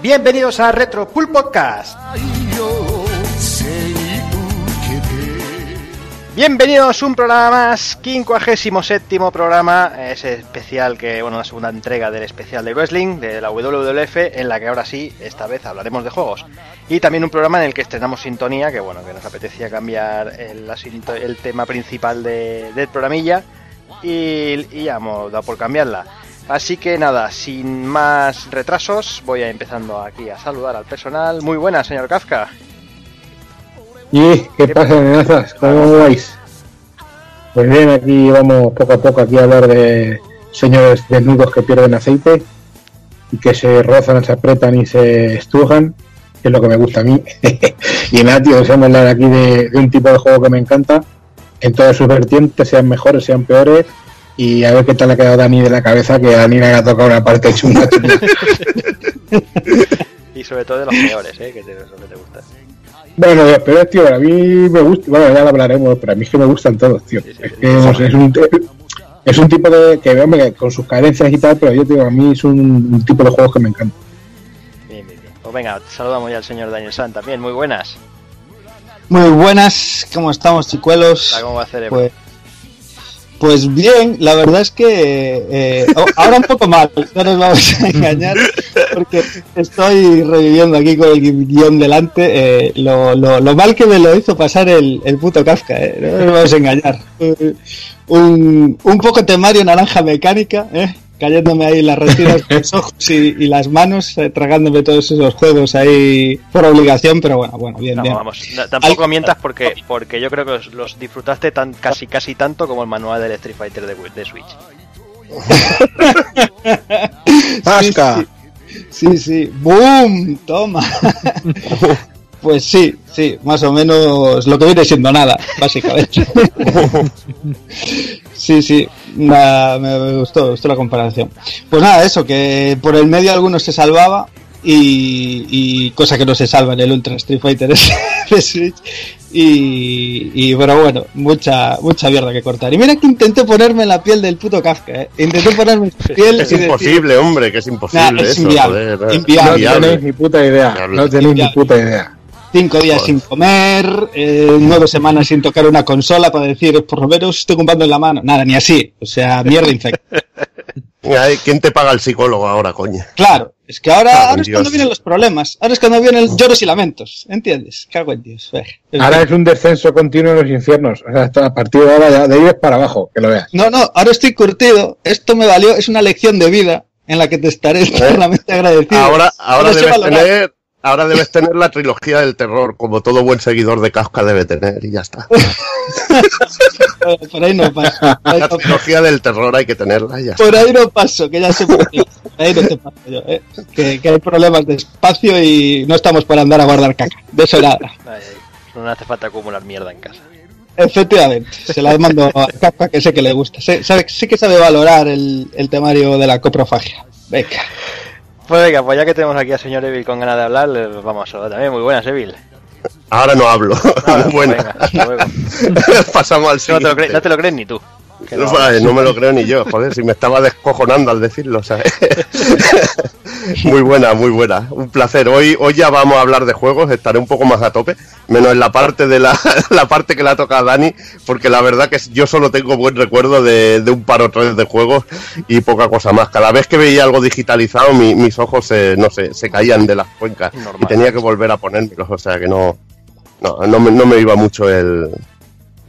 bienvenidos a Retro Pool Podcast. Bienvenidos a un programa más, 57 programa, ese especial que, bueno, la segunda entrega del especial de wrestling de la WWF, en la que ahora sí, esta vez hablaremos de juegos. Y también un programa en el que estrenamos sintonía, que bueno, que nos apetecía cambiar el, tema principal de, del programilla y, y ya hemos dado por cambiarla. Así que nada, sin más retrasos, voy a empezando aquí a saludar al personal. Muy buenas, señor Kafka. ¿Y qué pasa, amenazas? ¿Cómo vais? Pues bien, aquí vamos poco a poco aquí a hablar de señores desnudos que pierden aceite y que se rozan, se apretan y se estrujan, que es lo que me gusta a mí. y nada, tío, vamos a hablar aquí de, de un tipo de juego que me encanta, en todas sus vertientes, sean mejores, sean peores, y a ver qué tal le ha quedado Dani de la cabeza, que a Dani le ha tocado una parte chunga. y sobre todo de los peores, ¿eh? que te, eso que te gusta. Bueno, los peores, tío, a mí me gusta, bueno, ya lo hablaremos, pero a mí es que me gustan todos, tío. Sí, sí, es, que, no sé, es, un, es un tipo de, que veo con sus carencias y tal, pero yo, tío, a mí es un, un tipo de juegos que me encanta. Bien, bien, bien. Pues venga, saludamos ya al señor Daniel San también, muy buenas. Muy buenas, ¿cómo estamos, chicuelos? ¿Cómo va a hacer pues, pues bien, la verdad es que eh, ahora un poco mal, no nos vamos a engañar, porque estoy reviviendo aquí con el guion delante eh, lo, lo, lo, mal que me lo hizo pasar el, el puto Kafka, eh, no nos vamos a engañar. Un, un poco temario naranja mecánica, eh, cayéndome ahí las retinas de los ojos y, y las manos, eh, tragándome todos esos juegos ahí por obligación, pero bueno, bueno, bien, no, bien. Vamos, no, tampoco Al... mientas porque, porque yo creo que los, los, disfrutaste tan casi casi tanto como el manual del Street Fighter de, de Switch. ¡Pasca! Sí, sí, sí, ¡boom! Toma. Pues sí, sí, más o menos lo que viene siendo nada, básicamente. sí, sí, nada, me, me, gustó, me gustó la comparación. Pues nada, eso, que por el medio algunos se salvaba y, y cosa que no se salva en el Ultra Street Fighter de Switch. Y, y pero bueno, mucha mucha mierda que cortar. Y mira que intenté ponerme en la piel del puto Kafka, ¿eh? Intenté ponerme en la piel. Es imposible, decir, hombre, que es imposible. Nah, es eso, inviable, joder, inviable. No tenéis ni puta idea, no tenéis ni puta idea cinco días sin comer, eh, nueve semanas sin tocar una consola para decir, por lo menos estoy comprando en la mano. Nada, ni así. O sea, mierda infecta. ¿Quién te paga el psicólogo ahora, coño? Claro, es que ahora, ah, ahora es cuando vienen los problemas. Ahora es cuando vienen lloros y lamentos. ¿Entiendes? Cago en Dios. Es ahora es un descenso continuo en los infiernos. O sea, a partir de ahora, ya, de ahí es para abajo, que lo veas. No, no, ahora estoy curtido. Esto me valió, es una lección de vida en la que te estaré eternamente agradecido. Ahora, ahora debes tener ahora debes tener la trilogía del terror, como todo buen seguidor de Kafka debe tener, y ya está. por ahí no paso. Ahí la trilogía del terror hay que tenerla, ya Por ahí no paso, que ya sé por qué. Ahí no te paso yo, ¿eh? que, que, hay problemas de espacio y no estamos para andar a guardar caca. De eso nada. Ay, no hace falta acumular mierda en casa. Efectivamente, se la mando a Kafka que sé que le gusta. Sé, sabe, sé que sabe valorar el, el temario de la coprofagia. Venga. Pues venga, pues ya que tenemos aquí al señor Evil con ganas de hablar, vamos a también. Muy buenas, Evil. Ahora no hablo. Ah, Muy buena. Venga, hasta luego. Pasamos al no, te lo crees, no te lo crees ni tú. No, vale, no, me lo creo ni yo, joder, si me estaba descojonando al decirlo, ¿sabes? muy buena, muy buena, un placer. Hoy, hoy ya vamos a hablar de juegos, estaré un poco más a tope, menos en la parte de la, la parte que le ha tocado a Dani, porque la verdad que yo solo tengo buen recuerdo de, de un par o tres de juegos y poca cosa más. Cada vez que veía algo digitalizado, mi, mis ojos, se, no sé, se caían de las cuencas Normal. y tenía que volver a ponérmelos, o sea que no, no, no, me, no me iba mucho el,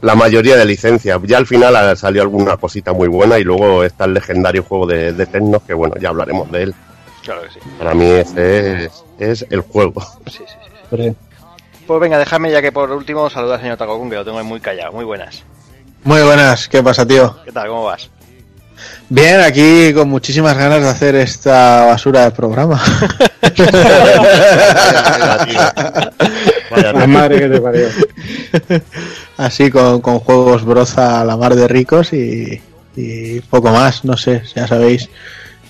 la mayoría de licencias. Ya al final salió alguna cosita muy buena y luego está el legendario juego de, de Tecnos, que bueno, ya hablaremos de él. Claro que sí. Para mí ese es, es el juego. Sí, sí, sí. Pues venga, déjame ya que por último saludar al señor Takokun, que lo tengo muy callado. Muy buenas. Muy buenas, ¿qué pasa, tío? ¿Qué tal? ¿Cómo vas? Bien, aquí con muchísimas ganas de hacer esta basura de programa. Vaya, la madre que te parió. Así con, con, juegos broza a la mar de ricos y, y, poco más, no sé, ya sabéis.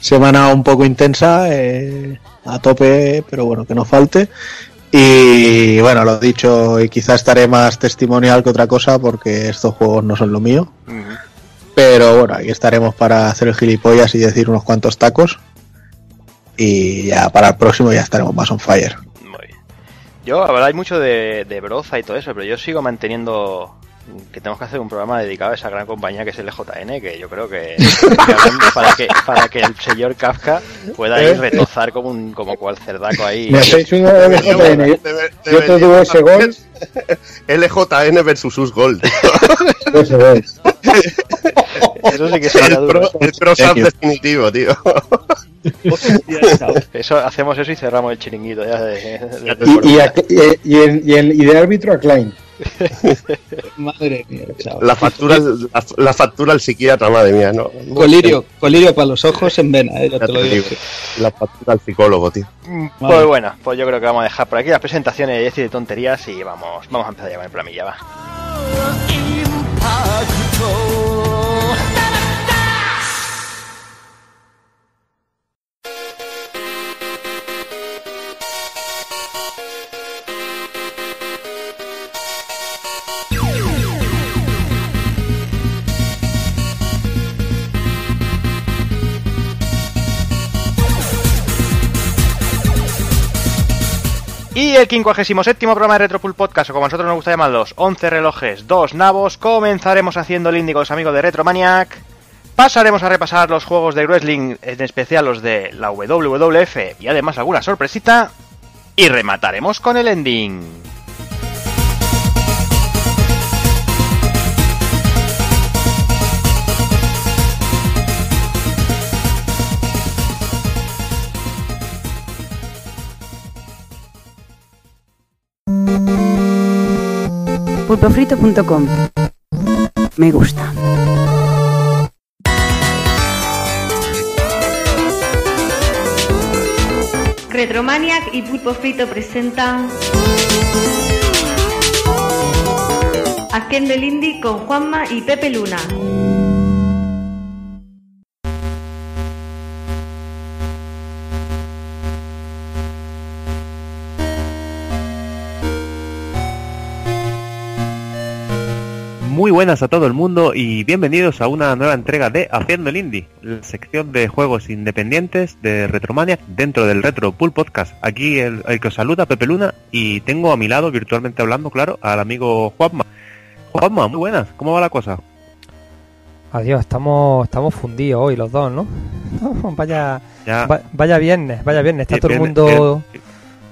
Semana un poco intensa, eh, a tope, pero bueno, que no falte. Y bueno, lo dicho, y quizá estaré más testimonial que otra cosa porque estos juegos no son lo mío. Uh -huh. Pero bueno, aquí estaremos para hacer el gilipollas y decir unos cuantos tacos. y ya para el próximo ya estaremos más on fire. Yo habláis mucho de, de broza y todo eso, pero yo sigo manteniendo que tenemos que hacer un programa dedicado a esa gran compañía que es el LJN, que yo creo que, que para que para que el señor Kafka pueda ir retozar como un como cual cerdaco ahí. Me hacéis un LJN. Yo te digo ese gol. LJN versus sus gol. Eso es. Eso sí que sería El, pro, el cross-up definitivo, tío. Eso, hacemos eso y cerramos el chiringuito ya de, de- de- Y, y, a- y- y el, y, el, y de árbitro a Klein. Madre mía, chaval. La factura, la, la factura al psiquiatra, madre mía, ¿no? Colirio, colirio para los ojos en vena, eh, ya Ya te lo te digo. digo, La factura al psicólogo, tío. Pues bueno, pues yo creo que vamos a dejar por aquí las presentaciones y decir tonterías y vamos, vamos a empezar ya con el programilla, va. Y el 57 programa de Retropool Podcast, o como a nosotros nos gusta llamarlos, 11 relojes, 2 nabos, comenzaremos haciendo el indie con los amigos de Retromaniac. Pasaremos a repasar los juegos de wrestling, en especial los de la WWF y además alguna sorpresita. Y remataremos con el ending. pulpofrito.com. Me gusta. Retromaniac y Pulpo Frito presentan Haciendo el Indie con Juanma y Pepe Luna. Muy buenas a todo el mundo y bienvenidos a una nueva entrega de Haciendo el Indie, la sección de juegos independientes de Retromania dentro del Retro Pool Podcast. Aquí el, el que os saluda, Pepe Luna, y tengo a mi lado, virtualmente hablando, claro, al amigo Juanma. Juanma, muy buenas, ¿cómo va la cosa? Adiós, estamos, estamos fundidos hoy los dos, ¿no? No, vaya, Ya, va- vaya viernes, vaya viernes, está todo el mundo...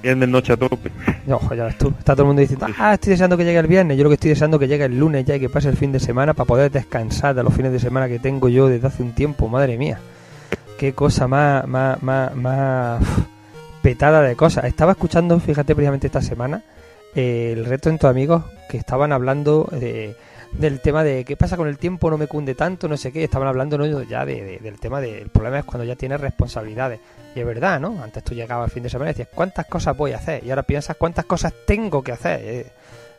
viernes noche a tope. Ojo, ya ves tú, está todo el mundo diciendo, ah, estoy deseando que llegue el viernes, yo lo que estoy deseando que llegue el lunes ya y que pase el fin de semana para poder descansar de los fines de semana que tengo yo desde hace un tiempo, madre mía. Qué cosa más, más, más, más petada de cosas. Estaba escuchando, fíjate, precisamente esta semana, eh, el reto en tus amigos que estaban hablando de, del tema de qué pasa con el tiempo, no me cunde tanto, no sé qué, estaban hablando ¿no? ya de- de- del tema del problema es cuando ya tienes responsabilidades. Y es verdad, ¿no? Antes tú llegabas al fin de semana y decías, ¿cuántas cosas voy a hacer? Y ahora piensas, ¿cuántas cosas tengo que hacer? Eh,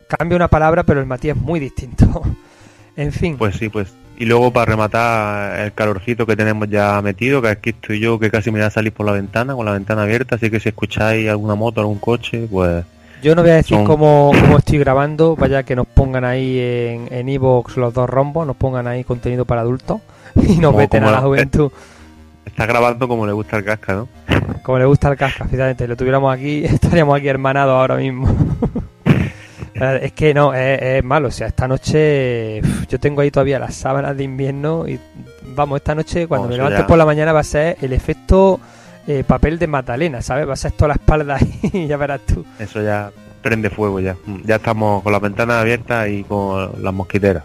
cambia una palabra, pero el matiz es muy distinto. en fin, Pues sí, pues. Y luego para rematar el calorcito que tenemos ya metido, que aquí estoy yo, que casi me voy a salir por la ventana, con la ventana abierta, así que si escucháis alguna moto, algún coche, pues yo no voy a decir son- cómo, cómo estoy grabando, vaya que nos pongan ahí en en iVoox los dos rombos, nos pongan ahí contenido para adultos y nos veten a la- juventud. Está grabando como le gusta el casca, ¿no? Como le gusta el casca, fíjate, lo tuviéramos aquí, estaríamos aquí hermanados ahora mismo. Es que no, es, es malo, o sea, esta noche yo tengo ahí todavía las sábanas de invierno y vamos, esta noche cuando Oh, me levante por la mañana va a ser el efecto eh, papel de Magdalena, ¿sabes? Va a ser toda la espalda ahí, ya verás tú. Eso ya prende fuego ya. Ya estamos con la ventana abierta y con las mosquiteras.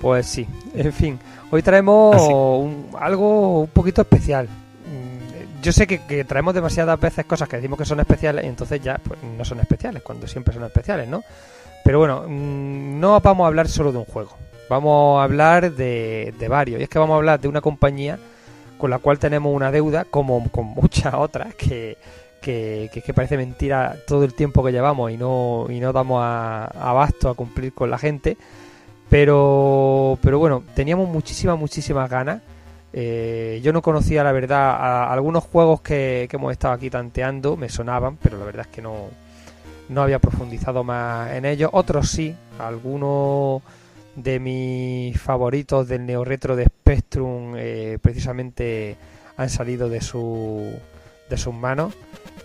Pues sí, en fin, hoy traemos un- algo un poquito especial. Mm, Yo sé que, que traemos demasiadas veces cosas que decimos que son especiales y entonces ya pues, no son especiales, cuando siempre son especiales, ¿no? Pero bueno, mm, no vamos a hablar solo de un juego, vamos a hablar de, de varios. Y es que vamos a hablar de una compañía con la cual tenemos una deuda, como con muchas otras, que, que, que, que parece mentira todo el tiempo que llevamos y no, y no damos a, abasto a cumplir con la gente. Pero, pero bueno, teníamos muchísimas, muchísimas ganas. Eh, yo no conocía, la verdad, a- algunos juegos que, hemos estado aquí tanteando, me sonaban, pero la verdad es que no, no había profundizado más en ellos. Otros sí, algunos de mis favoritos del neo retro de Spectrum eh, precisamente han salido de su de sus manos,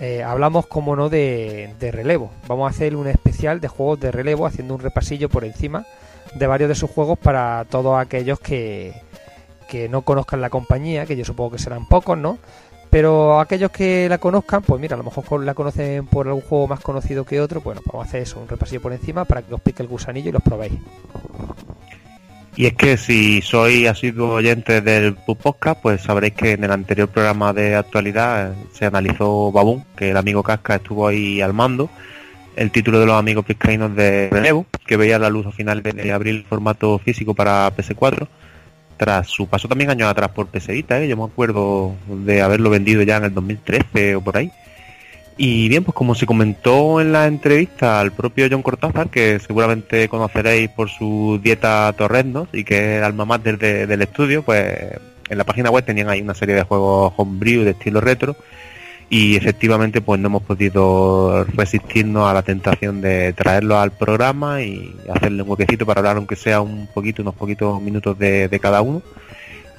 eh, hablamos, como no, de, de relevo. Vamos a hacer un especial de juegos de relevo, haciendo un repasillo por encima de varios de sus juegos para todos aquellos que, que no conozcan la compañía, que yo supongo que serán pocos, ¿no? Pero aquellos que la conozcan, pues mira, a lo mejor la conocen por algún juego más conocido que otro, bueno, pues vamos a hacer eso, un repasillo por encima para que os pique el gusanillo y los probéis. Y es que si sois asiduos oyentes del Podcast, pues sabréis que en el anterior programa de actualidad se analizó Baboon, que el amigo Casca estuvo ahí al mando, el título de los amigos vizcaínos de Relevo, que veía la luz a finales de abril formato físico para PS4, tras su paso también años atrás por PS ¿eh? yo me acuerdo de haberlo vendido ya en el 2013 o por ahí. Y bien, pues como se comentó en la entrevista al propio John Cortázar, que seguramente conoceréis por su dieta torrendos y que es alma mater de- del estudio, pues en la página web tenían ahí una serie de juegos homebrew de estilo retro y efectivamente pues no hemos podido resistirnos a la tentación de traerlo al programa y hacerle un huequecito para hablar aunque sea un poquito, unos poquitos minutos de, cada uno,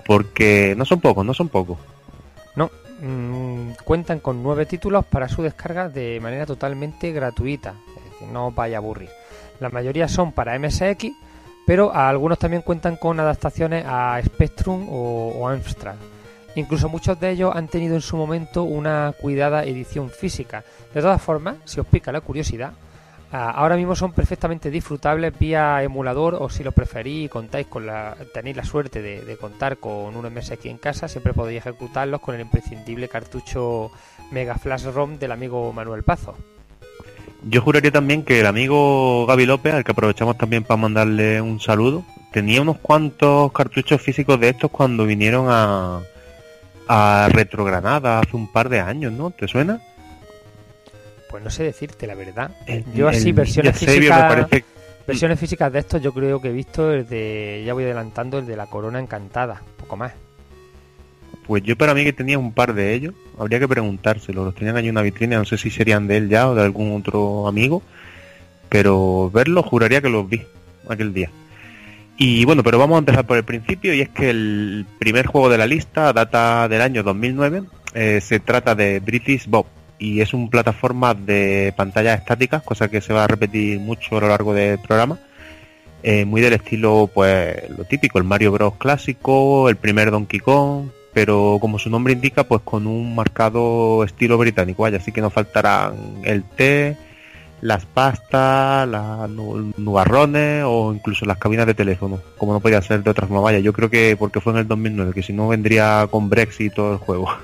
porque no son pocos, no son pocos. No, mm, cuentan con nueve títulos para su descarga de manera totalmente gratuita, es no vaya a aburrir. La mayoría son para MSX, pero algunos también cuentan con adaptaciones a Spectrum o Amstrad. Incluso muchos de ellos han tenido en su momento una cuidada edición física. De todas formas, si os pica la curiosidad, ah, ahora mismo son perfectamente disfrutables vía emulador o si lo preferís contáis con la, tenéis la suerte de, contar con un MSX en casa, siempre podéis ejecutarlos con el imprescindible cartucho Mega Flash ROM del amigo Manuel Pazo. Yo juraría también que el amigo Gaby López, al que aprovechamos también para mandarle un saludo, tenía unos cuantos cartuchos físicos de estos cuando vinieron a, a Retrogranada hace un par de años, ¿no? ¿Te suena? Pues no sé decirte la verdad. El- Yo así versiones físicas, parece- versiones físicas de estos yo creo que he visto el de, ya voy adelantando, el de la Corona Encantada, poco más. Pues yo para mí que tenía un par de ellos, habría que preguntárselo, los tenían ahí en una vitrina, no sé si serían de él ya o de algún otro amigo, pero verlos juraría que los vi aquel día. Y bueno, pero vamos a empezar por el principio y es que el primer juego de la lista data del año 2009, eh, se trata de British Bob y es un plataforma de pantallas estáticas, cosa que se va a repetir mucho a lo largo del programa. Eh, muy del estilo, pues lo típico, el Mario Bros clásico, el primer Donkey Kong, pero como su nombre indica, pues con un marcado estilo británico, vaya, así que no faltarán el té, las pastas, las nu- nubarrones o incluso las cabinas de teléfono, como no podía ser de otra forma, vaya, yo creo que porque fue en el 2009, que si no vendría con Brexit todo el juego.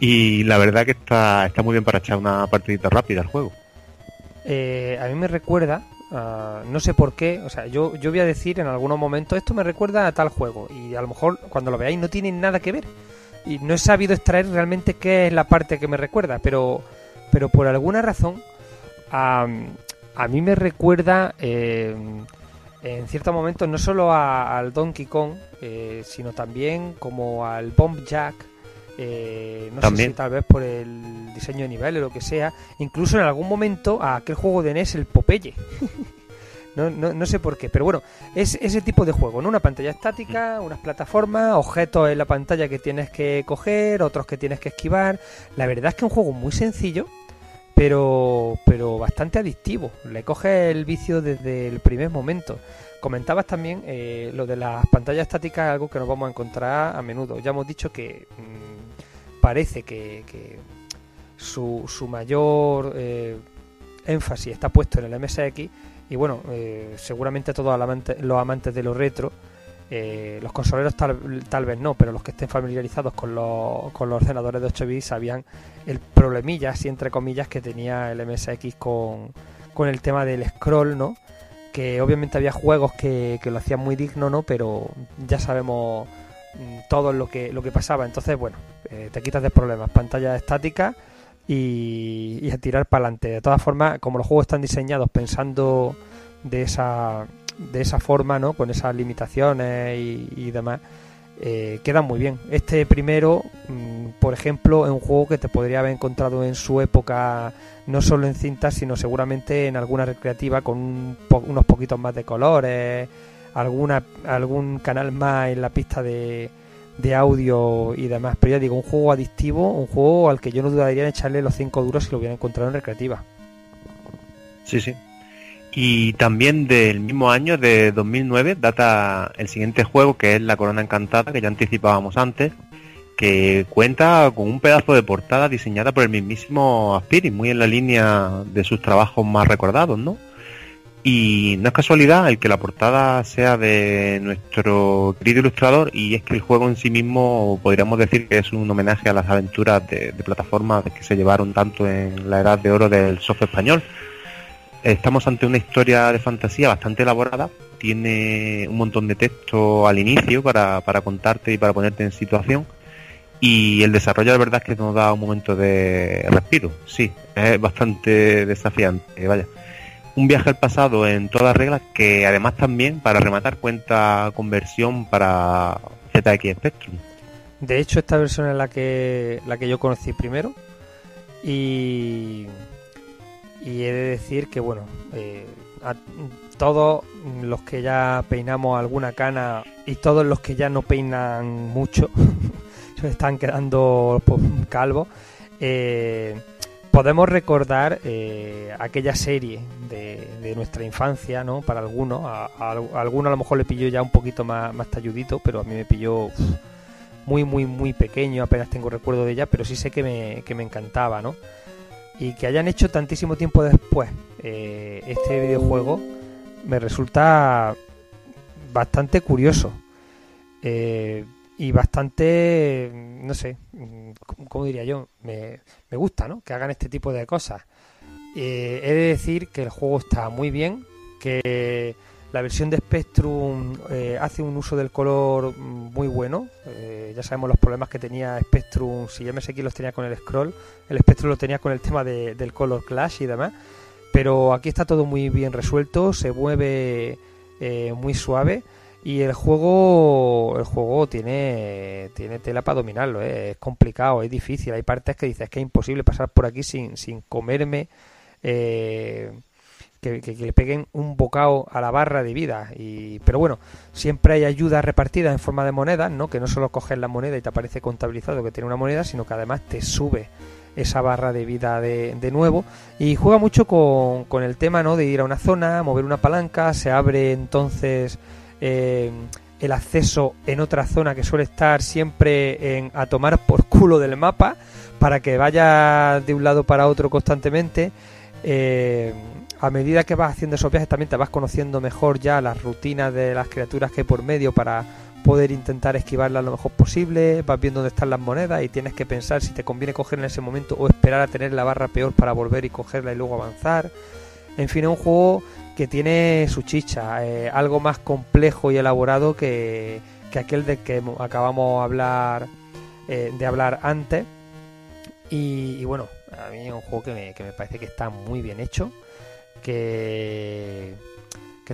Y la verdad que está, está muy bien para echar una partidita rápida al juego. Eh, a mí me recuerda, ah, no sé por qué, o sea, yo, yo voy a decir en algunos momentos, esto me recuerda a tal juego, y a lo mejor cuando lo veáis no tiene nada que ver. Y no he sabido extraer realmente qué es la parte que me recuerda, pero, pero por alguna razón, a, a mí me recuerda eh, en ciertos momentos no solo a- al Donkey Kong, eh, sino también como al Bomb Jack. eh, no También. sé si tal vez por el diseño de nivel o lo que sea, incluso en algún momento a aquel juego de NES, el Popeye. no, no, no sé por qué, pero bueno, es ese tipo de juego, ¿no? Una pantalla estática, unas plataformas, objetos en la pantalla que tienes que coger, otros que tienes que esquivar. La verdad es que es un juego muy sencillo, pero, pero bastante adictivo. Le coges el vicio desde el primer momento. Comentabas también eh, lo de las pantallas estáticas, algo que nos vamos a encontrar a menudo. Ya hemos dicho que mm, parece que, su, mayor eh, énfasis está puesto en el MSX y bueno, eh, seguramente todos los amantes de lo retro, eh, los consoleros tal, vez no, pero los que estén familiarizados con los, con los ordenadores de 8 bits sabían el problemilla, así entre comillas, que tenía el MSX con, con el tema del scroll, ¿no? Que obviamente había juegos que, que lo hacían muy digno, ¿no? Pero ya sabemos mm, todo lo que, lo que pasaba. Entonces, bueno, eh, te quitas de problemas. Pantalla estática y, y a tirar para adelante. De todas formas, como los juegos están diseñados pensando de esa, de esa forma, ¿no? Con esas limitaciones y, demás, eh, quedan muy bien. Este primero, mm, por ejemplo, es un juego que te podría haber encontrado en su época, no solo en cintas, sino seguramente en alguna recreativa con un po- unos poquitos más de colores, alguna, algún canal más en la pista de, de audio y demás. Pero ya digo, un juego adictivo, un juego al que yo no dudaría en echarle los 5 duros si lo hubiera encontrado en recreativa. Sí, sí. Y también del mismo año, de 2009, data el siguiente juego que es La Corona Encantada, que ya anticipábamos antes, que cuenta con un pedazo de portada diseñada por el mismísimo Aspirin, muy en la línea de sus trabajos más recordados, ¿no? Y no es casualidad el que la portada sea de nuestro querido ilustrador y es que el juego en sí mismo podríamos decir que es un homenaje a las aventuras de, de plataformas que se llevaron tanto en la edad de oro del software español. Estamos ante una historia de fantasía bastante elaborada, tiene un montón de texto al inicio para, para contarte y para ponerte en situación. Y el desarrollo la verdad es que nos da un momento de respiro, sí, es bastante desafiante, vaya. Un viaje al pasado en todas reglas que además también para rematar cuenta conversión para ZX Spectrum. De hecho, esta versión es la que la que yo conocí primero. Y y he de decir que bueno, eh, a todos los que ya peinamos alguna cana y todos los que ya no peinan mucho se están quedando pues, calvos. Eh, podemos recordar eh, aquella serie de, nuestra infancia, ¿no? Para algunos, a, a, a algunos a lo mejor le pilló ya un poquito más, talludito, pero a mí me pilló muy, muy, muy pequeño, apenas tengo recuerdo de ella, pero sí sé que me, que me encantaba, ¿no? Y que hayan hecho tantísimo tiempo después eh, este videojuego me resulta bastante curioso. Eh, y bastante, no sé, ¿cómo diría yo? Me, me gusta, ¿no? Que hagan este tipo de cosas. Eh, he de decir que el juego está muy bien, que la versión de Spectrum eh, hace un uso del color muy bueno. Eh, ya sabemos los problemas que tenía Spectrum, si MSX los tenía con el scroll, el Spectrum lo tenía con el tema de, del color clash y demás. Pero aquí está todo muy bien resuelto, se mueve eh, muy suave y el juego el juego tiene tiene tela para dominarlo es complicado es difícil hay partes que dices que es imposible pasar por aquí sin, sin comerme que, le peguen un bocado a la barra de vida. Y pero bueno siempre hay ayuda repartida en forma de monedas no que no solo coges la moneda y te aparece contabilizado que tiene una moneda sino que además te sube esa barra de vida de, nuevo. Y juega mucho con, con el tema no de ir a una zona mover una palanca se abre entonces eh, el acceso en otra zona que suele estar siempre en, a tomar por culo del mapa para que vaya de un lado para otro constantemente. Eh, a medida que vas haciendo esos viajes también te vas conociendo mejor ya las rutinas de las criaturas que hay por medio para poder intentar esquivarlas lo mejor posible, vas viendo dónde están las monedas y tienes que pensar si te conviene coger en ese momento o esperar a tener la barra peor para volver y cogerla y luego avanzar. En fin, es un juego que tiene su chicha, eh, algo más complejo y elaborado que, que aquel de que acabamos hablar, eh, de hablar antes. Y, y, bueno, a mí es un juego que me, que me, parece que está muy bien hecho, que,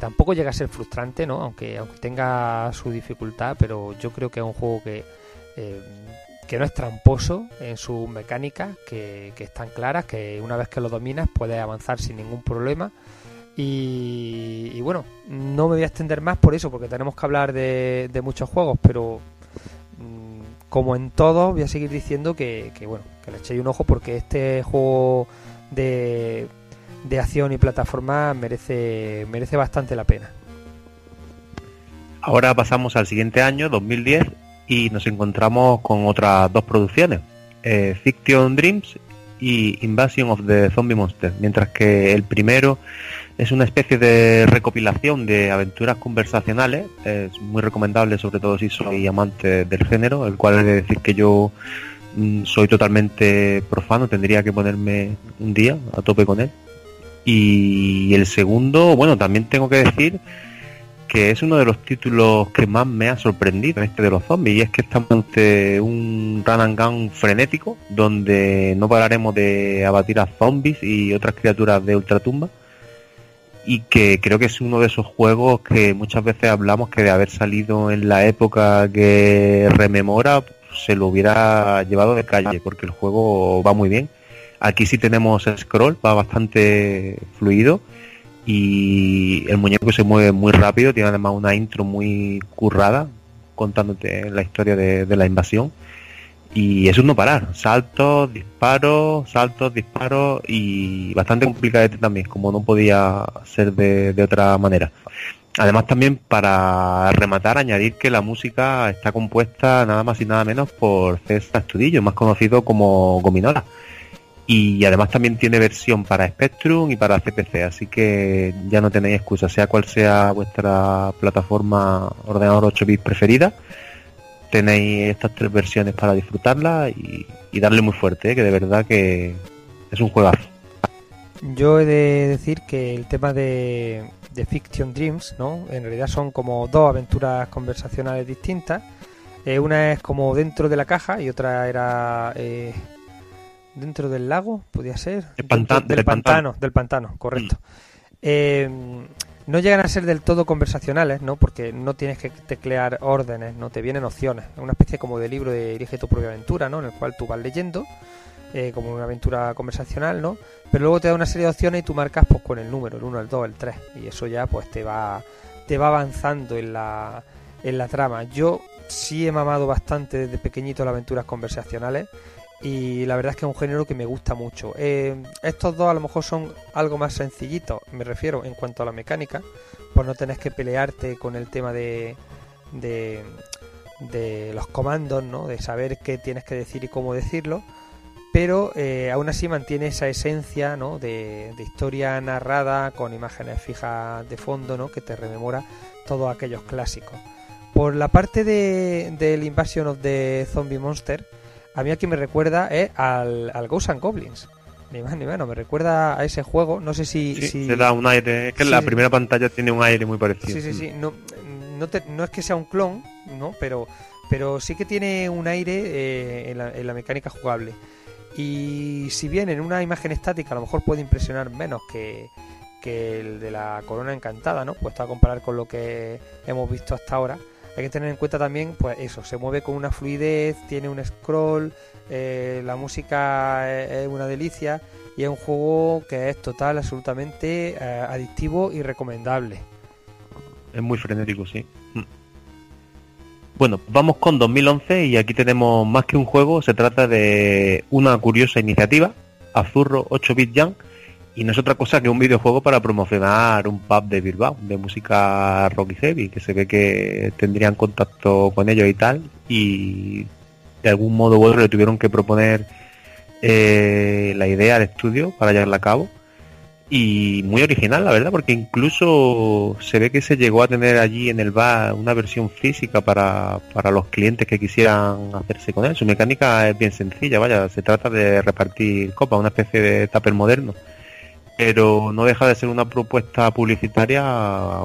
tampoco llega a ser frustrante, ¿no? aunque, aunque tenga su dificultad, pero yo creo que es un juego que, eh, que no es tramposo en sus mecánicas, que, que están claras, que una vez que lo dominas puedes avanzar sin ningún problema y, bueno, no me voy a extender más por eso, porque tenemos que hablar de, muchos juegos, pero mmm, como en todos, voy a seguir diciendo que, bueno, que le echéis un ojo porque este juego de, de acción y plataforma merece, merece bastante la pena. Ahora pasamos al siguiente año, 2010, y nos encontramos con otras dos producciones, eh, Fiction Dreams y Invasion of the Zombie Monster, mientras que el primero es una especie de recopilación de aventuras conversacionales, es muy recomendable sobre todo si soy amante del género, el cual de decir que yo mm, soy totalmente profano, tendría que ponerme un día a tope con él. Y el segundo, bueno, también tengo que decir que es uno de los títulos que más me ha sorprendido, este de los zombies, y es que estamos ante un run and gun frenético, donde no pararemos de abatir a zombies y otras criaturas de ultratumba, y que creo que es uno de esos juegos que muchas veces hablamos que de haber salido en la época que rememora, se lo hubiera llevado de calle, porque el juego va muy bien. Aquí sí tenemos scroll, va bastante fluido y el muñeco se mueve muy rápido, tiene además una intro muy currada, contándote la historia de, la invasión. Y es un no parar, saltos, disparos, saltos, disparos y bastante complicadete también, como no podía ser de, de otra manera. Además también para rematar añadir que la música está compuesta nada más y nada menos por César Estudillo, más conocido como Gominola. Y además también tiene versión para Spectrum y para CPC, así que ya no tenéis excusa, sea cual sea vuestra plataforma ordenador 8 bits preferida, tenéis estas tres versiones para disfrutarla y, darle muy fuerte, ¿eh? que de verdad que es un juegazo. Yo he de decir que el tema de, de Fiction Dreams, ¿no? En realidad son como dos aventuras conversacionales distintas. Eh, una es como dentro de la caja y otra era eh, dentro del lago, podía ser. El panta- Dentro- del, del pantano, pantano. del pantano, correcto. Eh, no llegan a ser del todo conversacionales, ¿no? Porque no tienes que teclear órdenes, no te vienen opciones. Es una especie como de libro de Dirige tu propia aventura, ¿no? En el cual tú vas leyendo eh, como una aventura conversacional, ¿no? Pero luego te da una serie de opciones y tú marcas pues con el número, el 1, el 2, el 3 y eso ya pues te va te va avanzando en la en la trama. Yo sí he mamado bastante desde pequeñito las aventuras conversacionales y la verdad es que es un género que me gusta mucho. Eh, estos dos a lo mejor son algo más sencillitos, me refiero en cuanto a la mecánica, por no tenés que pelearte con el tema de, de, los comandos, ¿no? de saber qué tienes que decir y cómo decirlo, pero eh, aún así mantiene esa esencia ¿no? de, de historia narrada con imágenes fijas de fondo ¿no? que te rememora todos aquellos clásicos. Por la parte de, del Invasion of the Zombie Monster, a mí aquí me recuerda eh, al, al Ghosts and Goblins. Ni más ni menos, me recuerda a ese juego. No sé si. Sí, si- te da un aire, es que Sí, la sí. primera pantalla tiene un aire muy parecido. Sí, sí, sí. No, no, te- no es que sea un clon, ¿no? Pero, pero sí que tiene un aire eh, en, la, en la mecánica jugable. Y si bien en una imagen estática a lo mejor puede impresionar menos que, que el de la corona encantada, ¿no? Puesto a comparar con lo que hemos visto hasta ahora. Hay que tener en cuenta también, pues eso, se mueve con una fluidez, tiene un scroll, eh, la música es, es una delicia y es un juego que es total, absolutamente eh, adictivo y recomendable. Es muy frenético, sí. Mm. Bueno, vamos con 2011 y aquí tenemos más que un juego, se trata de una curiosa iniciativa, Azurro 8-bit Jam, y no es otra cosa que un videojuego para promocionar un pub de Bilbao, de música rock y heavy, que se ve que tendrían contacto con ellos y tal, y de algún modo u otro le tuvieron que proponer eh, la idea al estudio para llevarla a cabo. Y muy original la verdad porque incluso se ve que se llegó a tener allí en el bar una versión física para, para los clientes que quisieran hacerse con él. Su mecánica es bien sencilla vaya se trata de repartir copas una especie de tupper moderno pero no deja de ser una propuesta publicitaria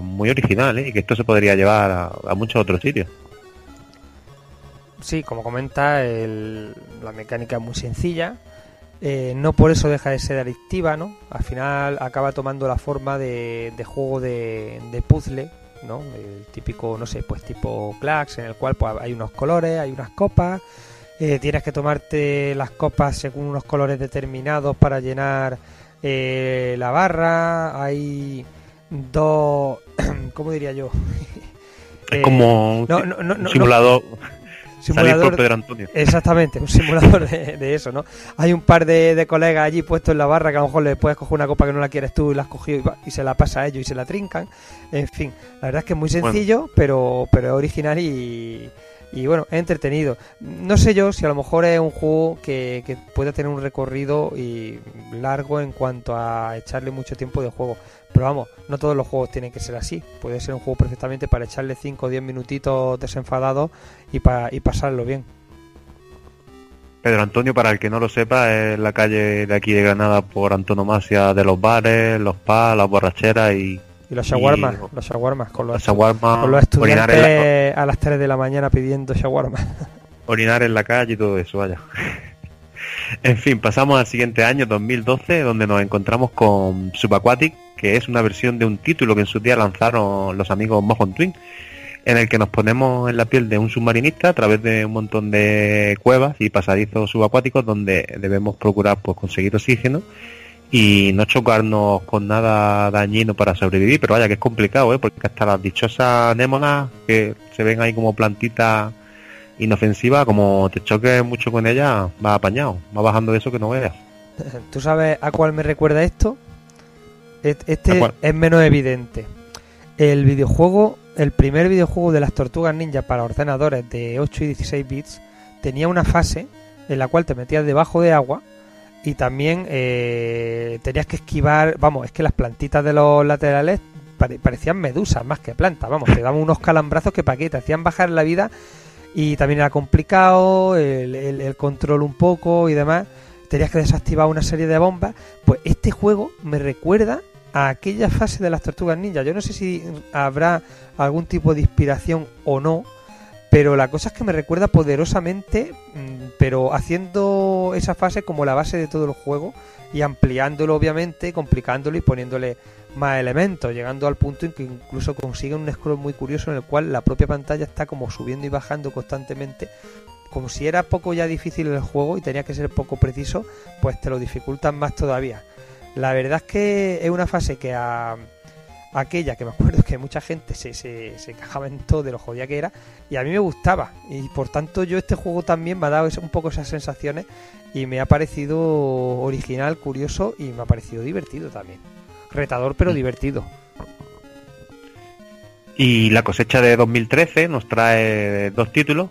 muy original ¿eh? y que esto se podría llevar a, muchos otros sitios Sí, como comenta, el- la mecánica es muy sencilla. eh, no por eso deja de ser adictiva, ¿no? Al final acaba tomando la forma de, de juego de, de puzzle, ¿no? El típico, no sé, pues tipo Clax, en el cual pues, hay unos colores, hay unas copas. eh, tienes que tomarte las copas según unos colores determinados para llenar eh, la barra. Hay dos, ¿cómo diría yo? es Eh, como un, no, si- no, no, un no, simulador salir simulador- por Pedro Antonio Exactamente, un simulador de, de eso, ¿no? Hay un par de, de colegas allí puestos en la barra que a lo mejor le puedes coger una copa que no la quieres tú y la has cogido y, va- y se la pasa a ellos y se la trincan. En fin, la verdad es que es muy Bueno. sencillo, pero, pero es original y, y bueno, entretenido. No sé yo si a lo mejor es un juego que, que puede tener un recorrido y largo en cuanto a echarle mucho tiempo de juego. Pero vamos, no todos los juegos tienen que ser así. Puede ser un juego perfectamente para echarle 5 o 10 minutitos desenfadados y, pa- y pasarlo bien. Pedro Antonio, para el que no lo sepa, es la calle de aquí de Granada por antonomasia de los bares, los pubs, las borracheras y Y los shawarmas, Y- los shawarmas, con los, shawarma, con los la, estudiantes a las 3 de la mañana pidiendo shawarma. orinar en la calle y todo eso, vaya. en fin, pasamos al siguiente año, 2012, donde nos encontramos con Subaquatic, que es una versión de un título que en su día lanzaron los amigos Mojon Twin, en el que nos ponemos en la piel de un submarinista a través de un montón de cuevas y pasadizos subacuáticos donde debemos procurar pues conseguir oxígeno y no chocarnos con nada dañino para sobrevivir, pero vaya que es complicado, ¿eh? porque hasta las dichosas anémonas que se ven ahí como plantitas inofensivas, como te choques mucho con ellas, va apañado, va bajando de eso que no veas. ¿Tú sabes a cuál me recuerda esto? Et- ¿A Este es menos evidente. El videojuego, el primer videojuego de las tortugas ninja para ordenadores de 8 y 16 bits, tenía una fase en la cual te metías debajo de agua y también eh, tenías que esquivar, vamos, es que las plantitas de los laterales pare- parecían medusas más que plantas, vamos, te daban unos calambrazos que para qué, te hacían bajar la vida y también era complicado el, el- el control un poco y demás. Tenías que desactivar una serie de bombas. Pues este juego me recuerda a aquella fase de las tortugas ninja. Yo no sé si habrá algún tipo de inspiración o no, pero la cosa es que me recuerda poderosamente, mm, pero haciendo esa fase como la base de todo el juego y ampliándolo obviamente, complicándolo y poniéndole más elementos, llegando al punto en que incluso consiguen un scroll muy curioso en el cual la propia pantalla está como subiendo y bajando constantemente, como si era poco ya difícil el juego y tenía que ser poco preciso, pues te lo dificultan más todavía. La verdad es que es una fase que a aquella que me acuerdo que mucha gente se, se, se quejaba en todo de lo jodida que era y a mí me gustaba y por tanto yo este juego también me ha dado un poco esas sensaciones y me ha parecido original, curioso y me ha parecido divertido también. Retador pero divertido. Y la cosecha de 2013 nos trae dos títulos,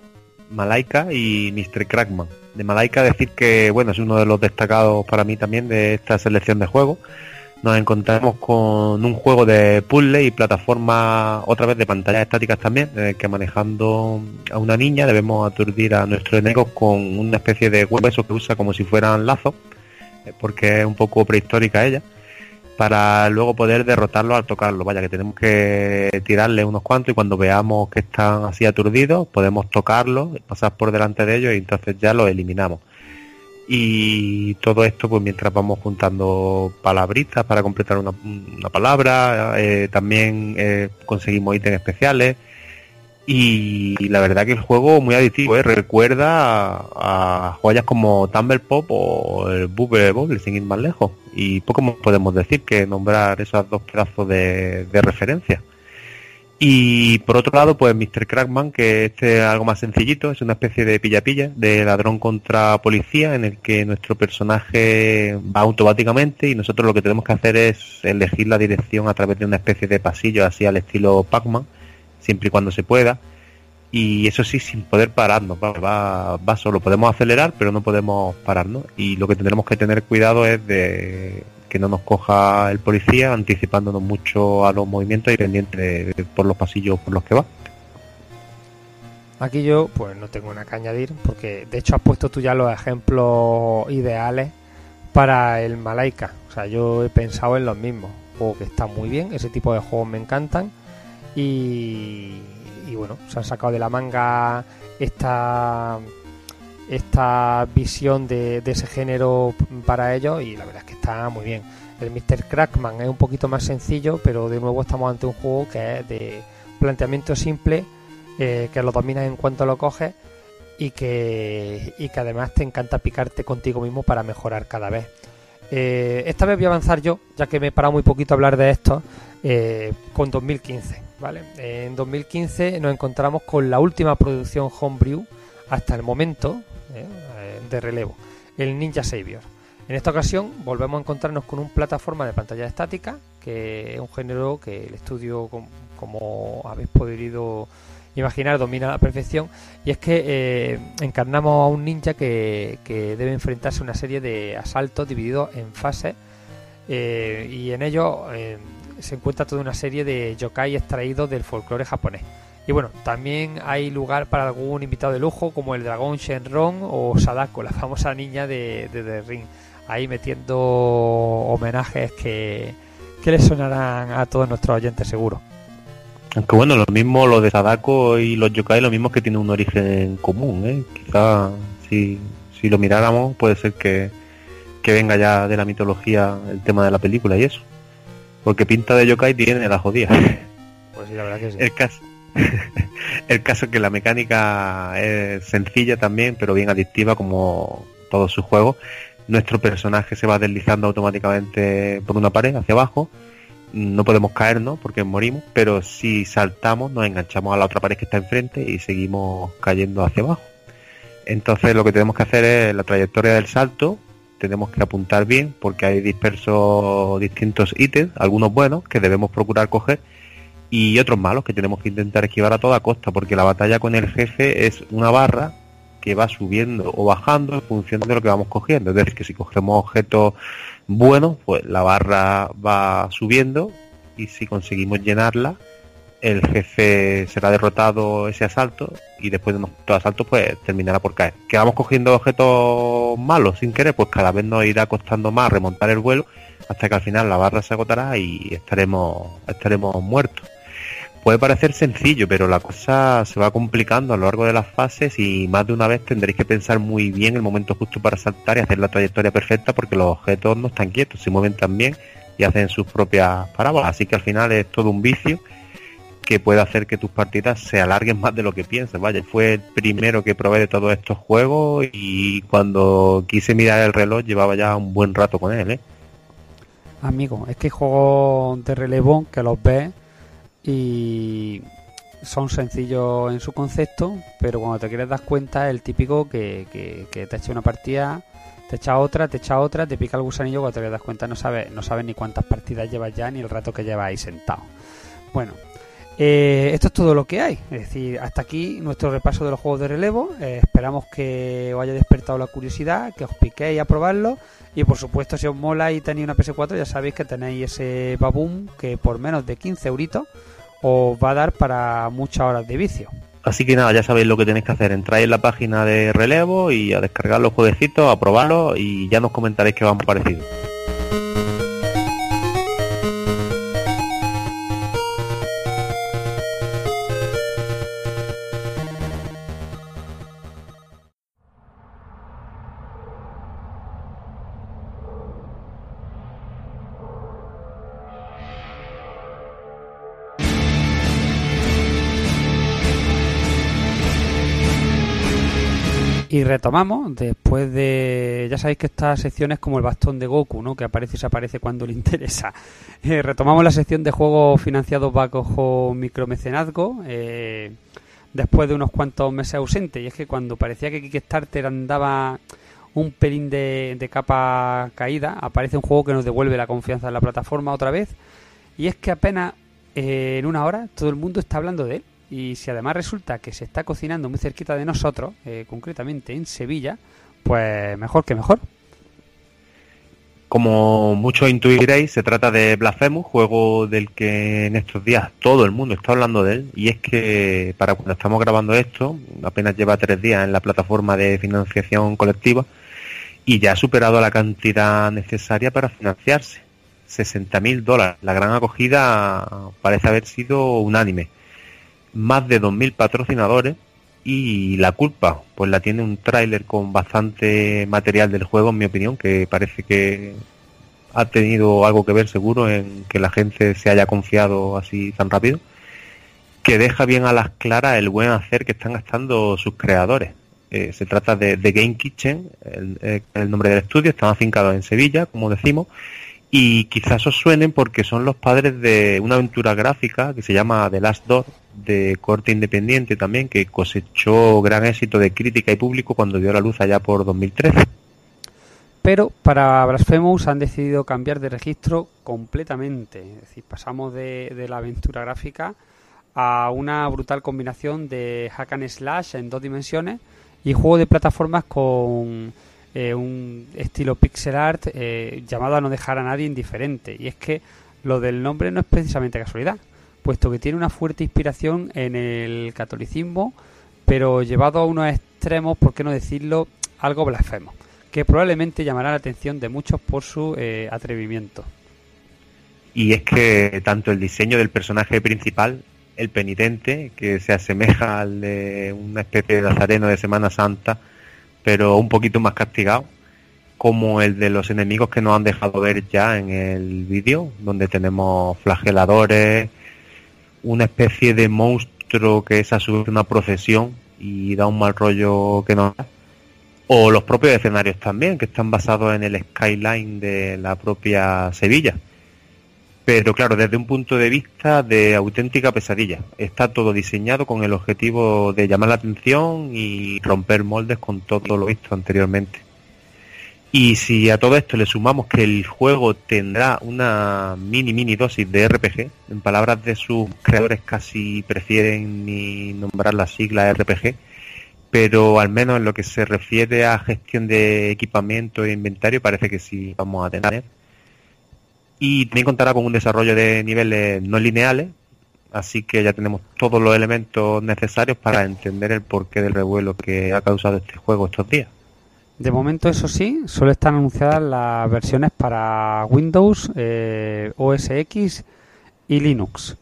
Malaika y Mr. Crackman. De Malaika decir que bueno es uno de los destacados para mí también de esta selección de juegos. Nos encontramos con un juego de puzzle y plataforma otra vez de pantallas estáticas también, que manejando a una niña debemos aturdir a nuestros enemigos con una especie de huesos que usa como si fueran lazos, eh, porque es un poco prehistórica ella para luego poder derrotarlo al tocarlo. Vaya, que tenemos que tirarle unos cuantos y cuando veamos que están así aturdidos, podemos tocarlos, pasar por delante de ellos y entonces ya los eliminamos. Y todo esto, pues mientras vamos juntando palabritas para completar una, una palabra, eh, también eh, conseguimos ítems especiales. Y la verdad que el juego muy adictivo, ¿eh? recuerda a, joyas como Tumble Pop o el Bubble Bobble, sin ir más lejos. Y poco más podemos decir que nombrar esos dos pedazos de, de referencia. Y por otro lado, pues Mr. Crackman, que este es algo más sencillito, es una especie de pilla-pilla, de ladrón contra policía, en el que nuestro personaje va automáticamente y nosotros lo que tenemos que hacer es elegir la dirección a través de una especie de pasillo así al estilo Pac-Man, siempre y cuando se pueda. Y eso sí, sin poder pararnos, va, va, va solo. Podemos acelerar, pero no podemos pararnos. Y lo que tendremos que tener cuidado es de que no nos coja el policía, anticipándonos mucho a los movimientos y pendiente por los pasillos por los que va. Aquí yo pues no tengo nada que añadir porque de hecho has puesto tú ya los ejemplos ideales para el Malaika. O sea, yo he pensado en los mismos. Juego que está muy bien, ese tipo de juegos me encantan y bueno, se han sacado de la manga esta esta visión de, ese género para ellos y la verdad es que está muy bien. El Mr. Crackman es un poquito más sencillo, pero de nuevo estamos ante un juego que es de planteamiento simple, eh, que lo dominas en cuanto lo coges y que, y que además te encanta picarte contigo mismo para mejorar cada vez. Eh, esta vez voy a avanzar yo, ya que me he parado muy poquito a hablar de esto, eh, con 2015. ¿vale? En 2015 nos encontramos con la última producción Homebrew hasta el momento eh, eh, de relevo, el Ninja Savior. En esta ocasión volvemos a encontrarnos con un plataforma de pantalla estática, que es un género que el estudio, com- como habéis podido imaginar, domina a la perfección. Y es que eh, encarnamos a un ninja que, debe enfrentarse a una serie de asaltos divididos en fases. y en ellos se encuentra toda una serie de yokai extraídos del folclore japonés. Y bueno, también hay lugar para algún invitado de lujo como el dragón Shenron o Sadako, la famosa niña de, de The Ring, ahí metiendo homenajes que, que les sonarán a todos nuestros oyentes seguro. Aunque bueno, lo mismo lo de Sadako y los yokai, lo mismo que tienen un origen común, ¿eh? Quizá si, si lo miráramos puede ser que, que venga ya de la mitología el tema de la película y eso. Porque pinta de yokai tiene la jodida. Pues sí, la verdad que sí. El caso, el caso es que la mecánica es sencilla también, pero bien adictiva como todos sus juegos. nuestro personaje se va deslizando automáticamente por una pared hacia abajo. No podemos caernos porque morimos, pero si saltamos nos enganchamos a la otra pared que está enfrente y seguimos cayendo hacia abajo. Entonces lo que tenemos que hacer es la trayectoria del salto, tenemos que apuntar bien porque hay dispersos distintos ítems, algunos buenos que debemos procurar coger y otros malos que tenemos que intentar esquivar a toda costa porque la batalla con el jefe es una barra que va subiendo o bajando en función de lo que vamos cogiendo. Es decir, que si cogemos objetos buenos, pues la barra va subiendo y si conseguimos llenarla, el jefe será derrotado ese asalto y después de unos asaltos pues terminará por caer. Que vamos cogiendo objetos malos sin querer, pues cada vez nos irá costando más remontar el vuelo hasta que al final la barra se agotará y estaremos, estaremos muertos. Puede parecer sencillo, pero la cosa se va complicando a lo largo de las fases y más de una vez tendréis que pensar muy bien el momento justo para saltar y hacer la trayectoria perfecta porque los objetos no están quietos, se mueven también y hacen sus propias parábolas. Así que al final es todo un vicio que puede hacer que tus partidas se alarguen más de lo que piensas. Vaya, fue el primero que probé de todos estos juegos y cuando quise mirar el reloj llevaba ya un buen rato con él. ¿eh? Amigo, es que hay juegos de relevo que los ves y son sencillos en su concepto, pero cuando te quieres dar cuenta es el típico que, que, te echa una partida, te echa otra, te echa otra, te pica el gusanillo, cuando te das cuenta no sabes, no sabes ni cuántas partidas llevas ya ni el rato que llevas ahí sentado. Bueno, eh, esto es todo lo que hay. Es decir, hasta aquí nuestro repaso de los juegos de relevo. Eh, esperamos que os haya despertado la curiosidad, que os piquéis a probarlo. Y por supuesto, si os mola y tenéis una PS4, ya sabéis que tenéis ese baboom que por menos de 15 euritos os va a dar para muchas horas de vicio. Así que nada, ya sabéis lo que tenéis que hacer. Entráis en la página de relevo y a descargar los jueguecitos, a probarlos y ya nos comentaréis qué van parecido. Retomamos, después de... Ya sabéis que esta sección es como el bastón de Goku, ¿no? Que aparece y desaparece cuando le interesa. Eh, retomamos la sección de juegos financiados bajo micromecenazgo, eh, después de unos cuantos meses ausentes. Y es que cuando parecía que Kickstarter andaba un pelín de, capa caída, aparece un juego que nos devuelve la confianza en la plataforma otra vez. Y es que apenas eh, en una hora todo el mundo está hablando de él. Y si además resulta que se está cocinando muy cerquita de nosotros, eh, concretamente en Sevilla, pues mejor que mejor. Como muchos intuiréis, se trata de Blasphemous, juego del que en estos días todo el mundo está hablando de él. Y es que para cuando estamos grabando esto, apenas lleva tres días en la plataforma de financiación colectiva y ya ha superado la cantidad necesaria para financiarse. 60.000 dólares. La gran acogida parece haber sido unánime más de 2.000 patrocinadores y la culpa pues la tiene un tráiler con bastante material del juego en mi opinión que parece que ha tenido algo que ver seguro en que la gente se haya confiado así tan rápido que deja bien a las claras el buen hacer que están gastando sus creadores. Eh, se trata de, de Game Kitchen el, el, nombre del estudio están afincados en Sevilla como decimos y quizás os suenen porque son los padres de una aventura gráfica que se llama The Last Door de corte independiente también, que cosechó gran éxito de crítica y público cuando dio la luz allá por 2013. Pero para Blasphemous han decidido cambiar de registro completamente. Es decir, pasamos de, la aventura gráfica a una brutal combinación de hack and slash en dos dimensiones y juego de plataformas con eh, un estilo pixel art eh, llamado a no dejar a nadie indiferente. Y es que lo del nombre no es precisamente casualidad puesto que tiene una fuerte inspiración en el catolicismo, pero llevado a unos extremos, por qué no decirlo, algo blasfemo, que probablemente llamará la atención de muchos por su eh, atrevimiento. Y es que tanto el diseño del personaje principal, el penitente, que se asemeja al de una especie de nazareno de Semana Santa, pero un poquito más castigado, como el de los enemigos que nos han dejado ver ya en el vídeo, donde tenemos flageladores, una especie de monstruo que es a su vez una procesión y da un mal rollo que no o los propios escenarios también, que están basados en el skyline de la propia Sevilla. Pero claro, desde un punto de vista de auténtica pesadilla. Está todo diseñado con el objetivo de llamar la atención y romper moldes con todo lo visto anteriormente. Y si a todo esto le sumamos que el juego tendrá una mini mini dosis de RPG, en palabras de sus creadores casi prefieren ni nombrar la sigla RPG, pero al menos en lo que se refiere a gestión de equipamiento e inventario parece que sí vamos a tener. Y también contará con un desarrollo de niveles no lineales, así que ya tenemos todos los elementos necesarios para entender el porqué del revuelo que ha causado este juego estos días. De momento, eso sí, solo están anunciadas las versiones para Windows, eh, OS X y Linux.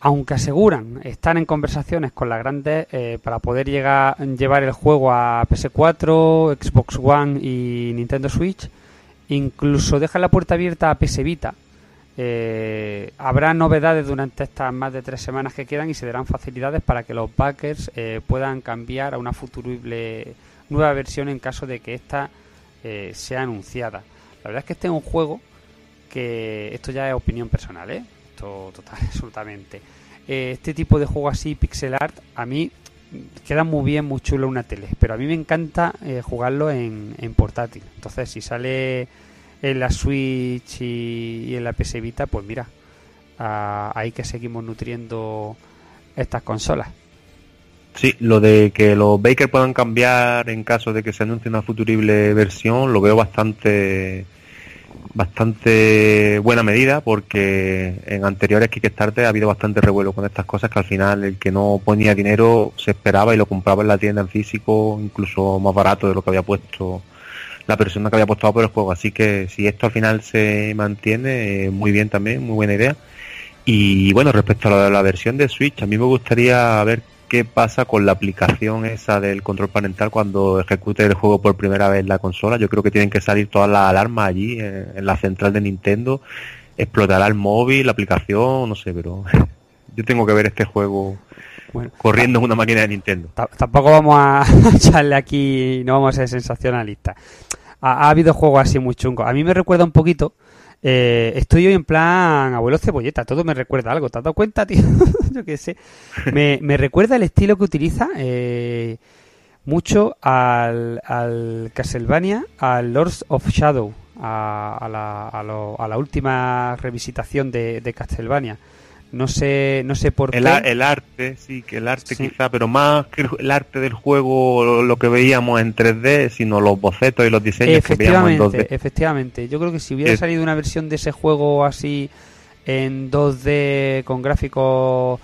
Aunque aseguran están en conversaciones con las grandes eh, para poder llegar, llevar el juego a PS4, Xbox One y Nintendo Switch, incluso dejan la puerta abierta a PS Vita. Eh, habrá novedades durante estas más de tres semanas que quedan y se darán facilidades para que los backers eh, puedan cambiar a una futurible nueva versión en caso de que esta eh, sea anunciada. La verdad es que este es un juego que esto ya es opinión personal, ¿eh? Esto total, absolutamente. Este tipo de juego así, pixel art, a mí queda muy bien, muy chulo una tele, pero a mí me encanta eh, jugarlo en, en, portátil. Entonces, si sale en la Switch y, en la PS Vita, pues mira, a, ahí que seguimos nutriendo estas consolas. Sí, lo de que los Baker puedan cambiar en caso de que se anuncie una futurible versión, lo veo bastante bastante buena medida porque en anteriores Kickstarter ha habido bastante revuelo con estas cosas que al final el que no ponía dinero se esperaba y lo compraba en la tienda en físico incluso más barato de lo que había puesto la persona que había apostado por el juego. Así que si esto al final se mantiene eh, muy bien también muy buena idea. Y bueno respecto a la, la versión de Switch a mí me gustaría ver qué pasa con la aplicación esa del control parental cuando ejecute el juego por primera vez en la consola. Yo creo que tienen que salir todas las alarmas allí en, en la central de Nintendo. Explotará el móvil, la aplicación, no sé, pero yo tengo que ver este juego bueno, corriendo en una máquina de Nintendo. Tampoco vamos a echarle aquí, no vamos a ser sensacionalistas. Ha, ha habido juegos así muy chungos. A mí me recuerda un poquito eh, estoy hoy en plan abuelo cebolleta, todo me recuerda algo, ¿te has dado cuenta, tío? Yo qué sé. Me, recuerda el estilo que utiliza eh, mucho al, Castlevania, al Lords of Shadow, a, a, la, a, lo, a la, última revisitación de Castlevania. No sé, no sé por el, qué. El arte, sí, que el arte sí. quizá, pero más que el arte del juego, lo que veíamos en 3D, sino los bocetos y los diseños que veíamos en 2D. Efectivamente, yo creo que si hubiera es... salido una versión de ese juego así en 2D con gráficos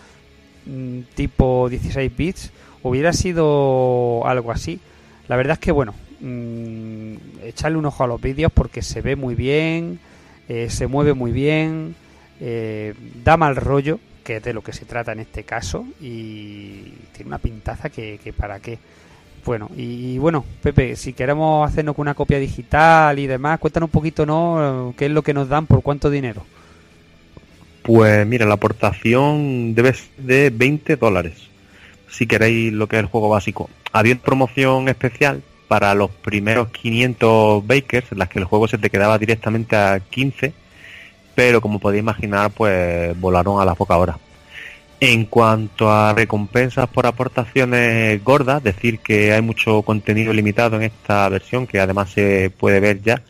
mm, tipo 16 bits, hubiera sido algo así. La verdad es que, bueno, mmm, echarle un ojo a los vídeos porque se ve muy bien, eh, se mueve muy bien eh, da mal rollo, que es de lo que se trata en este caso, y tiene una pintaza que, para qué. Bueno, y, bueno, Pepe, si queremos hacernos una copia digital y demás, cuéntanos un poquito, ¿no? ¿Qué es lo que nos dan, por cuánto dinero? Pues mira, la aportación debe de 20 dólares, si queréis lo que es el juego básico. Había promoción especial para los primeros 500 bakers, en las que el juego se te quedaba directamente a 15 pero como podéis imaginar, pues volaron a la poca hora. En cuanto a recompensas por aportaciones gordas, decir que hay mucho contenido limitado en esta versión, que además se puede ver ya,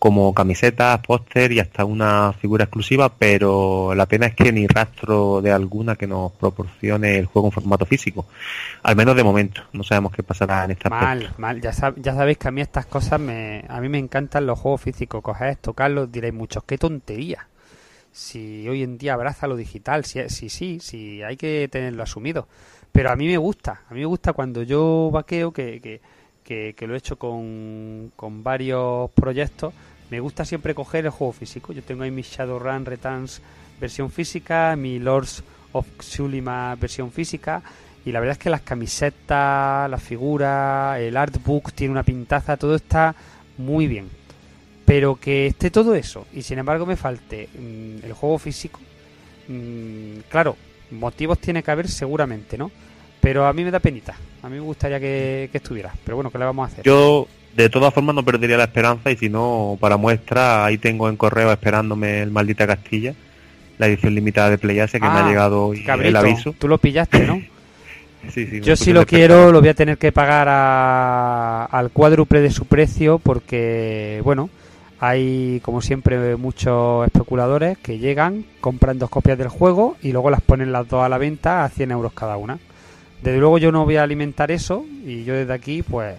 como camisetas, póster y hasta una figura exclusiva, pero la pena es que ni rastro de alguna que nos proporcione el juego en formato físico. Al menos de momento, no sabemos qué pasará en esta Mal, aspecto. mal, ya, sab ya sabéis que a mí estas cosas me, a mí me encantan los juegos físicos, coger, tocarlos, diréis muchos, qué tontería si hoy en día abraza lo digital, si sí, sí, sí, hay que tenerlo asumido. Pero a mí me gusta, a mí me gusta cuando yo vaqueo, que, que, que, que lo he hecho con, con, varios proyectos, me gusta siempre coger el juego físico. Yo tengo ahí mi Shadowrun Returns versión física, mi Lords of Xulima versión física, y la verdad es que las camisetas, las figuras, el artbook tiene una pintaza, todo está muy bien pero que esté todo eso y sin embargo me falte mmm, el juego físico, mmm, claro, motivos tiene que haber seguramente, ¿no? Pero a mí me da penita. A mí me gustaría que, que estuviera. Pero bueno, ¿qué le vamos a hacer? Yo, de todas formas, no perdería la esperanza y si no, para muestra, ahí tengo en correo esperándome el Maldita Castilla, la edición limitada de Playase que me ha Ah, llegado hoy Cabrito, el aviso. Tú lo pillaste, ¿no? Sí, sí, Yo si lo quiero lo voy a tener que pagar a- al cuádruple de su precio porque, bueno, hay como siempre muchos especuladores que llegan, compran dos copias del juego y luego las ponen las dos a la venta a 100 euros cada una. Desde luego yo no voy a alimentar eso y yo desde aquí pues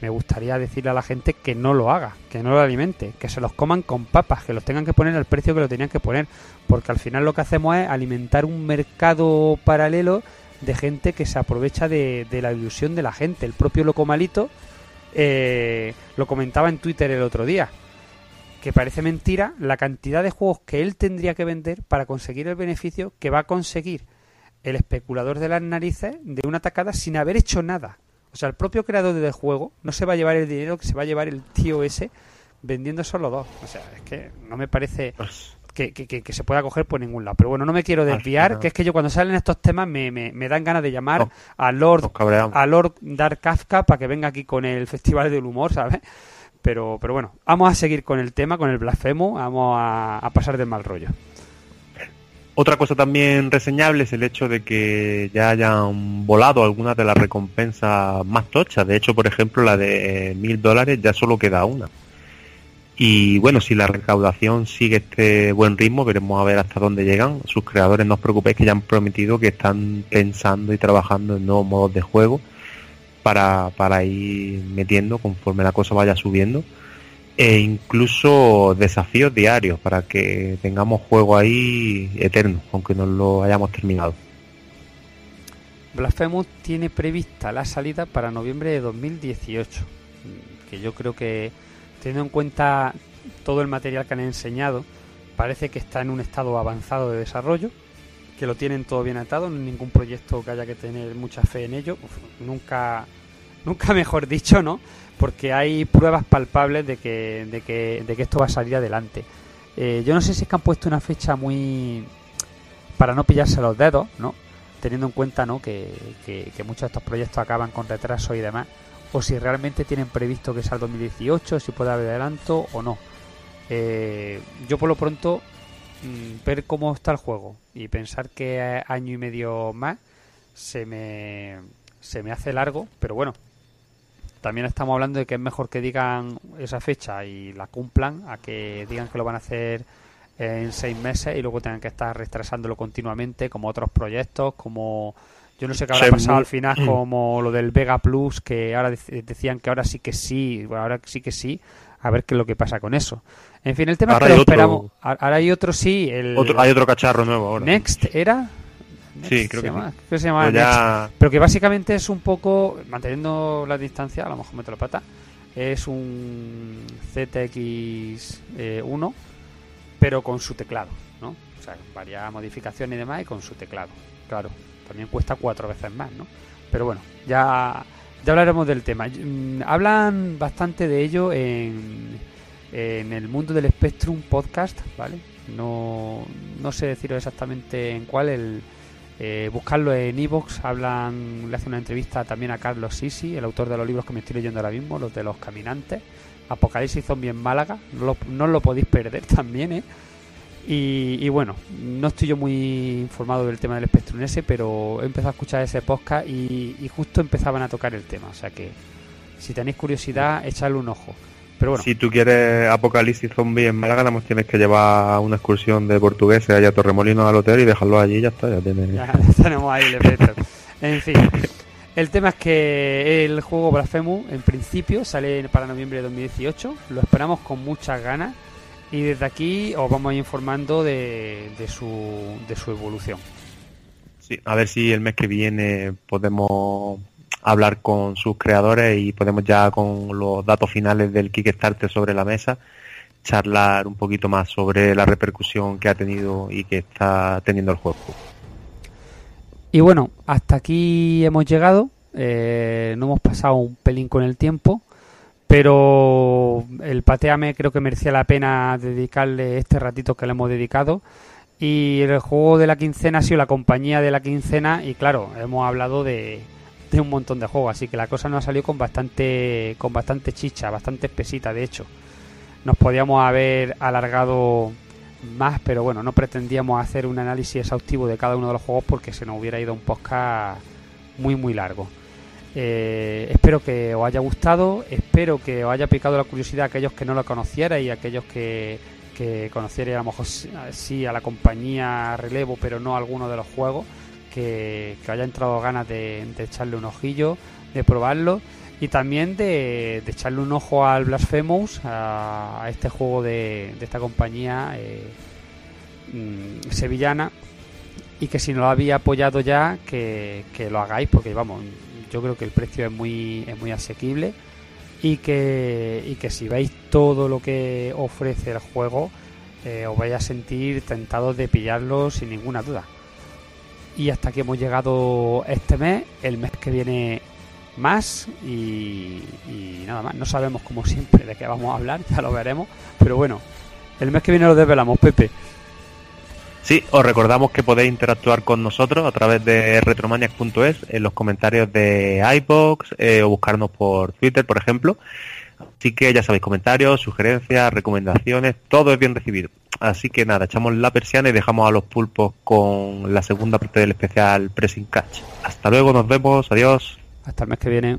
me gustaría decirle a la gente que no lo haga, que no lo alimente, que se los coman con papas, que los tengan que poner al precio que lo tenían que poner, porque al final lo que hacemos es alimentar un mercado paralelo de gente que se aprovecha de, la ilusión de la gente. El propio Locomalito eh, lo comentaba en Twitter el otro día, que parece mentira la cantidad de juegos que él tendría que vender para conseguir el beneficio que va a conseguir el especulador de las narices de una tacada sin haber hecho nada. O sea, el propio creador del juego no se va a llevar el dinero que se va a llevar el tío ese vendiendo solo dos. O sea, es que no me parece que, que- que- que se pueda coger por ningún lado. Pero bueno, no me quiero Al desviar, que es que yo cuando salen estos temas me, me- me dan ganas de llamar No, a Lord a Lord Dark Kafka para que venga aquí con el Festival del Humor, ¿sabes? Pero, pero bueno, vamos a seguir con el tema, con el blasfemo, vamos a, pasar del mal rollo. Otra cosa también reseñable es el hecho de que ya hayan volado algunas de las recompensas más tochas. De hecho, por ejemplo, la de mil dólares ya solo queda una. Y bueno, si la recaudación sigue este buen ritmo, veremos a ver hasta dónde llegan. Sus creadores, no os preocupéis que ya han prometido que están pensando y trabajando en nuevos modos de juego para, para ir metiendo conforme la cosa vaya subiendo e incluso desafíos diarios para que tengamos juego ahí eterno, aunque no lo hayamos terminado. Blasphemous tiene prevista la salida para noviembre de 2018, mm, que yo creo que teniendo en cuenta todo el material que han enseñado, parece que está en un estado avanzado de desarrollo, que lo tienen todo bien atado, ningún proyecto que haya que tener mucha fe en ello, nunca, nunca mejor dicho, ¿no? Porque hay pruebas palpables de que, de que, de que esto va a salir adelante. Eh, yo no sé si es que han puesto una fecha muy para no pillarse los dedos, ¿no? Teniendo en cuenta, ¿no? Que, que, que muchos de estos proyectos acaban con retraso y demás, o si realmente tienen previsto que sea el 2018, si puede haber adelanto o no. Eh, yo por lo pronto mm, ver cómo está el juego y pensar que eh, año y medio más se me se me hace largo, pero bueno, también estamos hablando de que es mejor que digan esa fecha y la cumplan a que digan que lo van a hacer en seis meses y luego tengan que estar retrasándolo continuamente como otros proyectos como yo no sé qué habrá pasado al final como lo del Vega Plus que ahora dec- decían que ahora sí que sí bueno, ahora sí que sí a ver qué es lo que pasa con eso en fin el tema Ahora es que hay lo otro- esperamos ahora hay otro sí el Otro, hay otro cacharro nuevo ahora. Next era Sí, Next creo se que llama- sí. creo que se llama Pues Next. pero que básicamente es un poco manteniendo la distancia a lo mejor meto la pata es un ZX1 pero con su teclado ¿no? o sea varias modificaciones y demás y con su teclado claro también cuesta cuatro veces más ¿no? pero bueno ya ya hablaremos del tema Mm, hablan bastante de ello en en el mundo del Spectrum podcast, ¿vale? No, no sé deciros exactamente en cuál, el, eh, buscarlo en Evox, hablan, le hacen una entrevista también a Carlos Sisi, el autor de los libros que me estoy leyendo ahora mismo, los de los caminantes, Apocalipsis Zombie en Málaga, no lo, no lo podéis perder también, ¿eh? Y, bueno, no estoy yo muy informado del tema del Spectrum ese, pero he empezado a escuchar ese podcast y, y justo empezaban a tocar el tema, o sea que si tenéis curiosidad, echadle un ojo. Pero bueno, Si tú quieres Apocalipsis Zombie en Málaga, nada más tienes que llevar una excursión de portugueses allá a Torremolinos al hotel y dejarlo allí y ya está, ya tienes... Ya tenemos ahí el efecto. En fin, el tema es que el juego Blasphemous en principio sale para noviembre de 2018. Lo esperamos con muchas ganas y desde aquí os vamos a ir informando de, de su, de su evolución. Sí, a ver si el mes que viene podemos hablar con sus creadores y podemos ya con los datos finales del Kickstarter sobre la mesa charlar un poquito más sobre la repercusión que ha tenido y que está teniendo el juego. Y bueno, hasta aquí hemos llegado. Eh, no hemos pasado un pelín con el tiempo, pero el pateame creo que merecía la pena dedicarle este ratito que le hemos dedicado. Y el juego de la quincena ha sido la compañía de la quincena y claro, hemos hablado de, de un montón de juegos, así que la cosa nos ha salido con bastante, con bastante chicha, bastante espesita de hecho. Nos podíamos haber alargado más, pero bueno, no pretendíamos hacer un análisis exhaustivo de cada uno de los juegos porque se nos hubiera ido un podcast muy muy largo. Eh, espero que os haya gustado, espero que os haya picado la curiosidad a aquellos que no lo conocierais y aquellos que, que conocierais a lo mejor sí a la compañía Relevo, pero no a alguno de los juegos, que, haya entrado ganas de, echarle un ojillo, de probarlo y también de, echarle un ojo al Blasphemous, a, este juego de, esta compañía eh, mm, sevillana y que si no lo había apoyado ya que, que, lo hagáis porque vamos yo creo que el precio es muy es muy asequible y que y que si veis todo lo que ofrece el juego eh, os vais a sentir tentados de pillarlo sin ninguna duda y hasta aquí hemos llegado este mes el mes que viene más y, nada más no sabemos como siempre de qué vamos a hablar ya lo veremos pero bueno el mes que viene lo desvelamos Pepe Sí, os recordamos que podéis interactuar con nosotros a través de retromaniac.es en los comentarios de iBox eh, o buscarnos por Twitter, por ejemplo. Así que ya sabéis, comentarios, sugerencias, recomendaciones, todo es bien recibido. Así que nada, echamos la persiana y dejamos a los pulpos con la segunda parte del especial Pressing Catch. Hasta luego, nos vemos, adiós. Hasta el mes que viene.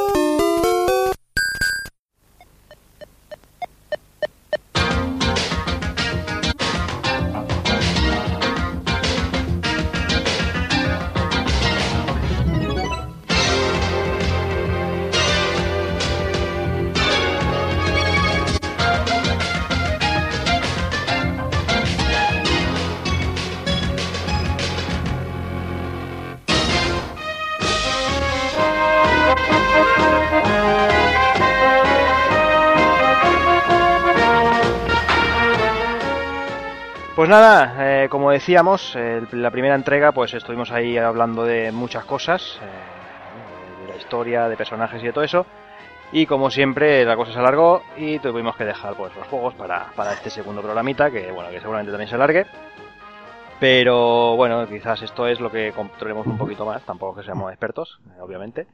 Nada, eh, como decíamos, eh, la primera entrega pues estuvimos ahí hablando de muchas cosas, eh, de la historia, de personajes y de todo eso. Y como siempre la cosa se alargó y tuvimos que dejar pues los juegos para, para este segundo programita, que bueno, que seguramente también se alargue. Pero bueno, quizás esto es lo que controlemos un poquito más, tampoco que seamos expertos, obviamente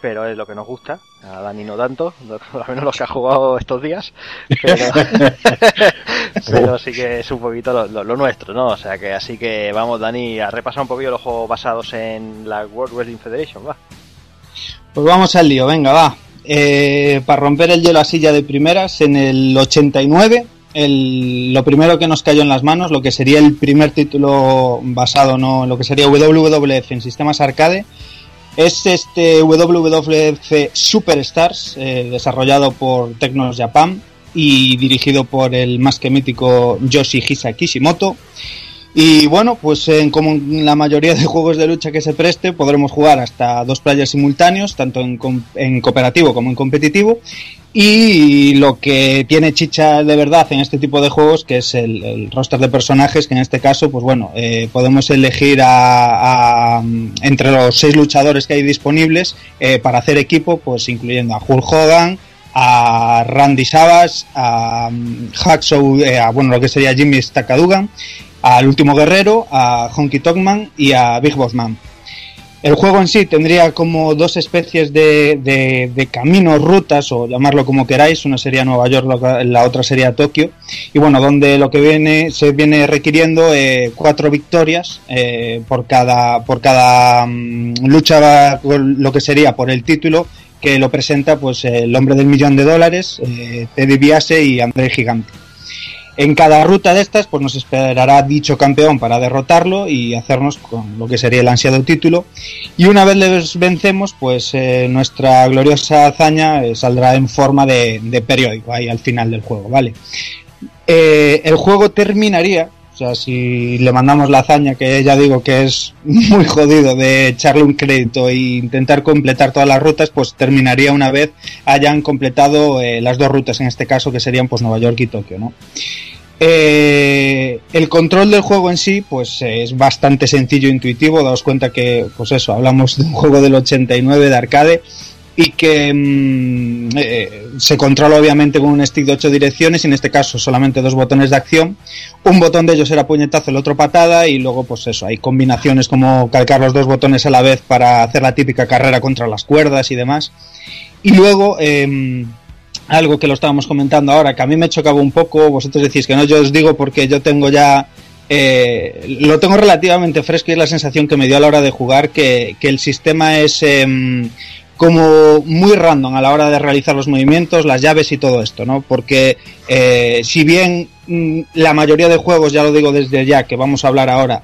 pero es lo que nos gusta. A Dani no tanto, por lo menos los que ha jugado estos días. Pero, pero sí que es un poquito lo, lo, lo, nuestro, ¿no? O sea que así que vamos, Dani, a repasar un poquito los juegos basados en la World Wrestling Federation, va. Pues vamos al lío, venga, va. Eh, para romper el hielo así ya de primeras, en el 89, el, lo primero que nos cayó en las manos, lo que sería el primer título basado, ¿no? Lo que sería WWF en sistemas arcade, es este WWF Superstars, eh, desarrollado por Tecnos Japan y dirigido por el más que mítico Yoshihisa Kishimoto. Y bueno, pues en, como en la mayoría de juegos de lucha que se preste, podremos jugar hasta dos players simultáneos, tanto en, en cooperativo como en competitivo. Y lo que tiene chicha de verdad en este tipo de juegos, que es el, roster de personajes, que en este caso, pues bueno, eh, podemos elegir a, a, entre los seis luchadores que hay disponibles eh, para hacer equipo, pues incluyendo a Hulk Hogan, a Randy Savage, a um, Hacksaw, eh, a bueno, lo que sería Jimmy Stakadugan, al último guerrero, a Honky Togman y a Big Boss Man. El juego en sí tendría como dos especies de, de, caminos, rutas, o llamarlo como queráis. Una sería Nueva York, la otra sería Tokio. Y bueno, donde lo que viene, se viene requiriendo eh, cuatro victorias eh, por cada, por cada um, lucha, lo que sería por el título, que lo presenta pues el hombre del millón de dólares, eh, Teddy Biase y André Gigante. En cada ruta de estas, pues nos esperará dicho campeón para derrotarlo y hacernos con lo que sería el ansiado título. Y una vez les vencemos, pues eh, nuestra gloriosa hazaña eh, saldrá en forma de, periódico ahí al final del juego, ¿vale? eh, el juego terminaría, o sea, si le mandamos la hazaña, que ya digo que es muy jodido de echarle un crédito e intentar completar todas las rutas, pues terminaría una vez hayan completado las dos rutas, en este caso, que serían pues Nueva York y Tokio, ¿no? Eh, el control del juego en sí, pues es bastante sencillo e intuitivo. Daos cuenta que, pues eso, hablamos de un juego del 89 de arcade y que mm, eh, se controla obviamente con un stick de 8 direcciones, y en este caso solamente dos botones de acción. Un botón de ellos era puñetazo, el otro patada, y luego, pues eso, hay combinaciones como calcar los dos botones a la vez para hacer la típica carrera contra las cuerdas y demás. Y luego. Eh, algo que lo estábamos comentando ahora, que a mí me chocaba un poco, vosotros decís que no, yo os digo porque yo tengo ya, eh, lo tengo relativamente fresco y es la sensación que me dio a la hora de jugar, que, que el sistema es eh, como muy random a la hora de realizar los movimientos, las llaves y todo esto, ¿no? Porque eh, si bien mm, la mayoría de juegos, ya lo digo desde ya, que vamos a hablar ahora,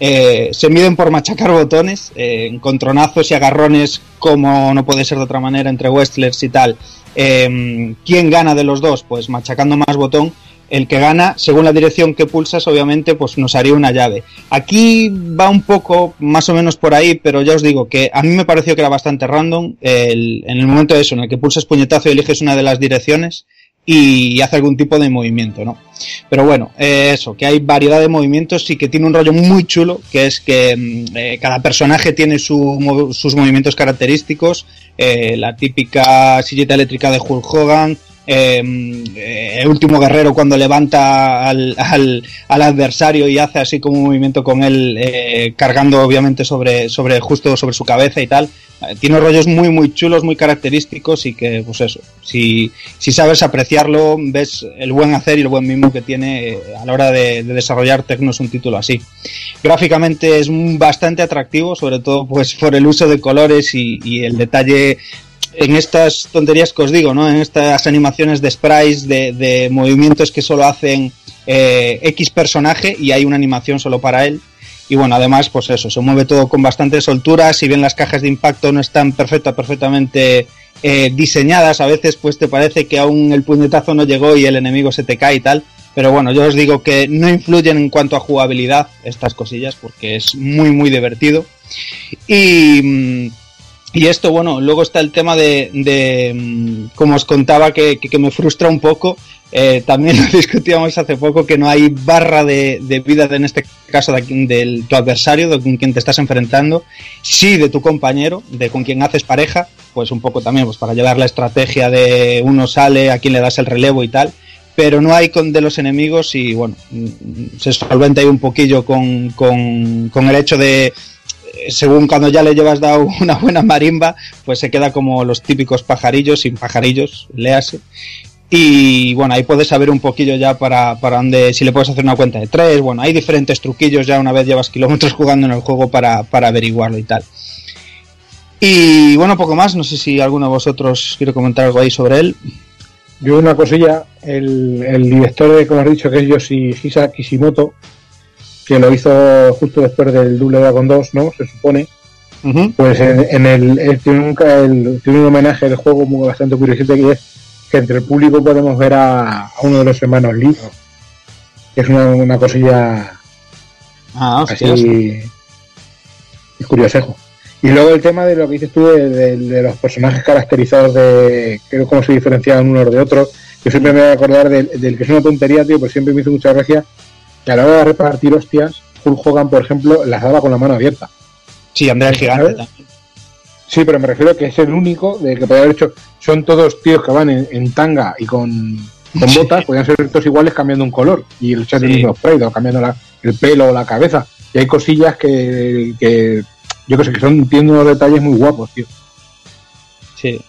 eh, se miden por machacar botones, eh, encontronazos y agarrones, como no puede ser de otra manera, entre Westlers y tal. Eh, ¿Quién gana de los dos? Pues machacando más botón. El que gana, según la dirección que pulsas, obviamente, pues nos haría una llave. Aquí va un poco más o menos por ahí, pero ya os digo que a mí me pareció que era bastante random. El- en el momento de eso, en el que pulsas puñetazo y eliges una de las direcciones y hace algún tipo de movimiento, ¿no? Pero bueno, eh, eso, que hay variedad de movimientos y que tiene un rollo muy chulo, que es que mm, eh, cada personaje tiene su sus movimientos característicos, eh, la típica silleta eléctrica de Hulk Hogan, mm, eh, el último guerrero cuando levanta al, al, al adversario y hace así como un movimiento con él, eh, cargando obviamente sobre, sobre, justo sobre su cabeza y tal. Eh, Tiene rollos muy, muy chulos, muy característicos y que, pues eso, si, si sabes apreciarlo, ves el buen hacer y el buen mimo que tiene a la hora de, de desarrollar Tecnos un título así. Gráficamente es bastante atractivo, sobre todo pues por el uso de colores y el detalle en estas tonterías que os digo, ¿no? En estas animaciones de sprites, de, movimientos que solo hacen eh, X personaje y hay una animación solo para él. Y bueno, además, pues eso, se mueve todo con bastante soltura. Si bien las cajas de impacto no están perfectas, perfectamente eh, diseñadas, a veces pues te parece que aún el puñetazo no llegó y el enemigo se te cae y tal. Pero bueno, yo os digo que no influyen en cuanto a jugabilidad estas cosillas porque es muy, muy divertido. Y, mm, y esto, bueno, luego está el tema de, de, mm, como os contaba, que, que- me frustra un poco. Eh, también lo discutíamos hace poco que no hay barra de, de vida, en este caso de, tu adversario, de con quien te estás enfrentando, sí de tu compañero, de con quien haces pareja, pues un poco también pues para llevar la estrategia de uno sale, a quien le das el relevo y tal, pero no hay con de los enemigos y bueno, mm, se solventa ahí un poquillo con, con, con el hecho de según cuando ya le llevas dado una buena marimba, pues se queda como los típicos pajarillos, sin pajarillos, léase. Y bueno, ahí puedes saber un poquillo ya para, para dónde, si le puedes hacer una cuenta de tres, bueno, hay diferentes truquillos ya una vez llevas kilómetros jugando en el juego para, para averiguarlo y tal. Y bueno, poco más, no sé si alguno de vosotros quiere comentar algo ahí sobre él. Yo una cosilla, el, el director de, como has dicho, que es Yoshihisa Kishimoto, que lo hizo justo después del Double Dragon 2, ¿no? Se supone. Pues en, en el, él tiene, un, el- tiene un homenaje del juego muy bastante curioso que es que entre el público podemos ver a, a uno de los hermanos Lee, que es una, una cosilla Ah, así es curiosejo. Y luego el tema de lo que dices tú de, de- de los personajes caracterizados de que cómo se diferencian unos de otros. Yo siempre me voy a acordar del, del que es una tontería, tío, pero siempre me hizo mucha gracia que a la hora de repartir hostias, Hulk Hogan, por ejemplo, las daba con la mano abierta. Sí, Andrés el Gigante. Sí, pero me refiero a que es el único de que podía haber hecho. Son todos tíos que van en, en tanga y con, con botas, podían ser todos iguales cambiando un color y el el Sí. o cambiando la- el pelo o la cabeza. Y hay cosillas que, que yo que sé, que son, tienen unos detalles muy guapos, tío. Sí.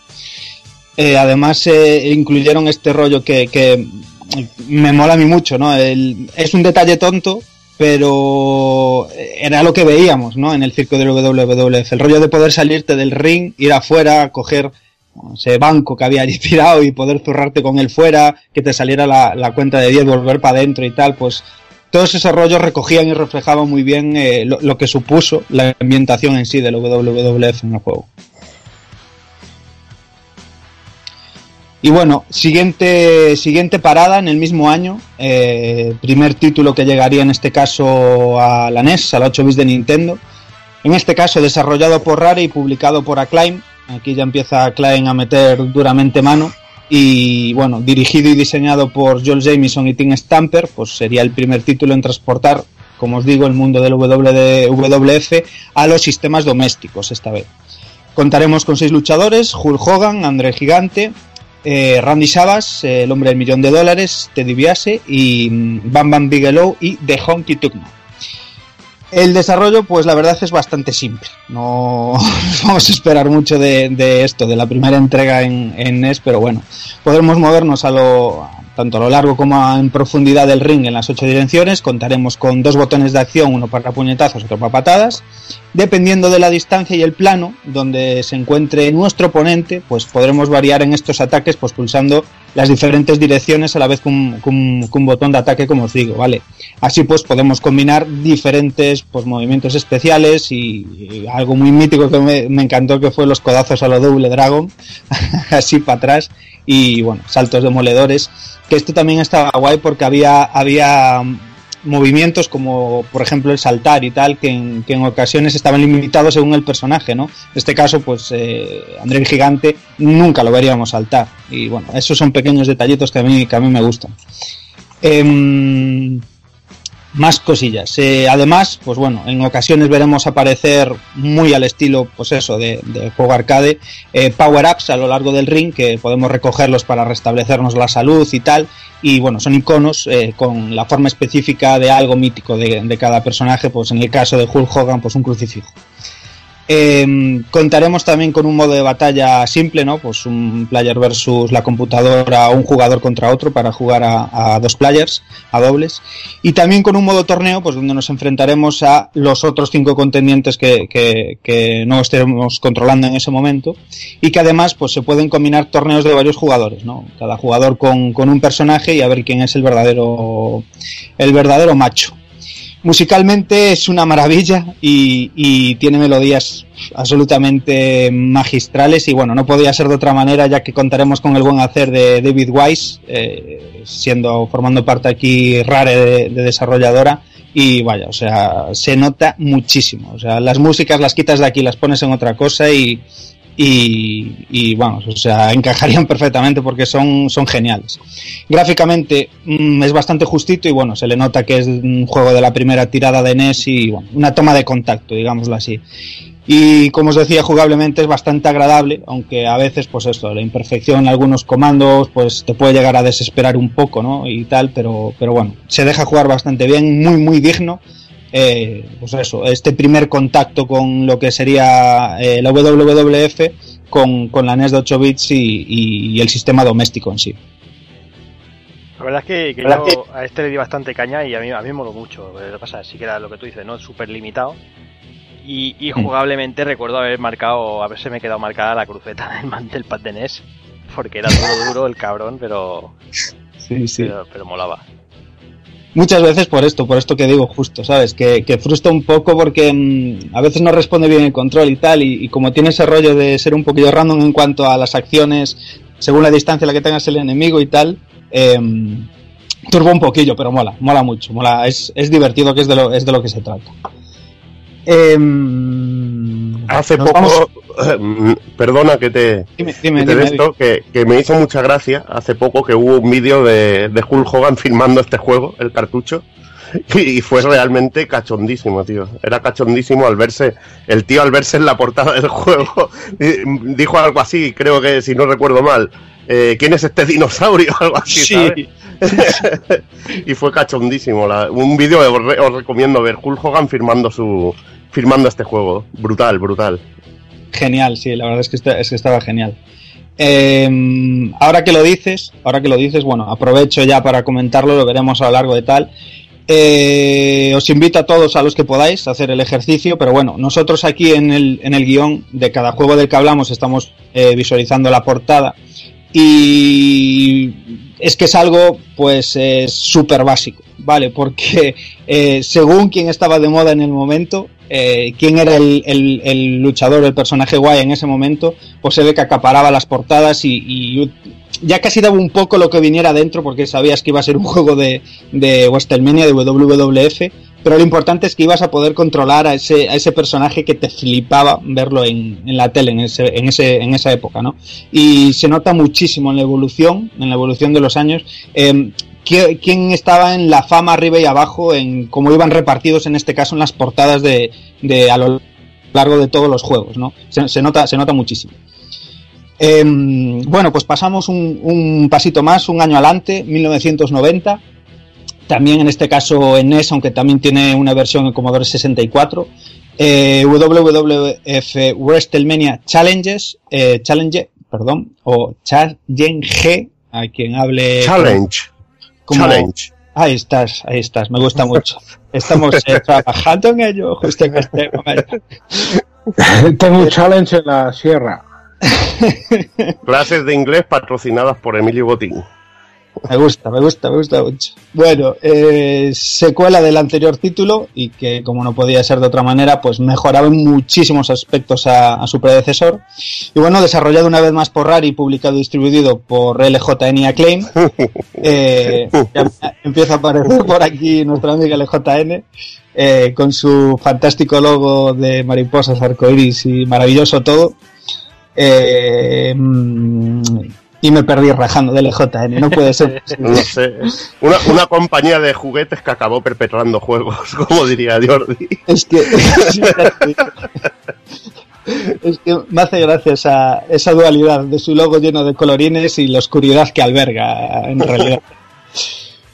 Eh, además eh, incluyeron este rollo que, que me mola a mí mucho, ¿no? El- es un detalle tonto, pero era lo que veíamos, ¿no? En el circo del WWF. El rollo de poder salirte del ring, ir afuera, coger ese banco que había allí tirado y poder zurrarte con él fuera, que te saliera la, la cuenta de 10, volver para adentro y tal, pues todos esos rollos recogían y reflejaban muy bien eh, lo, lo que supuso la ambientación en sí del WWF en el juego. Y bueno, siguiente, siguiente parada en el mismo año, eh, primer título que llegaría en este caso a la NES, a la 8 bits de Nintendo. En este caso desarrollado por Rare y publicado por Acclaim. Aquí ya empieza Acclaim a meter duramente mano. Y bueno, dirigido y diseñado por Joel Jamieson y Tim Stamper, pues sería el primer título en transportar, como os digo, el mundo del WWF a los sistemas domésticos esta vez. Contaremos con seis luchadores, Hulk Hogan, André Gigante, eh, Randy Savas, el hombre del millón de dólares, Teddy Biase y mm, Bam Bam Bigelow y The Honky Tonk Man. El desarrollo, pues la verdad es bastante simple. No vamos a esperar mucho de, de esto, de la primera entrega en, en, NES, pero bueno, podremos movernos a lo, tanto a lo largo como en profundidad del ring en las ocho direcciones. Contaremos con dos botones de acción, uno para puñetazos, otro para patadas. Dependiendo de la distancia y el plano donde se encuentre nuestro oponente, pues podremos variar en estos ataques pues pulsando las diferentes direcciones a la vez con, un botón de ataque, como os digo, ¿vale? Así pues podemos combinar diferentes pues, movimientos especiales y, algo muy mítico que me, encantó que fue los codazos a lo Double Dragon, así para atrás, y bueno, saltos demoledores. Que esto también estaba guay porque había, había movimientos como por ejemplo el saltar y tal que en, que en ocasiones estaban limitados según el personaje no en este caso pues eh, André el Gigante nunca lo veríamos saltar y bueno esos son pequeños detallitos que a mí que a mí me gustan eh, más cosillas. Eh, además, pues bueno, en ocasiones veremos aparecer muy al estilo, pues eso, de, de juego arcade, eh, power-ups a lo largo del ring, que podemos recogerlos para restablecernos la salud y tal. Y bueno, son iconos eh, con la forma específica de algo mítico de, de, cada personaje, pues en el caso de Hulk Hogan, pues un crucifijo. Eh, contaremos también con un modo de batalla simple, ¿no? Pues un player versus la computadora, un jugador contra otro para jugar a, dos players, a dobles. Y también con un modo torneo, pues donde nos enfrentaremos a los otros cinco contendientes que no estemos controlando en ese momento. Y que además, pues se pueden combinar torneos de varios jugadores, ¿no? Cada jugador con, con un personaje y a ver quién es el verdadero, el verdadero macho. Musicalmente es una maravilla y, tiene melodías absolutamente magistrales y bueno, no podía ser de otra manera ya que contaremos con el buen hacer de David Wise, eh, siendo formando parte aquí Rare de, de, desarrolladora. Y vaya, o sea, se nota muchísimo, o sea, las músicas las quitas de aquí, las pones en otra cosa y, y, y, vamos, o sea, encajarían perfectamente porque son, son geniales. Gráficamente mmm, es bastante justito y bueno, se le nota que es un juego de la primera tirada de NES y bueno, una toma de contacto, digámoslo así. Y como os decía, jugablemente es bastante agradable, aunque a veces, pues esto, la imperfección en algunos comandos, pues te puede llegar a desesperar un poco, ¿no? Y tal, pero, pero bueno, se deja jugar bastante bien, muy, muy digno eh, pues eso, este primer contacto con lo que sería eh, la WWF con, con, la NES de 8 bits y, y, y, el sistema doméstico en sí. La verdad es que, que yo que... a este le di bastante caña y a mí, a mí me moló mucho. Lo que pasa sí que era lo que tú dices, ¿no? Súper limitado. Y, y, mm. jugablemente mm. recuerdo haber marcado, haberse me quedado marcada la cruceta del, del pad de NES. Porque era todo duro el cabrón, pero. Sí, sí. Pero, pero molaba muchas veces por esto, por esto que digo justo, ¿sabes? Que, que frustra un poco porque mmm, a veces no responde bien el control y tal, y, y, como tiene ese rollo de ser un poquillo random en cuanto a las acciones, según la distancia a la que tengas el enemigo y tal, eh, turbo un poquillo, pero mola, mola mucho, mola, es, es divertido, que es de lo, es de lo que se trata. Eh, Hace poco, vamos... perdona que te, dime, dime, que, te dime, esto, que, que, me hizo mucha gracia hace poco que hubo un vídeo de, de Hulk Hogan filmando este juego, el cartucho, y, fue realmente cachondísimo, tío. Era cachondísimo al verse, el tío al verse en la portada del juego, dijo algo así, creo que si no recuerdo mal, eh, ¿quién es este dinosaurio? Algo así, sí. ¿sabes? y fue cachondísimo. La, un vídeo os, re, os recomiendo ver, Hulk Hogan firmando su, firmando este juego. Brutal, brutal. Genial, sí, la verdad es que, está, es que estaba genial. Eh, ahora que lo dices, ahora que lo dices, bueno, aprovecho ya para comentarlo, lo veremos a lo largo de tal. Eh, os invito a todos a los que podáis a hacer el ejercicio, pero bueno, nosotros aquí en el, en el guion de cada juego del que hablamos estamos eh, visualizando la portada y es que es algo pues súper básico, ¿vale? Porque eh, según quien estaba de moda en el momento, eh, quién era el, luchador, el personaje guay en ese momento, pues se ve que acaparaba las portadas y, ya casi daba un poco lo que viniera dentro, porque sabías que iba a ser un juego de, de WrestleMania, de WWF, pero lo importante es que ibas a poder controlar a ese, a ese personaje que te flipaba verlo en, en la tele en, ese, en, ese, en esa época, ¿no? Y se nota muchísimo en la evolución, en la evolución de los años. Eh, quién estaba en la fama arriba y abajo, en cómo iban repartidos en este caso en las portadas de, de a lo largo de todos los juegos, ¿no? Se, se nota, se nota muchísimo. Em, bueno, pues pasamos un, un pasito más, un año adelante, 1990. También en este caso en NES, aunque también tiene una versión en Commodore 64. Eh, WWF WrestleMania Challenges, eh, Challenge, perdón, o Challenge, a quien hable. Challenge. Como- Challenge. Ahí estás, ahí estás, me gusta mucho. Estamos eh, trabajando en ello justo en este momento. Tengo un challenge en la sierra. Clases de inglés patrocinadas por Emilio Botín. Me gusta, me gusta, me gusta mucho. Bueno, eh, secuela del anterior título y que, como no podía ser de otra manera, pues mejoraba en muchísimos aspectos a, a su predecesor. Y bueno, desarrollado una vez más por Rare y publicado y distribuido por LJN y Acclaim. Eh, empieza a aparecer por aquí nuestra amiga LJN. eh, con su fantástico logo de mariposas, arcoiris y maravilloso todo. Eh, mm, y me perdí rajando de LJN, no puede ser. No sé. Una, una compañía de juguetes que acabó perpetrando juegos, como diría Jordi. Es que. Es que me hace gracia esa, esa dualidad de su logo lleno de colorines y la oscuridad que alberga en realidad.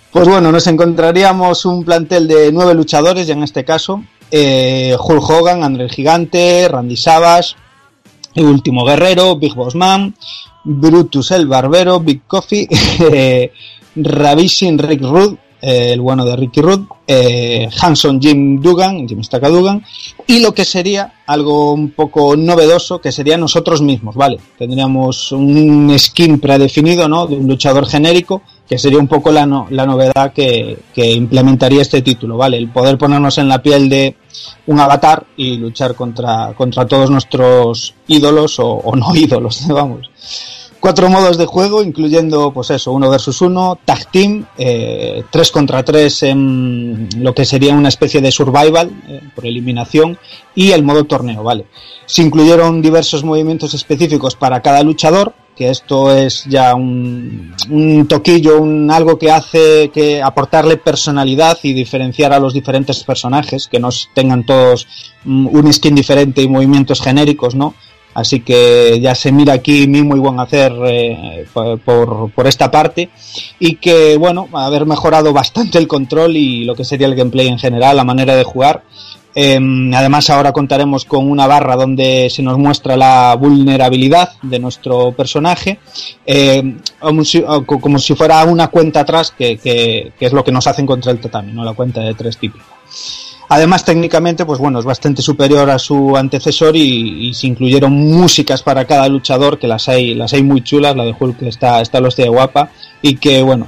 Pues bueno, nos encontraríamos un plantel de nueve luchadores, ya en este caso. Eh, Hulk Hogan, André el Gigante, Randy Savage, El Último Guerrero, Big Boss Man, Brutus el Barbero, Big Coffee, eh, Ravishin Rick Rude, eh, el bueno de Ricky Rude, eh, Hanson Jim Dugan, Jim Staka Dugan, y lo que sería algo un poco novedoso, que sería nosotros mismos, ¿vale? Tendríamos un skin predefinido, ¿no? De un luchador genérico, que sería un poco la, no- la novedad que, implementaría este título, ¿vale? El poder ponernos en la piel de un avatar y luchar contra, contra todos nuestros ídolos o, o no ídolos, vamos. Cuatro modos de juego, incluyendo, pues eso, uno versus uno, tag team, eh, tres contra tres en lo que sería una especie de survival, eh, por eliminación, y el modo torneo, ¿vale? Se incluyeron diversos movimientos específicos para cada luchador, que esto es ya un, un toquillo, un algo que hace que aportarle personalidad y diferenciar a los diferentes personajes, que no tengan todos mm, un skin diferente y movimientos genéricos, ¿no? Así que ya se mira aquí mi muy buen hacer eh, por, por- por esta parte y que bueno, haber mejorado bastante el control y lo que sería el gameplay en general, la manera de jugar. Eh, además ahora contaremos con una barra donde se nos muestra la vulnerabilidad de nuestro personaje, eh, como, si, fuera una cuenta atrás, que, es lo que nos hacen contra el tatami, ¿no? la cuenta de tres típica. Además, técnicamente, pues bueno, es bastante superior a su antecesor y, se incluyeron músicas para cada luchador, que las hay, las hay muy chulas, la de Hulk está, está los de guapa, y que bueno,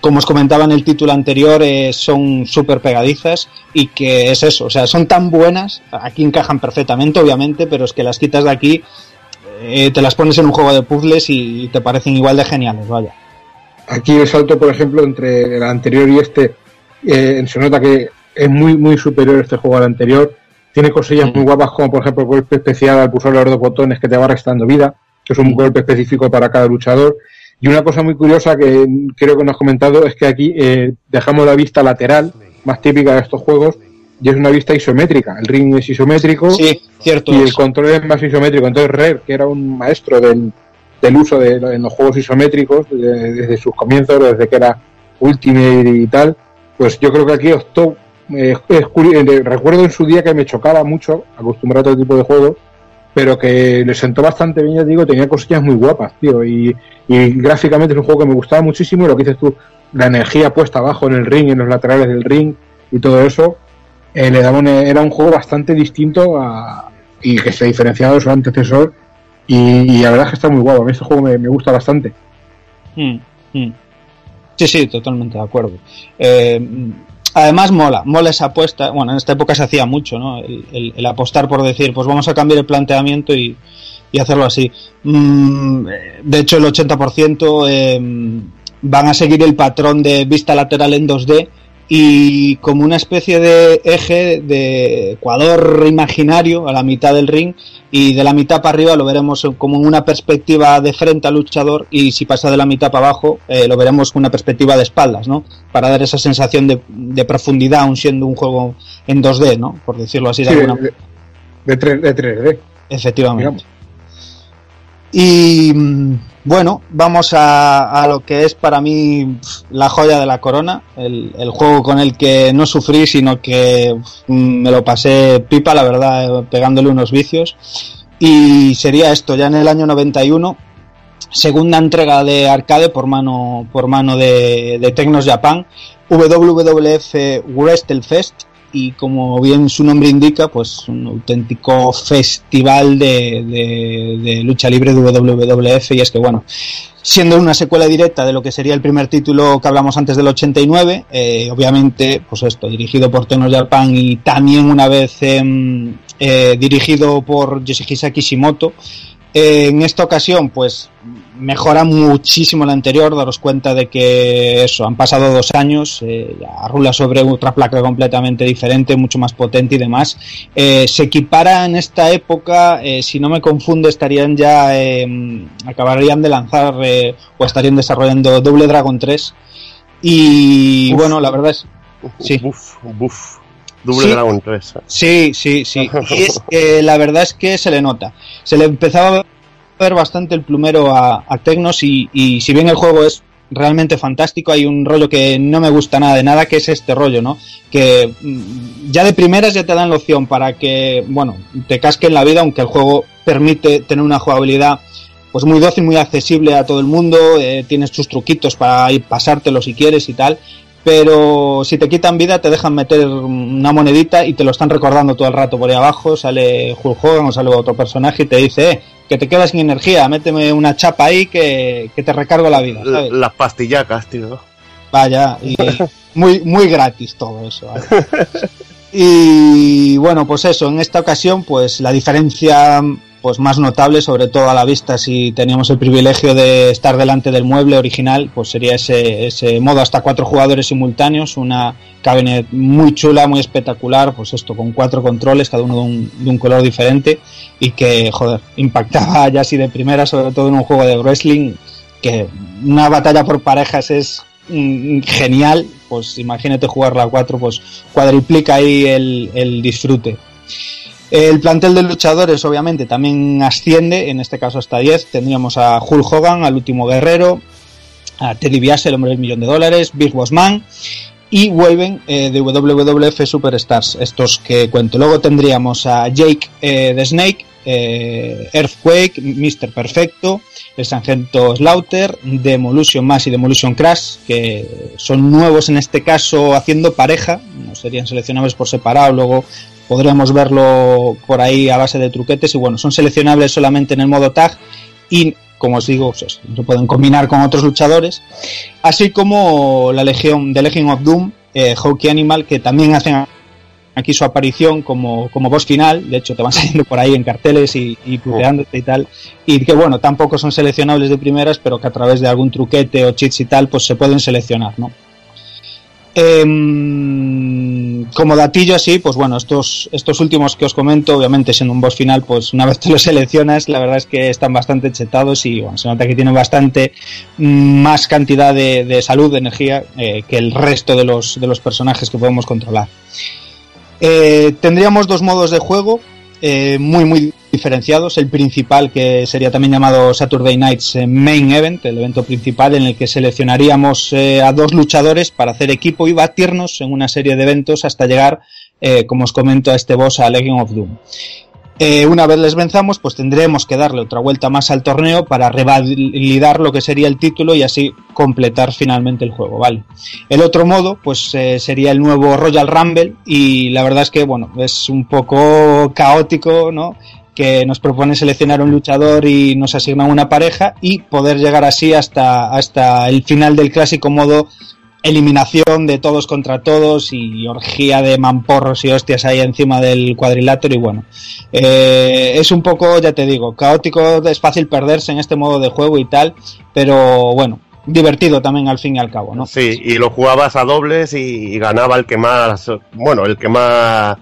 como os comentaba en el título anterior, eh, son súper pegadizas y que es eso, o sea, son tan buenas, aquí encajan perfectamente, obviamente, pero es que las quitas de aquí, eh, te las pones en un juego de puzzles y te parecen igual de geniales, vaya. Aquí el salto, por ejemplo, entre el anterior y este, eh, se nota que es muy, muy superior este juego al anterior. Tiene cosillas muy guapas, como por ejemplo el golpe especial al pulsar los dos botones que te va restando vida, que es un golpe específico para cada luchador. Y una cosa muy curiosa que creo que nos has comentado es que aquí eh, dejamos la vista lateral, más típica de estos juegos, y es una vista isométrica. El ring es isométrico Sí, cierto. y el control es más isométrico. Entonces, Rare, que era un maestro del, del uso de, en los juegos isométricos de- desde sus comienzos, desde que era Ultimate y tal, pues yo creo que aquí optó. eh, es eh, recuerdo en su día que me chocaba mucho acostumbrado a otro tipo de juegos, pero que le sentó bastante bien, ya digo, tenía cosillas muy guapas, tío, y, gráficamente es un juego que me gustaba muchísimo, lo que dices tú, la energía puesta abajo en el ring, en los laterales del ring y todo eso, eh, le daba un- era un juego bastante distinto a, y que se diferenciaba de su antecesor, y, la verdad es que está muy guapo, a mí este juego me, me gusta bastante. Mm, mm. Sí, sí, totalmente de acuerdo. Eh, además mola, mola esa apuesta. Bueno, en esta época se hacía mucho. El, apostar por decir, pues vamos a cambiar el planteamiento y, hacerlo así. Mm, de hecho, el 80% eh, van a seguir el patrón de vista lateral en 2D y como una especie de eje de ecuador imaginario a la mitad del ring y de la mitad para arriba lo veremos como una perspectiva de frente al luchador y si pasa de la mitad para abajo eh, lo veremos con una perspectiva de espaldas, ¿no? Para dar esa sensación de, de profundidad aun siendo un juego en 2D, ¿no? Por decirlo así de alguna de, de, 3, de 3D. Efectivamente. Y mm, bueno, vamos a, a lo que es para mí la joya de la corona, el, el juego con el que no sufrí, sino que mm, me lo pasé pipa, la verdad, eh, pegándole unos vicios. Y sería esto, ya en el año 91, segunda entrega de arcade por mano, por mano de, de Tecnos Japan, WWF Wrestlefest, y como bien su nombre indica, pues un auténtico festival de, lucha libre de WWF y es que bueno, siendo una secuela directa de lo que sería el primer título que hablamos antes del 89, eh, obviamente, pues esto, dirigido por Tecnos Japan y también una vez em, eh, dirigido por Yoshihisa Kishimoto, eh, en esta ocasión, pues mejora muchísimo el anterior, daros cuenta de que eso, han pasado dos años, eh, rula sobre otra placa completamente diferente, mucho más potente y demás. Eh, se equipara en esta época, eh, si no me confundo, estarían ya, eh, acabarían de lanzar eh, o estarían desarrollando Double Dragon 3. Y Uf. bueno, la verdad es... Sí. Buf, buf. Double Sí. Dragon 3. ¿eh? Sí, sí, sí. Y es que la verdad es que se le nota. Se le empezaba a ver bastante el plumero a, a Tecnos y, y si bien el juego es realmente fantástico, hay un rollo que no me gusta nada de nada, que es este rollo, ¿no? Que mm, ya de primeras ya te dan la opción para que, bueno, te casque en la vida, aunque el juego permite tener una jugabilidad pues muy dócil, muy accesible a todo el mundo, eh, tienes tus truquitos para ir pasártelo si quieres y tal, pero si te quitan vida te dejan meter una monedita y te lo están recordando todo el rato por ahí abajo, sale Hulk Hogan o sale otro personaje y te dice, eh, que te quedas sin energía, méteme una chapa ahí que, que te recargo la vida, ¿sabes? Las pastillacas, tío. Vaya, y muy, muy gratis todo eso. ¿vale? Y bueno, pues eso, en esta ocasión, pues la diferencia pues más notable, sobre todo a la vista, si teníamos el privilegio de estar delante del mueble original, pues sería ese, ese modo hasta cuatro jugadores simultáneos, una cabinet muy chula, muy espectacular, pues esto con cuatro controles, cada uno de un, de un color diferente, y que, joder, impactaba ya así de primera, sobre todo en un juego de wrestling, que una batalla por parejas es mm, genial, pues imagínate jugarla a cuatro, pues cuadriplica ahí el, el disfrute. El plantel de luchadores obviamente también asciende, en este caso hasta 10. Tendríamos a Hulk Hogan, al último guerrero, a Teddy Biase, el hombre del millón de dólares, Big Boss y Waven eh, de WWF Superstars, estos que cuento. Luego tendríamos a Jake eh, the Snake, eh, Earthquake, Mr. Perfecto, el Sargento Slaughter, Demolition Mass y Demolition Crash, que son nuevos en este caso haciendo pareja, no serían seleccionables por separado, luego podríamos verlo por ahí a base de truquetes y bueno, son seleccionables solamente en el modo tag y como os digo, se pueden combinar con otros luchadores, así como la Legión de Legion of Doom, eh, Animal, que también hacen aquí su aparición como, como boss final, de hecho te van saliendo por ahí en carteles y, y y tal, y que bueno, tampoco son seleccionables de primeras, pero que a través de algún truquete o cheats y tal, pues se pueden seleccionar, ¿no? Em, como datillo así, pues bueno, estos, estos últimos que os comento, obviamente siendo un boss final, pues una vez te los seleccionas, la verdad es que están bastante chetados y bueno, se nota que tienen bastante mm, más cantidad de, de salud, de energía, eh, que el resto de los, de los personajes que podemos controlar. Eh, tendríamos dos modos de juego eh, muy muy diferenciados. El principal que sería también llamado Saturday Night's eh, Main Event, el evento principal en el que seleccionaríamos eh, a dos luchadores para hacer equipo y batirnos en una serie de eventos hasta llegar, eh, como os comento, a este boss a Legion of Doom. Eh, una vez les venzamos, pues tendremos que darle otra vuelta más al torneo para revalidar lo que sería el título y así completar finalmente el juego, ¿vale? El otro modo, pues eh, sería el nuevo Royal Rumble y la verdad es que, bueno, es un poco caótico, ¿no? Que nos propone seleccionar un luchador y nos asigna una pareja y poder llegar así hasta, hasta el final del clásico modo eliminación de todos contra todos y orgía de mamporros y hostias ahí encima del cuadrilátero y bueno, eh, es un poco, ya te digo, caótico, es fácil perderse en este modo de juego y tal, pero bueno, divertido también al fin y al cabo, ¿no? Sí, y lo jugabas a dobles y, ganaba el que más, bueno, el que más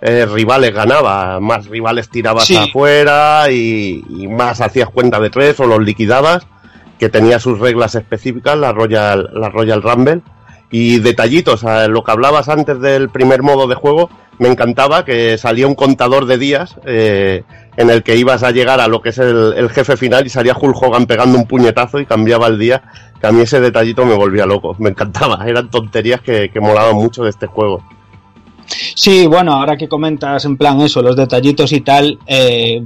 eh, rivales ganaba, más rivales tirabas afuera y, y, más hacías cuenta de tres o los liquidabas, que tenía sus reglas específicas, la Royal, la Royal Rumble. Y detallitos, lo que hablabas antes del primer modo de juego, me encantaba que salía un contador de días eh, en el que ibas a llegar a lo que es el, el, jefe final y salía Hulk Hogan pegando un puñetazo y cambiaba el día, que a mí ese detallito me volvía loco, me encantaba, eran tonterías que, que molaban mucho de este juego. Sí, bueno, ahora que comentas en plan eso, los detallitos y tal, eh,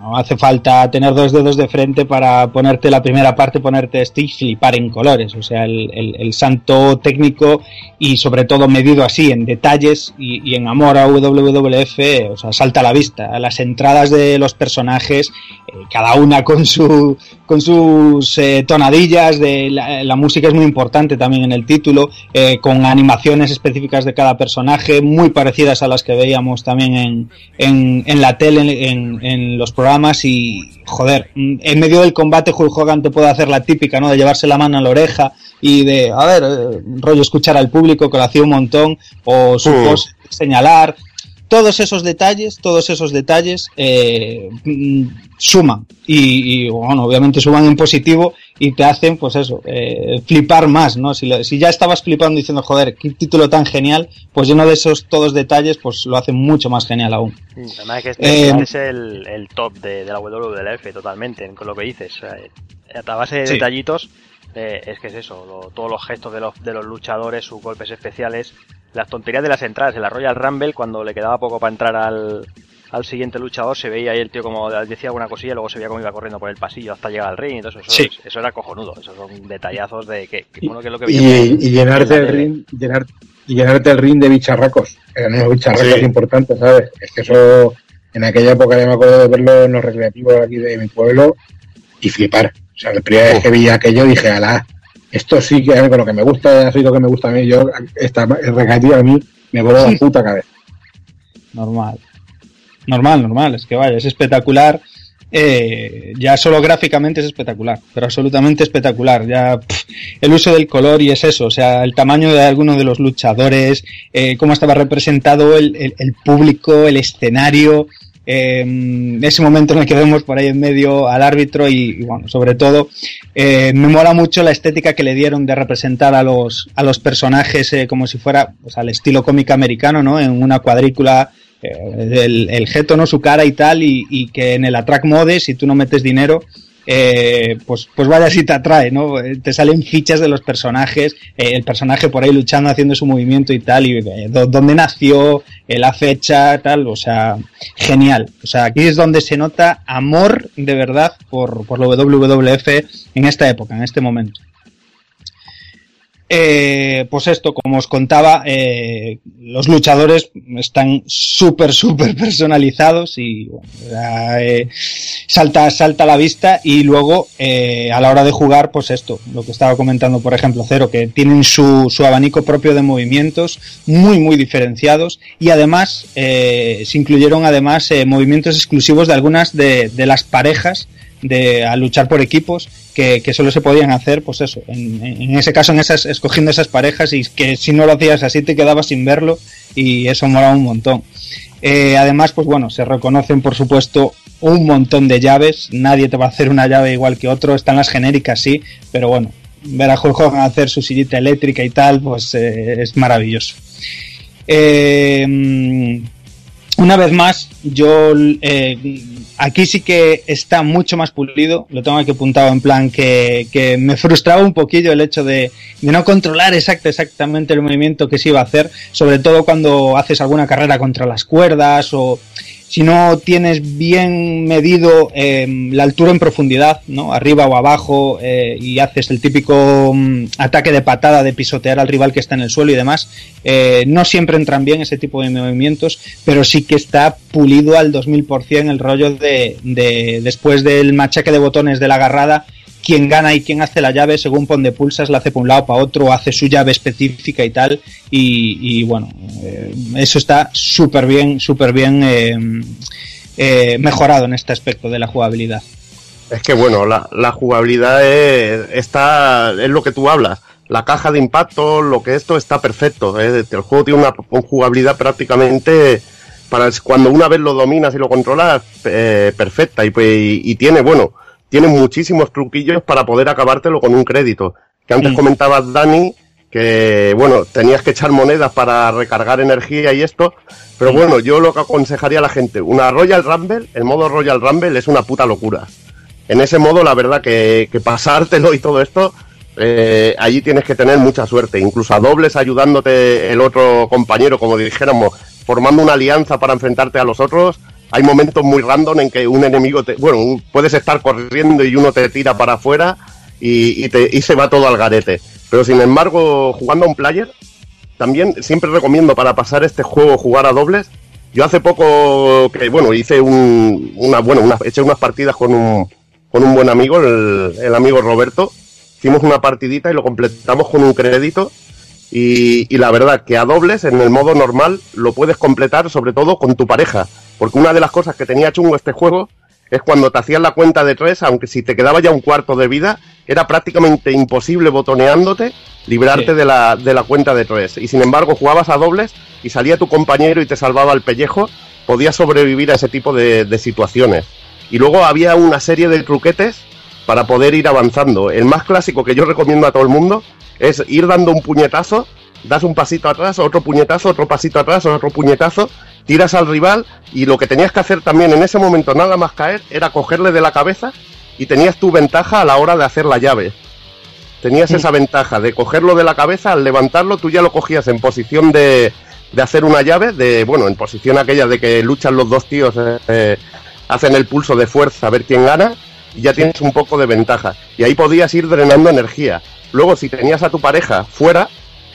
no hace falta tener dos dedos de frente para ponerte la primera parte, ponerte este y flipar en colores. O sea, el, el, santo técnico y sobre todo medido así en detalles y, en amor a WWF, o sea, salta a la vista. Las entradas de los personajes, eh, cada una con, su, con sus eh, tonadillas, de la, música es muy importante también en el título, eh, con animaciones específicas de cada personaje, muy parecidas a las que veíamos también en, en, en la tele, en, en los programas y joder, en medio del combate Hulk Hogan te puede hacer la típica, ¿no? De llevarse la mano a la oreja y de, a ver, eh, rollo escuchar al público que lo hacía un montón o su pose, señalar. Todos esos detalles, todos esos detalles eh, mm, suman y, y, bueno, obviamente suman en positivo y te hacen, pues eso, eh, flipar más, ¿no? Si, le- si ya estabas flipando diciendo, joder, qué título tan genial, pues lleno de esos todos detalles, pues lo hace mucho más genial aún. Además es que este, Eh, este es el, el top de, de la WWF totalmente, con lo que dices. O sea, eh, a base de Sí. detallitos, eh, es que es eso, lo- todos los gestos de los, de los luchadores, sus golpes especiales, las tonterías de las entradas. En la Royal Rumble, cuando le quedaba poco para entrar al, al siguiente luchador, se veía ahí el tío como decía alguna cosilla, y luego se veía como iba corriendo por el pasillo hasta llegar al ring. Entonces, eso, Sí. eso era cojonudo. Esos son detallazos de que, que, bueno, que es lo que Y, y en llenarte el ring, llenar, y llenarte el ring de bicharracos. Eran unos bicharracos Sí. importantes, ¿sabes? Es que eso, en aquella época ya me acuerdo de verlo en los recreativos aquí de mi pueblo y flipar. O sea, la primera vez que vi aquello dije, alá, esto sí que es con lo que me gusta, así lo que me gusta a mí. Yo, esta recreativa a mí me vuelve la puta cabeza. Normal. Normal, normal. Es que vaya, es espectacular. Eh, ya solo gráficamente es espectacular, pero absolutamente espectacular. Ya pff, el uso del color y es eso, o sea, el tamaño de algunos de los luchadores, eh, cómo estaba representado el, el, el público, el escenario, eh, ese momento en el que vemos por ahí en medio al árbitro y, bueno, sobre todo eh, me mola mucho la estética que le dieron de representar a los, a los personajes eh, como si fuera pues, al estilo cómic americano, ¿no? En una cuadrícula eh, el, el jeto, ¿no? Su cara y tal, y, y, que en el attract mode, si tú no metes dinero, eh, pues, pues vaya si te atrae, ¿no? Eh, Te salen fichas de los personajes, eh, el personaje por ahí luchando, haciendo su movimiento y tal, y eh, dónde nació, eh, la fecha, tal, o sea, genial. O sea, aquí es donde se nota amor de verdad por, por lo WWF en esta época, en este momento. Eh, pues esto, como os contaba, eh, los luchadores están súper, súper personalizados y eh, salta, salta a la vista y luego a la hora de jugar, pues esto, lo que estaba comentando, por ejemplo, Cero, que tienen su, su abanico propio de movimientos muy, muy diferenciados y además se incluyeron además movimientos exclusivos de algunas de, de las parejas de a luchar por equipos que, que, solo se podían hacer, pues eso, en, ese caso, en esas, escogiendo esas parejas y que si no lo hacías así te quedabas sin verlo y eso molaba un montón. Eh, además, pues bueno, se reconocen por supuesto un montón de llaves, nadie te va a hacer una llave igual que otro, están las genéricas sí, pero bueno, ver a Hulk Hogan hacer su sillita eléctrica y tal, pues eh, es maravilloso. Eh, una vez más, yo eh, aquí sí que está mucho más pulido, lo tengo aquí apuntado en plan que, que me frustraba un poquillo el hecho de, de, no controlar exacto, exactamente el movimiento que se iba a hacer, sobre todo cuando haces alguna carrera contra las cuerdas o si no tienes bien medido eh, la altura en profundidad, ¿no? arriba o abajo, eh, y haces el típico um, ataque de patada de pisotear al rival que está en el suelo y demás, eh, no siempre entran bien ese tipo de movimientos, pero sí que está pulido al 2000% el rollo de, de después del machaque de botones de la agarrada, quién gana y quién hace la llave según por donde pulsas, la hace para un lado, para otro, hace su llave específica y tal. Y, bueno, eh, eso está súper bien, súper bien eh, eh, mejorado en este aspecto de la jugabilidad. Es que bueno, la, jugabilidad es, está, es lo que tú hablas. La caja de impacto, lo que esto está perfecto. El juego tiene una, jugabilidad prácticamente para cuando una vez lo dominas y lo controlas, perfecta. Y, pues, y, y tiene, bueno, tiene muchísimos truquillos para poder acabártelo con un crédito. Que antes Mm. comentabas, Dani, que bueno, tenías que echar monedas para recargar energía y esto. Pero bueno, yo lo que aconsejaría a la gente, una Royal Rumble, el modo Royal Rumble es una puta locura. En ese modo, la verdad que, que pasártelo y todo esto, eh, allí tienes que tener mucha suerte. Incluso a dobles ayudándote el otro compañero, como dijéramos, formando una alianza para enfrentarte a los otros. Hay momentos muy random en que un enemigo te, bueno, puedes estar corriendo y uno te tira para afuera y, y te, y se va todo al garete. Pero sin embargo, jugando a un player, también siempre recomiendo para pasar este juego jugar a dobles. Yo hace poco que bueno hice un, una bueno una, eché unas partidas con un, con un buen amigo, el amigo Roberto. Hicimos una partidita y lo completamos con un crédito. Y, y la verdad que a dobles en el modo normal lo puedes completar sobre todo con tu pareja. Porque una de las cosas que tenía chungo este juego es cuando te hacías la cuenta de tres, aunque si te quedaba ya un cuarto de vida, era prácticamente imposible botoneándote librarte Sí. de, la, de la cuenta de tres. Y sin embargo jugabas a dobles y salía tu compañero y te salvaba el pellejo, podías sobrevivir a ese tipo de, de situaciones. Y luego había una serie de truquetes para poder ir avanzando. El más clásico que yo recomiendo a todo el mundo es ir dando un puñetazo, das un pasito atrás, otro puñetazo, otro pasito atrás, otro puñetazo, tiras al rival y lo que tenías que hacer también en ese momento nada más caer era cogerle de la cabeza y tenías tu ventaja a la hora de hacer la llave. Tenías esa ventaja de cogerlo de la cabeza, al levantarlo tú ya lo cogías en posición de, de hacer una llave, de bueno, en posición aquella de que luchan los dos tíos, eh, eh, hacen el pulso de fuerza a ver quién gana y ya tienes un poco de ventaja. Y ahí podías ir drenando energía. Luego, si tenías a tu pareja fuera,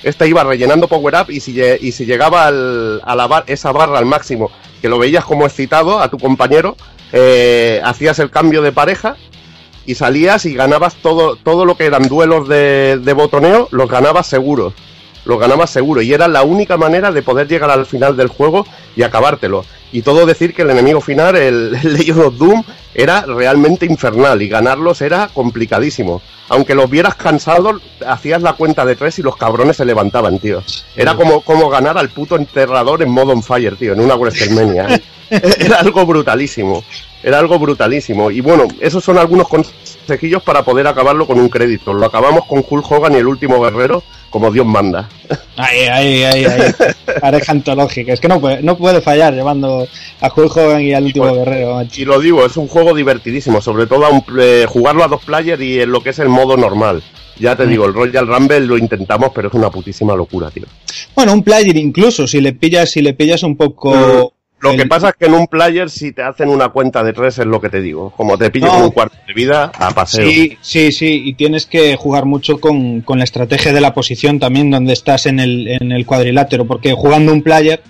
esta iba rellenando power up y si, y si llegaba al- a la bar- esa barra al máximo, que lo veías como excitado a tu compañero, eh, hacías el cambio de pareja y salías y ganabas todo, todo lo que eran duelos de, de botoneo, los ganabas seguros. Los ganabas seguro y era la única manera de poder llegar al final del juego y acabártelo. Y todo decir que el enemigo final, el, el Legend of Doom, era realmente infernal y ganarlos era complicadísimo. Aunque los vieras cansados, hacías la cuenta de tres y los cabrones se levantaban, tío. Era como, como ganar al puto enterrador en modo on fire, tío, en una WrestleMania. era algo brutalísimo. Era algo brutalísimo. Y bueno, esos son algunos consejillos para poder acabarlo con un crédito. Lo acabamos con Hulk Hogan y el último guerrero, como Dios manda. Ay, ay, ay, ay. Pareja antológica. Es que no puede, no puede fallar llevando a Hulk Hogan y al último guerrero. macho. Y lo digo, es un juego divertidísimo, sobre todo a un, eh, jugarlo a dos players y en lo que es el modo normal. Ya te digo, el Royal Rumble lo intentamos, pero es una putísima locura, tío. Bueno, un player incluso, si le pillas, si le pillas un poco. Lo el- que pasa es que en un player, si te hacen una cuenta de tres, es lo que te digo. Como te pillan No. un cuarto de vida, a paseo. Sí, sí, sí, y tienes que jugar mucho con, con la estrategia de la posición también donde estás en el, en el cuadrilátero, porque jugando un player,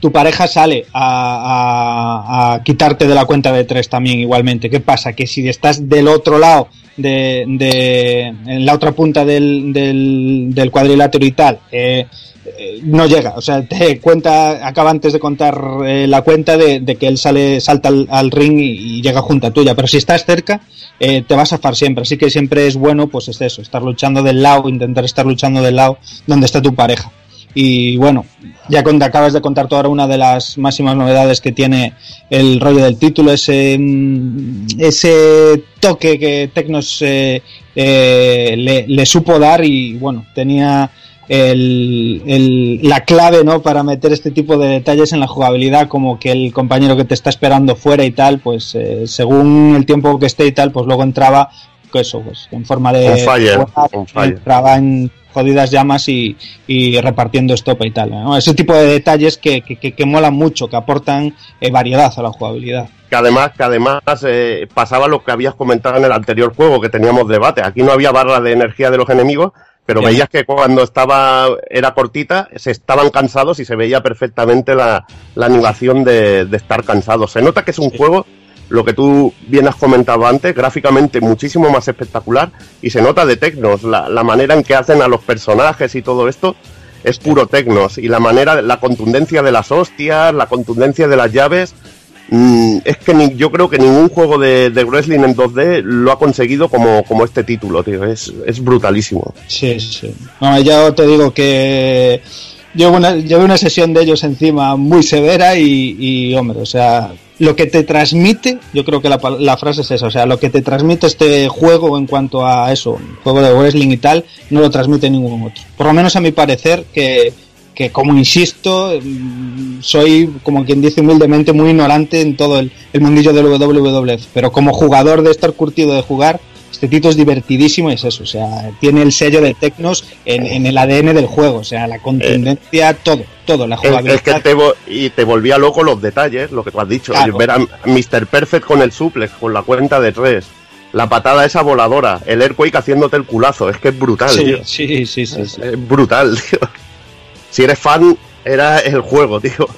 tu pareja sale a, a- a quitarte de la cuenta de tres también igualmente. ¿Qué pasa? Que si estás del otro lado, de, de en la otra punta del, del, del cuadrilátero y tal, eh, eh, no llega, o sea, te cuenta, acaba antes de contar eh, la cuenta de, que él sale, salta al, ring y, llega junto a tuya, pero si estás cerca, eh, te vas a zafar siempre, así que siempre es bueno, pues es eso, estar luchando del lado, intentar estar luchando del lado donde está tu pareja. Y bueno, ya cuando acabas de contar ahora una de las máximas novedades que tiene el rollo del título, ese, mm, ese toque que Tecnos le supo dar y bueno, tenía el, el- la clave ¿no? para meter este tipo de detalles en la jugabilidad, como que el compañero que te está esperando fuera y tal, pues eh, según el tiempo que esté y tal, pues luego entraba pues eso, pues, en forma de fire, fire. entraba en jodidas llamas y, y repartiendo estopa y tal. ¿no? Ese tipo de detalles que, que, que- que molan mucho, que aportan eh, variedad a la jugabilidad. que además, que además eh, pasaba lo que habías comentado en el anterior juego, que teníamos debate. Aquí no había barra de energía de los enemigos, pero veías que cuando estaba era cortita, se estaban cansados y se veía perfectamente la, la animación de, de estar cansados. Se nota que es un juego lo que tú bien has comentado antes, gráficamente muchísimo más espectacular y se nota de Tecnos, la, la manera en que hacen a los personajes y todo esto es puro Tecnos. Y la manera, la contundencia de las hostias, la contundencia de las llaves, mm, es que ni- yo creo que ningún juego de, de wrestling en 2D lo ha conseguido como, como este título, tío, es, es brutalísimo. Sí, sí. No, ya te digo que llevo una, sesión de ellos encima muy severa y, hombre, o sea, lo que te transmite, yo creo que la frase es esa, o sea, lo que te transmite este juego en cuanto a eso, juego de wrestling y tal, no lo transmite ningún otro. Por lo menos a mi parecer, que, que como insisto, mm, soy, como quien dice humildemente, muy ignorante en todo el, el mundillo del WWF, pero como jugador de estar curtido de jugar, este título es divertidísimo y es eso, o sea, tiene el sello de Tecnos en, en el ADN del juego, o sea, la contundencia, todo, todo, la jugabilidad. es que te, y te volvía loco los detalles, lo que tú has dicho. Claro. Ver a Mr. Perfect con el suplex, con la cuenta de tres, la patada esa voladora, el Airquake haciéndote el culazo, es que es brutal, Sí, tío. sí, sí, sí, Es, sí. es brutal, tío. Si eres fan, era el juego, tío.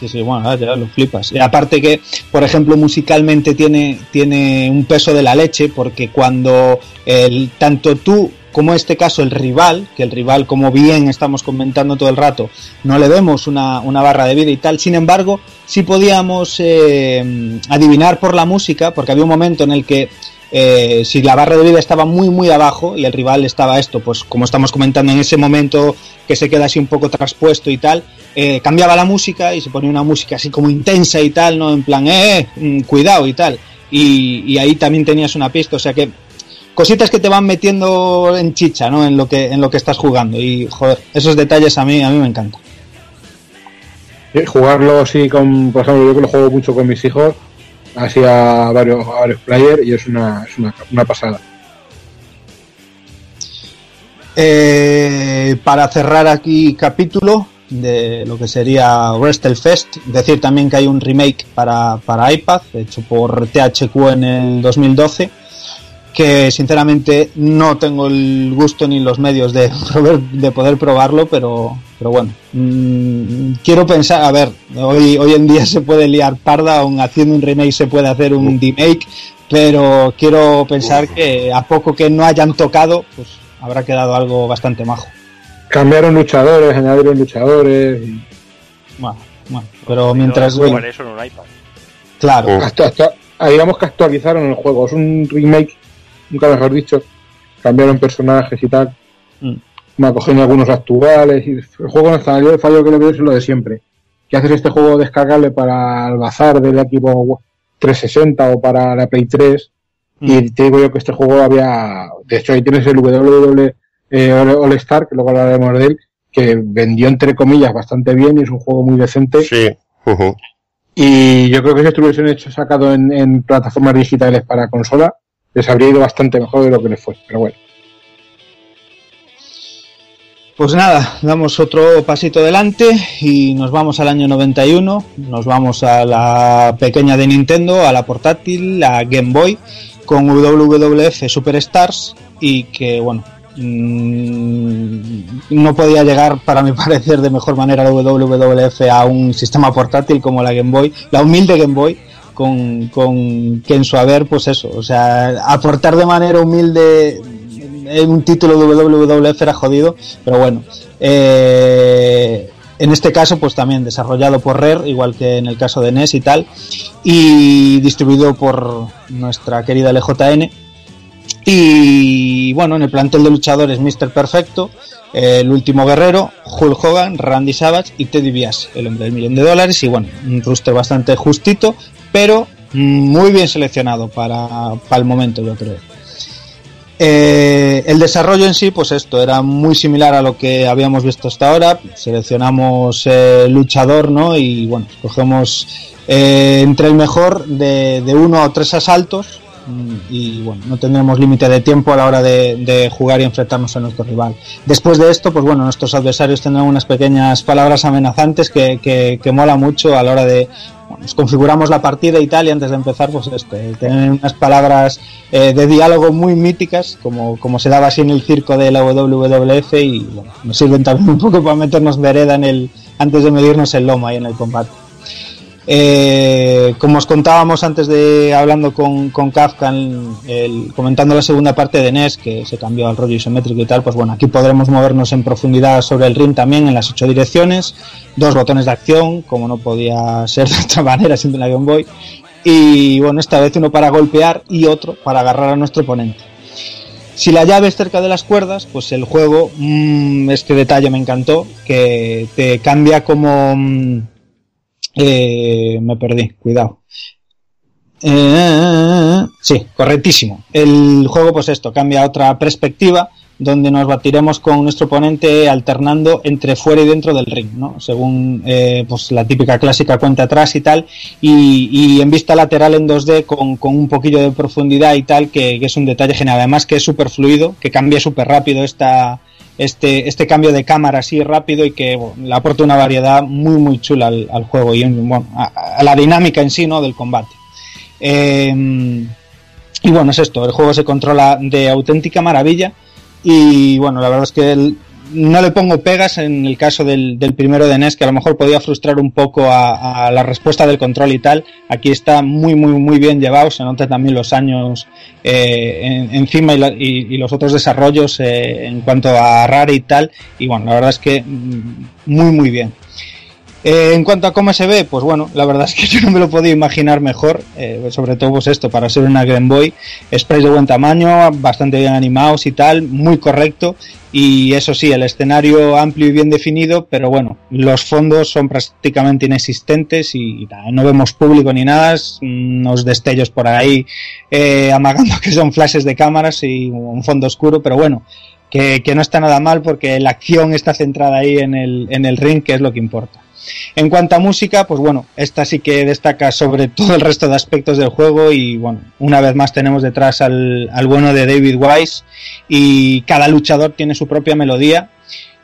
Sí, sí, bueno, ya lo flipas. Aparte que, por ejemplo, musicalmente tiene, tiene un peso de la leche, porque cuando el, tanto tú como este caso el rival, que el rival, como bien estamos comentando todo el rato, no le vemos una, una barra de vida y tal, sin embargo, sí podíamos eh, adivinar por la música, porque había un momento en el que eh, si la barra de vida estaba muy muy abajo y el rival estaba esto, pues como estamos comentando en ese momento que se queda así un poco traspuesto y tal, eh, cambiaba la música y se ponía una música así como intensa y tal, ¿no? En plan, eh, mm, cuidado y tal. Y, ahí también tenías una pista, o sea que cositas que te van metiendo en chicha, ¿no? En lo que, en lo que estás jugando. Y joder, esos detalles a mí, a mí me encantan. Jugarlo así con, por ejemplo, yo que lo juego mucho con mis hijos, así a varios, varios players y es una, es una, una pasada. Eh, para cerrar aquí capítulo de lo que sería WrestleFest, decir también que hay un remake para, para iPad, hecho por THQ en el 2012, que sinceramente no tengo el gusto ni los medios de, de poder probarlo, pero, pero bueno, mm, quiero pensar, a ver, hoy, hoy en día se puede liar parda, aun haciendo un remake se puede hacer un remake, pero quiero pensar que a poco que no hayan tocado, pues habrá quedado algo bastante majo. Cambiaron luchadores, añadieron luchadores. y- Bueno, bueno, pero mientras... Jugar bueno, eso en un iPad. claro, hasta, hasta- digamos que actualizaron el juego. Es un remake, nunca mejor dicho. Cambiaron personajes y tal. Mm. Me cogiendo algunos actuales. Y el juego no está. Yo el fallo que le veo es lo de siempre. Que haces este juego descargable para el bazar del equipo 360 o para la Play 3. Y te digo yo que este juego había. De hecho, ahí tienes el WWE eh, All Star, que luego hablaremos de él, que vendió entre comillas bastante bien y es un juego muy decente. Sí. Y yo creo que si hubiesen hecho sacado en, en plataformas digitales para consola, les habría ido bastante mejor de lo que les fue. Pero bueno, Pues nada, damos otro pasito adelante y nos vamos al año 91, nos vamos a la pequeña de Nintendo, a la portátil, la Game Boy, con WWF Superstars y que, bueno, mm, no podía llegar, para mi parecer, de mejor manera la WWF a un sistema portátil como la Game Boy, la humilde Game Boy, con, con que en su haber, pues eso, o sea, aportar de manera humilde eh, un título de WWF era jodido, pero bueno. eh, en este caso, pues también desarrollado por Rare, igual que en el caso de NES y tal, y distribuido por nuestra querida LJN. Y bueno, en el plantel de luchadores Mr. Perfecto, eh, el último guerrero, Hulk Hogan, Randy Savage y Teddy Bias, el hombre del millón de dólares. Y bueno, un roster bastante justito, pero muy bien seleccionado para, para el momento, yo creo. Eh, el desarrollo en sí, pues esto era muy similar a lo que habíamos visto hasta ahora. Seleccionamos luchador, ¿no? Y bueno, cogemos eh, entre el mejor de, de uno o tres asaltos. Y bueno, no tendremos límite de tiempo a la hora de, jugar y enfrentarnos a nuestro rival. Después de esto, pues bueno, nuestros adversarios tendrán unas pequeñas palabras amenazantes que, que, que mola mucho a la hora de, nos configuramos la partida y tal, y antes de empezar, pues este, tienen unas palabras eh, de diálogo muy míticas, como, como se daba así en el circo de la WWF, y bueno, nos sirven también un poco para meternos vereda en el, antes de medirnos el lomo ahí en el combate. Eh, como os contábamos antes de hablando con, con Kafka, comentando la segunda parte de NES, que se cambió al rollo isométrico y tal, pues bueno, aquí podremos movernos en profundidad sobre el ring también en las ocho direcciones, dos botones de acción, como no podía ser de otra manera, siempre en la Game Boy, y bueno, esta vez uno para golpear y otro para agarrar a nuestro oponente. Si la llave es cerca de las cuerdas, pues el juego, mm, este detalle me encantó, que te cambia como... mm, eh, me perdí, cuidado. Eh, sí, correctísimo. El juego, pues esto, cambia a otra perspectiva donde nos batiremos con nuestro oponente alternando entre fuera y dentro del ring, ¿no? Según eh, pues la típica clásica cuenta atrás y tal, y, en vista lateral en 2D con, con un poquillo de profundidad y tal, que, que es un detalle genial. Además que es súper fluido, que cambia súper rápido esta, este, este cambio de cámara así rápido y que bueno, le aporta una variedad muy muy chula al, juego y bueno, a, a la dinámica en sí ¿no? del combate. Eh, y bueno, es esto, el juego se controla de auténtica maravilla y bueno, la verdad es que el- no le pongo pegas en el caso del, del primero de NES, que a lo mejor podía frustrar un poco a, la respuesta del control y tal. Aquí está muy, muy, muy bien llevado, se nota también los años eh, en- encima y los otros desarrollos eh, en cuanto a Rare y tal. Y bueno, la verdad es que mm, muy, muy bien. Eh, en cuanto a cómo se ve, pues bueno, la verdad es que yo no me lo podía imaginar mejor, eh, sobre todo pues esto, para ser una Game Boy, sprays de buen tamaño, bastante bien animados y tal, muy correcto, y eso sí, el escenario amplio y bien definido, pero bueno, los fondos son prácticamente inexistentes y, no vemos público ni nada, unos destellos por ahí eh, amagando que son flashes de cámaras y un fondo oscuro, pero bueno, que, que no está nada mal porque la acción está centrada ahí en el, en el ring, que es lo que importa. En cuanto a música, pues bueno, esta sí que destaca sobre todo el resto de aspectos del juego y bueno, una vez más tenemos detrás al, al bueno de David Wise y cada luchador tiene su propia melodía.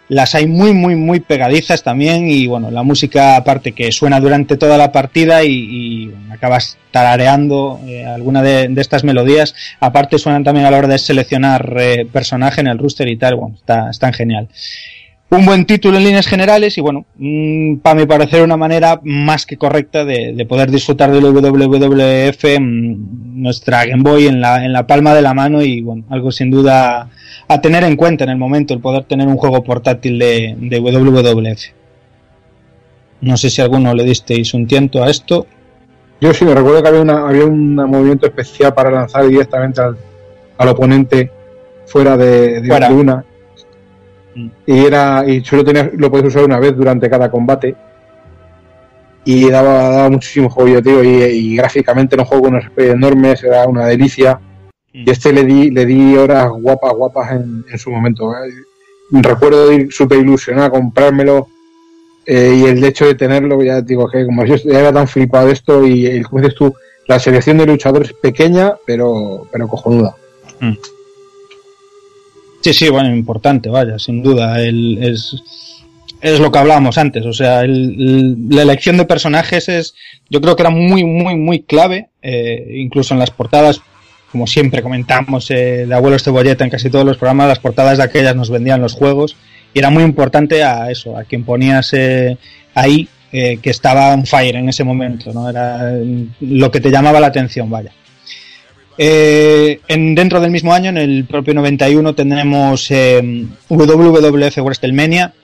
Las hay muy, muy, muy pegadizas también y bueno, la música aparte que suena durante toda la partida y, y, bueno, acabas tarareando eh, alguna de, estas melodías. Aparte suenan también a la hora de seleccionar eh, personaje en el rooster y tal, bueno, está, genial un buen título en líneas generales y bueno, mm, para mi parecer una manera más que correcta de, de poder disfrutar del WWF mm, nuestra Game Boy en la, en la palma de la mano y bueno, algo sin duda a tener en cuenta en el momento el poder tener un juego portátil de, de WWF. No sé si alguno le disteis un tiento a esto. Yo sí me recuerdo que había, una, había un movimiento especial para lanzar directamente al, al oponente fuera de, de Fuera. de una. Y era y solo tenías, lo podías usar una vez durante cada combate. Y daba, daba muchísimo juego, tío. Y, y gráficamente no juego unos enormes, era una delicia. Y este le di, le di horas guapas, guapas en, en su momento. ¿eh? Recuerdo ir súper ilusionado a comprármelo. eh, y el hecho de tenerlo, ya digo que como yo ya era tan flipado esto, y el, como dices tú, la selección de luchadores es pequeña, pero, pero cojonuda. Sí, sí, bueno, importante, vaya, sin duda. El, es, es lo que hablábamos antes. O sea, el- el- la elección de personajes es, yo creo que era muy, muy, muy clave. eh, incluso en las portadas, como siempre comentamos, eh, de Abuelos Cebolleta en casi todos los programas, las portadas de aquellas nos vendían los juegos. Y era muy importante a eso, a quien ponías eh, ahí, eh, que estaba on fire en ese momento, ¿no? Era lo que te llamaba la atención, vaya. Eh, en, dentro del mismo año, en el propio 91, tendremos eh, WWF WrestleMania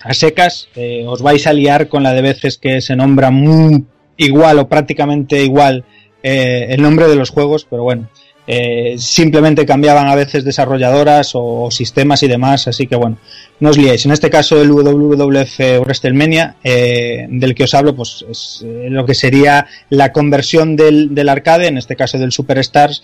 a secas. eh, os vais a liar con la de veces que se nombra muy igual o prácticamente igual eh, el nombre de los juegos, pero bueno, eh, simplemente cambiaban a veces desarrolladoras o, sistemas y demás, así que bueno, no os liéis. En este caso, el WWF WrestleMania, eh, del que os hablo, pues es eh, lo que sería la conversión del, del arcade, en este caso del Superstars,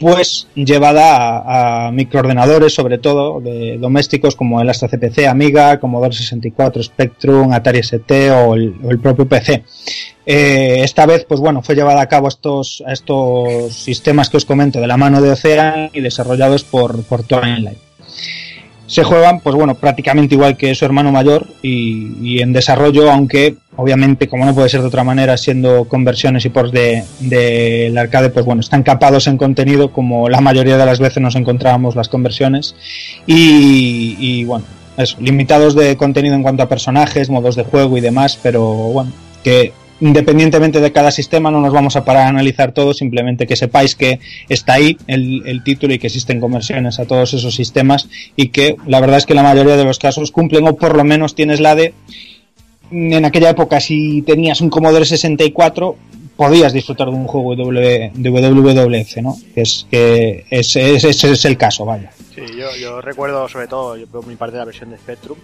pues llevada a, microordenadores, sobre todo de domésticos como el Astra CPC, Amiga, Commodore 64, Spectrum, Atari ST o el, propio PC. Eh, esta vez, pues bueno, fue llevada a cabo estos, a estos sistemas que os comento de la mano de Ocean y desarrollados por, por Twilight se juegan, pues bueno, prácticamente igual que su hermano mayor y en desarrollo, aunque obviamente, como no puede ser de otra manera, siendo conversiones y ports del de, arcade, pues bueno, están capados en contenido, como la mayoría de las veces nos encontrábamos las conversiones, y, y bueno, eso, limitados de contenido en cuanto a personajes, modos de juego y demás, pero bueno, que independientemente de cada sistema, no nos vamos a parar a analizar todo, simplemente que sepáis que está ahí el, el título y que existen conversiones a todos esos sistemas y que la verdad es que la mayoría de los casos cumplen o por lo menos tienes la de en aquella época si tenías un Commodore 64 podías disfrutar de un juego de, WWF, ¿no? Que es que ese, ese es el caso, vaya. Sí, yo, yo recuerdo sobre todo, yo veo mi parte de la versión de Spectrum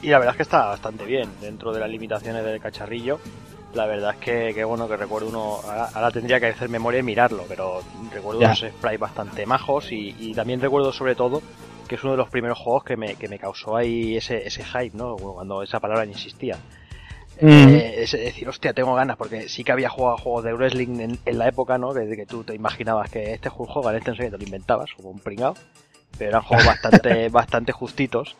y la verdad es que está bastante bien dentro de las limitaciones del cacharrillo. La verdad es que, que bueno, que recuerdo uno, ahora, ahora tendría que hacer memoria y mirarlo, pero recuerdo Ya. unos sprites bastante majos y, y también recuerdo sobre todo que es uno de los primeros juegos que me, que me causó ahí ese, ese hype, ¿no? Cuando esa palabra ni existía. Mm. Eh, es decir, hostia, tengo ganas, porque sí que había jugado a juegos de wrestling en, en la época, ¿no? Que, que tú te imaginabas que este juego este no sé qué, te lo inventabas, como un pringao. Pero eran juegos bastante, bastante justitos.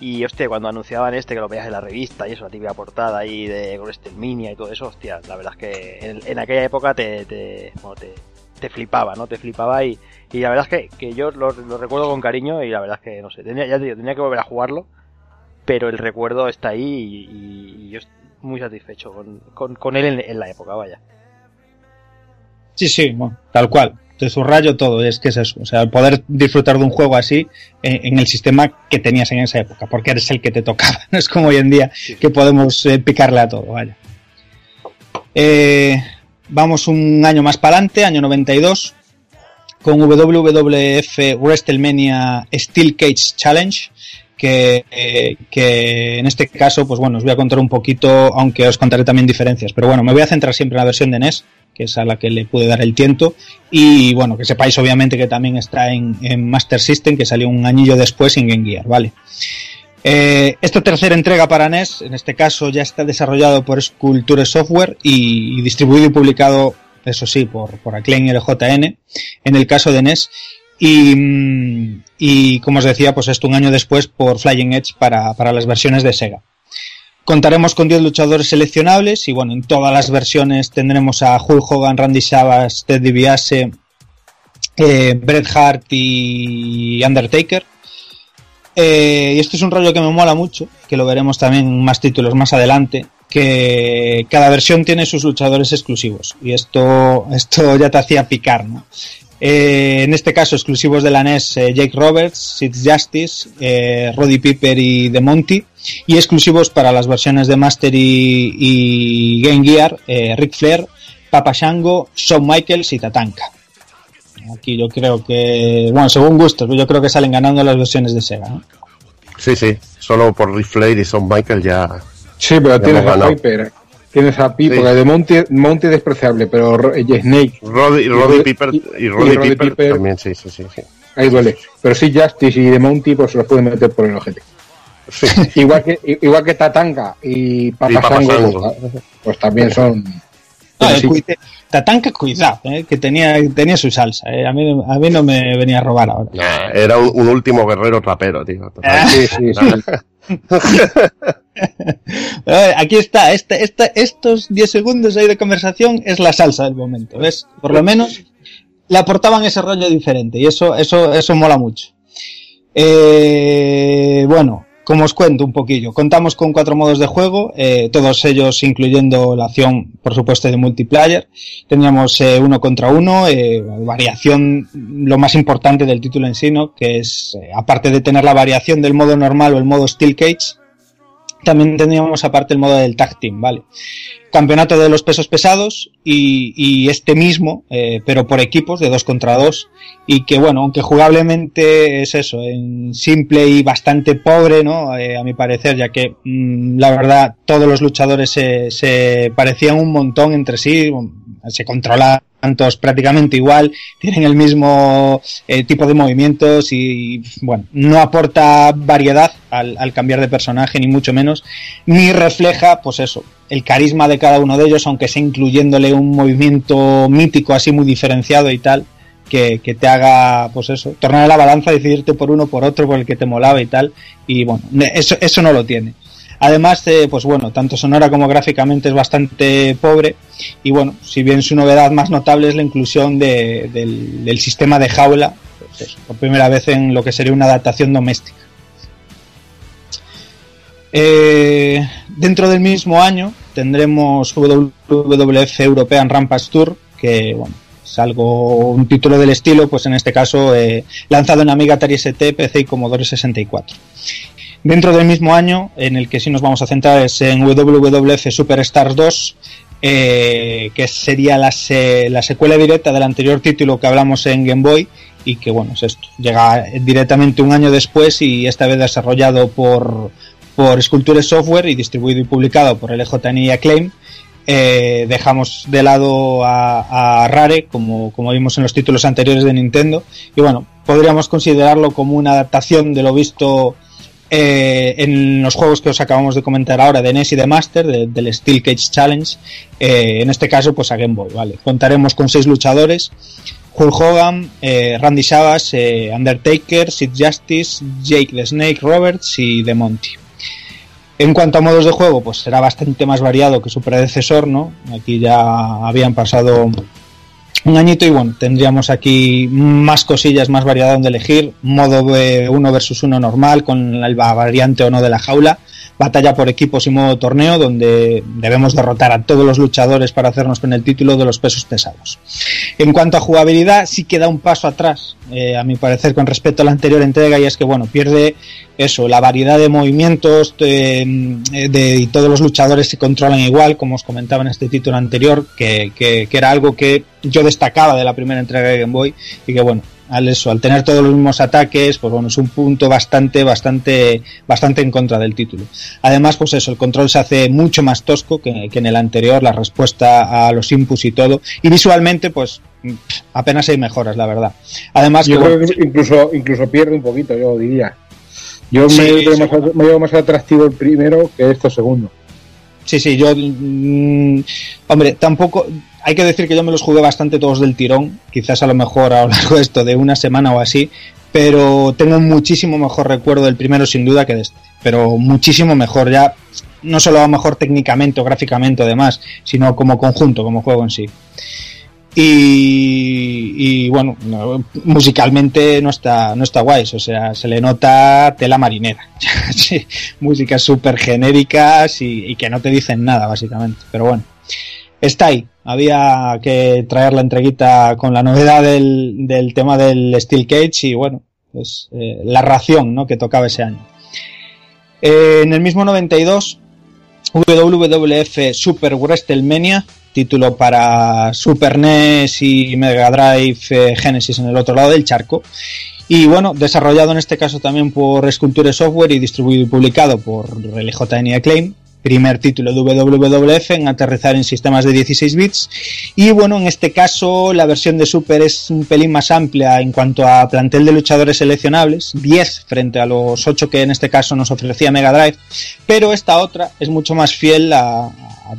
Y hostia, cuando anunciaban este, que lo veías en la revista y eso, la típica portada ahí de WrestleMania y todo eso, hostia, la verdad es que en, en aquella época te, te, bueno, te, te flipaba, ¿no? Te flipaba y, y la verdad es que, que yo lo, lo recuerdo con cariño y la verdad es que, no sé, tenía, ya te digo, tenía que volver a jugarlo, pero el recuerdo está ahí y, y- y yo muy satisfecho con, con, con él en, en la época, vaya. Sí, sí, bueno, tal cual. Te subrayo todo, es que es eso. O sea, el poder disfrutar de un juego así en, en el sistema que tenías en esa época, porque eres el que te tocaba. No es como hoy en día que podemos eh, picarle a todo, vaya. Eh, vamos un año más para adelante, año 92, con WWF WrestleMania Steel Cage Challenge, que, en este caso, pues bueno, os voy a contar un poquito, aunque os contaré también diferencias, pero bueno, me voy a centrar siempre en la versión de NES, que es a la que le pude dar el tiento, y bueno, que sepáis obviamente que también está en, Master System, que salió un añillo después en Game Gear, ¿vale? Eh, esta tercera entrega para NES, en este caso, ya está desarrollado por Sculpture Software y, distribuido y publicado, eso sí, por, por Acclaim LJN, en el caso de NES. Y, mm, y como os decía, pues esto un año después por Flying Edge para, para las versiones de Sega. Contaremos con 10 luchadores seleccionables y bueno, en todas las versiones tendremos a Hulk Hogan, Randy Savage, Ted DiBiase, eh, Bret Hart y Undertaker. Eh, y esto es un rollo que me mola mucho, que lo veremos también en más títulos más adelante, que cada versión tiene sus luchadores exclusivos. Y esto, esto ya te hacía picar, ¿no? Eh, en este caso, exclusivos de la NES, eh, Jake Roberts, Sid Justice, eh, Roddy Piper y The Monty. Y exclusivos para las versiones de Master y, y Game Gear, eh, Ric Flair, Papa Shango, Shawn Michaels y Tatanka. Aquí yo creo que, bueno, según gustos, yo creo que salen ganando las versiones de Sega. ¿no? Sí, sí, solo por Ric Flair y Son Michael ya. Sí, pero ya tienes a. Piper, tienes a Piper, Sí. porque de Monty, Monty es despreciable, pero Ro- eh, Snake, Roddy, Roddy Rod- Piper y- y Roddy Roddy Piper, Piper. también, sí, sí, sí. sí. ahí duele. Pero sí, Justice y de Monty, pues se los pueden meter por el ojete. Sí. igual que igual que Tatanka y Papasango, Papasango. pues, pues también son. Ah, sí. cuide- Tatanka, cuidado, eh, que tenía, tenía su salsa. eh. A, mí, a mí no me venía a robar ahora. Nah, era un, un último guerrero trapero, tío. Ah. Sí, sí, sí. Aquí está, este, este, estos 10 segundos ahí de conversación es la salsa del momento, ¿ves? Por lo menos le aportaban ese rollo diferente y eso, eso, eso mola mucho. Eh, bueno, como os cuento un poquillo, contamos con cuatro modos de juego, eh, todos ellos incluyendo la acción, por supuesto, de multiplayer. Teníamos eh, uno contra uno, eh, variación, lo más importante del título en sí, ¿no? Que es, aparte de tener la variación del modo normal o el modo Steel Cage, también teníamos aparte el modo del tag team, ¿vale? Campeonato de los pesos pesados y, y este mismo, eh, pero por equipos de dos contra dos y que bueno, aunque jugablemente es eso, en simple y bastante pobre, ¿no? Eh, a mi parecer, ya que mm, la verdad todos los luchadores se, se parecían un montón entre sí, se controlaban todos prácticamente igual, tienen el mismo eh, tipo de movimientos y bueno, no aporta variedad al, al cambiar de personaje ni mucho menos, ni refleja pues eso, el carisma de cada uno de ellos, aunque sea incluyéndole un movimiento mítico así muy diferenciado y tal, que, que te haga, pues eso, tornar la balanza, decidirte por uno, por otro, por el que te molaba y tal, y bueno, eso, eso no lo tiene. Además, eh, pues bueno, tanto sonora como gráficamente es bastante pobre. Y bueno, si bien su novedad más notable es la inclusión de- del, sistema de jaula, pues por primera vez en lo que sería una adaptación doméstica. Eh, dentro del mismo año tendremos WWF European Rampage Tour, que bueno, es algo, un título del estilo, pues en este caso eh, lanzado en Amiga Atari ST, PC y Commodore 64. Dentro del mismo año, en el que sí nos vamos a centrar es en WWF Superstars 2, eh, que sería la, se- la secuela directa del anterior título que hablamos en Game Boy y que bueno, es esto, llega directamente un año después y esta vez desarrollado por, por Sculpture Software y distribuido y publicado por LJN y Acclaim. Eh, dejamos de lado a, a Rare, como, como vimos en los títulos anteriores de Nintendo, y bueno, podríamos considerarlo como una adaptación de lo visto eh, en los juegos que os acabamos de comentar ahora de NES y de Master, de- del Steel Cage Challenge, eh, en este caso pues a Game Boy, ¿vale? Contaremos con seis luchadores, Hulk Hogan, eh, Randy Savage, eh, Undertaker, Sid Justice, Jake the Snake Roberts y The Monty. En cuanto a modos de juego, pues será bastante más variado que su predecesor, ¿no? Aquí ya habían pasado un añito y bueno, tendríamos aquí más cosillas, más variedad donde elegir. Modo eh, 1 versus 1 normal, con la variante o no de la jaula. Batalla por equipos y modo torneo, donde debemos derrotar a todos los luchadores para hacernos con el título de los pesos pesados. En cuanto a jugabilidad, sí queda un paso atrás, eh, a mi parecer, con respecto a la anterior entrega, y es que, bueno, pierde eso, la variedad de movimientos de, de- y todos los luchadores se controlan igual, como os comentaba en este título anterior, que, que- que era algo que yo destacaba de la primera entrega de Game Boy, y que, bueno, al eso, al tener todos los mismos ataques, pues bueno, es un punto bastante, bastante, bastante en contra del título. Además, pues eso, el control se hace mucho más tosco que, que en el anterior, la respuesta a los inputs y todo, y visualmente, pues apenas hay mejoras, la verdad. Además, Yo que, creo bueno, que incluso, incluso pierde un poquito, yo diría. Yo Sí, me, veo sí. más, me veo más atractivo el primero que este segundo. Sí, sí, yo. mm, hombre, tampoco. Hay que decir que yo me los jugué bastante todos del tirón. Quizás a lo mejor a lo largo de esto de una semana o así. Pero tengo muchísimo mejor recuerdo del primero, sin duda, que de este. Pero muchísimo mejor, ya. No solo a lo mejor técnicamente o gráficamente o demás, sino como conjunto, como juego en sí. Y, bueno, no, musicalmente no está, no está guays, o sea, se le nota tela marinera. Sí, músicas súper genéricas y, y que no te dicen nada, básicamente. Pero bueno, está ahí. Había que traer la entreguita con la novedad del, del tema del Steel Cage y bueno, pues eh, la ración ¿no? que tocaba ese año. Eh, en el mismo 92, WWF Super WrestleMania, título para Super NES y Mega Drive eh, Genesis en el otro lado del charco. Y bueno, desarrollado en este caso también por Sculpture Software y distribuido y publicado por LJN y Acclaim. Primer título de WWF en aterrizar en sistemas de 16 bits. Y bueno, en este caso la versión de Super es un pelín más amplia en cuanto a plantel de luchadores seleccionables, 10 frente a los 8 que en este caso nos ofrecía Mega Drive. Pero esta otra es mucho más fiel a,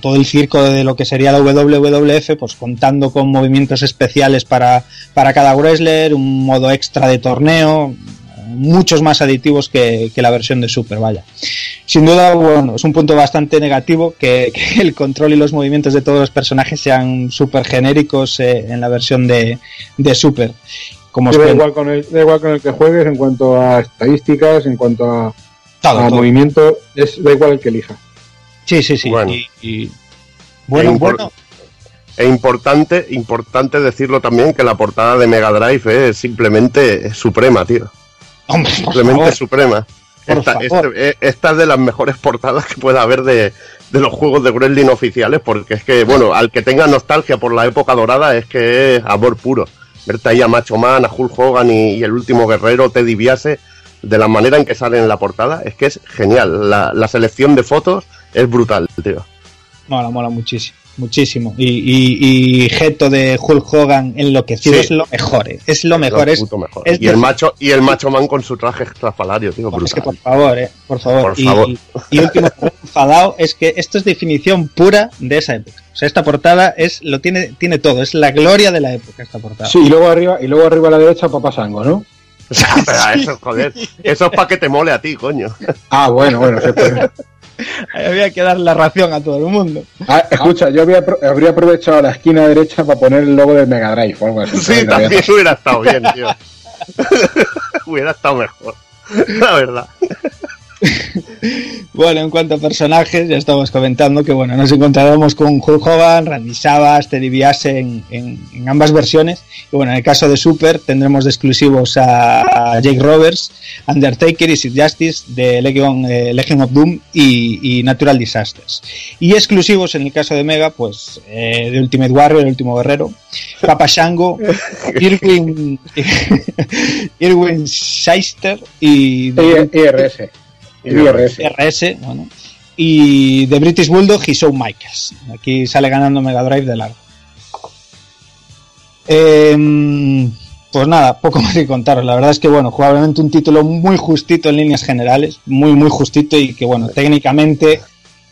todo el circo de lo que sería la WWF, pues contando con movimientos especiales para, para cada wrestler, un modo extra de torneo, muchos más aditivos que, que la versión de Super, vaya. Sin duda, bueno, es un punto bastante negativo que, que el control y los movimientos de todos los personajes sean súper genéricos eh, en la versión de, de Super. Como Sí, da, igual con el, da igual con el que juegues en cuanto a estadísticas, en cuanto a, Todo, a todo. movimiento, es, da igual el que elija. Sí, sí, sí. Bueno. Y, y- bueno, E bueno. E importante, importante decirlo también que la portada de Mega Drive es simplemente suprema, tío. Hombre, Simplemente favor. suprema. Esta, este- eh, esta es de las mejores portadas que pueda haber de, de los juegos de wrestling oficiales, porque es que, bueno, al que tenga nostalgia por la época dorada es que es amor puro. Verte ahí a Macho Man, a Hulk Hogan y, y el último guerrero, Teddy Biase, de la manera en que salen en la portada, es que es genial. La, la selección de fotos es brutal, tío. Mola, mola muchísimo. Muchísimo. Y, y, y Geto de Hulk Hogan enloquecido Sí. es lo mejor. eh. Es lo mejor. Es, puto mejor. es y el macho y el macho man con su traje estrafalario, tío, es que por favor, eh, por favor. Por y, favor. y último enfadado es que esto es definición pura de esa época. O sea, esta portada es lo tiene tiene todo, es la gloria de la época esta portada. Sí, y luego arriba, y luego arriba a la derecha Papá Sango, ¿no? Pero eso, joder, eso es para que te mole a ti, coño. Ah, bueno, bueno. sí, pues. Había que dar la ración a todo el mundo. Ah, escucha, yo había, habría aprovechado la esquina derecha para poner el logo de Mega Drive o algo así. Sí, también hubiera estado bien, tío. hubiera estado mejor, la verdad. Bueno, en cuanto a personajes, ya estamos comentando que bueno, nos encontraremos con Hulk Hogan, Randy Savage, Teddy Biase en, en- en ambas versiones. Y bueno, en el caso de Super tendremos de exclusivos a, a Jake Roberts, Undertaker y Sid Justice de Legion, eh, Legion of Doom y, y Natural Disasters. Y exclusivos en el caso de Mega, pues eh, de Ultimate Warrior, el último guerrero, Papa Shango, Irwin, Irwin Shyster y I- IRS. IRS. RS, bueno, y de British Bulldog y Shawn Michaels. Aquí sale ganando Mega Drive de largo. Em, pues nada, poco más que contaros. La verdad es que, bueno, jugablemente un título muy justito en líneas generales, muy, muy justito y que, bueno, técnicamente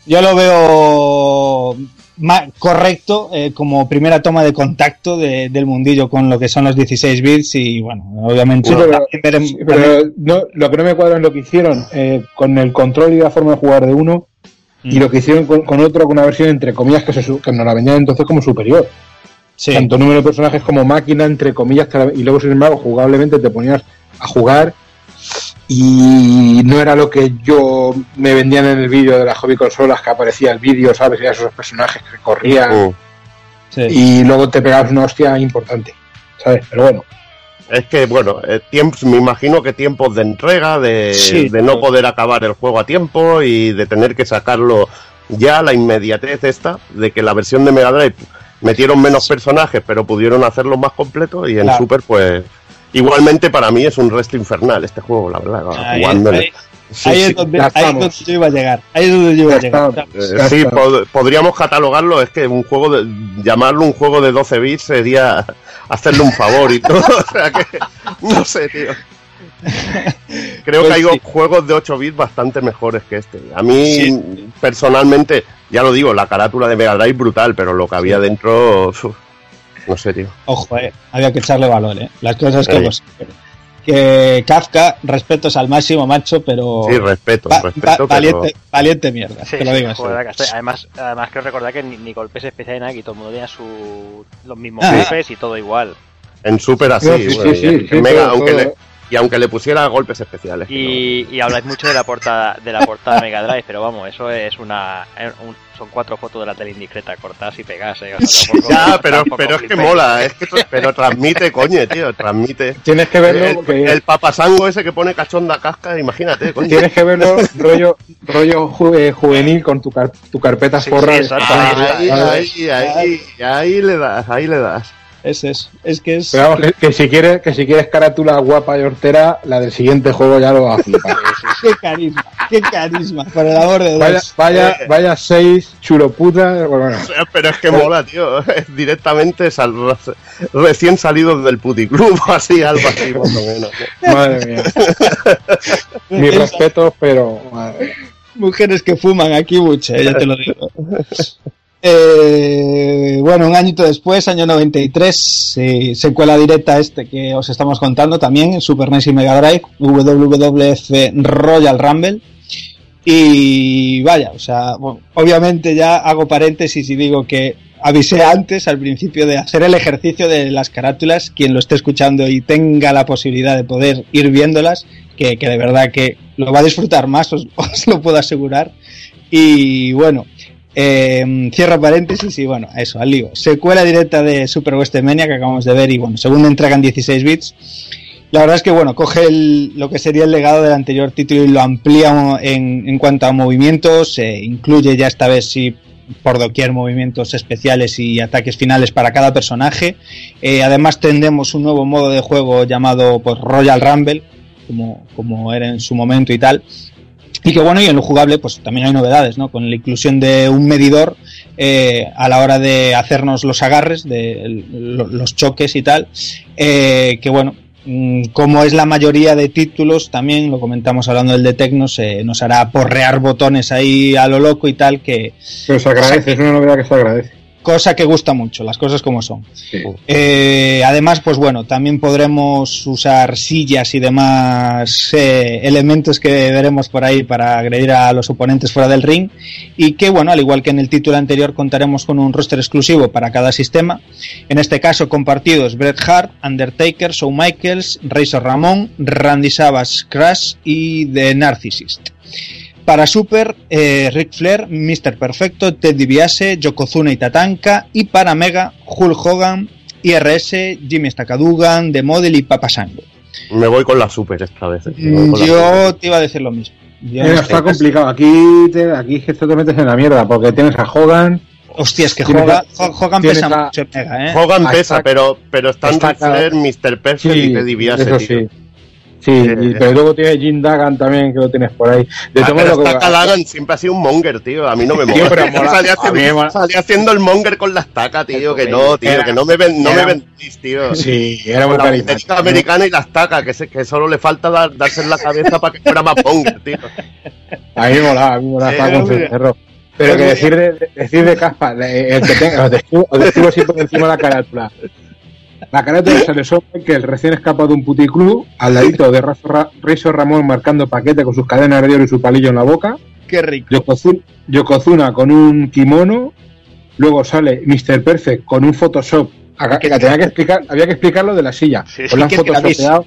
yo lo veo ma- correcto eh, como primera toma de contacto de- del mundillo con lo que son los 16 bits y, bueno, obviamente Sí, pero- también veremos- Sí, pero no, lo que no me cuadra es lo que hicieron eh, con el control y la forma de jugar de uno y Mm. lo que hicieron con, con otro, con una versión entre comillas que, se, que nos la vendían entonces como superior. Sí. Tanto número de personajes como máquina, entre comillas, y luego sin embargo jugablemente te ponías a jugar y no era lo que yo me vendían en el vídeo de las hobby consolas que aparecía el vídeo, ¿sabes? Y esos personajes que corrían. Sí. y luego te pegabas una hostia importante, ¿sabes? Pero bueno. Es que, bueno, eh, tiempos, me imagino que tiempos de entrega, de, Sí. de no poder acabar el juego a tiempo y de tener que sacarlo ya, la inmediatez esta, de que la versión de Mega Drive metieron menos personajes, pero pudieron hacerlo más completo y en Claro. Super, pues. Igualmente para mí es un resto infernal este juego, la verdad. Ahí- jugándole. ahí- Sí, ahí sí. es donde, ahí es donde yo iba a llegar. Ahí es donde yo iba a llegar. Eh, sí, pod- podríamos catalogarlo, es que un juego de, llamarlo un juego de 12 bits sería hacerle un favor y todo, o sea que no sé, tío. Creo Pues que hay sí. juegos de 8 bits bastante mejores que este. A mí Sí. personalmente, ya lo digo, la carátula de Mega Drive brutal, pero lo que había dentro sé, tío. Ojo, eh, había que echarle valor, eh. Las cosas que Sí. los- Que Kafka, respetos al máximo, macho, pero. Sí, respeto, va- respeto, va- pero- valiente, valiente mierda, Sí, te lo sí, digo así. joder, que además, además quiero recordar que ni, ni golpes especiales nada, aquí todo el mundo tenía su, los mismos Ah. golpes y todo igual. En Super así, No, sí, bueno, sí, y sí, en sí, Mega, todo- aunque todo. le- y aunque le pusiera golpes especiales. no. Y, habláis mucho de la portada de la portada Mega Drive, pero vamos, eso es una un- son cuatro fotos de la tele indiscreta cortadas y pegadas, eh, o sea, tampoco- Ya, pero, tampoco pero es que mola, es que, pero transmite, coño, tío, transmite. Tienes que verlo El, porque el papasango ese que pone cachonda casca, imagínate, coño. tienes que verlo rollo rollo ju- eh, juvenil con tu, car- tu carpeta Sí, forra sí, de- exacto, Ahí, Ah, ahí, ahí, ahí le das, ahí le das. Es eso. Es que es. Pero vamos, que, que si quieres que si quieres carátula guapa y hortera, la del siguiente juego ya lo va a flipar. Qué carisma, qué carisma, por el amor de Dios. Vaya, vaya, vaya seis chuloputas. Bueno, bueno. Pero es que mola, tío. Es directamente sal- recién salidos del puticlub, así, algo así, más o menos. Madre mía. Mis respetos, pero. madre mía. Mujeres que fuman aquí mucho, eh, ya te lo digo. Eh, bueno, un añito después, año 93, eh, secuela directa este que os estamos contando también, Super NES y Mega Drive, WWF Royal Rumble. Y vaya, o sea, obviamente ya hago paréntesis y digo que avisé antes, al principio, de hacer el ejercicio de las carátulas. Quien lo esté escuchando y tenga la posibilidad de poder ir viéndolas, que, que de verdad que lo va a disfrutar más, os lo puedo asegurar. Y bueno, eh, cierro paréntesis y bueno, eso, al lío. Secuela directa de Super Westmania que acabamos de ver y bueno, segunda entrega en 16 bits. La verdad es que bueno, coge lo que sería el legado del anterior título y lo amplía en, en cuanto a movimientos, eh, incluye ya esta vez sí por doquier movimientos especiales y ataques finales para cada personaje. Eh, además tendremos un nuevo modo de juego llamado pues, Royal Rumble, como, como era en su momento y tal. Y que bueno, y en lo jugable, pues también hay novedades, ¿no? Con la inclusión de un medidor eh, a la hora de hacernos los agarres, de los choques y tal. eh, que bueno, mm, como es la mayoría de títulos, también lo comentamos hablando del de Tecnos, eh, nos hará porrear botones ahí a lo loco y tal, que se agradece, es una novedad que se agradece. Cosa que gusta mucho, las cosas como son. Eh, además, pues bueno, también podremos usar sillas y demás eh, elementos que veremos por ahí para agredir a los oponentes fuera del ring. Y que, bueno, al igual que en el título anterior, contaremos con un roster exclusivo para cada sistema. En este caso, compartidos Bret Hart, Undertaker, Shawn Michaels, Razor Ramón, Randy Savage, Crash y The Narcissist. Para Super, eh, Ric Flair, Mr. Perfecto, Ted DiBiase, Yokozuna y Tatanka. Y para Mega, Hulk Hogan, IRS, Jimmy Stakadugan, The Model y Papa Sango. Me voy con la super esta vez. eh. Yo te iba a decir lo mismo. Yo Mira, no está sé. complicado. Aquí, te, aquí es que esto te metes en la mierda, porque tienes a Hogan. Hostia, es que Hogan, a- Hogan pesa a- mucho Mega, ¿eh? Hogan pesa, pero, pero están está Ric Flair, Mr. Perfect y Teddy Biase, eso tío. Sí. Sí, y- pero luego tienes Jim Duggan también, que lo tienes por ahí. De Ah, pero lo que- Lagan siempre ha sido un monger, tío. A mí no me mola. mola. salía, mola. salía haciendo el monger con la estaca, tío. Que no, tío. Era- que no me, ven, no era- me vendís, tío. Sí, era muy la carismático. banderita americana y la estaca, que, se- que solo le falta dar- darse en la cabeza para que fuera más monger, tío. A mí me molaba, a mí me molaba con cencerro. Pero que decir de, de- decir de Caspa, el que tenga, os describo, os describo siempre encima de la carátula. La carátula sale Shawn Michaels recién escapado de un puticlub, al ladito de Razor Ramón marcando paquete con sus cadenas de oro y su palillo en la boca. Qué rico. Yokozuna, Yokozuna con un kimono. Luego sale Mr. Perfect con un Photoshop. Acá- que que explicar, había que explicar lo de la silla. Sí, pues le han que photoshopeado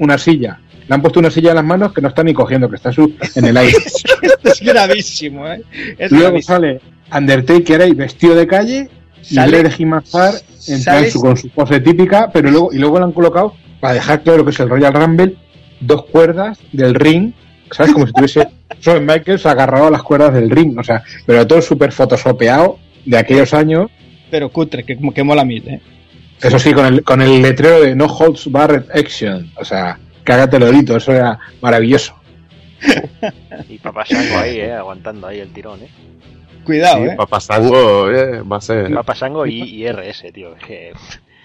una silla. Le han puesto una silla en las manos que no está ni cogiendo, que está su- en el aire. Esto es gravísimo, ¿eh? Es Luego gravísimo. sale Undertaker ahí vestido de calle Sale- de Jimazar en plan su, con su pose típica, pero luego y luego le han colocado para dejar claro que es el Royal Rumble dos cuerdas del ring, ¿sabes? Como si tuviese Shawn Michaels agarrado a las cuerdas del ring, o sea, pero todo súper photoshopeado de aquellos años, Pero cutre, que, que mola mil, ¿eh? eso sí, con el, con el letrero de No Holds Barred Action, o sea, cágate el orito, eso era maravilloso. Y Papasango ahí, eh, aguantando ahí el tirón, eh. Cuidado, Sí, ¿eh? Papasango eh, va a ser. Papasango y, y RS, tío. es Que,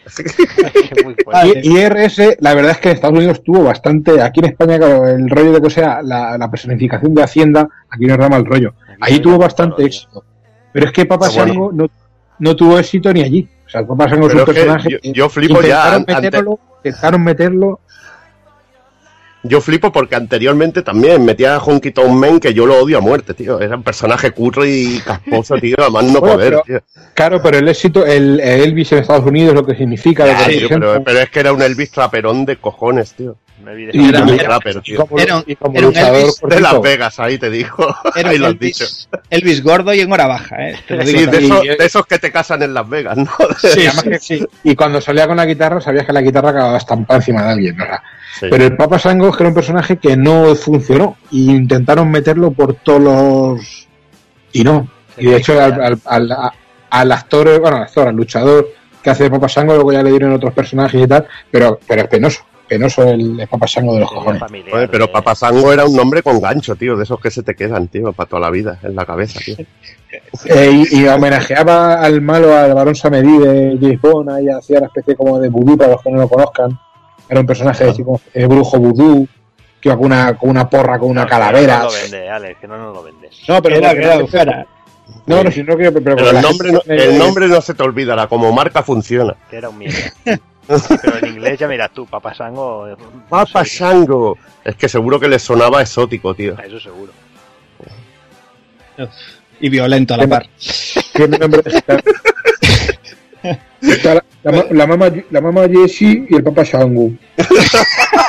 que muy fuerte. Vale. Y, y IRS, la verdad es que en Estados Unidos tuvo bastante, aquí en España, claro, el rollo de que sea la, la personificación de Hacienda, aquí nos da mal rollo. Ahí tuvo bastante éxito. Pero es que Papa. Sango no, no tuvo éxito ni allí. O sea, Papa Sango es un personaje yo- flipo ya, ante- meterlo, intentaron meterlo Yo flipo porque anteriormente también metía a Honky Tonk Man, que yo lo odio a muerte, tío. Era un personaje cutre y casposo, tío, además no Bueno, poder, pero- tío. Claro, pero el éxito, el, el Elvis en Estados Unidos, lo que significa, lo Ya, que tío, representa, pero, pero es que era un Elvis traperón de cojones, tío. Me vi de Y esa- era- Muy era- rapper, y tío. como, Era un- y como era un luchador Elvis De Las Vegas, ahí te digo. Era ahí lo has dicho. Elvis, gordo y en hora baja, ¿eh? Te lo digo Sí, de también. esos, Y- de esos que te casan en Las Vegas, ¿no? Sí, además que sí. Y cuando salía con la guitarra, sabías que la guitarra acababa estampada encima de alguien. o sea, Sí. Pero el Papa Sango es que era un personaje que no funcionó. Y intentaron meterlo por todos los. Y no. Y de hecho, al, al, al- a- al actor, bueno, al actor, al luchador que hace de Papa Sango, luego ya le dieron otros personajes y tal. Pero, pero es penoso. Penoso el, el Papa Sango de los cojones. familiar Joder, pero de- Papasango era un nombre con gancho, tío, de esos que se te quedan, tío, para toda la vida, en la cabeza, tío. Eh, y, y homenajeaba al malo, al varón Samedi de Bond, ahí hacía una especie como de vudú para los que no lo conozcan. Era un personaje así como eh, brujo vudú, que iba con una, con una porra, con una No, calavera. No lo vende, Alex, que no nos lo vendes. No, pero Era, no, era, no, no, no, si no quiero, pero, Pero el nombre, no, el nombre no se te olvidará, como marca funciona. Que era un mierda. pero en inglés ya miras tú, Papasango. eh, Papasango. Es que seguro que le sonaba exótico, tío. Eso seguro. Y violento a la par. tiene nombre la, la, la mamá, la mamá Jessie y el papá Shango.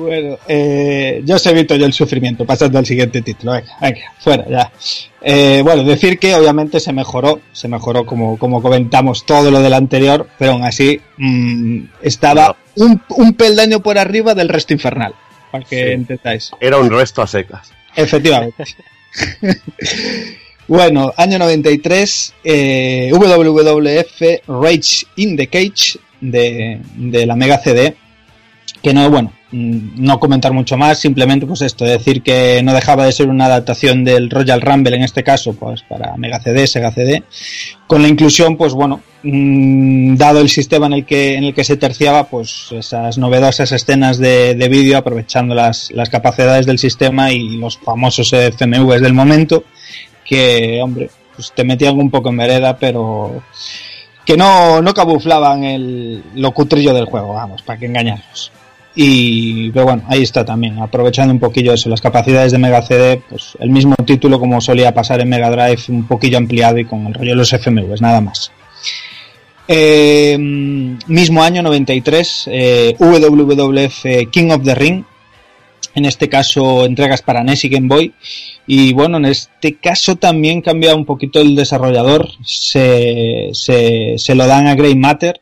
Bueno, eh, ya os he visto yo el sufrimiento, pasando al siguiente título. Venga, venga, fuera ya. Eh, bueno, decir que obviamente se mejoró, se mejoró como, como comentamos todo lo del anterior, pero aún así mm, estaba un, un peldaño por arriba del resto infernal, para que Sí. entendáis. Era un resto a secas. Efectivamente. bueno, año 93, eh, WWF Rage in the Cage de, de la Mega CD. Que no, bueno, no comentar mucho más, simplemente pues esto, decir que no dejaba de ser una adaptación del Royal Rumble en este caso, pues para Mega CD, Sega CD, con la inclusión, pues bueno, mm, dado el sistema en el que, en el que se terciaba, pues esas novedosas escenas de, de vídeo aprovechando las, las capacidades del sistema y los famosos FMVs del momento, que, hombre, pues te metían un poco en vereda, pero que no, no camuflaban el, lo cutrillo del juego, vamos, para que engañarnos. Y, pero bueno, ahí está también, aprovechando un poquillo eso, las capacidades de Mega CD, pues el mismo título como solía pasar en Mega Drive, un poquillo ampliado y con el rollo de los FMVs, nada más. Eh, mismo año 93, eh, WWF King of the Ring, en este caso entregas para NES y Game Boy. Y bueno, en este caso también cambia un poquito el desarrollador, se, se, se lo dan a Grey Matter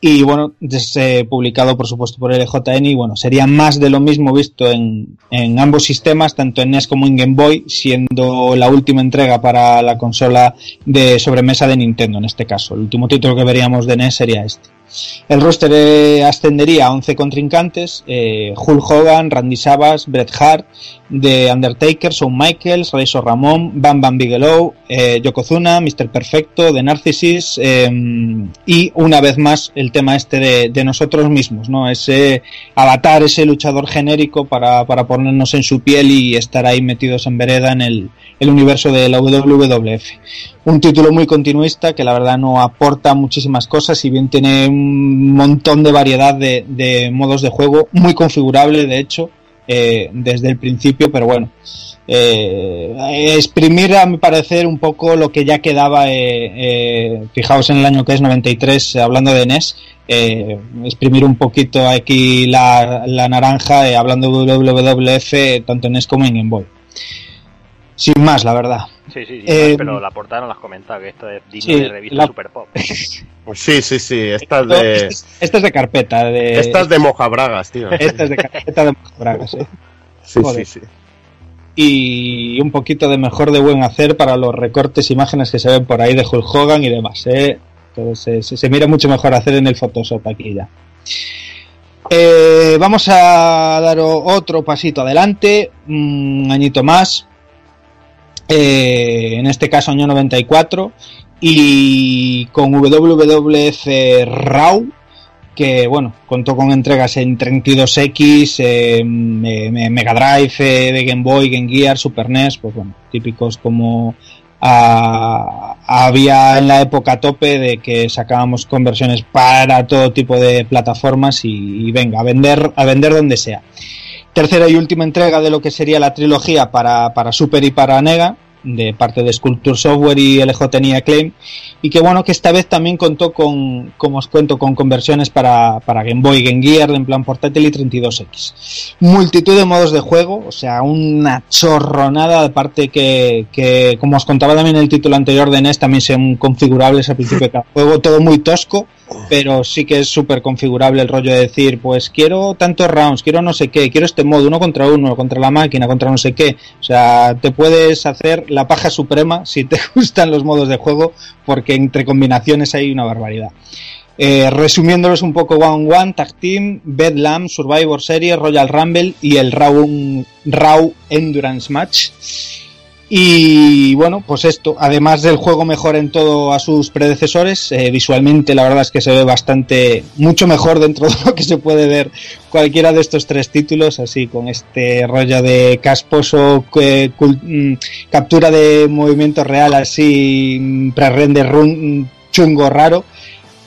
y bueno, desde, publicado por supuesto por LJN y bueno, sería más de lo mismo visto en, en ambos sistemas, tanto en NES como en Game Boy, siendo la última entrega para la consola de sobremesa de Nintendo en este caso. El último título que veríamos de NES sería este. El roster eh, ascendería a 11 contrincantes, eh, Hulk Hogan, Randy Savage, Bret Hart, The Undertaker, Shawn Michaels, Razor Ramón, Bam Bam Bigelow, eh, Yokozuna, Mr. Perfecto, The Narcissus eh, y una vez más el tema este de, de, nosotros mismos, ¿no? Ese avatar, ese luchador genérico para, para, ponernos en su piel y estar ahí metidos en vereda en el, el universo de la WWF. Un título muy continuista que la verdad no aporta muchísimas cosas, si bien tiene un montón de variedad de, modos de juego, muy configurable de hecho, eh, desde el principio, pero bueno, eh, exprimir a mi parecer un poco lo que ya quedaba, eh, fijaos en el año que es 93, hablando de NES, exprimir un poquito aquí la, la naranja, hablando de WWF, tanto en NES como en Game Boy. Sin más, la verdad. Sí, sí, sí eh, pero la portada no la has comentado, que esto es digno sí, de revista la... Super Pop. Sí, sí, sí, esta es de... Esta es, esta es de carpeta. De... Esta es de mojabragas, tío. Esta es de carpeta de mojabragas, ¿eh? Sí, Joder. sí, sí. Y un poquito de mejor de buen hacer para los recortes, imágenes que se ven por ahí de Hulk Hogan y demás, ¿eh? Entonces se, se mira mucho mejor hacer en el Photoshop aquí ya. Eh, vamos a dar otro pasito adelante, un añito más, eh, en este caso año 94, y con WWF RAW, que bueno, contó con entregas en 32X, eh, Mega Drive, eh, de Game Boy, Game Gear, Super NES, pues bueno, típicos como a, había en la época a tope de que sacábamos conversiones para todo tipo de plataformas y, y venga, a vender, a vender donde sea tercera y última entrega de lo que sería la trilogía para, para Super y para Nega, de parte de Sculpture Software y LJN Acclaim, y que bueno, que esta vez también contó con, como os cuento, con conversiones para, para Game Boy, Game Gear, en plan portátil y 32X. Multitud de modos de juego, o sea, una chorronada, aparte que, que como os contaba también en el título anterior de NES, también son configurables al principio de cada juego, todo muy tosco, pero sí que es súper configurable el rollo de decir, pues quiero tantos rounds, quiero no sé qué, quiero este modo, uno contra uno, contra la máquina, contra no sé qué. O sea, te puedes hacer la paja suprema si te gustan los modos de juego, porque entre combinaciones hay una barbaridad. Eh, resumiéndolos un poco One One, Tag Team, Bedlam, Survivor Series, Royal Rumble y el Raw, Raw Endurance Match. Y bueno, pues esto, además del juego mejor en todo a sus predecesores, eh, visualmente la verdad es que se ve bastante, mucho mejor dentro de lo que se puede ver cualquiera de estos tres títulos, así con este rollo de casposo, cul, captura de movimiento real, así pre-render run, chungo raro,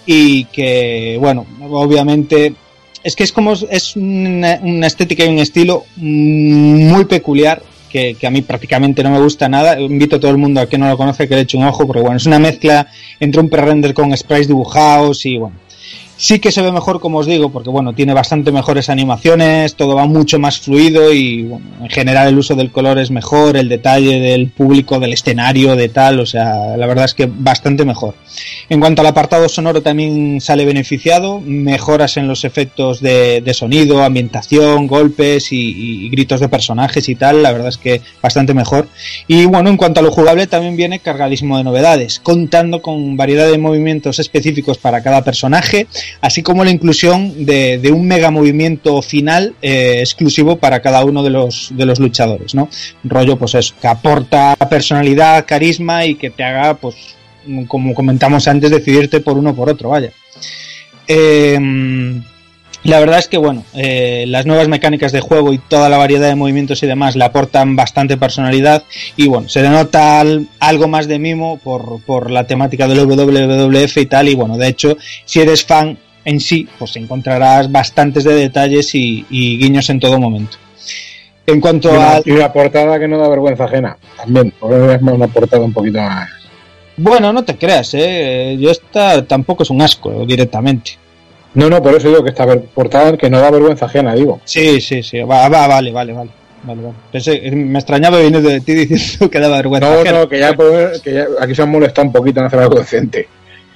y que bueno, obviamente es que es como es una estética y un estilo muy peculiar que, a mí prácticamente no me gusta nada. Invito a todo el mundo a que no lo conoce que le eche un ojo, porque bueno, es una mezcla entre un pre-render con sprites dibujados y bueno. Sí que se ve mejor, como os digo, porque bueno, tiene bastante mejores animaciones, todo va mucho más fluido y bueno, en general el uso del color es mejor, el detalle del público, del escenario, de tal, o sea, la verdad es que bastante mejor. En cuanto al apartado sonoro también sale beneficiado, mejoras en los efectos de, sonido, ambientación, golpes y, y, gritos de personajes y tal, la verdad es que bastante mejor. Y bueno, en cuanto a lo jugable también viene cargadísimo de novedades, contando con variedad de movimientos específicos para cada personaje, así como la inclusión de, un mega movimiento final eh, exclusivo para cada uno de los, luchadores, ¿no? Rollo, pues eso, que aporta personalidad, carisma y que te haga, pues, como comentamos antes, decidirte por uno o por otro, vaya. Eh, La verdad es que, bueno, eh, las nuevas mecánicas de juego y toda la variedad de movimientos y demás le aportan bastante personalidad y, bueno, se denota al- algo más de mimo por, por la temática del WWF y tal y, bueno, de hecho, si eres fan en sí, pues encontrarás bastantes de detalles y, y guiños en todo momento. En Y cuanto una, a... y una portada que no da vergüenza ajena. También, es una portada un poquito más. Bueno, no te creas, ¿eh? Yo esta tampoco es un asco directamente. No, no, por eso digo que ver- portada que no da vergüenza ajena, digo. Sí, sí, sí. Va, va, vale, vale, vale. Vale, vale. Pensé- me extrañaba venir de ti diciendo que daba vergüenza. No, ajena. no, que ya, que ya aquí se han molestado un poquito en hacer algo decente.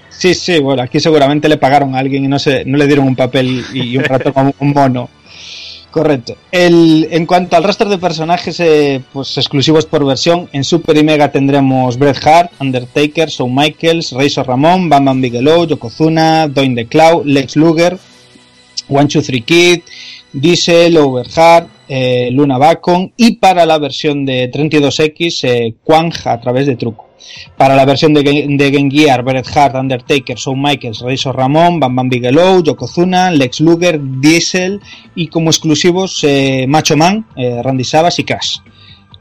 Sí, sí, bueno, aquí seguramente le pagaron a alguien y no, se, no le dieron un papel y un ratón como un mono. Correcto. El, en cuanto al resto de personajes eh, pues exclusivos por versión, en Super y Mega tendremos Bret Hart, Undertaker, Shawn Michaels, Razor Ramón, Bam Bam Bigelow, Yokozuna, Doin the Cloud, Lex Luger, One Two Three Kid, Diesel, Overheart, eh, Luna Bacon y para la versión de 32X, eh, Quang a través de truco. Para la versión de, Game Gear, Bret Hart, Undertaker, Shawn Michaels, Razor Ramón, Bam Bam Bigelow, Yokozuna, Lex Luger, Diesel y como exclusivos eh, Macho Man, eh, Randy Savage y Crash.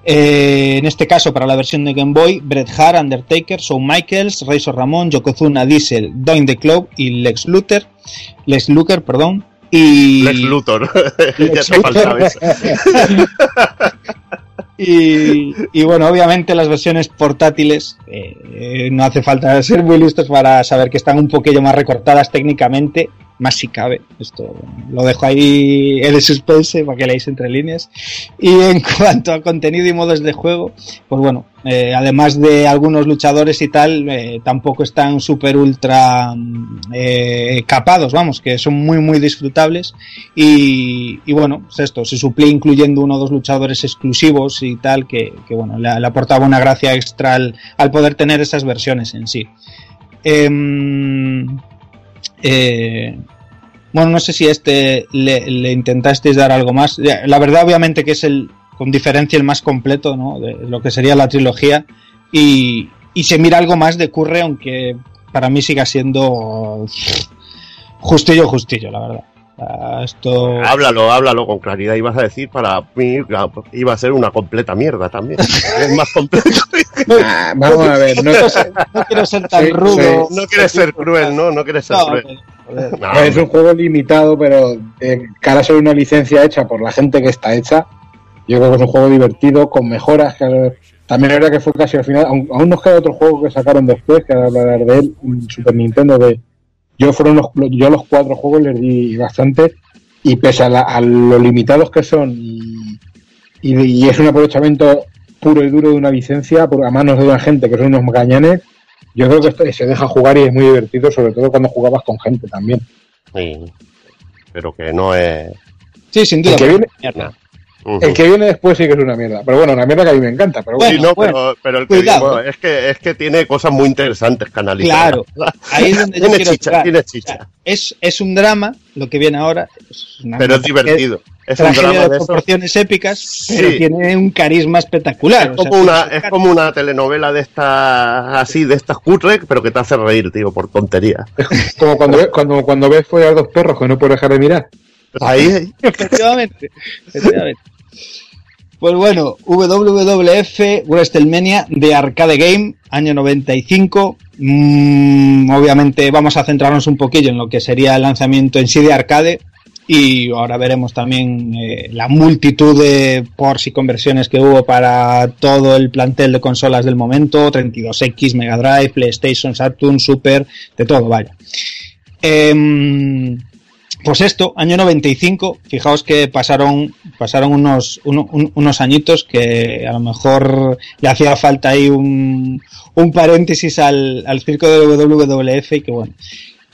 Eh, en este caso, para la versión de Game Boy, Bret Hart, Undertaker, Shawn Michaels, Razor Ramón, Yokozuna, Diesel, Doin the Club y Lex Luthor, Lex Luger, perdón, y Lex Luthor. ya te Luthor. y bueno, obviamente las versiones portátiles eh, eh, no hace falta ser muy listos para saber que están un poquillo más recortadas técnicamente, más si cabe. Esto lo dejo ahí en el suspense para que leáis entre líneas. Y en cuanto a contenido y modos de juego, pues bueno, eh, además de algunos luchadores y tal, eh, tampoco están súper ultra mm, eh, capados, vamos, que son muy muy disfrutables. Y, y bueno, esto, se suplía incluyendo uno o dos luchadores exclusivos y tal, que, bueno, le, aportaba una gracia extra al, al poder tener esas versiones en sí. Eh, bueno, no sé si este le, intentasteis dar algo más. La verdad, obviamente, que es el, con diferencia, el más completo, ¿no? De lo que sería la trilogía. Y, y se mira algo más de Curre, aunque para mí siga siendo justillo, justillo, la verdad. Ah, Esto. Háblalo, háblalo con claridad. Ibas a decir, para mí iba a ser una completa mierda también. es más completo. Ah, vamos a ver, no, no quiero ser tan Sí, rudo. No quieres ser cruel, ¿no? No quieres ser No, cruel. No, es un juego limitado, pero de cara a ser una licencia hecha por la gente que está hecha, yo creo que es un juego divertido, con mejoras. Que, también verdad que fue casi al final. Aún, aún nos queda otro juego que sacaron después, que ahora hablar de él, un Super Nintendo. De, yo, fueron los, yo los cuatro juegos les di bastante, y pese a, la- a lo limitados que son, y, y, y es un aprovechamiento puro y duro de una licencia por, a manos de una gente que son unos gañanes. Yo creo que esto se deja jugar y es muy divertido, sobre todo cuando jugabas con gente también. Sí, pero que no es. Sí, sin duda. El que viene, El que viene después sí que es una mierda. Pero bueno, una mierda que a mí me encanta. Pero bueno, Sí, no, bueno, pero, pero el que cuidado. bueno, es que es que tiene cosas muy interesantes analizar. Claro, ahí es donde yo tiene chicha, tiene chicha, Es, es un drama, lo que viene ahora. Es una pero es divertido. Es un drama de de proporciones épicas, pero Sí. tiene un carisma espectacular. Es o sea, como, una, es como una telenovela de estas así, de estas cutre, pero que te hace reír, tío, por tontería. como cuando, ves- cuando, cuando ves follar dos perros que no puedes dejar de mirar. Ahí, ahí. Efectivamente, efectivamente. Pues bueno, WWF WrestleMania de Arcade Game, año 95. Mm, obviamente vamos a centrarnos un poquillo en lo que sería el lanzamiento en sí de arcade. Y ahora veremos también eh, la multitud de ports y conversiones que hubo para todo el plantel de consolas del momento: 32X, Mega Drive, PlayStation, Saturn, Super, de todo, vaya. Em, pues esto, año 95, fijaos que pasaron, pasaron unos, uno- un- unos añitos que a lo mejor le hacía falta ahí un, un paréntesis al, al circo de WWF y que bueno,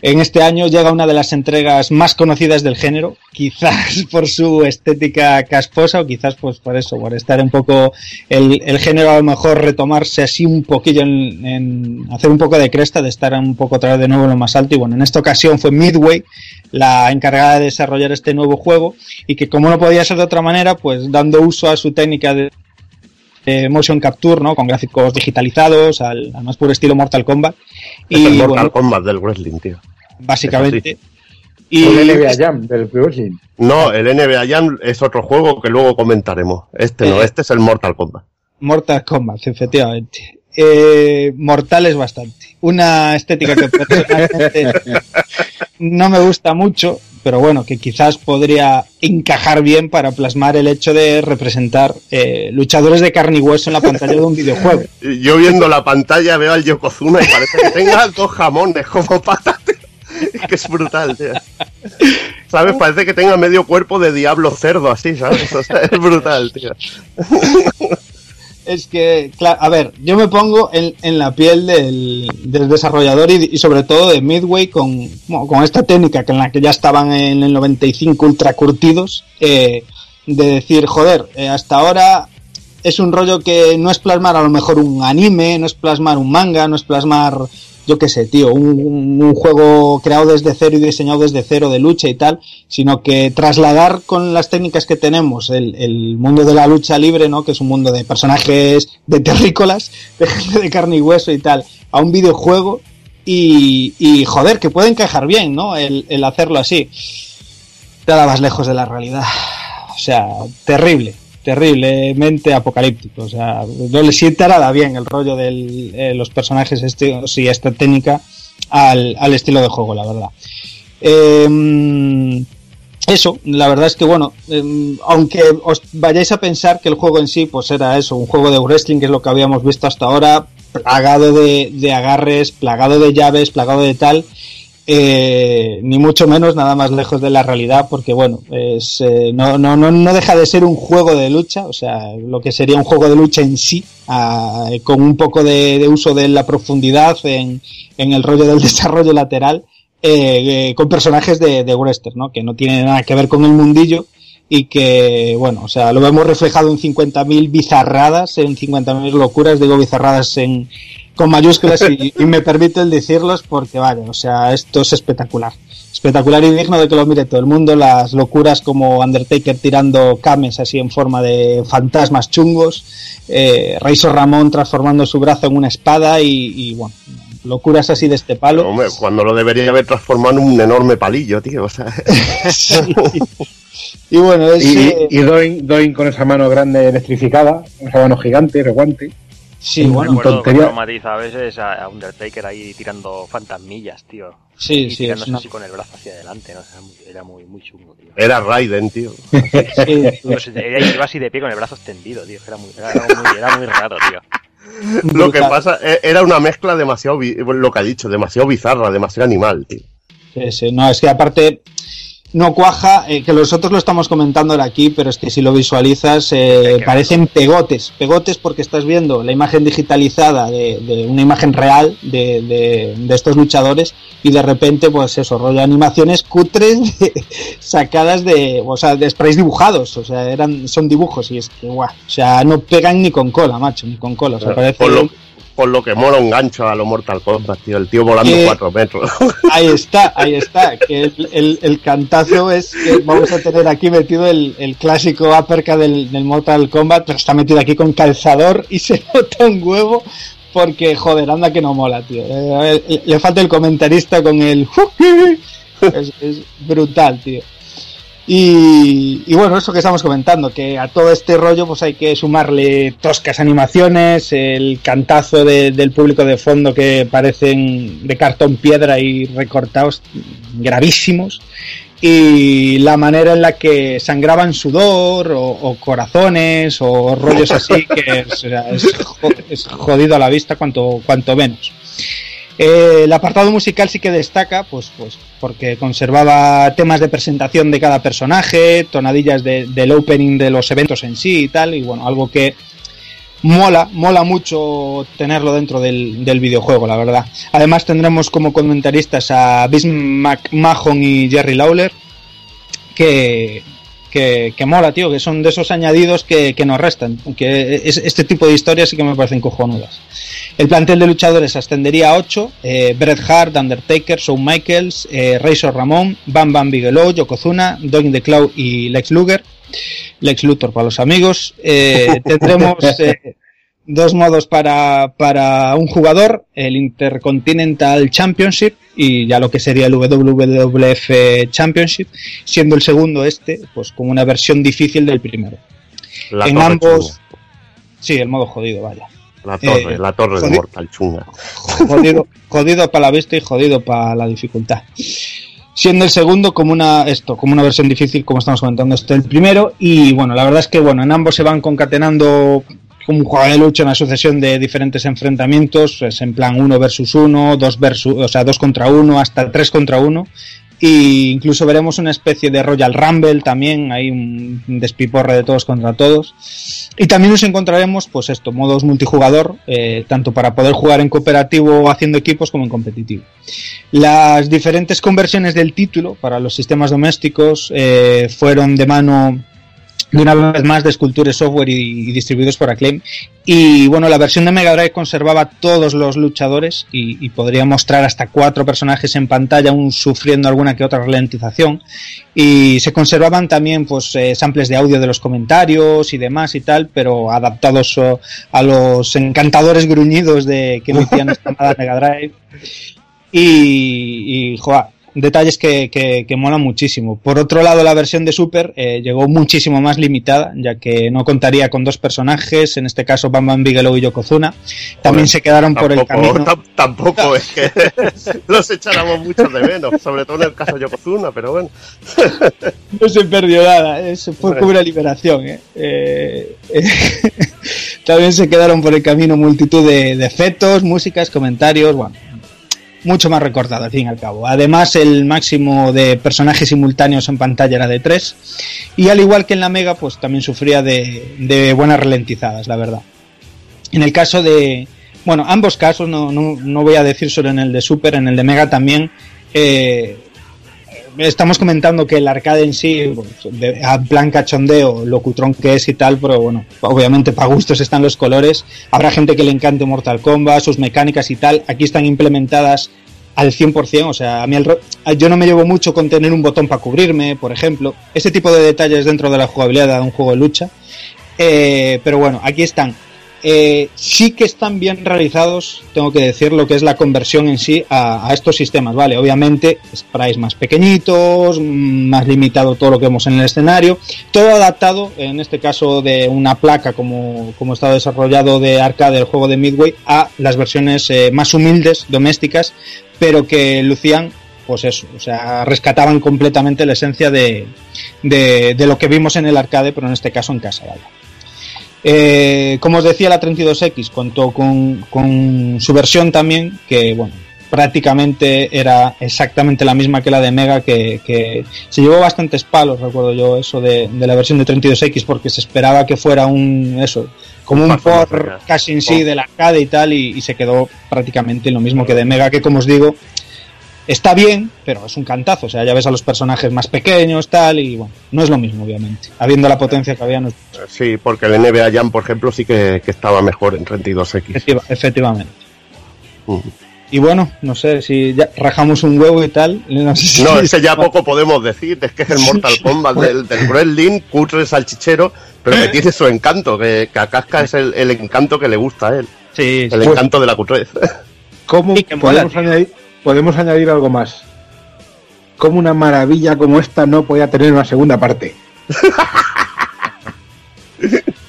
en este año llega una de las entregas más conocidas del género, quizás por su estética casposa o quizás pues por eso, por estar un poco el, el género a lo mejor retomarse así un poquillo en, en hacer un poco de cresta, de estar un poco otra vez de nuevo en lo más alto. Y bueno, en esta ocasión fue Midway la encargada de desarrollar este nuevo juego y que como no podía ser de otra manera, pues dando uso a su técnica de motion capture, ¿no? Con gráficos digitalizados, al, al más puro estilo Mortal Kombat. Es el Y Mortal bueno, Kombat del wrestling, tío. básicamente. Y El NBA Jam del Wrestling. no, el NBA Jam es otro juego que luego comentaremos. Este no, Eh. este es el Mortal Kombat. Mortal Kombat, efectivamente. Eh, mortal es bastante. Una estética que personalmente no me gusta mucho, pero bueno, que quizás podría encajar bien para plasmar el hecho de representar eh, luchadores de carne y hueso en la pantalla de un videojuego. Yo viendo la pantalla veo al Yokozuna y parece que tenga dos jamones como patas. tío. Es que es brutal, tío. ¿Sabes? Parece que tenga medio cuerpo de diablo cerdo así, ¿sabes? O sea, es brutal, tío. Es que, claro, a ver, yo me pongo en, en la piel del, del desarrollador y, sobre todo de Midway con, con esta técnica que en la que ya estaban en el 95 ultra curtidos, eh, de decir, joder, eh, hasta ahora es un rollo que no es plasmar a lo mejor un anime, no es plasmar un manga, no es plasmar, yo qué sé, tío, un, juego creado desde cero y diseñado desde cero de lucha y tal, sino que trasladar con las técnicas que tenemos el, mundo de la lucha libre, ¿no? Que es un mundo de personajes de terrícolas, de gente de carne y hueso y tal, a un videojuego y, joder, que puede encajar bien, ¿no? El, el hacerlo así. Nada más lejos de la realidad. O sea, terrible, terriblemente apocalíptico. O sea, no le sienta nada bien el rollo de los personajes estos y esta técnica al, al estilo de juego, la verdad. Eh, eso, la verdad es que bueno, eh, aunque os vayáis a pensar que el juego en sí pues era eso, un juego de wrestling que es lo que habíamos visto hasta ahora, plagado de, de agarres, plagado de llaves, plagado de tal, eh, ni mucho menos nada más lejos de la realidad porque bueno, es, eh, no, no, no, no deja de ser un juego de lucha, o sea, lo que sería un juego de lucha en sí, ah, con un poco de, uso de la profundidad en, en el rollo del desarrollo lateral eh, eh, con personajes de, de wrestler, ¿no? Que no tiene nada que ver con el mundillo y que, bueno, o sea, lo vemos reflejado en 50.000 bizarradas, en 50.000 locuras, digo bizarradas en, con mayúsculas y, y me permito el decirlos porque, vale, o sea, esto es espectacular. Espectacular y digno de que lo mire todo el mundo, las locuras como Undertaker tirando cames así en forma de fantasmas chungos, eh, Razor Ramón transformando su brazo en una espada y, y bueno, locuras así de este palo. Hombre, cuando lo debería haber transformado en un enorme palillo, tío. O sea, Y bueno, es, Y, eh, y Doin, Doin con esa mano grande electrificada, esa mano gigante, de guante. Sí, Me bueno, acuerdo tontería. cuando matiza a veces a Undertaker ahí tirando fantasmillas, tío. sí, y sí, es tirándose una- así con el brazo hacia adelante, ¿no? Era muy- era muy, muy chungo, tío. era Raiden, tío. sí, Pues, eh, iba así de pie con el brazo extendido, tío. Era muy, era muy, era muy raro, tío. Lo que pasa eh, era una mezcla demasiado, lo que ha dicho, demasiado bizarra, demasiado animal, tío. Sí, sí, no, es que aparte no cuaja, eh, que nosotros lo estamos comentando ahora aquí, pero es que si lo visualizas eh, parecen pegotes, pegotes porque estás viendo la imagen digitalizada de, de una imagen real de, de- de estos luchadores y de repente pues eso, rollo animaciones cutres de- sacadas de, o sea, de sprays dibujados, o sea, eran son dibujos y es que guau, o sea, no pegan ni con cola, macho, ni con cola, o sea, parece por, lo, por lo que mola un gancho a lo Mortal Kombat, tío. El tío volando Eh, cuatro metros. Ahí está, ahí está. Que el, el- el cantazo es que vamos a tener aquí metido el, el clásico uppercut del, del Mortal Kombat, pero está metido aquí con calzador y se nota un huevo porque, joder, anda que no mola, tío. Eh, le- le falta el comentarista con el... Es, es brutal, tío. Y, bueno, eso que estamos comentando, que a todo este rollo pues hay que sumarle toscas animaciones, el cantazo de- del público de fondo que parecen de cartón piedra y recortados gravísimos, y la manera en la que sangraban sudor o, corazones o rollos así, que es, es jodido a la vista cuanto, cuanto menos. Eh, el apartado musical sí que destaca, pues, pues porque conservaba temas de presentación de cada personaje, tonadillas de- del opening de los eventos en sí y tal, y bueno, algo que mola, mola mucho tenerlo dentro del, del videojuego, la verdad. Además tendremos como comentaristas a Vince McMahon y Jerry Lawler, que, que, que mola, tío, que son de esos añadidos que, que nos restan, que es, este tipo de historias sí que me parecen cojonudas. El plantel de luchadores ascendería a 8, eh, Bret Hart, Undertaker, Shawn Michaels, eh, Razor Ramón, Bam Bam Bigelow, Yokozuna, Doink the Cloud y Lex Luger, Lex Luthor para los amigos. Eh, tendremos eh, dos modos para, para un jugador, el Intercontinental Championship, y ya lo que sería el WWF Championship, siendo el segundo este, pues como una versión difícil del primero. La en ambos, chunga. sí, el modo jodido, vaya. La torre, eh, la torre de Mortal Chunga. jodido, jodido para la vista y jodido para la dificultad. Siendo el segundo como una esto, como una versión difícil, como estamos comentando, este el primero. Y bueno, la verdad es que bueno, en ambos se van concatenando un juego de lucha, una sucesión de diferentes enfrentamientos, es en plan uno versus uno, dos versus, o sea, dos contra uno, hasta tres contra uno. Y incluso veremos una especie de Royal Rumble también, hay un despiporre de todos contra todos. Y también nos encontraremos, pues esto, modos multijugador, eh, tanto para poder jugar en cooperativo haciendo equipos como en competitivo. Las diferentes conversiones del título para los sistemas domésticos eh, fueron de mano de una vez más de Sculpture Software y, y distribuidos por Acclaim. Y bueno, la versión de Mega Drive conservaba todos los luchadores y, y podría mostrar hasta cuatro personajes en pantalla, aún sufriendo alguna que otra ralentización. Y se conservaban también pues eh, samples de audio de los comentarios y demás y tal, pero adaptados oh, a los encantadores gruñidos de que emitían esta amada Mega Drive. Y, y joa, detalles que, que, que molan muchísimo. Por otro lado, la versión de Super eh, llegó muchísimo más limitada, ya que no contaría con dos personajes, en este caso Bam Bam Bigelow y Yokozuna. También Joder, se quedaron por el camino. tam- tampoco es que los echáramos mucho de menos, sobre todo en el caso de Yokozuna, pero bueno. No se perdió nada, fue como una liberación. ¿eh? Eh, eh, también se quedaron por el camino multitud de, de efectos, músicas, comentarios, bueno, mucho más recortado al fin y al cabo. Además, el máximo de personajes simultáneos en pantalla era de 3 y al igual que en la Mega, pues también sufría de, de buenas ralentizadas, la verdad. En el caso de, bueno, ambos casos, no, no, no voy a decir solo en el de Super, en el de Mega también, eh, estamos comentando que el arcade en sí, pues, a plan cachondeo, lo cutrón que es y tal, pero bueno, obviamente para gustos están los colores. Habrá gente que le encante Mortal Kombat, sus mecánicas y tal. Aquí están implementadas al 100%, o sea, a mí yo no me llevo mucho con tener un botón para cubrirme, por ejemplo. Ese tipo de detalles dentro de la jugabilidad de un juego de lucha. Eh, pero bueno, aquí están. Eh, sí que están bien realizados, tengo que decir, lo que es la conversión en sí a, estos sistemas, ¿vale? Obviamente, sprites más pequeñitos, mm, más limitado todo lo que vemos en el escenario, todo adaptado, en este caso de una placa como, como está desarrollado de arcade del juego de Midway, a las versiones eh, más humildes, domésticas, pero que lucían pues eso, o sea, rescataban completamente la esencia de, de, de lo que vimos en el arcade, pero en este caso en casa, ¿vale? Eh, como os decía, la 32X contó con, con su versión también, que bueno, prácticamente era exactamente la misma que la de Mega, que, que se llevó bastantes palos, recuerdo yo, eso de, de la versión de 32X, porque se esperaba que fuera un, eso, como un por casi en sí del arcade y tal, y, y se quedó prácticamente lo mismo que de Mega, que como os digo, está bien, pero es un cantazo. O sea, ya ves a los personajes más pequeños, tal, y bueno, no es lo mismo, obviamente. Habiendo la potencia que había, no es- Sí, porque el NBA Jam, por ejemplo, sí que, que estaba mejor en 32X. efectiva- efectivamente. Mm. Y bueno, no sé si ya rajamos un huevo y tal. No, sé si- No, ese ya poco podemos decir, es que es el Mortal Kombat del, del Wrestling, cutre salchichero, pero que tiene su encanto, que, que a Casca es el, el encanto que le gusta a él, Sí, el sí. encanto de la cutrez. ¿Cómo podemos, añadir, podemos añadir algo más? ¿Cómo una maravilla como esta no podía tener una segunda parte?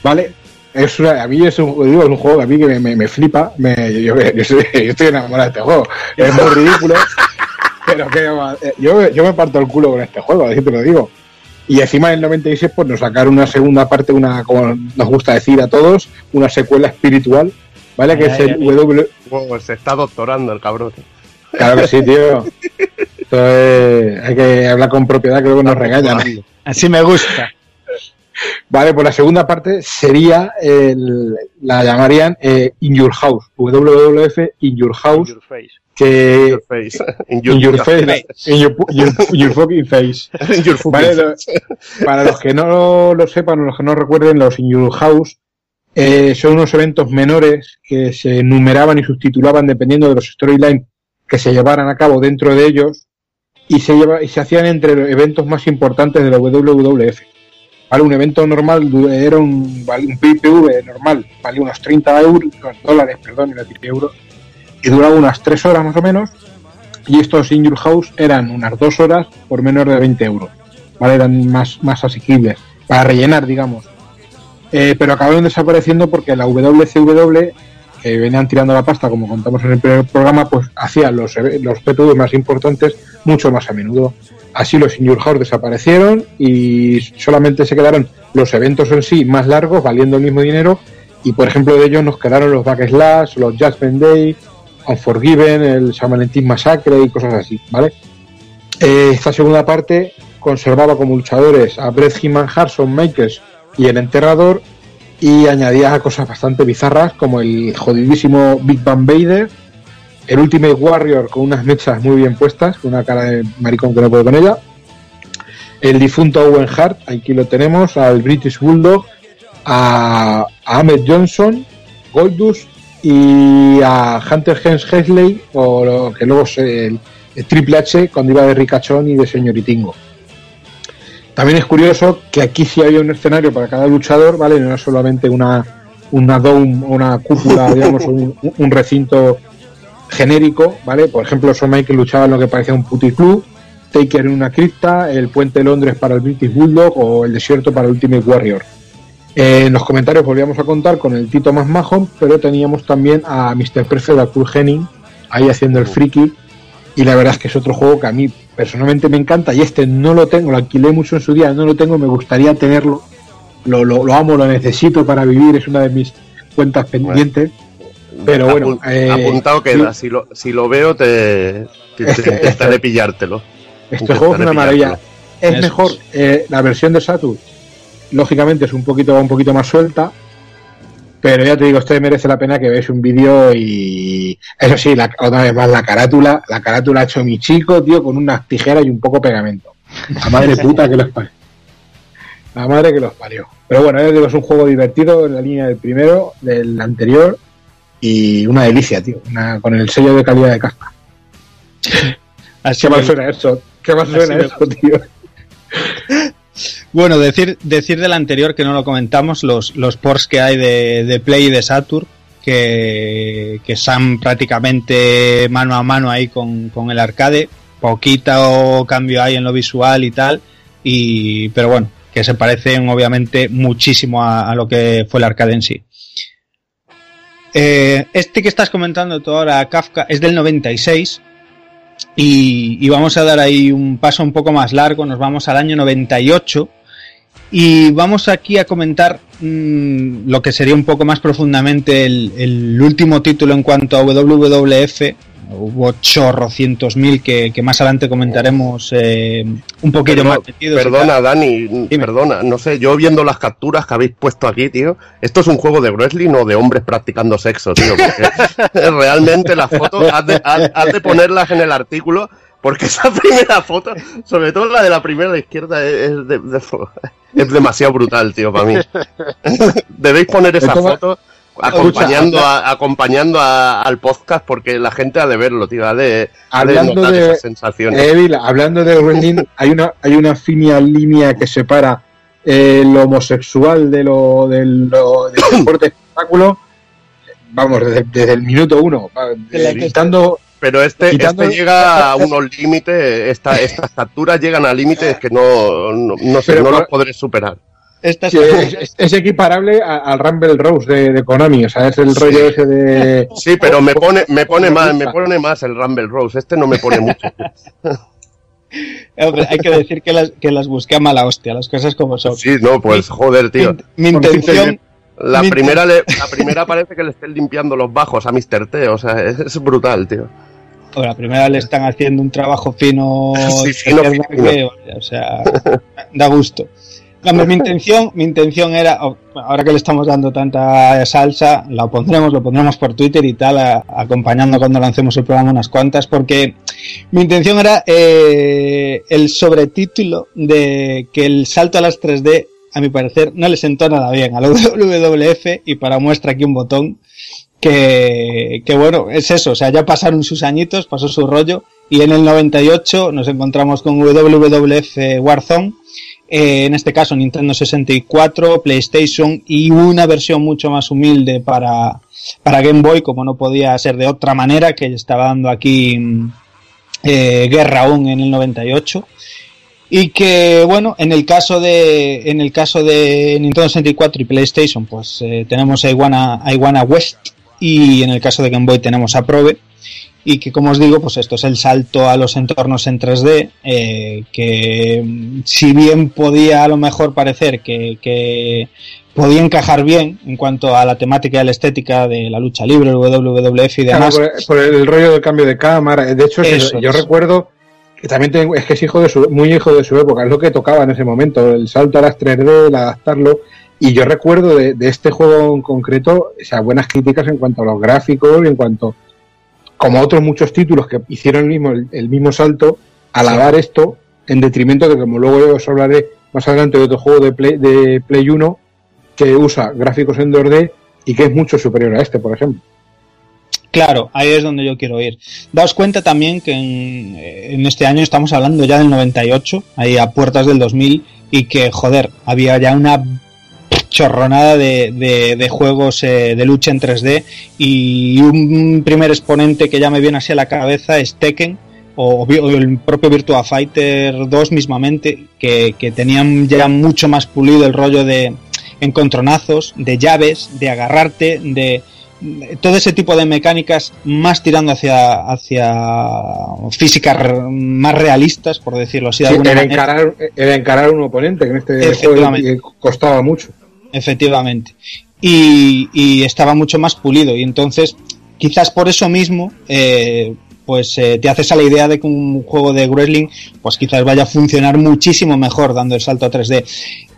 ¿Vale? Es una, a mí es un, digo, es un juego que a mí que me, me- me flipa. Me, yo, yo- yo soy, yo estoy enamorado de este juego. Es muy ridículo. pero que yo, yo me parto el culo con este juego, así te lo digo. Y encima en el 96 pues nos sacaron una segunda parte, una como nos gusta decir a todos, una secuela espiritual, ¿vale? Que Ay, es ay, el ay. W, Wow, se está doctorando el cabrón. Claro que sí, tío. Entonces, hay que hablar con propiedad, creo que nos regañan. Así me gusta. Vale, pues la segunda parte sería, el, la llamarían eh, In Your House, WWF In Your House, Your face. que Your face. In In your, Your Face, in your, your- your fucking face. In your fucking Vale, lo- face. para los que no lo sepan o los que no recuerden, los In Your House eh, son unos eventos menores que se numeraban y subtitulaban dependiendo de los storylines que se llevaran a cabo dentro de ellos y se, lleva, y se hacían entre los eventos más importantes de la WWF. Vale, un evento normal era un, un PPV normal, valía unos 30 euros, dólares, perdón, decir euros, y duraba unas 3 horas más o menos. y estos In Your House eran unas dos horas por menos de 20 euros, ¿vale? Eran más, más asequibles, para rellenar, digamos. Eh, pero acabaron desapareciendo porque la WCW, que venían tirando la pasta, como contamos en el primer programa, pues hacía los, los PTV más importantes mucho más a menudo. Así los Your House desaparecieron y solamente se quedaron los eventos en sí más largos, valiendo el mismo dinero. Y por ejemplo, de ellos nos quedaron los Backslash, los Judgment Day, Unforgiven, el San Valentín Masacre y cosas así, ¿vale? Eh, esta segunda parte conservaba como luchadores a Bret Heenan, Harson, Makers y el Enterrador y añadía cosas bastante bizarras como el jodidísimo Big Bang Vader, el Ultimate Warrior con unas mechas muy bien puestas, con una cara de maricón que no puedo con ella, el difunto Owen Hart, aquí lo tenemos, al British Bulldog, a, Ahmed Johnson, Goldust y a Hunter Hens Hesley, o lo que luego es el, el Triple H cuando iba de ricachón y de señoritingo. También es curioso que aquí sí había un escenario para cada luchador, ¿vale? No era solamente una, una dome, una cúpula, digamos, un, un recinto genérico, ¿vale? Por ejemplo, Shawn Michaels luchaba en lo que parecía un puticlub, Taker en una cripta, el puente de Londres para el British Bulldog o el desierto para el Ultimate Warrior. Eh, en los comentarios volvíamos a contar con el Tito más majo, pero teníamos también a Mr. Perfect, a Kurt Henning, ahí haciendo el friki. Y la verdad es que es otro juego que a mí personalmente me encanta. Y este no lo tengo, lo alquilé mucho en su día, no lo tengo, me gustaría tenerlo. Lo, lo, lo amo, lo necesito para vivir, es una de mis cuentas pendientes. Pero bueno, eh, apuntado queda. Si lo, si lo veo, te, te, te intentaré pillártelo. Este juego es una maravilla. Es Eso mejor eh, la versión de Saturn. Lógicamente es un poquito un poquito más suelta, pero ya te digo, esto merece la pena que veáis un vídeo y eso sí, la, otra vez más la carátula, la carátula ha hecho mi chico, tío, con unas tijeras y un poco pegamento. La madre puta que los parió. La madre que los parió. Pero bueno, ya te digo, es un juego divertido en la línea del primero, del anterior y una delicia, tío, una, con el sello de calidad de caspa. Así ¿Qué más me- suena eso? ¿Qué más Así suena eso, tío? Bueno, decir, decir del anterior que no lo comentamos, los, los ports que hay de, de Play y de Saturn, que, que están prácticamente mano a mano ahí con, con el arcade, poquito cambio hay en lo visual y tal, y, pero bueno, que se parecen obviamente muchísimo a, a lo que fue el arcade en sí. Eh, este que estás comentando tú ahora, Kafka, es del 96 y, y vamos a dar ahí un paso un poco más largo, nos vamos al año 98 y vamos aquí a comentar mm, lo que sería un poco más profundamente el, el último título en cuanto a WWF. Hubo chorrocientos mil que, que más adelante comentaremos eh, un poquito más metidos Perdona. Dani, perdona, no sé, yo viendo las capturas que habéis puesto aquí, tío, ¿esto es un juego de wrestling o de hombres practicando sexo, tío? Porque realmente las fotos, has de, has- has de ponerlas en el artículo, porque esa primera foto, sobre todo la de la primera a la izquierda, es, de- de- es demasiado brutal, tío, para mí. Debéis poner esa foto acompañando, a- acompañando a- al podcast porque la gente ha de verlo, tío, ha de, ha de Hablando notar de- esas sensaciones. Evil, hablando de wrestling, hay una, hay una fina línea que separa eh, lo homosexual de lo del, lo, del deporte espectáculo. Vamos, desde, desde el minuto uno, va, eh, quitando Pero este, Quitando- este llega a unos límites, esta, estas capturas llegan a límites que no, no, no sé, Pero no los podré superar. Esta Sí, es, es- es equiparable al Rumble Rose de, de Konami, o sea, es el rollo ese de... Sí, pero me pone, me pone más, me pone más el Rumble Rose. Este no me pone mucho. Hombre, hay que decir que las, que las busqué a mala hostia, las cosas como son. Sí, no, pues joder, tío. Mi intención, La mi primera, le- la primera parece que le estén limpiando los bajos a Mr. T, o sea, es, es brutal, tío. O la primera le están haciendo un trabajo fino, Sí, fino, fino. que, o sea, da gusto. Vamos, mi intención, mi intención era, oh, ahora que le estamos dando tanta salsa, la pondremos, lo pondremos por Twitter y tal, a- acompañando cuando lancemos el programa unas cuantas, porque mi intención era eh, el sobretítulo de que el salto a las 3D, a mi parecer, no le sentó nada bien a la WWF y para muestra aquí un botón que, que bueno, es eso, o sea, ya pasaron sus añitos, pasó su rollo y en el 98 nos encontramos con WWF Warzone, eh, en este caso Nintendo 64, PlayStation y una versión mucho más humilde para, para Game Boy, como no podía ser de otra manera, que estaba dando aquí eh, Guerra aún en el 98 y que bueno en el caso de en el caso de Nintendo 64 y PlayStation pues eh, tenemos a Iguana, a Iguana West y en el caso de Game Boy tenemos a Probe y que como os digo pues esto es el salto a los entornos en 3D eh, que mm, si bien podía a lo mejor parecer que, que podía encajar bien en cuanto a la temática y la estética de la lucha libre, el WWF y Claro, demás. por, por el rollo del cambio de cámara. De hecho, es Eso eso. yo es. recuerdo que también tengo- es que es hijo de su, muy hijo de su época, es lo que tocaba en ese momento, el salto a las 3D, el adaptarlo. Y yo recuerdo de, de este juego en concreto, o sea, buenas críticas en cuanto a los gráficos y en cuanto, como otros muchos títulos que hicieron el mismo, el, el mismo salto, alabar esto en detrimento de, como luego os hablaré más adelante de otro juego de Play, de Play 1 que usa gráficos en 2D y que es mucho superior a este, por ejemplo. Claro, ahí es donde yo quiero ir. Daos cuenta también que en, en este año estamos hablando ya del 98, ahí a puertas del 2000, y que, joder, había ya una chorronada de, de- de juegos eh, de lucha en 3D y un primer exponente que ya me viene así a la cabeza es Tekken o, el propio Virtua Fighter 2 mismamente que, que tenían ya mucho más pulido el rollo de encontronazos, de llaves, de agarrarte, de todo ese tipo de mecánicas más tirando hacia hacia físicas más realistas por decirlo así de Sí, alguna era, manera. encarar, era encarar un oponente, que en este juego costaba mucho. Efectivamente. Y, estaba mucho más pulido. Y entonces, quizás por eso mismo, eh, pues eh, te haces a la idea de que un juego de wrestling, pues quizás vaya a funcionar muchísimo mejor dando el salto a 3D.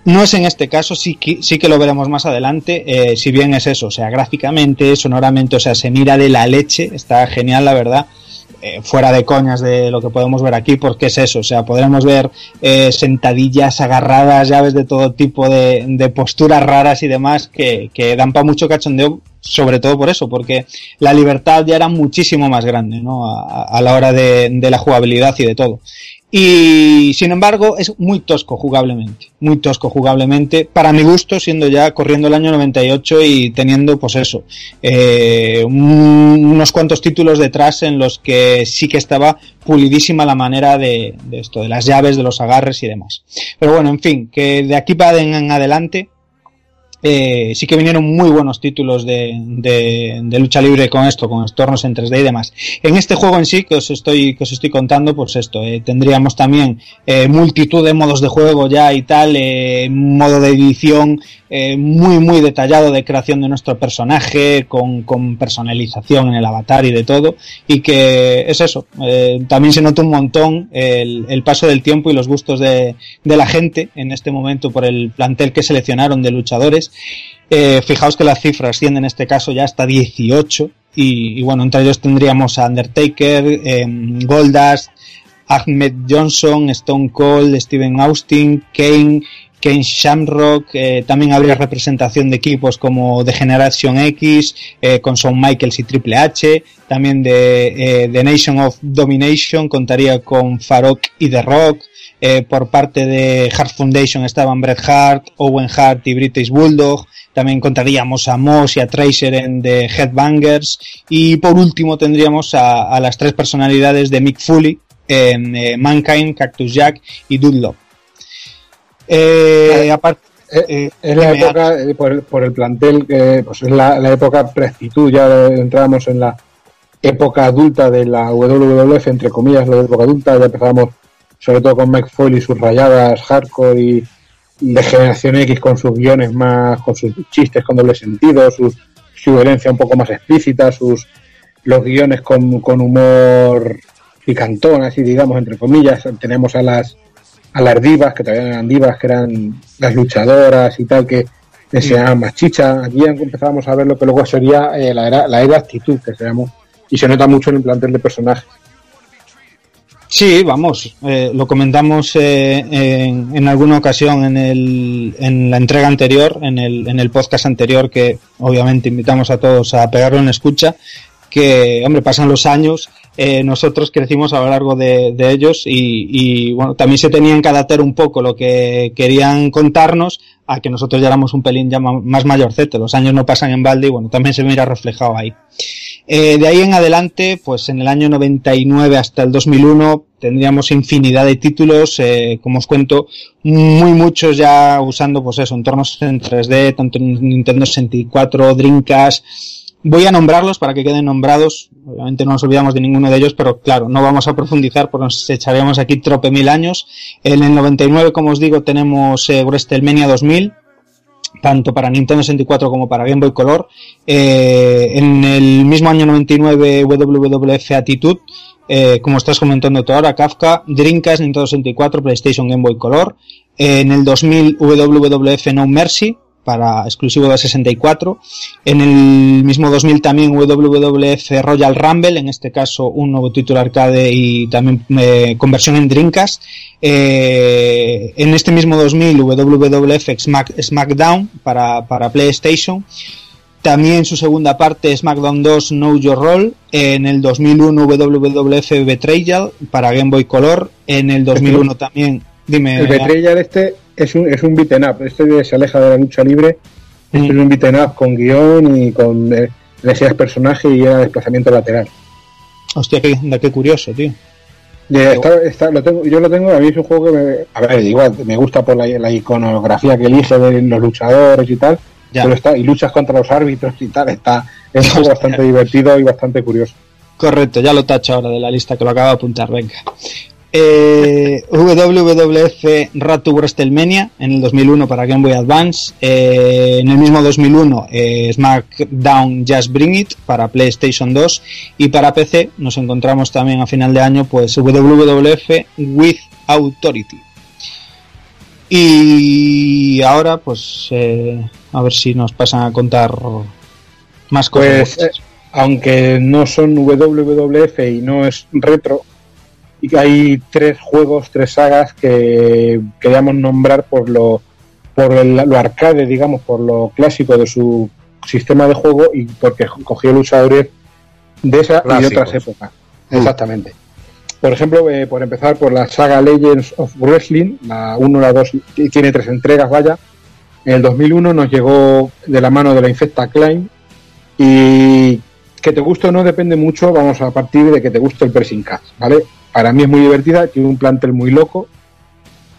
No es en este caso, sí que, sí que lo veremos más adelante, eh, si bien es eso, o sea, gráficamente, sonoramente, o sea, se mira de la leche, está genial, la verdad. Eh, fuera de coñas de lo que podemos ver aquí, porque es eso, o sea, podremos ver eh, sentadillas agarradas, llaves de todo tipo de, de posturas raras y demás que, que dan para mucho cachondeo, sobre todo por eso, porque la libertad ya era muchísimo más grande, ¿no? A, a la hora de, de la jugabilidad y de todo. Y sin embargo, es muy tosco jugablemente, muy tosco jugablemente, para mi gusto, siendo ya corriendo el año 98 y teniendo, pues eso, eh, un- unos cuantos títulos detrás en los que sí que estaba pulidísima la manera de, de esto, de las llaves, de los agarres y demás. Pero bueno, en fin, que de aquí para en adelante eh, sí que vinieron muy buenos títulos de, de- de lucha libre con esto, con entornos en 3D y demás. En este juego en sí que os estoy, que os estoy contando, pues esto, eh, tendríamos también eh, multitud de modos de juego ya y tal, eh, modo de edición eh, muy muy detallado de creación de nuestro personaje, con, con personalización en el avatar y de todo, y que es eso, eh, también se nota un montón el, el paso del tiempo y los gustos de, de la gente en este momento por el plantel que seleccionaron de luchadores. Eh, fijaos que las cifras ascienden en este caso ya hasta 18 y, bueno, entre ellos tendríamos a Undertaker, eh, Goldust, Ahmed Johnson, Stone Cold, Steven Austin, Kane, Kane Shamrock, eh, también habría representación de equipos como de Generation X, eh, con Shawn Michaels y Triple H, también de eh, The Nation of Domination contaría con Farok y The Rock, eh, por parte de Hart Foundation estaban Bret Hart, Owen Hart y British Bulldog. También contaríamos a Moss y a Tracer en The Headbangers. Y por último tendríamos a, a las tres personalidades de Mick Foley en eh, Mankind, Cactus Jack y Dude Love. Eh, aparte, eh, Es la época, eh, por, el, por el plantel, que pues es la, la época prestitud, ya entrábamos en la época adulta de la WWF, entre comillas, la época adulta, ya empezamos sobre todo con Mike Foley y sus rayadas hardcore y, y de Generación X con sus guiones más, con sus chistes con doble sentido, sus, su violencia un poco más explícita, sus los guiones con, con humor picantón, así digamos, entre comillas. Tenemos a las a las divas, que todavía eran divas, que eran las luchadoras y tal, que enseñaban más chicha. Aquí empezábamos a ver lo que luego sería eh, la, era, la era actitud, que se llamó. Y se nota mucho en el plantel de personajes. Sí, vamos, eh, lo comentamos eh, en, en alguna ocasión en, el, en la entrega anterior, en el, en el podcast anterior, que obviamente invitamos a todos a pegarlo en escucha, que, hombre, pasan los años, eh, nosotros crecimos a lo largo de, de ellos y, y, bueno, también se tenían que adaptar un poco lo que querían contarnos a que nosotros ya éramos un pelín ya más mayorcete, los años no pasan en balde y bueno, también se mira reflejado ahí. Eh, de ahí en adelante, pues en el año 99 hasta el 2001 tendríamos infinidad de títulos, eh, como os cuento, muy muchos ya usando pues eso, entornos en 3D, tanto en Nintendo 64, Dreamcast. Voy a nombrarlos para que queden nombrados. Obviamente no nos olvidamos de ninguno de ellos, pero claro, no vamos a profundizar porque nos echaríamos aquí trope mil años. En el 99, como os digo, tenemos eh, WrestleMania 2000, tanto para Nintendo 64 como para Game Boy Color. Eh, en el mismo año 99 WWF Attitude, eh, como estás comentando tú ahora, Kafka, Dreamcast, Nintendo 64, PlayStation, Game Boy Color. en el 2000 WWF No Mercy, para exclusivo de 64. En el mismo 2000 también WWF Royal Rumble, en este caso un nuevo título arcade y también eh, conversión en Dreamcast. Eh, en este mismo 2000 WWF Smack, SmackDown para, para PlayStation. También su segunda parte, SmackDown 2 Know Your Role. En el 2001 WWF Betrayal para Game Boy Color. En el 2001 también, dime. El Betrayal este es un, es un beaten up. Este se aleja de la lucha libre. Este es un beaten up con guion y con eh, elegías personaje y era desplazamiento lateral. Hostia, qué, qué curioso, tío. Está- está- lo tengo, yo lo tengo, a mí es un juego que me, a ver, igual, me gusta por la, la iconografía que elige de los luchadores y tal, Ya. pero está, y luchas contra los árbitros y tal, está, es juego bastante divertido y bastante curioso. Correcto, ya lo tacho ahora de la lista que lo acabo de apuntar, venga. Eh, WWF Rat to WrestleMania en el 2001 para Game Boy Advance. Eh, en el mismo 2001 eh, SmackDown Just Bring It para PlayStation 2 y para PC nos encontramos también a final de año pues WWF With Authority. Y ahora pues eh, a ver si nos pasan a contar más cosas. Pues, eh, aunque no son WWF y no es retro, y que hay tres juegos, tres sagas que queríamos nombrar por lo, por el- lo arcade, digamos, por lo clásico de su sistema de juego y porque cogió luchadores de esa y de otras épocas. Exactamente. Por ejemplo, eh, por empezar por la saga Legends of Wrestling, la 1, la 2, y tiene tres entregas, vaya. En el 2001 nos llegó de la mano de la Infecta Klein y que te guste o no depende mucho, vamos a partir de que te guste el pressing catch, ¿vale? Para mí es muy divertida, tiene un plantel muy loco,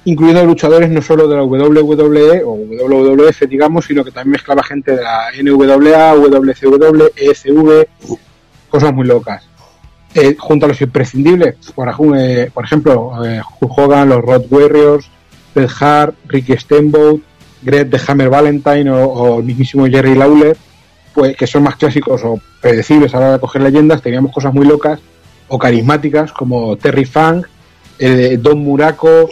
incluyendo luchadores no solo de la WWE o WWF, digamos, sino que también mezclaba gente de la NWA, WCW, ECV, cosas muy locas. Eh, junto a los imprescindibles, por, eh, ejemplo, eh, Hogan, los Road Warriors, Bret Hart, Ricky Steamboat, Greg de Hammer Valentine o, o el mismísimo Jerry Lawler, pues que son más clásicos o predecibles a la hora de coger leyendas, teníamos cosas muy locas o carismáticas como Terry Funk, eh, Don Muraco,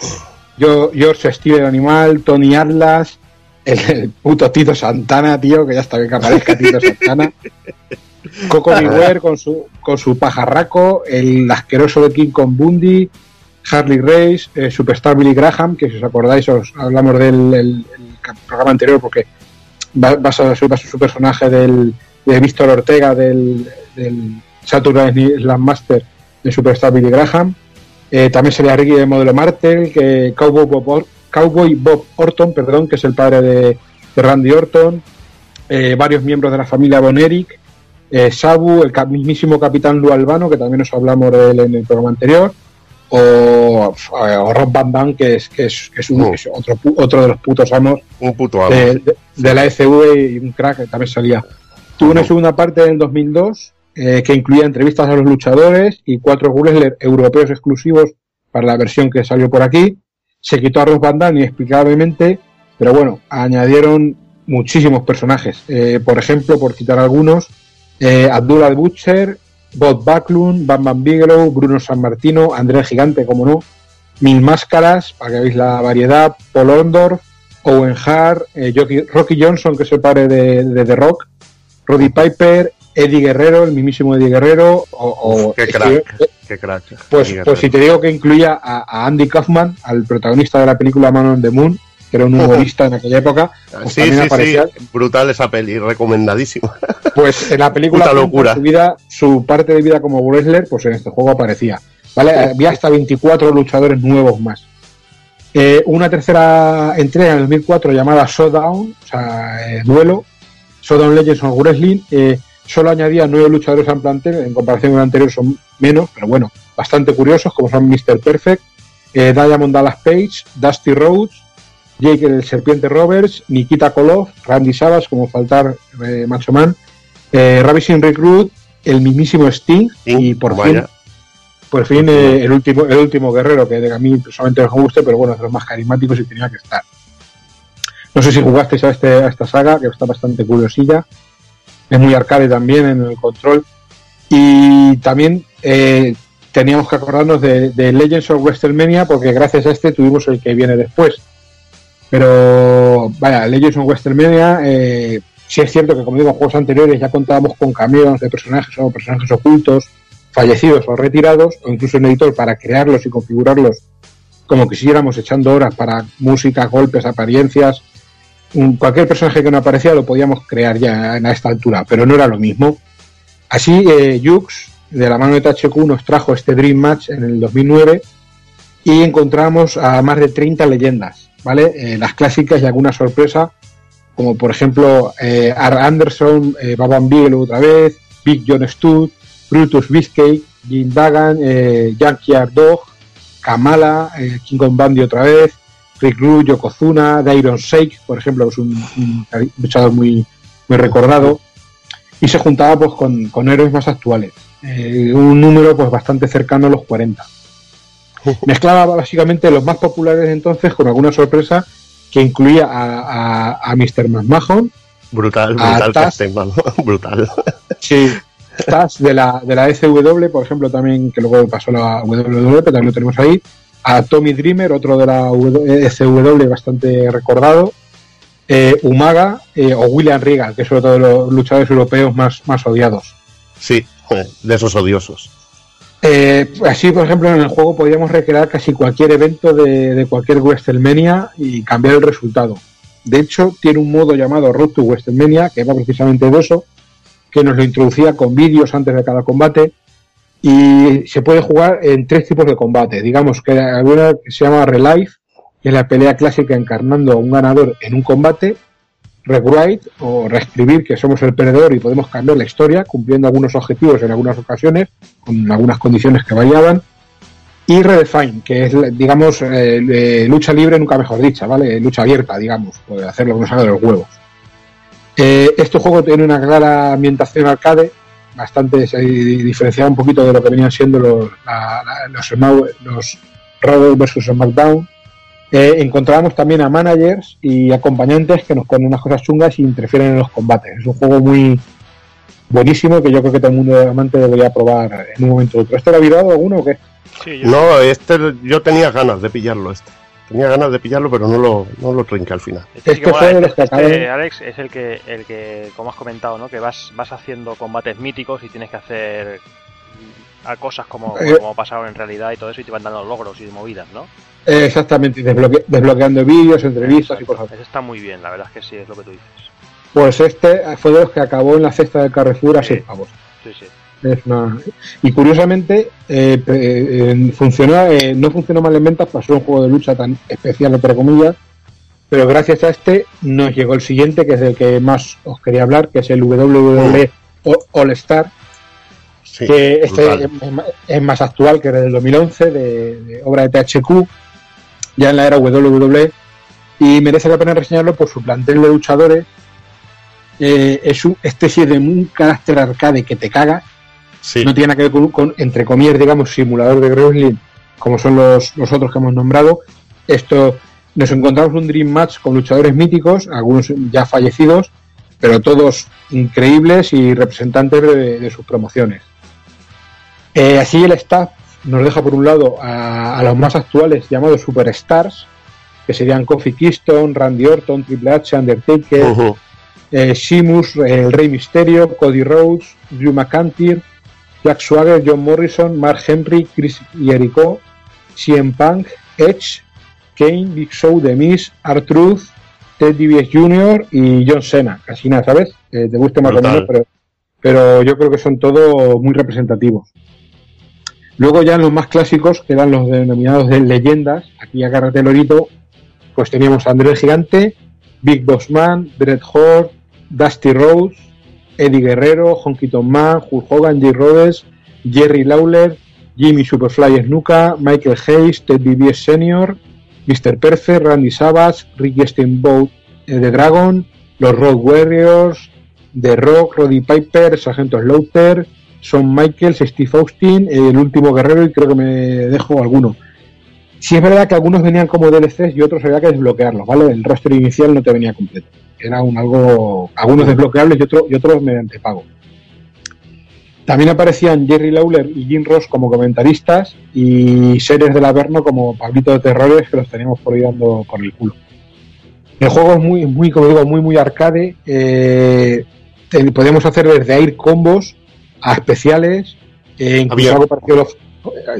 George Steve el Animal, Tony Atlas, el, el puto Tito Santana, tío, que ya está bien que aparezca Tito Santana. Coco Beware con su, con su pajarraco, el asqueroso de King Kong Bundy, Harley Race, eh, Superstar Billy Graham, que si os acordáis os hablamos del el- el cap- programa anterior porque va- basa su, basa su personaje del, de Víctor Ortega del, del Night Slam Master de Superstar Billy Graham. Eh, también sería Ricky de Modelo Martel, que Cowboy Bob, Or- Cowboy Bob Orton, perdón, que es el padre de, de Randy Orton, eh, varios miembros de la familia Von Erich, eh, Sabu, el mismísimo Capitán Lu Albano, que también nos hablamos de él en el programa anterior, o, o Rob Van Dam, que es, que es, que es un- Oh. es otro, de los putos amos Un puto amo. de, de- de la ECV y un crack que también salía. Tuvo una segunda parte en el 2002 eh, que incluía entrevistas a los luchadores y cuatro wrestlers europeos exclusivos para la versión que salió por aquí. Se quitó a Ross Van Dam inexplicablemente, pero bueno, añadieron muchísimos personajes. Eh, por ejemplo, por citar algunos, eh, Abdullah Butcher, Bob Backlund, Bam Bigelow, Bruno San Martino, André Gigante, como no, Mil Máscaras, para que veáis la variedad, Paul Orndorff, Owen Hart, Rocky Johnson, que padre de, de The Rock, Roddy Piper, Eddie Guerrero, el mismísimo Eddie Guerrero, o, o- Qué es crack, que- qué crack. pues, pues si te digo que incluía a, a Andy Kaufman, al protagonista de la película Man on the Moon, que era un humorista en aquella época, pues Sí, sí, aparecía, sí, brutal esa peli, recomendadísima. pues en la película locura. Su, vida, su parte de vida como wrestler, pues en este juego aparecía. ¿Vale? Había hasta 24 luchadores nuevos más. Eh, una tercera entrega en el 2004 llamada Showdown, o sea, eh, duelo, Showdown Legends of Wrestling, eh, solo añadía nueve luchadores al plantel, en comparación con el anterior son menos, pero bueno, bastante curiosos, como son Mr. Perfect, eh, Diamond Dallas Page, Dusty Rhodes, Jake el Serpiente Roberts, Nikita Koloff, Randy Savage, como faltar eh, Macho Man, eh, Ravishing Recruit, el mismísimo Sting, y por Vaya. fin, por fin eh, el último el último guerrero, que a mí personalmente no me guste, pero bueno, es de los más carismáticos y tenía que estar. No sé si jugasteis a, este, a esta saga, que está bastante curiosilla. Es muy arcade también en el control. Y también eh, teníamos que acordarnos de, Legends of WrestleMania, porque gracias a este tuvimos el que viene después. Pero, vaya, Legends of WrestleMania, eh, sí es cierto que, como digo, en juegos anteriores ya contábamos con cameos de personajes o personajes ocultos, fallecidos o retirados, o incluso en editor para crearlos y configurarlos como que siguiéramos echando horas para música, golpes, apariencias. Cualquier personaje que no aparecía lo podíamos crear ya a esta altura, pero no era lo mismo. Así, eh, de la mano de THQ, nos trajo este Dream Match en el 2009 y encontramos a más de 30 leyendas, ¿vale? Eh, las clásicas y alguna sorpresa, como por ejemplo eh, Ar Anderson, eh, Baban Bigelow otra vez, Big John Studd, Brutus Biscay, Jim Dagan, eh, Junkyard Dog, Kamala, King Kong Bundy otra vez, Rick Rude, Yokozuna, Dairon Shake, por ejemplo, es un, un luchador muy, muy recordado, y se juntaba pues con, con héroes más actuales, eh, un número pues bastante cercano a los 40. Mezclaba básicamente los más populares entonces con alguna sorpresa que incluía a, a, a Mr. McMahon, Brutal, brutal Taz. Brutal. Sí, Taz de la, de la SW, por ejemplo, también, que luego pasó a la WWE, pero también lo tenemos ahí. A Tommy Dreamer, otro de la SW bastante recordado. Eh, Umaga eh, o William Regal, que es uno de los luchadores europeos más, más odiados. Sí, de esos odiosos. Eh, así, por ejemplo, en el juego podíamos recrear casi cualquier evento de, de cualquier WrestleMania y cambiar el resultado. De hecho, tiene un modo llamado Road to WrestleMania, que va precisamente de eso, que nos lo introducía con vídeos antes de cada combate y se puede jugar en tres tipos de combate. Digamos que hay una que se llama Relive, que es la pelea clásica encarnando a un ganador en un combate, Rewrite o reescribir que somos el perdedor y podemos cambiar la historia cumpliendo algunos objetivos en algunas ocasiones con algunas condiciones que variaban. Y Redefine que es digamos eh, lucha libre nunca mejor dicha vale lucha abierta digamos por hacerlo que nos haga de los huevos. Eh, este juego tiene una clara ambientación arcade bastante se diferenciaba un poquito de lo que venían siendo los la- la- los, los Raw versus SmackDown eh, encontrábamos también a managers y acompañantes que nos ponen unas cosas chungas y interfieren en los combates. Es un juego muy buenísimo que yo creo que todo el mundo amante debería probar en un momento u otro. ¿Este lo ha virado alguno o qué? No, este yo tenía ganas de pillarlo este. Tenía ganas de pillarlo, pero no lo, no lo trinqué al final. Este, sí que Este mola, este- este, Alex, es el que, el que, como has comentado, ¿no? Que vas, vas haciendo combates míticos y tienes que hacer a cosas como, Eh. como pasaron en realidad y todo eso y te van dando logros y movidas, ¿no? Exactamente, y desbloque- desbloqueando vídeos, entrevistas y cosas. Ese está muy bien, la verdad es que sí, es lo que tú dices. Pues este fue de los que acabó en la cesta de Carrefour a 6 pavos. Sí, sí. Es una- Y curiosamente, eh, eh, funcionó, eh, no funcionó mal en ventas para ser un juego de lucha tan especial, entre comillas, pero gracias a este nos llegó el siguiente, que es el que más os quería hablar, que es el WWE All Star, Sí, que este es, más- es más actual, que era del 2011, de, de obra de THQ, ya en la era WWE, y merece la pena reseñarlo por su plantel de luchadores. Eh, es un, este sí es de un carácter arcade que te caga, Sí. no tiene nada que ver con, con, entre comillas, digamos, simulador de wrestling, como son los, los otros que hemos nombrado. Esto nos encontramos un Dream Match con luchadores míticos, algunos ya fallecidos, pero todos increíbles y representantes de, de sus promociones. Eh, así el staff nos deja por un lado a, a los más actuales llamados Superstars, que serían Kofi Kingston, Randy Orton, Triple H, Undertaker, eh, Sheamus, eh, el Rey Misterio, Cody Rhodes, Drew McIntyre, Jack Swagger, John Morrison, Mark Henry, Chris Jericho, CM Punk, Edge, Kane, Big Show, The Miz, R-Truth, Ted DiBiase Jr. y John Cena. Casi nada, ¿sabes? Eh, te guste más Brutal. o menos, pero, pero yo creo que son todos muy representativos. Luego ya en los más clásicos, que eran los denominados de leyendas, aquí agárrate el orito, pues teníamos a André el Gigante, Big Boss Man, Bret Hart, Dusty Rhodes, Eddie Guerrero, Honky Tonk Man, Hulk Hogan, Jay Rhodes, Jerry Lawler, Jimmy Superfly Snuka, Michael Hayes, Ted DiBiase Sr., Mr. Perfect, Randy Savage, Ricky Steamboat eh, The Dragon, los Road Warriors, The Rock, Roddy Piper, Sargento Slaughter, Son Michaels, Steve Austin, el último guerrero y creo que me dejo alguno. Sí es verdad que algunos venían como DLCs y otros había que desbloquearlos, ¿vale? El roster inicial no te venía completo. Era un algo, algunos desbloqueables y, otros y otros mediante pago. También aparecían Jerry Lawler y Jim Ross como comentaristas y Seres del Averno como Pablito de Terrores que los teníamos por ahí dando por el culo. El juego es muy, muy como digo, muy, muy arcade. Eh, podemos hacer desde air combos a especiales, eh, incluso Había- algo parecido a los...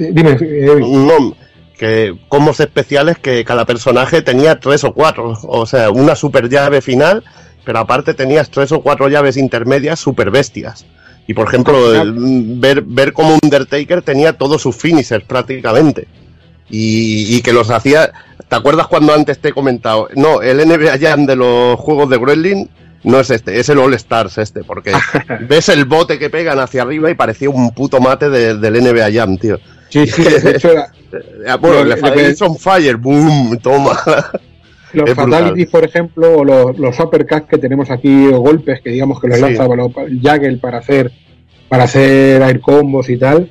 eh, Dime, eh, No, que combos especiales que cada personaje tenía tres o cuatro. O sea, una super llave final, pero aparte tenías tres o cuatro llaves intermedias super bestias. Y por ejemplo, el- ver, ver como Undertaker tenía todos sus finishers prácticamente. Y, y que los hacía. ¿Te acuerdas cuando antes te he comentado? No, el NBA Jam de los juegos de Wrestling no es este, es el All Stars este, porque ves el bote que pegan hacia arriba y parecía un puto mate de- del NBA Jam, tío. Sí, sí, de hecho era- Bueno, Lo- le lo falla que- It's on fire, boom, toma. Los fatalities, por ejemplo, o los, los uppercuts que tenemos aquí, o golpes que digamos que los Sí. lanza bueno, Jagger para hacer para hacer air combos y tal.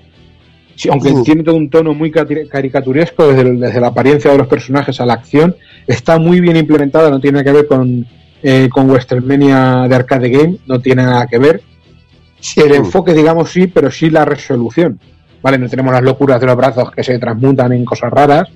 Aunque Mm. tiene todo un tono muy caricaturesco desde, el- desde la apariencia de los personajes a la acción, está muy bien implementada, no tiene nada que ver con, eh, con WrestleMania de Arcade Game, no tiene nada que ver. El enfoque, digamos, sí, pero sí la resolución. Vale, no tenemos las locuras de los brazos que se transmutan en cosas raras,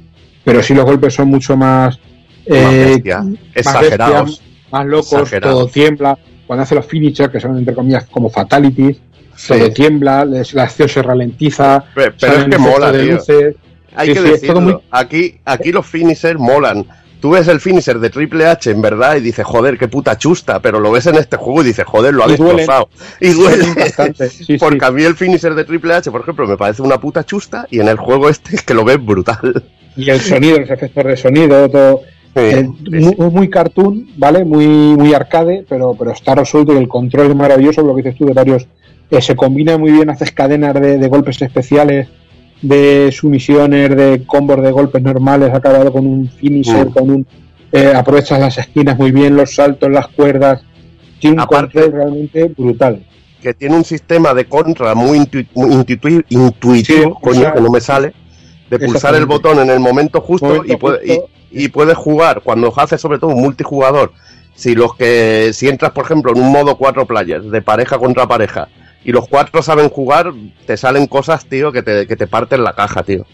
pero sí los golpes son mucho más eh, más exagerados. bestia, más locos, Exagerados. todo tiembla. Cuando hace los finishers, que son entre comillas como fatalities, Sí. todo tiembla, les- la acción se ralentiza. Pero, pero es que mola, de tío. luces. Hay Sí, que sí, decirlo. muy- Aquí, aquí los finishers molan. Tú ves el finisher de Triple H en verdad y dices, joder, qué puta chusta, pero lo ves en este juego y dices, joder, lo ha destrozado. Y duele. Bastante, sí, Porque sí. a mí el finisher de Triple H, por ejemplo, me parece una puta chusta y en el juego este es que lo ves brutal. Y el sonido, los efectos de sonido, todo. eh, muy, muy cartoon, ¿vale? Muy, muy arcade, pero, pero está resuelto y el control es maravilloso, lo que dices tú, de varios. eh, se combina muy bien, haces cadenas de, de golpes especiales, de sumisiones, de combos de golpes normales, acabado con un finisher, Mm. con un. eh, aprovechas las esquinas muy bien, los saltos, las cuerdas. Tiene un Aparte- control realmente brutal. que tiene un sistema de contra muy, intu- muy intuitivo, Sí, coño, que no me sale, de pulsar el botón en el momento justo, Momento y, puede- justo. y- y puedes jugar, cuando haces sobre todo un multijugador, si los que, si entras por ejemplo en un modo cuatro players, de pareja contra pareja, y los cuatro saben jugar, te salen cosas, tío, que te, que te parten la caja, tío.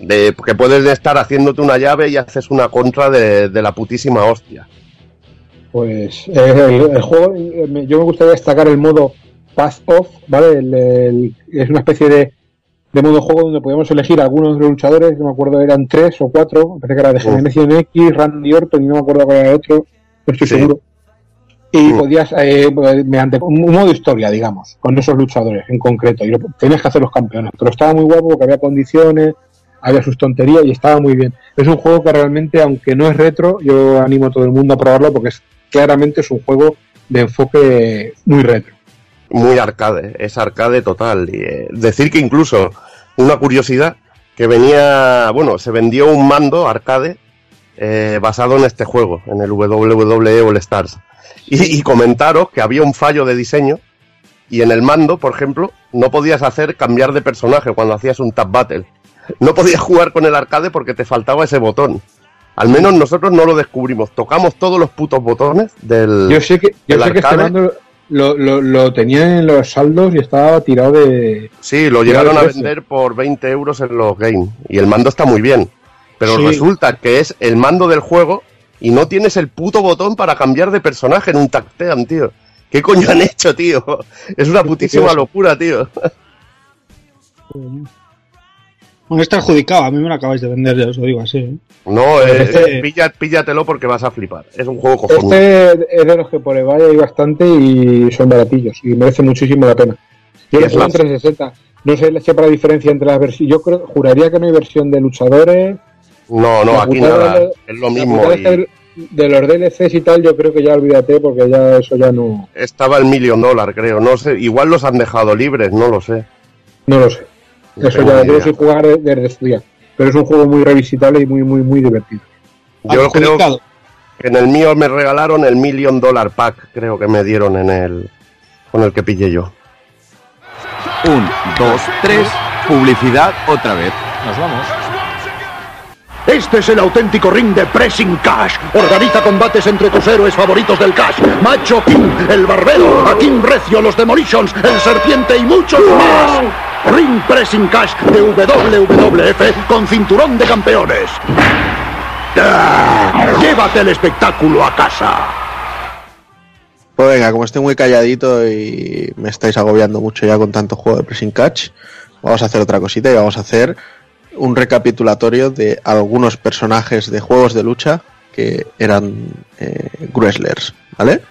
De, que puedes estar haciéndote una llave y haces una contra de, de la putísima hostia. Pues eh, el, el juego, eh, yo me gustaría destacar el modo Path Off, ¿vale? El- el- es una especie de, de modo juego donde podemos elegir algunos de los luchadores, no me acuerdo, eran tres o cuatro, me parece que era de. Generación X, Randy Orton y no me acuerdo cuál era el otro, no estoy Sí. seguro. Y Mm. podías, eh, mediante un un modo historia, digamos, con esos luchadores en concreto, y lo- tenías que hacer los campeones, pero estaba muy guapo porque había condiciones, había sus tonterías y estaba muy bien. Es un juego que realmente, aunque no es retro, yo animo a todo el mundo a probarlo porque es, claramente es un juego de enfoque muy retro. muy arcade, es arcade total. Y, eh, decir que incluso, una curiosidad, que venía, bueno, se vendió un mando arcade eh, basado en este juego, en el WWE All Stars. Y, y comentaros que había un fallo de diseño y en el mando, por ejemplo, no podías hacer cambiar de personaje cuando hacías un tap battle. No podías jugar con el arcade porque te faltaba ese botón. Al menos nosotros no lo descubrimos. Tocamos todos los putos botones del. Yo sé que, yo ¿El sé que este mando lo, lo, lo tenía en los saldos y estaba tirado de... Sí, lo llegaron a vender por 20 euros en los games. Y el mando está muy bien. Pero Sí. resulta que es el mando del juego y no tienes el puto botón para cambiar de personaje en un tacteam, tío. ¿Qué coño han hecho, tío? Es una putísima locura, tío. Bueno, está adjudicado, a mí me lo acabáis de vender, ya os lo digo así. ¿eh? No, eh, Este- eh, pilla- píllatelo porque vas a flipar. Es un juego cojonudo. Este es de los que por eBay hay bastante y son baratillos y merece muchísimo la pena. Yo lo juego en la- 360. No sé si habrá diferencia entre las versiones. Yo creo, juraría que no hay versión de luchadores. No, no, La aquí nada. de- Es lo mismo. y- de los DLCs y tal, yo creo que ya olvídate porque ya eso ya no, Estaba el Million Dollar, creo. No sé, igual los han dejado libres, no lo sé. no lo sé. No Eso ya idea. sé jugar de- desde su día. Pero es un juego muy revisitable y muy, muy, muy divertido. Yo creo que en el mío me regalaron el Million Dollar Pack, creo que me dieron en el con el que pillé yo. Un, dos, tres. Publicidad otra vez. Nos vamos. Este es el auténtico ring de Pressing Cash. Organiza combates entre tus héroes favoritos del Cash. Macho King, el Barbero, Akin Recio, los Demolitions, el Serpiente y muchos más. Ring Pressing Cash de WWF con cinturón de campeones. ¡Ah! Llévate el espectáculo a casa. Pues venga, como estoy muy calladito y me estáis agobiando mucho ya con tanto juego de pressing catch, vamos a hacer otra cosita y vamos a hacer un recapitulatorio de algunos personajes de juegos de lucha que eran eh, ¿vale?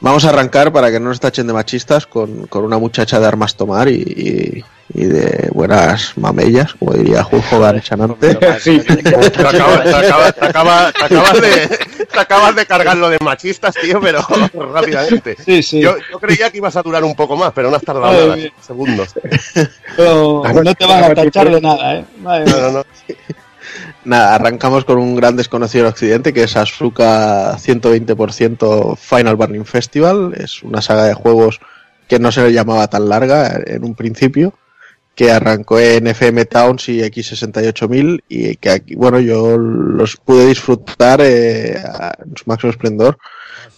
Vamos a arrancar para que no nos tachen de machistas con, con una muchacha de armas tomar y, y- y de buenas mamellas, como diría Hulk Hogan Chanante. Sí. Te acabas, te acabas- te acabas- te acabas de, te acabas de cargar lo de machistas, tío, pero rápidamente. Sí, sí. Yo, yo creía que ibas a durar un poco más, pero no has tardado nada, segundos. Pero no te van a tachar de nada, ¿eh? Madre No, no, no. Nada, arrancamos con un gran desconocido en Occidente que es Asuka 120% Final Burning Festival. Es una saga de juegos que no se le llamaba tan larga en un principio, que arrancó en FM Towns y X68000 y que aquí, bueno, yo los pude disfrutar eh, en su máximo esplendor.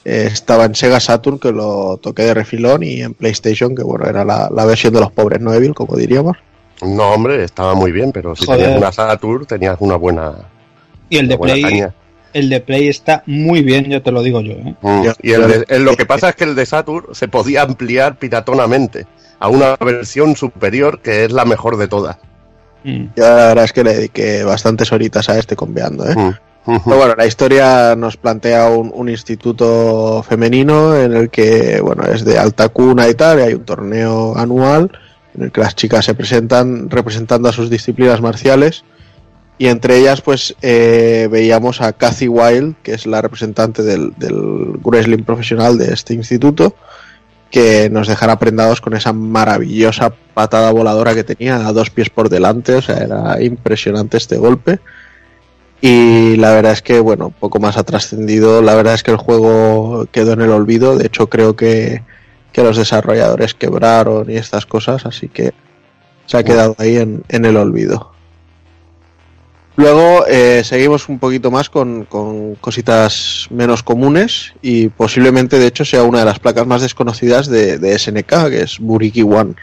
Eh, estaba en Sega Saturn, que lo toqué de refilón, y en PlayStation, que bueno, era la, la versión de los pobres, no Evil, como diríamos. No, hombre, estaba muy bien, pero si Joder. tenías una Saturn, tenías una buena, Y el de Play, caña. el de Play está muy bien, yo te lo digo yo, ¿eh? Mm, Y el de- el- lo que pasa es que el de Saturn se podía ampliar piratonamente a una versión superior que es la mejor de todas. Mm. Yo la verdad es que le dediqué bastantes horitas a este conveando, ¿eh? Mm. Pero bueno, la historia nos plantea un, un instituto femenino en el que, bueno, es de alta cuna y tal, y hay un torneo anual en el que las chicas se presentan representando a sus disciplinas marciales y entre ellas pues eh, veíamos a Cathy Wild, que es la representante del, del wrestling profesional de este instituto, que nos dejará prendados con esa maravillosa patada voladora que tenía a dos pies por delante, o sea, era impresionante este golpe. Y la verdad es que, bueno, poco más ha trascendido. La verdad es que el juego quedó en el olvido. De hecho, creo que, que los desarrolladores quebraron y estas cosas, así que se ha quedado ahí en, en el olvido. Luego eh, seguimos un poquito más con, con cositas menos comunes y posiblemente, de hecho, sea una de las placas más desconocidas de, de SNK, que es Buriki One.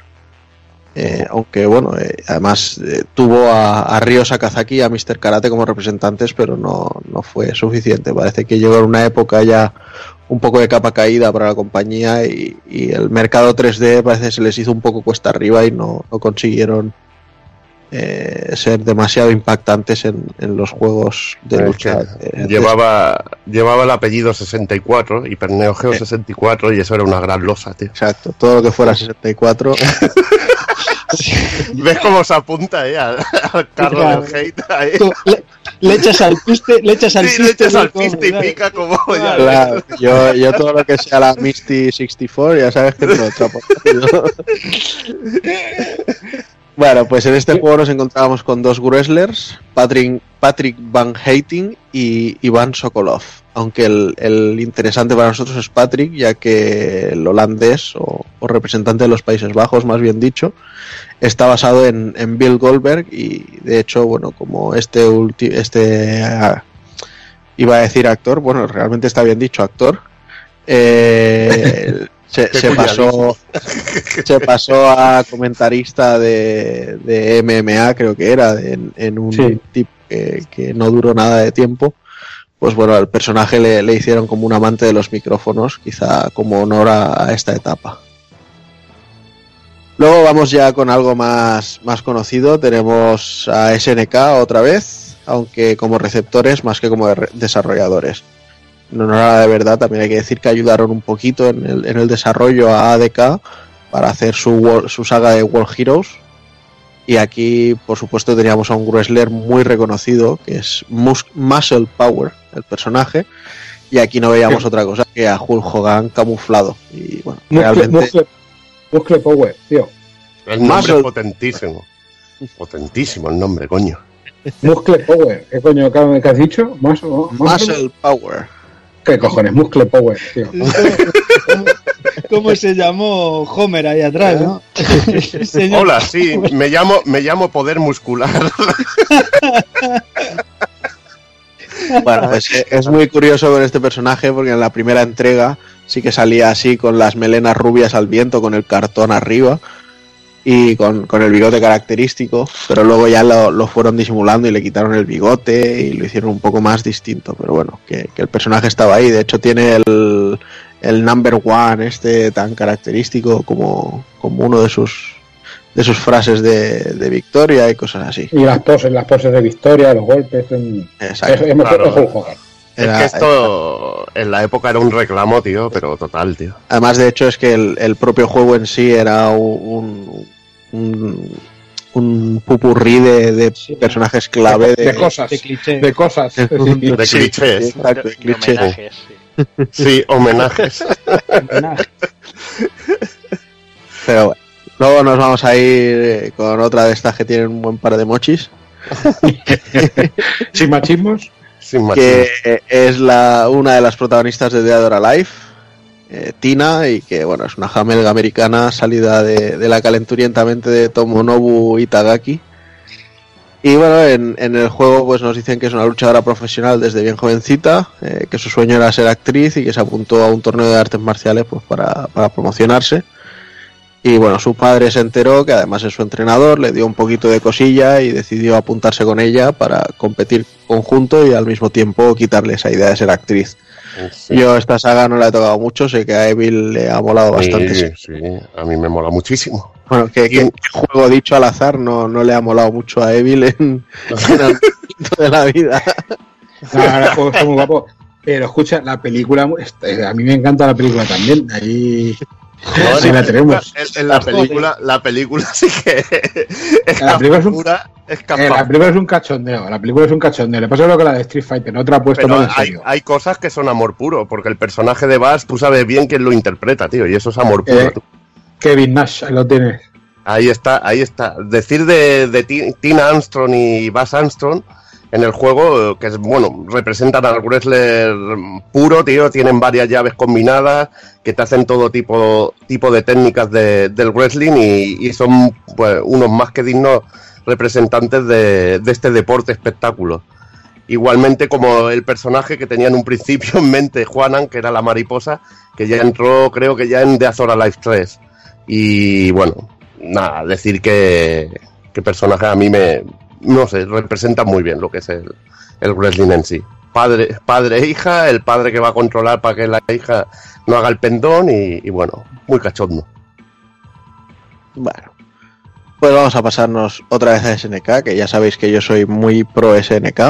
Eh, aunque bueno, eh, además tuvo a, a Ryo Sakazaki y a Mr. Karate como representantes, pero no, no fue suficiente. Parece que llegó en una época ya un poco de capa caída para la compañía y, y el mercado 3D parece que se les hizo un poco cuesta arriba y no, no consiguieron eh, ser demasiado impactantes en, en los juegos de Es lucha. de- llevaba, llevaba el apellido 64, Hyper Neo Geo 64, y eso era una gran losa, tío. Exacto, todo lo que fuera 64. ¿Ves cómo se apunta eh, al, al carro Claro. del hate? ahí? Le, le echas al piste, le echas al Sí, le piste. echas al piste y pica como... ya. Claro, yo, yo todo lo que sea la Misty 64, ya sabes que te lo trapo. Bueno, pues en este juego nos encontrábamos con dos wrestlers, Patrick, Patrick Van Hating y Iván Sokolov. Aunque el, el interesante para nosotros es Patrick, ya que el holandés, o, o representante de los Países Bajos, más bien dicho, está basado en, en Bill Goldberg y de hecho, bueno, como este, ulti- este ah, iba a decir actor, bueno, realmente está bien dicho actor, eh, se, pasó se pasó a comentarista de, de MMA, creo que era, en, en un Sí. tipo que, que no duró nada de tiempo. Pues bueno, al personaje le, le hicieron como un amante de los micrófonos, quizá como honor a, a esta etapa. Luego vamos ya con algo más, más conocido. Tenemos a SNK otra vez, aunque como receptores más que como re- desarrolladores. En honor a la de verdad, también hay que decir que ayudaron un poquito en el, en el desarrollo a ADK para hacer su, su saga de World Heroes. Y aquí, por supuesto, teníamos a un wrestler muy reconocido, que es Mus- Muscle Power, el personaje. Y aquí no veíamos otra cosa que a Hulk Hogan camuflado. Y bueno, Muscle, realmente muscle, muscle Power, tío. El nombre Muscle- es potentísimo. Potentísimo el nombre, coño. Muscle Power. ¿Qué coño qué has dicho? Mus- muscle- Muscle Power. ¿Qué cojones? Muscle Power, tío. ¿Cómo se llamó Homer ahí atrás, no? Señor- Hola, sí, me llamo, me llamo Poder Muscular. Bueno, pues eh, es muy curioso con este personaje porque en la primera entrega sí que salía así con las melenas rubias al viento, con el cartón arriba y con, con el bigote característico, pero luego ya lo, lo fueron disimulando y le quitaron el bigote y lo hicieron un poco más distinto, pero bueno, que, que el personaje estaba ahí, de hecho tiene el, el number one este tan característico como, como uno de sus de sus frases de, de victoria y cosas así. Y las poses, las poses de victoria, los golpes. en- Exacto. Es, es mejor Claro. que Hulk Hogan. Es que esto en la época era un reclamo, tío, pero total, tío. Además, de hecho, es que el, el propio juego en sí era un, un, un pupurrí de, de personajes clave. De, cosas. de cliché. De cosas. de De clichés. exacto, de clichés. homenajes, sí. Sí, homenajes. Pero bueno, luego nos vamos a ir con otra de estas que tienen un buen par de mochis, Sin machismos. Que es la, una de las protagonistas de Dead or Alive, eh, Tina, y que bueno, es una jamelga americana salida de, de la calenturientamente de Tomonobu Itagaki. Y bueno, en, en el juego pues nos dicen que es una luchadora profesional desde bien jovencita, eh, que su sueño era ser actriz y que se apuntó a un torneo de artes marciales pues para, para promocionarse. Y bueno, su padre se enteró que además es su entrenador, le dio un poquito de cosilla y decidió apuntarse con ella para competir conjunto y al mismo tiempo quitarle esa idea de ser actriz. Sí. Yo esta saga no la he tocado mucho, sé que a Evil le ha molado bastante. Sí, sí, a mí me mola muchísimo. Bueno, que, que- juego dicho al azar no, no le ha molado mucho a Evil en, en algún momento de la vida. No, no, el juego está muy guapo. Pero escucha, la película, a mí me encanta la película también. Ahí No, sí la tenemos. En, en la película, la película sí que es La película es un- Eh, la película es un cachondeo, la película es un cachondeo. Le pasa lo que la de Street Fighter, no te la ha puesto mal en hay, serio. hay cosas que son amor puro, porque el personaje de Bass, tú sabes bien quién lo interpreta, tío, y eso es amor puro. Eh, tú. Kevin Nash, ahí lo tienes. Ahí está, ahí está. Decir de, de Ti- Tina Armstrong y Bass Armstrong en el juego, eh, que es bueno, representan al wrestler puro, tío, tienen varias llaves combinadas que te hacen todo tipo, tipo de técnicas de- del wrestling y, son pues, unos más que dignos representantes de, de este deporte espectáculo. Igualmente como el personaje que tenía en un principio en mente Juanan, que era la mariposa, que ya entró creo que ya en The Azora Life 3. Y bueno, nada, decir que, que personaje a mí me, no sé, representa muy bien lo que es el, el wrestling en sí. Padre, padre e hija, el padre que va a controlar para que la hija no haga el pendón y, y bueno, muy cachondo. Bueno, pues vamos a pasarnos otra vez a SNK, que ya sabéis que yo soy muy pro SNK.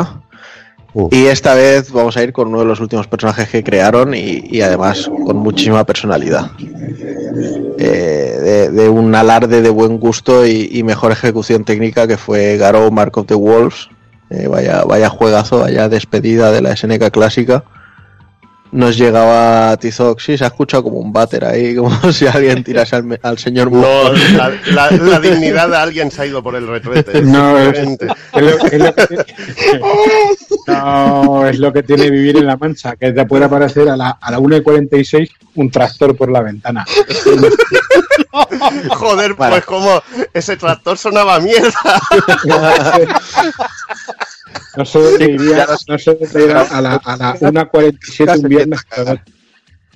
Y esta vez vamos a ir con uno de los últimos personajes que crearon y, y además con muchísima personalidad. Eh, de, un alarde de buen gusto y, y mejor ejecución técnica que fue Garou Mark of the Wolves. Eh, vaya, vaya juegazo, vaya despedida de la SNK clásica. Nos llegaba Tizoc, sí, se ha escuchado como un váter ahí, como si alguien tirase al, al señor No, la, la- la dignidad de alguien se ha ido por el retrete. No, es, lo, es lo que tiene, no, es lo que tiene vivir en La Mancha, que te puede aparecer a la, a la 1 y 46 un tractor por la ventana. Joder, pues como ese tractor sonaba mierda. No sé dónde iría, no sé dónde ir a la, a la 1.47 un viernes por la noche.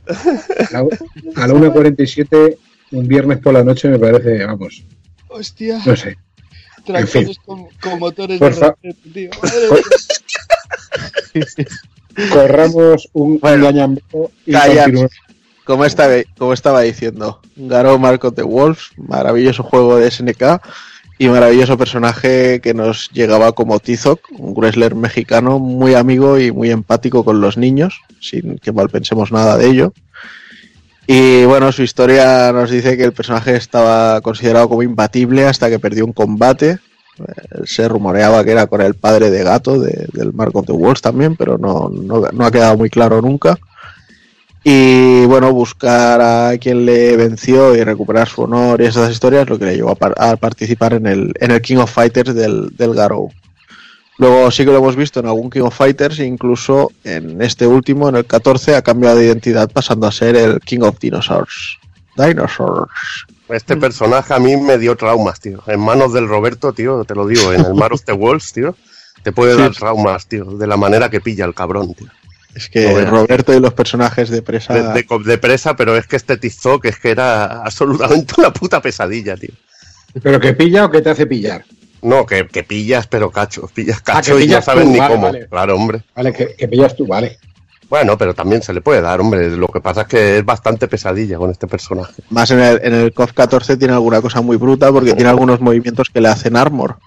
A la- A la 1.47 un viernes por la noche me parece, vamos, Hostia. no sé. Tractores fin. con, con motores Por de tío. Corramos un, gañambeo y Calla. continuemos. Como estaba, como estaba diciendo, Garou Mark of the Wolves, maravilloso juego de SNK y maravilloso personaje que nos llegaba como Tizoc, un wrestler mexicano muy amigo y muy empático con los niños, sin que mal pensemos nada de ello. Y bueno, su historia nos dice que el personaje estaba considerado como imbatible hasta que perdió un combate. Eh, Se rumoreaba que era con el padre de gato de- del Mark of the Wolves también, pero no, no- no ha quedado muy claro nunca. Y bueno, buscar a quien le venció y recuperar su honor y esas historias es lo que le llevó a, par- a participar en el, en el King of Fighters del, del Garou. Luego sí que lo hemos visto en algún King of Fighters, incluso en este último, en el 14, ha cambiado de identidad pasando a ser el King of Dinosaurs. Dinosaurs. Este personaje a mí me dio traumas, tío. En manos del Roberto, tío, te lo digo, en el Mar of the Wolves, tío, te puede Sí. dar traumas, tío, de la manera que pilla el cabrón, tío. Es que No. Roberto y los personajes de presa. De, de, de presa, pero es que este Tizoc es que era absolutamente una puta pesadilla, tío. ¿Pero que pilla o que te hace pillar? No, que, que pillas, pero cacho, pillas Ah, cacho que y no sabes tú, ni vale, cómo. vale. Claro, hombre. Vale, que, que pillas tú, vale. Bueno, pero también se le puede dar, hombre. Lo que pasa es que es bastante pesadilla con este personaje. Más en el, en el KOF 14 tiene alguna cosa muy bruta porque tiene algunos movimientos que le hacen armor.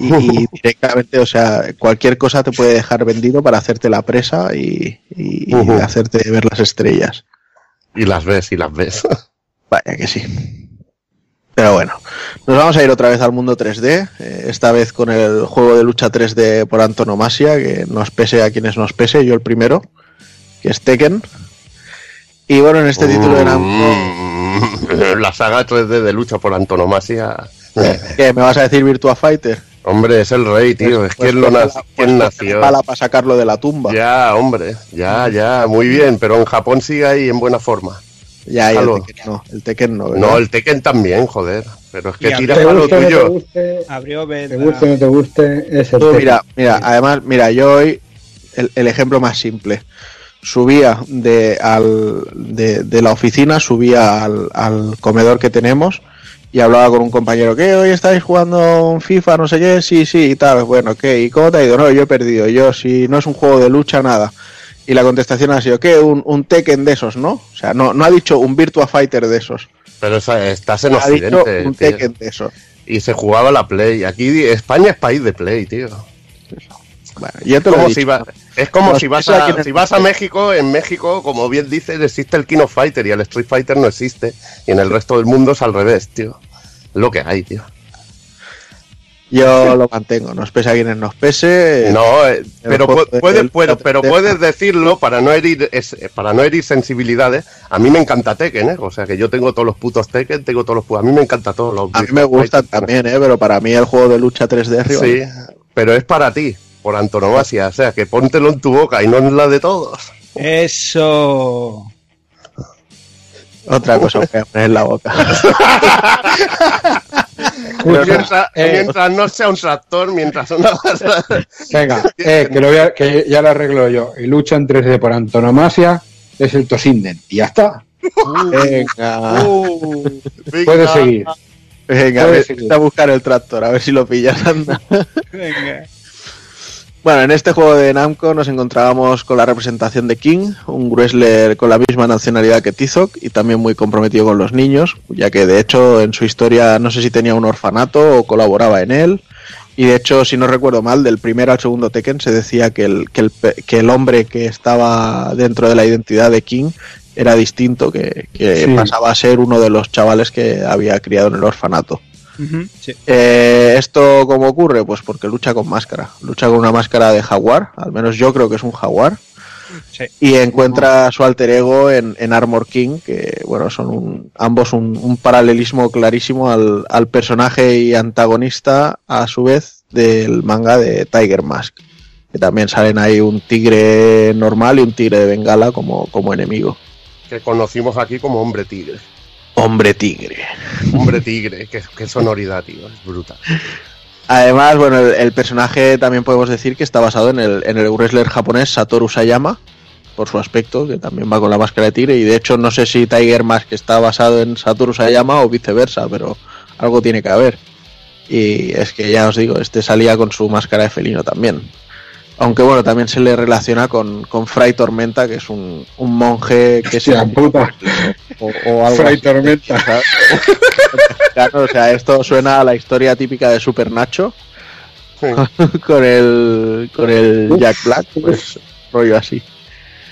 Y, y directamente, o sea, cualquier cosa te puede dejar vendido para hacerte la presa y, y- hacerte ver las estrellas. Y las ves, y las ves. Vaya que sí. Pero bueno, nos vamos a ir otra vez al mundo 3D, eh, esta vez con el juego de lucha 3D por antonomasia, que nos pese a quienes nos pese, yo el primero, que es Tekken. Y bueno, en este título de Namco, Mm, La saga 3D de lucha por antonomasia. ¿qué me vas a decir Virtua Fighter? Hombre, es el rey, tío. Pues- es pues quien lo coge nac- la- quien pues coge nació. la pala para sacarlo de la tumba. Ya, hombre. Ya, ya. Muy bien. Pero en Japón sigue ahí en buena forma. Ya, y el. Tekken no, el Tekken no. ¿verdad? No, el Tekken también, joder. Pero es que tira para lo guste o no te tuyo. guste, Abrió te guste o no te guste, es el mira, mira, además, mira, yo hoy, el, el ejemplo más simple. Subía de, al, de, de la oficina, subía al, al comedor que tenemos y hablaba con un compañero, ¿qué? ¿Hoy estáis jugando un FIFA? No sé qué, sí, sí, y tal. Bueno, ¿qué? ¿Y cómo te ha ido? No, yo he perdido. Yo, si no es un juego de lucha, nada. Y la contestación ha sido, ¿qué? Un, un Tekken de esos, ¿no? O sea, no, no ha dicho un Virtua Fighter de esos. Pero estás en Ha dicho Occidente. un. Tekken de esos. Y se jugaba la Play. Aquí España es país de Play, tío. Bueno, yo te lo he Como dicho. si va- es como si vas, a, si vas a México, en México, como bien dices, existe el King of Fighter y el Street Fighter no existe. Y en el resto del mundo es al revés, tío. Lo que hay, tío. Yo lo mantengo, nos pese a quienes nos pese. No, eh, pero, juego pu- de- puede- del- puedo- pero puedes decirlo para no herir es- para no herir sensibilidades. A mí me encanta Tekken, ¿eh? O sea que yo tengo todos los putos Tekken, tengo todos los A mí me encanta todos los. A mí me gustan también, ¿eh? pero para mí el juego de lucha 3D arriba. Sí, pero es para ti, por antonomasia. O sea que póntelo en tu boca y no en la de todos. Eso. Otra cosa que voy a poner en la boca. Mientras, eh, mientras no sea un tractor, mientras una. Venga, eh, que, lo voy a- que ya lo arreglo yo. Y lucha en 3D por antonomasia es el Tosinden. Y ya está. Venga, Venga. Puedes seguir. venga, puede ve- seguir. a buscar el tractor, a ver si lo pillas. anda. Venga. Bueno, en este juego de Namco nos encontrábamos con la representación de King, un wrestler con la misma nacionalidad que Tizok y también muy comprometido con los niños, ya que de hecho en su historia no sé si tenía un orfanato o colaboraba en él. Y de hecho, si no recuerdo mal, del primero al segundo Tekken se decía que el, que el, que el hombre que estaba dentro de la identidad de King era distinto, que, que Sí. pasaba a ser uno de los chavales que había criado en el orfanato. Sí. Eh, ¿Esto cómo ocurre? Pues porque lucha con máscara. Lucha con una máscara de jaguar, al menos yo creo que es un jaguar. Sí. Y encuentra su alter ego en, en Armor King, que bueno, son un- ambos un, un paralelismo clarísimo al, al personaje y antagonista a su vez del manga de Tiger Mask. Que también salen ahí un tigre normal y un tigre de bengala como, como enemigo. que conocimos aquí como hombre tigre. Hombre tigre. Hombre tigre, qué, qué sonoridad, tío, es brutal. Además, bueno, el, el personaje también podemos decir que está basado en el, en el wrestler japonés Satoru Sayama, por su aspecto, que también va con la máscara de tigre. Y de hecho, no sé si Tiger Mask está basado en Satoru Sayama o viceversa, pero algo tiene que haber. Y es que ya os digo, este salía con su máscara de felino también. Aunque bueno, también se le relaciona con, con Fray Tormenta, que es un, un monje que se. Puta. O, o algo Fray así, Tormenta. ¿sabes? Claro, o sea, esto suena a la historia típica de Super Nacho Sí. con el con el Jack Black, pues rollo así.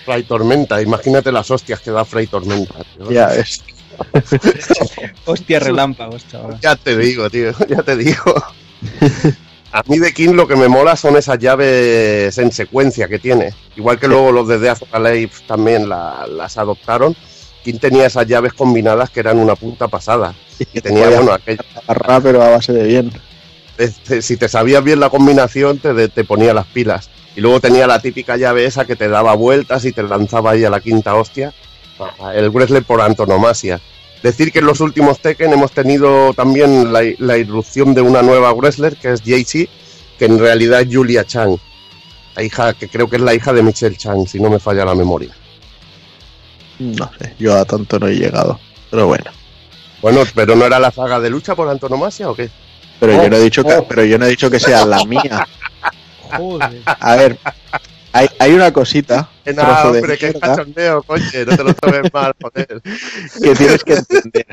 Fray Tormenta, imagínate las hostias que da Fray Tormenta. tío. Ya es. Hostia, relámpagos, chaval. Ya te digo, tío, ya te digo. A mí de King lo que me mola son esas llaves en secuencia que tiene. Igual que luego los de Death Alive también la- las adoptaron. King tenía esas llaves combinadas que eran una puta pasada. Y tenía, bueno, aquella, pero a base de bien. este, si te sabías bien la combinación, te, te ponía las pilas. Y luego tenía la típica llave esa que te daba vueltas y te lanzaba ahí a la quinta hostia. El wrestler por antonomasia. Decir que en los últimos Tekken hemos tenido también la, la irrupción de una nueva wrestler que es JC, que en realidad es Julia Chang. La hija, que creo que es la hija de Michelle Chang, si no me falla la memoria. No sé, yo a tanto no he llegado. Pero bueno. Bueno, pero ¿no era la saga de lucha por antonomasia o qué? Pero yo Oh, no he dicho que, oh. pero yo no he dicho que sea la mía. Joder. A ver, hay, hay una cosita, Que nada, hombre, que cachondeo, coche, no te lo tomes mal, joder. que tienes que entender.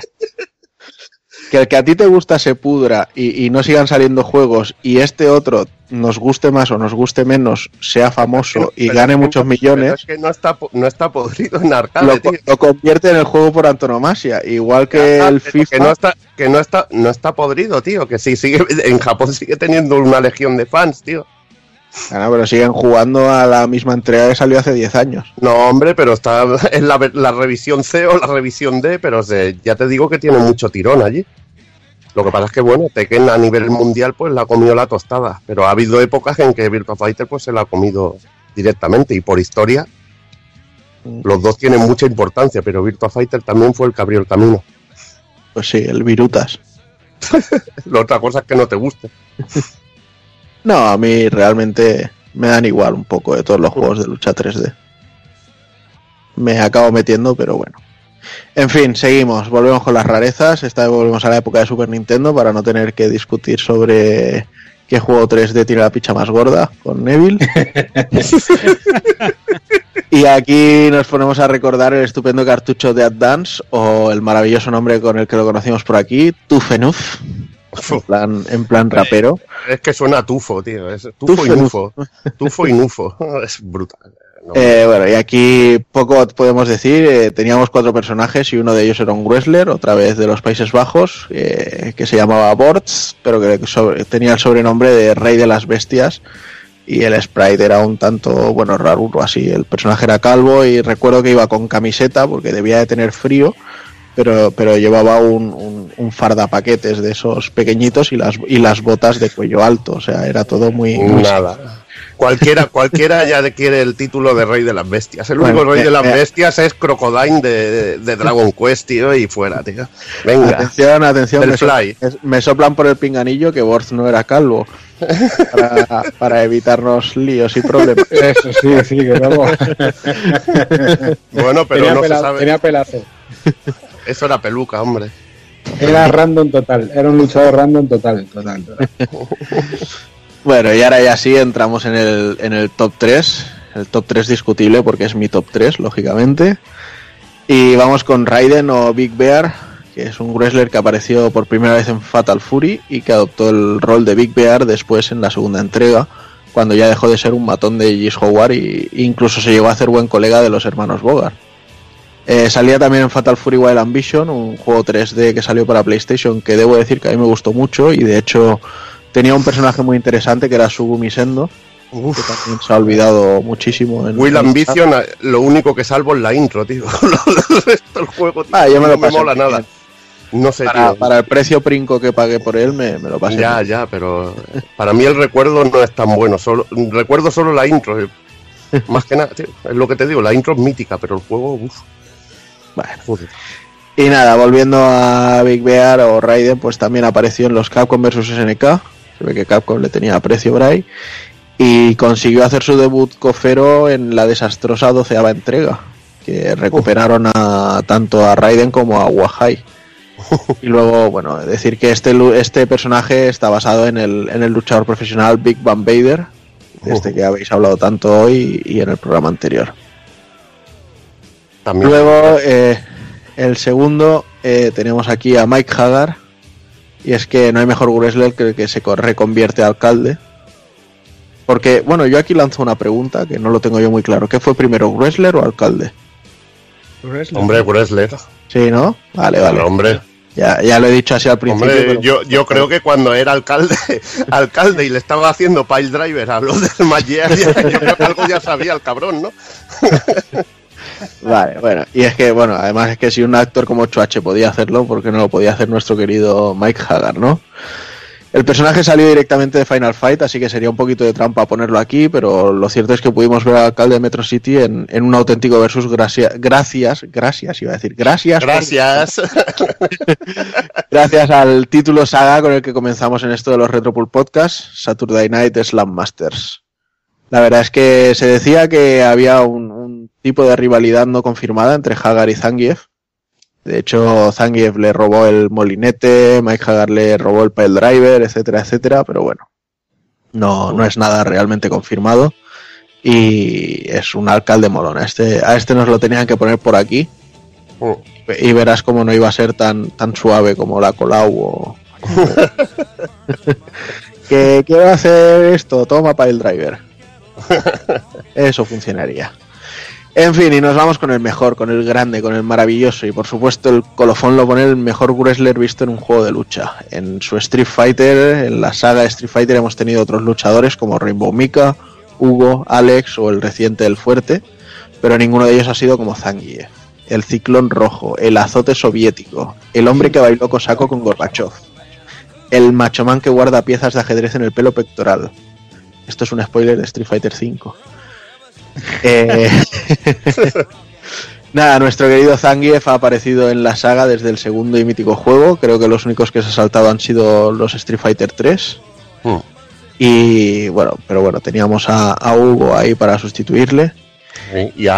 Que el que a ti te gusta se pudra y, y no sigan saliendo juegos y este otro nos guste más o nos guste menos, sea famoso y Pero gane muchos millones, es que no está, no está podrido en arcade, lo, tío. lo convierte en el juego por antonomasia. Igual que el FIFA. Que no está, que no está, no está podrido, tío. Que sí, sigue, en Japón sigue teniendo una legión de fans, tío. Ah, no, pero siguen jugando a la misma entrega que salió hace 10 años. No, hombre, pero está en la, la revisión C o la revisión D, pero se- ya te digo que tiene mucho tirón allí. Lo que pasa es que, bueno, Tekken a nivel mundial pues la ha comido la tostada, pero ha habido épocas en que Virtua Fighter pues se la ha comido directamente y por historia los dos tienen mucha importancia, pero Virtua Fighter también fue el que abrió el camino. Pues sí, el Virutas. La otra cosa es que no te guste. No, a mí realmente me dan igual un poco de todos los juegos de lucha 3D. Me acabo metiendo, pero bueno. En fin, seguimos, volvemos con las rarezas. Esta vez volvemos a la época de Super Nintendo para no tener que discutir sobre qué juego 3D tiene la picha más gorda con Neville. y aquí nos ponemos a recordar el estupendo cartucho de Advance o el maravilloso nombre con el que lo conocimos por aquí, Tufenuf. En plan, en plan rapero. Es que suena a tufo, tío. Es tufo, Tufo y nufo. Tufo y nufo. Es brutal. No, Eh, bueno, y aquí poco podemos decir. eh, teníamos cuatro personajes y uno de ellos era un wrestler, otra vez de los Países Bajos, eh, que se llamaba Bortz, pero que sobre- tenía el sobrenombre de Rey de las Bestias. Y el sprite era un tanto, bueno, raro, así. El personaje era calvo y recuerdo que iba con camiseta porque debía de tener frío, pero, pero llevaba un, un, un fardapaquetes de esos pequeñitos y las, y las botas de cuello alto. O sea, era todo muy... muy Nada. Cualquiera, cualquiera ya quiere el título de Rey de las Bestias. El único Bueno, Rey eh, de las eh. Bestias es Crocodile de, de Dragon Quest, tío, y fuera, tío. Venga. Atención, atención, me, Fly. me soplan por el pinganillo que Borz no era calvo. Para, para evitarnos líos y problemas. Eso sí, sí, que vamos. Bueno, pero tenía, no se pela- sabe. tenía pelazo. Eso era peluca, hombre. Era random total. Era un luchador random total. total, total. Bueno, y ahora ya sí entramos en el, en el top 3. El top 3 discutible porque es mi top 3, lógicamente. Y vamos con Raiden o Big Bear, que es un wrestler que apareció por primera vez en Fatal Fury y que adoptó el rol de Big Bear después en la segunda entrega, cuando ya dejó de ser un matón de Gis Howard y e incluso se llegó a hacer buen colega de los hermanos Bogart. Eh, salía también en Fatal Fury Wild Ambition, un juego 3D que salió para PlayStation que debo decir que a mí me gustó mucho y de hecho tenía un personaje muy interesante que era Sugumi Sendo, que también se ha olvidado muchísimo. En, Will Ambition, lo único que salvo es la intro, tío. el resto del juego, tío, Ah, yo me lo no me mola nada. bien. No sé, Para, tío. para el precio princo que pagué por él me, me lo pasé. Ya, bien. ya, pero para mí el recuerdo no es tan bueno. Solo, recuerdo solo la intro. eh. Más que nada, tío. Es lo que te digo, la intro es mítica, pero el juego, uff. Bueno. Joder. Y nada, volviendo a Big Bear o Raiden, pues también apareció en los Capcom vs SNK. Se ve que Capcom le tenía aprecio por ahí. Y consiguió hacer su debut cofero en la desastrosa doceava entrega. Que recuperaron a, tanto a Raiden como a Wahai. Y luego, bueno, decir que este, este personaje está basado en el, en el luchador profesional Big Van Vader, de este que habéis hablado tanto hoy y en el programa anterior. También. Luego, eh, el segundo, eh, tenemos aquí a Mike Hagar. Y es que no hay mejor wrestler que el que se co- reconvierte a alcalde. Porque, bueno, yo aquí lanzo una pregunta que no lo tengo yo muy claro. ¿Qué fue primero, Wrestler o alcalde? Hombre, Wrestler. Sí, ¿no? Vale, vale. Hombre. Ya, ya lo he dicho así al principio. Hombre, pero- yo, yo creo que cuando era alcalde, alcalde y le estaba haciendo pile driver a los del Magier, yo creo que algo ya sabía el cabrón, ¿no? Vale, bueno. Y es que, bueno, además es que si un actor como Chuache podía hacerlo, ¿por qué no lo podía hacer nuestro querido Mike Hagar, no? El personaje salió directamente de Final Fight, así que sería un poquito de trampa ponerlo aquí, pero lo cierto es que pudimos ver al alcalde de Metro City en, en un auténtico versus gracia- gracias, gracias, iba a decir, gracias. por- Gracias. gracias al título saga con el que comenzamos en esto de los Retropool Podcasts, Saturday Night Slam Masters. La verdad es que se decía que había un, un tipo de rivalidad no confirmada entre Hagar y Zangief. De hecho, Zangief le robó el molinete, Mike Hagar le robó el pile driver, etcétera, etcétera, pero bueno, no, no es nada realmente confirmado. Y es un alcalde molón. A este, a este nos lo tenían que poner por aquí. Y verás cómo no iba a ser tan, tan suave como la Colau o... que quiero hacer esto, toma pile driver. Eso funcionaría. En fin, y nos vamos con el mejor, con el grande, con el maravilloso. Y por supuesto, el colofón lo pone el mejor wrestler visto en un juego de lucha. En su Street Fighter, en la saga Street Fighter, hemos tenido otros luchadores como Rainbow Mika, Hugo, Alex o el reciente El Fuerte, pero ninguno de ellos ha sido como Zangief. El ciclón rojo, el azote soviético, el hombre que bailó cosaco con Gorbachev, el machomán que guarda piezas de ajedrez en el pelo pectoral. Esto es un spoiler de Street Fighter V. Eh, Nada, nuestro querido Zangief ha aparecido en la saga desde el segundo y mítico juego. Creo que los únicos que se ha saltado han sido los Street Fighter 3. Hmm. Y bueno, pero bueno, teníamos a, a Hugo ahí para sustituirle.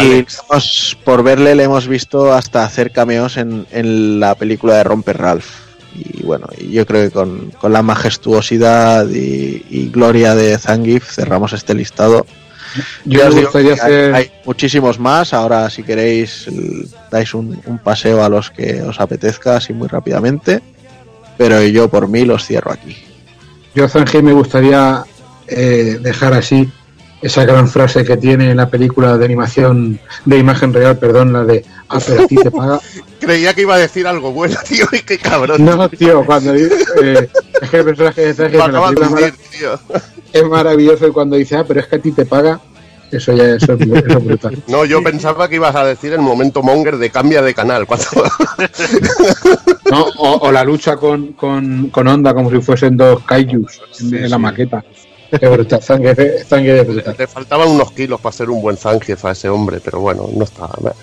Y hemos- por verle le hemos visto hasta hacer cameos en, en la película de Romper Ralph. Y bueno, yo creo que con, con la majestuosidad y, y gloria de Zangief cerramos este listado. Yo Ya me os digo gustaría que hay, hacer- hay muchísimos más. Ahora, si queréis, dais un, un paseo a los que os apetezca, así muy rápidamente. Pero yo por mí los cierro aquí. Yo, Zangief, me gustaría eh, dejar así esa gran frase que tiene en la película de animación de imagen real, perdón, la de Ah, pero a ti te paga. Creía que iba a decir algo bueno, tío, y qué cabrón. No, tío, cuando dice, eh, es que el personaje de en la película mara- tío. es maravilloso y cuando dice, ah, pero es que a ti te paga, eso ya eso es, eso es brutal. No, yo pensaba que ibas a decir el momento monger de cambia de canal. Cuando... No, o, o la lucha con, con, con Honda como si fuesen dos kaijus en, en la maqueta. Brutal, brutal. Le faltaban unos kilos para ser un buen Zangief a ese hombre, pero bueno, no estaba mal.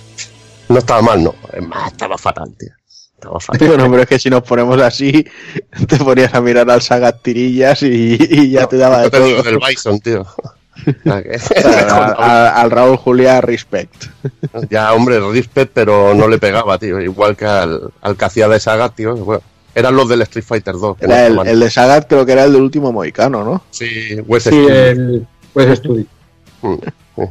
No estaba mal, no. Es más, estaba fatal, tío. Estaba fatal. Bueno, pero es que si nos ponemos así, te ponías a mirar al Sagat Tirillas y, y ya te daba de Yo te digo todo. del Bison, tío. Al, Raúl Julia, respect. Ya, hombre, respect, pero no le pegaba, tío. Igual que al, al que hacía de saga, tío. Bueno, eran los del Street Fighter 2. que no Era el, de Sagat creo que era el del último Moicano, ¿no? Sí, West Sí, Studio. el West Studio.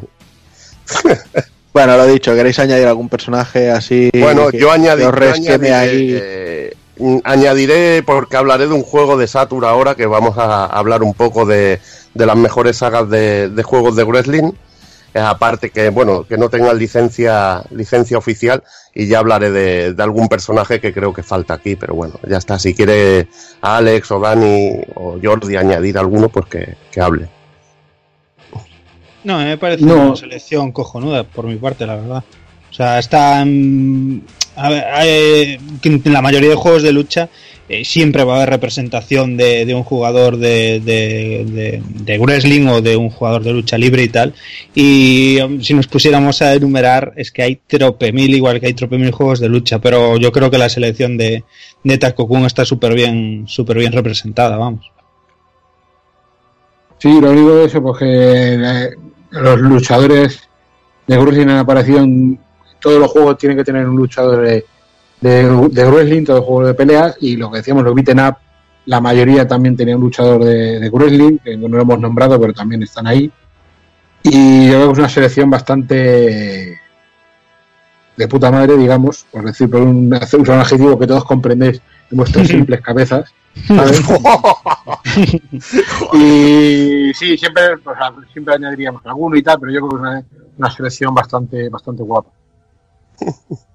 Bueno, lo dicho, ¿queréis añadir algún personaje así? Bueno, que- yo, añadiré, ahí? eh, añadiré, porque hablaré de un juego de Saturn ahora, que vamos a hablar un poco de, de las mejores sagas de, de juegos de wrestling. Aparte que, bueno, que no tengan licencia, licencia oficial, y ya hablaré de, de algún personaje que creo que falta aquí, pero bueno, ya está. Si quiere Alex o Dani o Jordi añadir alguno, pues que, que hable. No, me parece No. una selección cojonuda por mi parte, la verdad. O sea, está. mm, a ver, hay- en la mayoría de juegos de lucha eh, siempre va a haber representación de, de un jugador de, de, de- wrestling o de un jugador de lucha libre y tal. Y um, si nos pusiéramos a enumerar, es que hay trope mil, igual que hay trope mil juegos de lucha. Pero yo creo que la selección de, de Takokun está súper bien, súper bien representada, vamos. Sí, lo único de eso, porque eh, los luchadores de wrestling han aparecido en todos los juegos, tienen que tener un luchador de, de, de wrestling, todos los juegos de peleas, y lo que decíamos, los beaten up, la mayoría también tenía un luchador de, de wrestling, que no lo hemos nombrado, pero también están ahí. Y yo creo que es una selección bastante de puta madre, digamos, por decir, por un, adjetivo que todos comprendéis en vuestras simples cabezas. ¿sabes? y sí, siempre, o sea, siempre añadiríamos alguno y tal, pero yo creo que es una, una selección bastante, bastante guapa.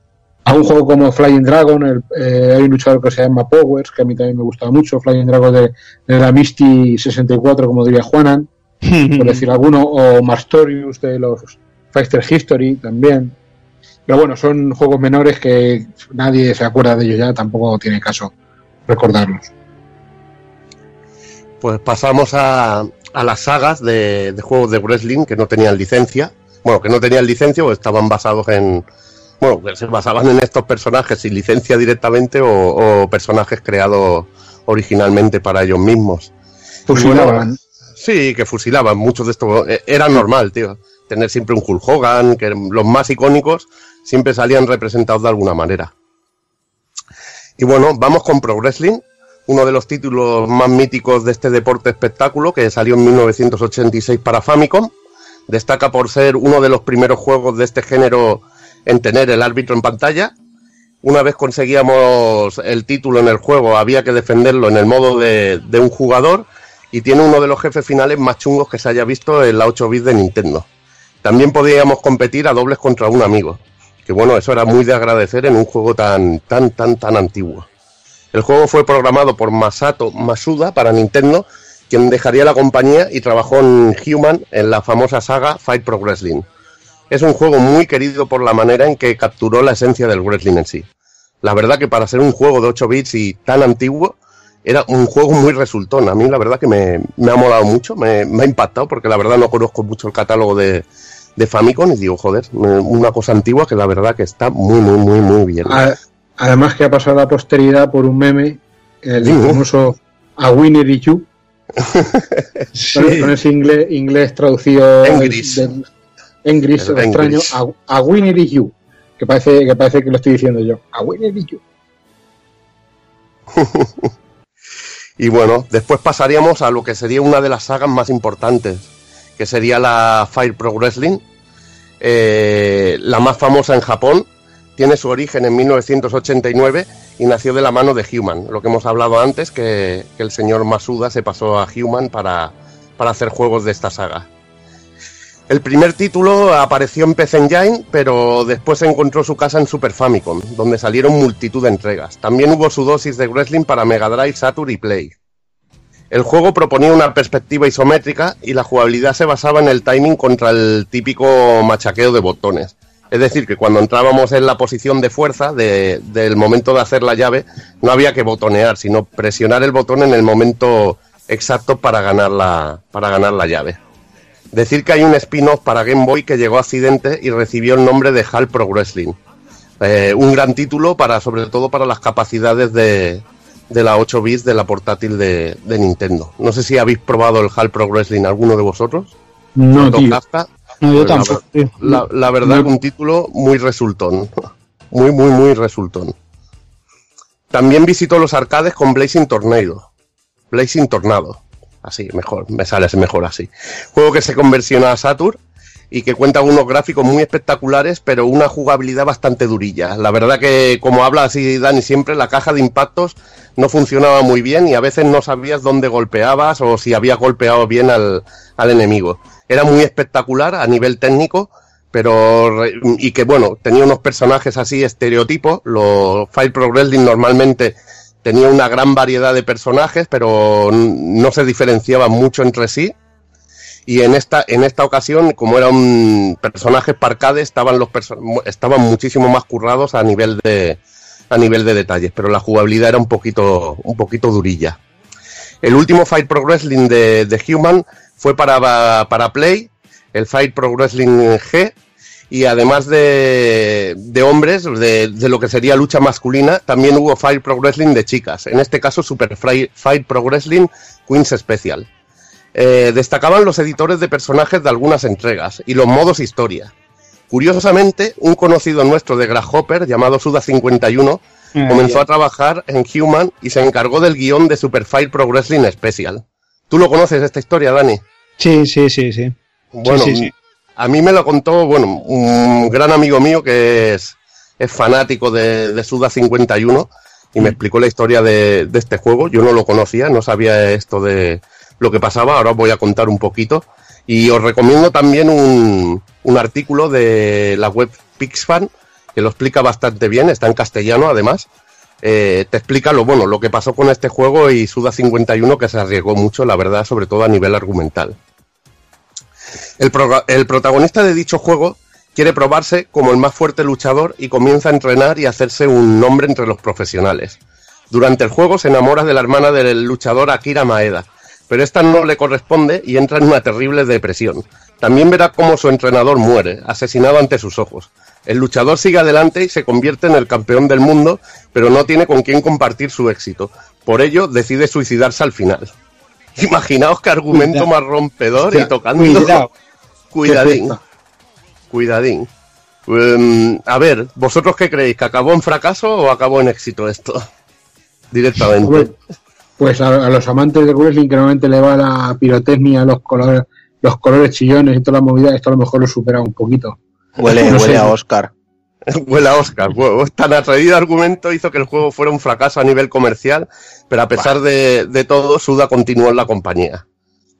A un juego como Flying Dragon, el, eh, hay un luchador que se llama Powers, que a mí también me gustaba mucho, Flying Dragon de, de la Misty 64, como diría Juanan, por decir alguno, o Mastorius de los Fighter History también. Pero bueno, son juegos menores que nadie se acuerda de ellos ya, tampoco tiene caso recordarlos. Pues pasamos a, a las sagas de, de juegos de wrestling que no tenían licencia. Bueno, que no tenían licencia o estaban basados en. Bueno, que se basaban en estos personajes sin licencia directamente o, o personajes creados originalmente para ellos mismos. Fusilaban. Sí, que fusilaban. Muchos de estos. eh, Era normal, tío. Tener siempre un Hulk Hogan, que los más icónicos siempre salían representados de alguna manera. Y bueno, vamos con Pro Wrestling, uno de los títulos más míticos de este deporte espectáculo que salió en 1986 para Famicom. Destaca por ser uno de los primeros juegos de este género en tener el árbitro en pantalla. Una vez conseguíamos el título en el juego, había que defenderlo en el modo de, un jugador y tiene uno de los jefes finales más chungos que se haya visto en la 8 bits de Nintendo. También podíamos competir a dobles contra un amigo, que bueno, eso era muy de agradecer en un juego tan, tan, tan, tan antiguo. El juego fue programado por Masato Masuda para Nintendo, quien dejaría la compañía y trabajó en Human en la famosa saga Fight Pro Wrestling. Es un juego muy querido por la manera en que capturó la esencia del wrestling en sí. La verdad que para ser un juego de 8 bits y tan antiguo, era un juego muy resultón. A mí la verdad que me, me ha molado mucho, me, me, ha impactado porque la verdad no conozco mucho el catálogo de, de Famicom y digo, joder, una cosa antigua que la verdad que está muy, muy, muy, muy bien. Además que ha pasado a la posteridad por un meme, el Sí. famoso A Winner y You, Sí. con ese inglés, inglés traducido del- Engris, El extraño, a, a Winner y You, que parece, que parece que lo estoy diciendo yo. A Winner y You. Y bueno, después pasaríamos a lo que sería una de las sagas más importantes, que sería la Fire Pro Wrestling, eh, la más famosa en Japón. Tiene su origen en 1989 y nació de la mano de Human, lo que hemos hablado antes, que, que el señor Masuda se pasó a Human para, para hacer juegos de esta saga. El primer título apareció en PC Engine, pero después encontró su casa en Super Famicom, donde salieron multitud de entregas. También hubo su dosis de wrestling para Mega Drive, Saturn y Play. El juego proponía una perspectiva isométrica y la jugabilidad se basaba en el timing contra el típico machaqueo de botones. Es decir, que cuando entrábamos en la posición de fuerza de- del momento de hacer la llave, no había que botonear, sino presionar el botón en el momento exacto para ganar la, para ganar la llave. Decir que hay un spin-off para Game Boy que llegó a accidente y recibió el nombre de HAL Pro Wrestling. Eh, un gran título para, sobre todo para las capacidades de, de la 8 bits de la portátil de, de Nintendo. No sé si habéis probado el HAL Pro Wrestling alguno de vosotros. No, tío. Kafka. No, yo Pues la tampoco. tío. La, la verdad, un título muy resultón. Muy, muy, muy resultón. También visitó los arcades con Blazing Tornado. Blazing Tornado. Así, mejor, me sale mejor así. Juego que se conversiona a Saturn y que cuenta con unos gráficos muy espectaculares, pero una jugabilidad bastante durilla. La verdad que, como habla así Dani siempre, la caja de impactos no funcionaba muy bien y a veces no sabías dónde golpeabas o si había golpeado bien al, al enemigo. Era muy espectacular a nivel técnico, pero y que bueno, tenía unos personajes así estereotipos. Los Fire Pro Wrestling normalmente tenía una gran variedad de personajes, pero no se diferenciaban mucho entre sí. Y en esta, en esta ocasión, como eran personajes para arcade, estaban los estaban muchísimo más currados a nivel de a nivel de detalles, pero la jugabilidad era un poquito, un poquito durilla. El último Fight Pro Wrestling de, de Human fue para, para Play, el Fight Pro Wrestling G, y además de, de hombres, de, de lo que sería lucha masculina, también hubo Fight Pro Wrestling de chicas, en este caso Super Fight Pro Wrestling Queens Special. Eh, destacaban los editores de personajes de algunas entregas y los modos historia. Curiosamente, un conocido nuestro de Grasshopper, llamado Suda51, Ah, comenzó a trabajar en Human y se encargó del guion de Super Fight Pro Wrestling Special. ¿Tú lo conoces esta historia, Dani? Sí, sí, sí, sí. Bueno, Sí, sí, sí. A mí me lo contó, bueno, un gran amigo mío que es, es fanático de, de Suda 51. y me explicó la historia de, de este juego. Yo no lo conocía, no sabía esto de lo que pasaba. Ahora os voy a contar un poquito. Y os recomiendo también un, un artículo de la web Pixfan que lo explica bastante bien, está en castellano además. Eh, te explica lo bueno, lo que pasó con este juego y Suda 51 que se arriesgó mucho, la verdad, sobre todo a nivel argumental. El, pro- el protagonista de dicho juego quiere probarse como el más fuerte luchador y comienza a entrenar y hacerse un nombre entre los profesionales. Durante el juego se enamora de la hermana del luchador Akira Maeda, pero esta no le corresponde y entra en una terrible depresión. También verá cómo su entrenador muere, asesinado ante sus ojos. El luchador sigue adelante y se convierte en el campeón del mundo, pero no tiene con quién compartir su éxito. Por ello, decide suicidarse al final. Imaginaos qué argumento Cuidado. más rompedor y tocando. cuidado. Cuidadín. Cuidadín. Em, a ver, ¿vosotros qué creéis? ¿Que acabó en fracaso o acabó en éxito esto? Directamente. Hombre, Pues a, a los amantes de wrestling que normalmente le va la pirotecnia, los colores, los colores chillones y toda la movida, esto a lo mejor lo supera un poquito. Huele, No huele sé. a Oscar. Huele a Oscar. Bueno, tan atrevido argumento hizo que el juego fuera un fracaso a nivel comercial, pero a pesar de, de todo, Suda continuó en la compañía.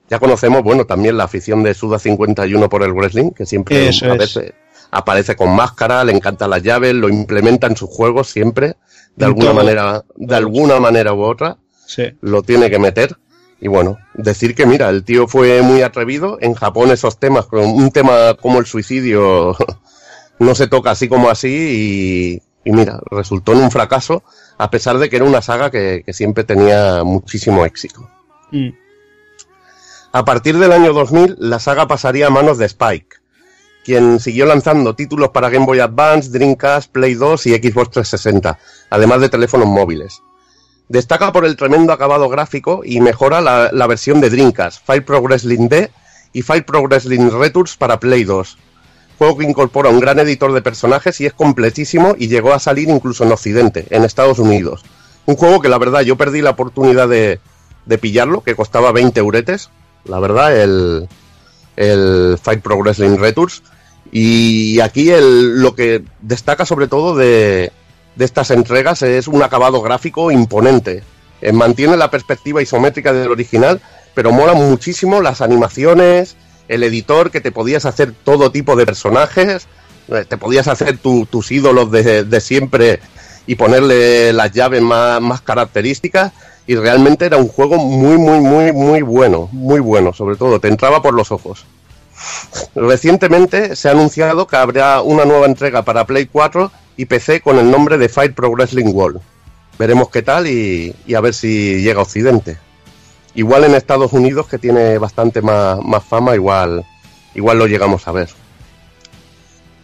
Ya conocemos, bueno, también la afición de Suda 51 por el wrestling, que siempre Eso es. aparece, aparece con máscara, le encantan las llaves, lo implementa en sus juegos siempre, de En alguna todo. manera, de alguna manera u otra, Sí. lo tiene que meter. Y bueno, decir que mira, el tío fue muy atrevido. En Japón esos temas, un tema como el suicidio, no se toca así como así y, y mira, resultó en un fracaso, a pesar de que era una saga que, que siempre tenía muchísimo éxito. Mm. A partir del año 2000, la saga pasaría a manos de Spike, quien siguió lanzando títulos para Game Boy Advance, Dreamcast, Play 2 y Xbox 360, además de teléfonos móviles. Destaca por el tremendo acabado gráfico y mejora la, la versión de Dreamcast, Fire Pro Wrestling D y Fire Pro Wrestling Returns para Play 2. Juego que incorpora un gran editor de personajes y es completísimo y llegó a salir incluso en Occidente, en Estados Unidos. Un juego que la verdad yo perdí la oportunidad de, de pillarlo, que costaba 20 euretes, la verdad, el, el Fight Pro Wrestling Returns. Y aquí lo que destaca sobre todo de, de estas entregas es un acabado gráfico imponente. Eh, mantiene la perspectiva isométrica del original, pero mola muchísimo las animaciones, el editor, que te podías hacer todo tipo de personajes, eh, te podías hacer tu- tus ídolos de, siempre y ponerle las llaves más, más características. Y realmente era un juego muy, muy, muy, muy bueno, muy bueno, sobre todo, te entraba por los ojos. Recientemente se ha anunciado que habrá una nueva entrega para Play 4 y PC con el nombre de Fight Pro Wrestling World. Veremos qué tal y, y a ver si llega a Occidente. Igual en Estados Unidos, que tiene bastante más, más fama, igual, igual lo llegamos a ver.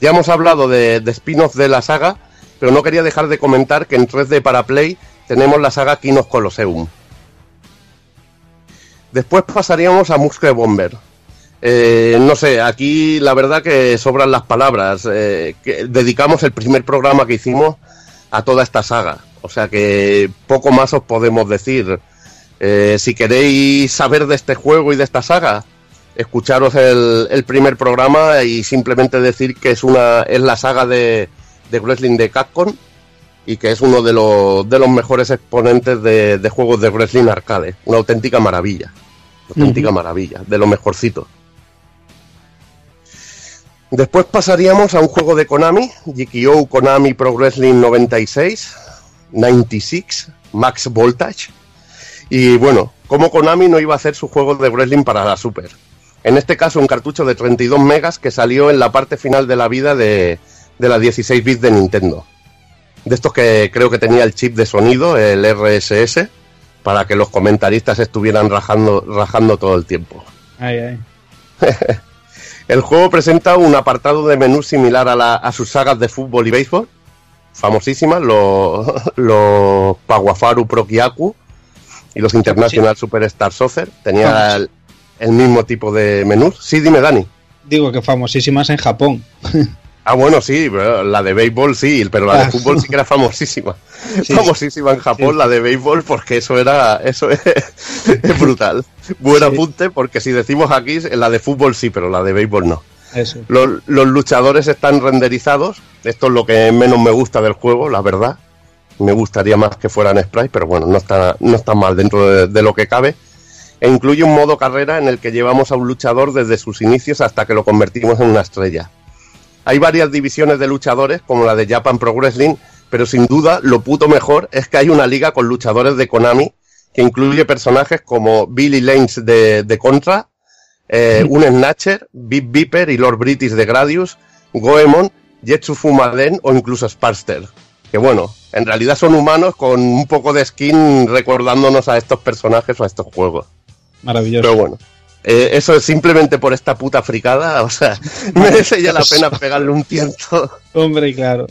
Ya hemos hablado de, de spin-off de la saga, pero no quería dejar de comentar que en 3D para Play tenemos la saga Kinos Colosseum. Después pasaríamos a Muscle Bomber. Eh, no sé, aquí la verdad que sobran las palabras. eh, dedicamos el primer programa que hicimos a toda esta saga. O sea que poco más os podemos decir. Eh, si queréis saber de este juego y de esta saga, escucharos el, el primer programa y simplemente decir que es una es la saga de, de wrestling de Capcom y que es uno de los, de los mejores exponentes de, de juegos de wrestling arcade. Una auténtica maravilla. Una auténtica maravilla, de lo mejorcito. Después pasaríamos a un juego de Konami, GKO Konami Pro Wrestling 96, 96, Max Voltage. Y bueno, como Konami no iba a hacer su juego de wrestling para la Super. En este caso un cartucho de 32 megas que salió en la parte final de la vida de, de la 16 bits de Nintendo. De estos que creo que tenía el chip de sonido, el RSS, para que los comentaristas estuvieran rajando, rajando todo el tiempo. Ay, ay. El juego presenta un apartado de menú similar a, la- a sus sagas de fútbol y béisbol, famosísimas, los, los Paguafaru Pro Kyaku y los International Superstar Soccer. Tenía el, el mismo tipo de menús. Sí, dime, Dani. Digo que famosísimas en Japón. Ah, bueno, sí, pero la de béisbol sí, pero la Ah. de fútbol sí que era famosísima. Sí. famosísima en Japón, Sí. la de béisbol, porque eso era, eso es, es brutal. Buen Sí. apunte, porque si decimos aquí, la de fútbol sí, pero la de béisbol no. Eso. Los, los luchadores están renderizados, esto es lo que menos me gusta del juego, la verdad. Me gustaría más que fueran sprites, pero bueno, no está, no está mal dentro de, de lo que cabe. E incluye un modo carrera en el que llevamos a un luchador desde sus inicios hasta que lo convertimos en una estrella. Hay varias divisiones de luchadores, como la de Japan Pro Wrestling, pero sin duda lo puto mejor es que hay una liga con luchadores de Konami que incluye personajes como Billy Lanes de, de Contra, eh, un Snatcher, Big Viper y Lord British de Gradius, Goemon, Jetsu Fumaden o incluso Sparster. Que bueno, en realidad son humanos con un poco de skin recordándonos a estos personajes o a estos juegos. Maravilloso. Pero bueno, eh, eso es simplemente por esta puta fricada, o sea, merece ya la pena pegarle un tiento. Hombre, claro.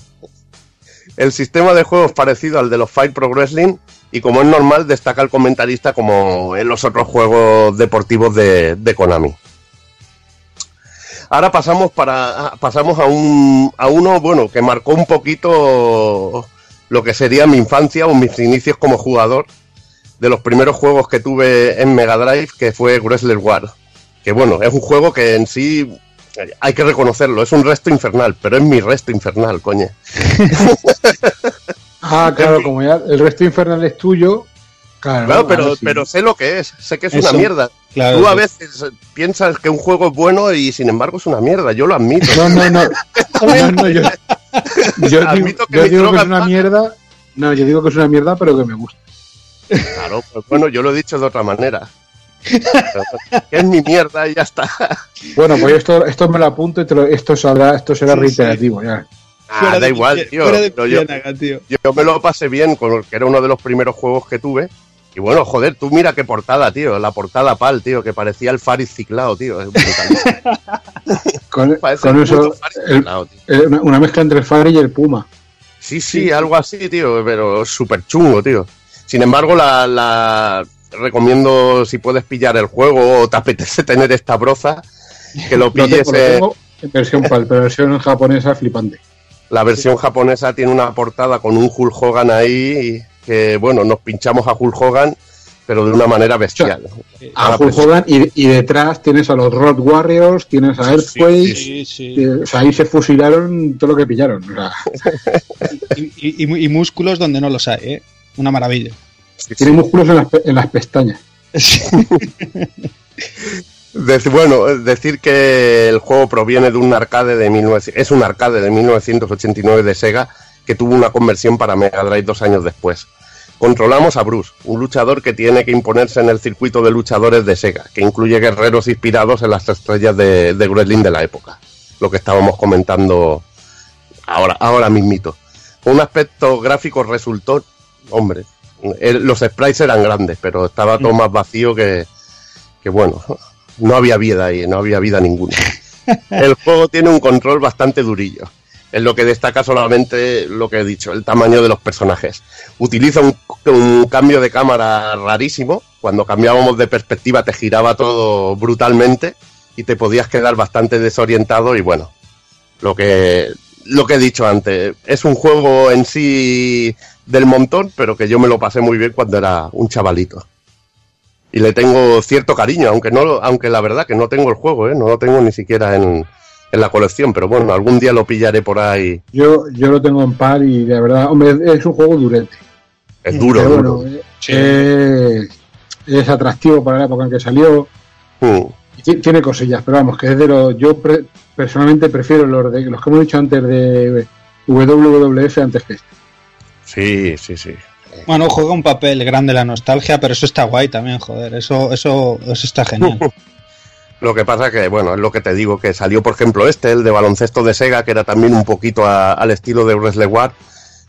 El sistema de juego es parecido al de los Fight Pro Wrestling y como es normal destaca el comentarista como en los otros juegos deportivos de, de Konami. Ahora pasamos para pasamos a un a uno bueno que marcó un poquito lo que sería mi infancia o mis inicios como jugador de los primeros juegos que tuve en Mega Drive que fue Wrestler War. Que bueno, es un juego que en sí hay que reconocerlo, es un resto infernal, pero es mi resto infernal, coño. Ah, claro, como ya el resto infernal es tuyo. Claro, Claro, pero, pero sé lo que es, sé que es Eso, una mierda. Claro, Tú a sí. veces piensas que un juego es bueno y sin embargo es una mierda, yo lo admito. No, no, no. No, no, yo, yo digo, Admito que yo me digo que drogan es una mierda. No, yo digo que es una mierda, pero que me gusta. Claro, pues bueno, yo lo he dicho de otra manera. es mi mierda y ya está. Bueno, pues esto, esto me lo apunto y te lo- esto saldrá, esto será reiterativo ya. Ah, da igual, tío. yo, yo me lo pasé bien con que era uno de los primeros juegos que tuve. Y bueno, joder, tú mira qué portada, tío. La portada pal, tío, que parecía el Faris ciclado, tío. Es. Con, Parece con eso, puto Faris el- ciclado, tío. una, una mezcla entre el Fari y el Puma. Sí, sí, algo así, tío, pero súper chungo, tío. Sin embargo, la, la recomiendo si puedes pillar el juego o te apetece tener esta broza, que lo pilles. tengo, lo tengo en versión PAL, pero versión japonesa flipante. La versión japonesa tiene una portada con un Hulk Hogan ahí que, bueno, nos pinchamos a Hulk Hogan, pero de una manera bestial. A Hulk Hogan y, y detrás tienes a los Road Warriors, tienes a Earthquake. Sí, sí. o sea, ahí se fusilaron todo lo que pillaron. o sea, Y, y- y músculos donde no los hay, ¿eh? Una maravilla. tiene músculos en las, en las pestañas. Bueno, decir que el juego proviene de un arcade de 19... es un arcade de 1989 de Sega que tuvo una conversión para Mega Drive dos años después. Controlamos a Bruce, un luchador que tiene que imponerse en el circuito de luchadores de Sega, que incluye guerreros inspirados en las estrellas de, de wrestling de la época, lo que estábamos comentando ahora, ahora mismito. Un aspecto gráfico resultó, hombre, los sprites eran grandes, pero estaba todo más vacío que, que bueno, no había vida ahí, no había vida ninguna. El juego tiene un control bastante durillo. Es lo que destaca solamente lo que he dicho, el tamaño de los personajes. Utiliza un, cambio de cámara rarísimo. Cuando cambiábamos de perspectiva te giraba todo brutalmente y te podías quedar bastante desorientado y bueno, lo que lo que he dicho antes, es un juego en sí del montón, pero que yo me lo pasé muy bien cuando era un chavalito. Y le tengo cierto cariño, aunque no aunque la verdad que no tengo el juego, ¿eh? no lo tengo ni siquiera en, en la colección, pero bueno, algún día lo pillaré por ahí. Yo, yo lo tengo en par y de verdad, hombre, es un juego durete. Es duro, Pero duro. bueno, eh, es atractivo para la época en que salió. Mm. Tiene cosillas, pero vamos, que es de los. Yo pre- personalmente prefiero los, de, los que hemos dicho antes de WWF antes que este. Sí, sí, sí. Bueno, juega un papel grande la nostalgia, pero eso está guay también, joder. Eso, eso, eso está genial. Lo que pasa que, bueno, es lo que te digo, que salió, por ejemplo, este, el de baloncesto de Sega, que era también un poquito a- al estilo de Wrestle War,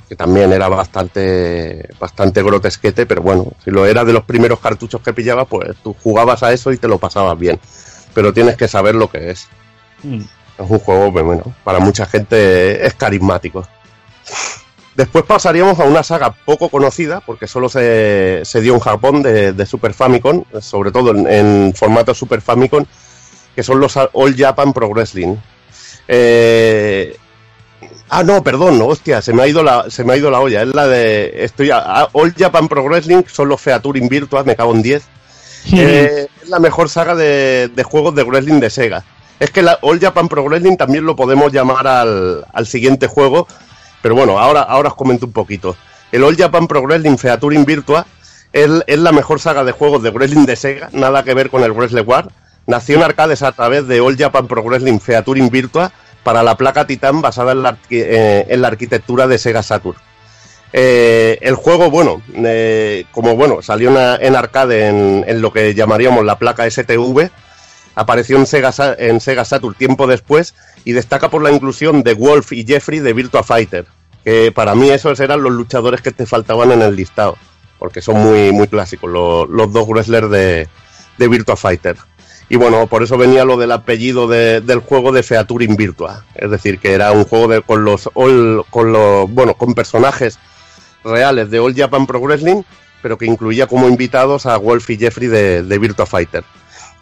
que también era bastante, bastante grotesquete, pero bueno, si lo era de los primeros cartuchos que pillabas, pues tú jugabas a eso y te lo pasabas bien. Pero tienes que saber lo que es. Es un juego, pues, bueno, para mucha gente es carismático. Después pasaríamos a una saga poco conocida, porque solo se, se dio en Japón de, de Super Famicom, sobre todo en, en formato Super Famicom, que son los All Japan Pro Wrestling. Eh, ah, no, perdón, no, hostia, se me ha ido la, se me ha ido la olla. Es la de. Estoy a- All Japan Pro Wrestling son los Featuring Virtual, me cago en 10. Eh, es la mejor saga de, de juegos de wrestling de Sega. Es que la All Japan Pro Wrestling también lo podemos llamar al, al siguiente juego, pero bueno, ahora, ahora os comento un poquito. el All Japan Pro Wrestling Featuring Virtua es, es la mejor saga de juegos de wrestling de Sega, nada que ver con el Wrestle War. Nació en arcades a través de All Japan Pro Wrestling Featuring Virtua para la placa Titan basada en la, eh, en la arquitectura de Sega Saturn. Eh, el juego, bueno, eh, como bueno, salió en, arcade en lo que llamaríamos la placa STV, apareció en Sega, en Sega Saturn tiempo después y destaca por la inclusión de Wolf y Jeffrey de Virtua Fighter, que para mí esos eran los luchadores que te faltaban en el listado, porque son muy, muy clásicos los, los dos wrestlers de, de Virtua Fighter. Y bueno, por eso venía lo del apellido de- del juego de Featuring Virtua, es decir, que era un juego de, con los con los bueno, con personajes reales de All Japan Pro Wrestling, pero que incluía como invitados a Wolf y Jeffrey de, de Virtua Fighter.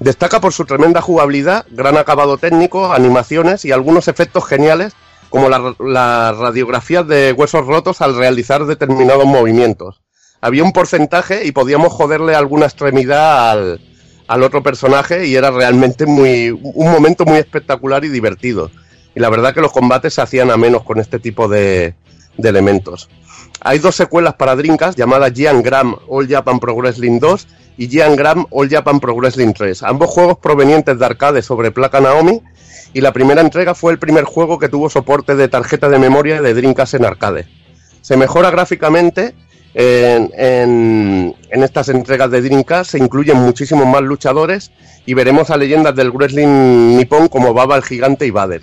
Destaca por su tremenda jugabilidad, gran acabado técnico, animaciones y algunos efectos geniales, como la- las radiografías de huesos rotos al realizar determinados movimientos. Había un porcentaje y podíamos joderle alguna extremidad al, al otro personaje y era realmente muy un momento muy espectacular y divertido. Y la verdad que los combates se hacían a menos con este tipo de, de elementos. Hay dos secuelas para Dreamcast llamadas Gian Gram All Japan Pro Wrestling 2 y Gian Gram All Japan Pro Wrestling 3. Ambos juegos provenientes de arcade sobre placa Naomi y la primera entrega fue el primer juego que tuvo soporte de tarjeta de memoria de Dreamcast en arcade. Se mejora gráficamente en, estas entregas de Dreamcast, se incluyen muchísimos más luchadores y veremos a leyendas del wrestling nipón como Baba el Gigante y Vader.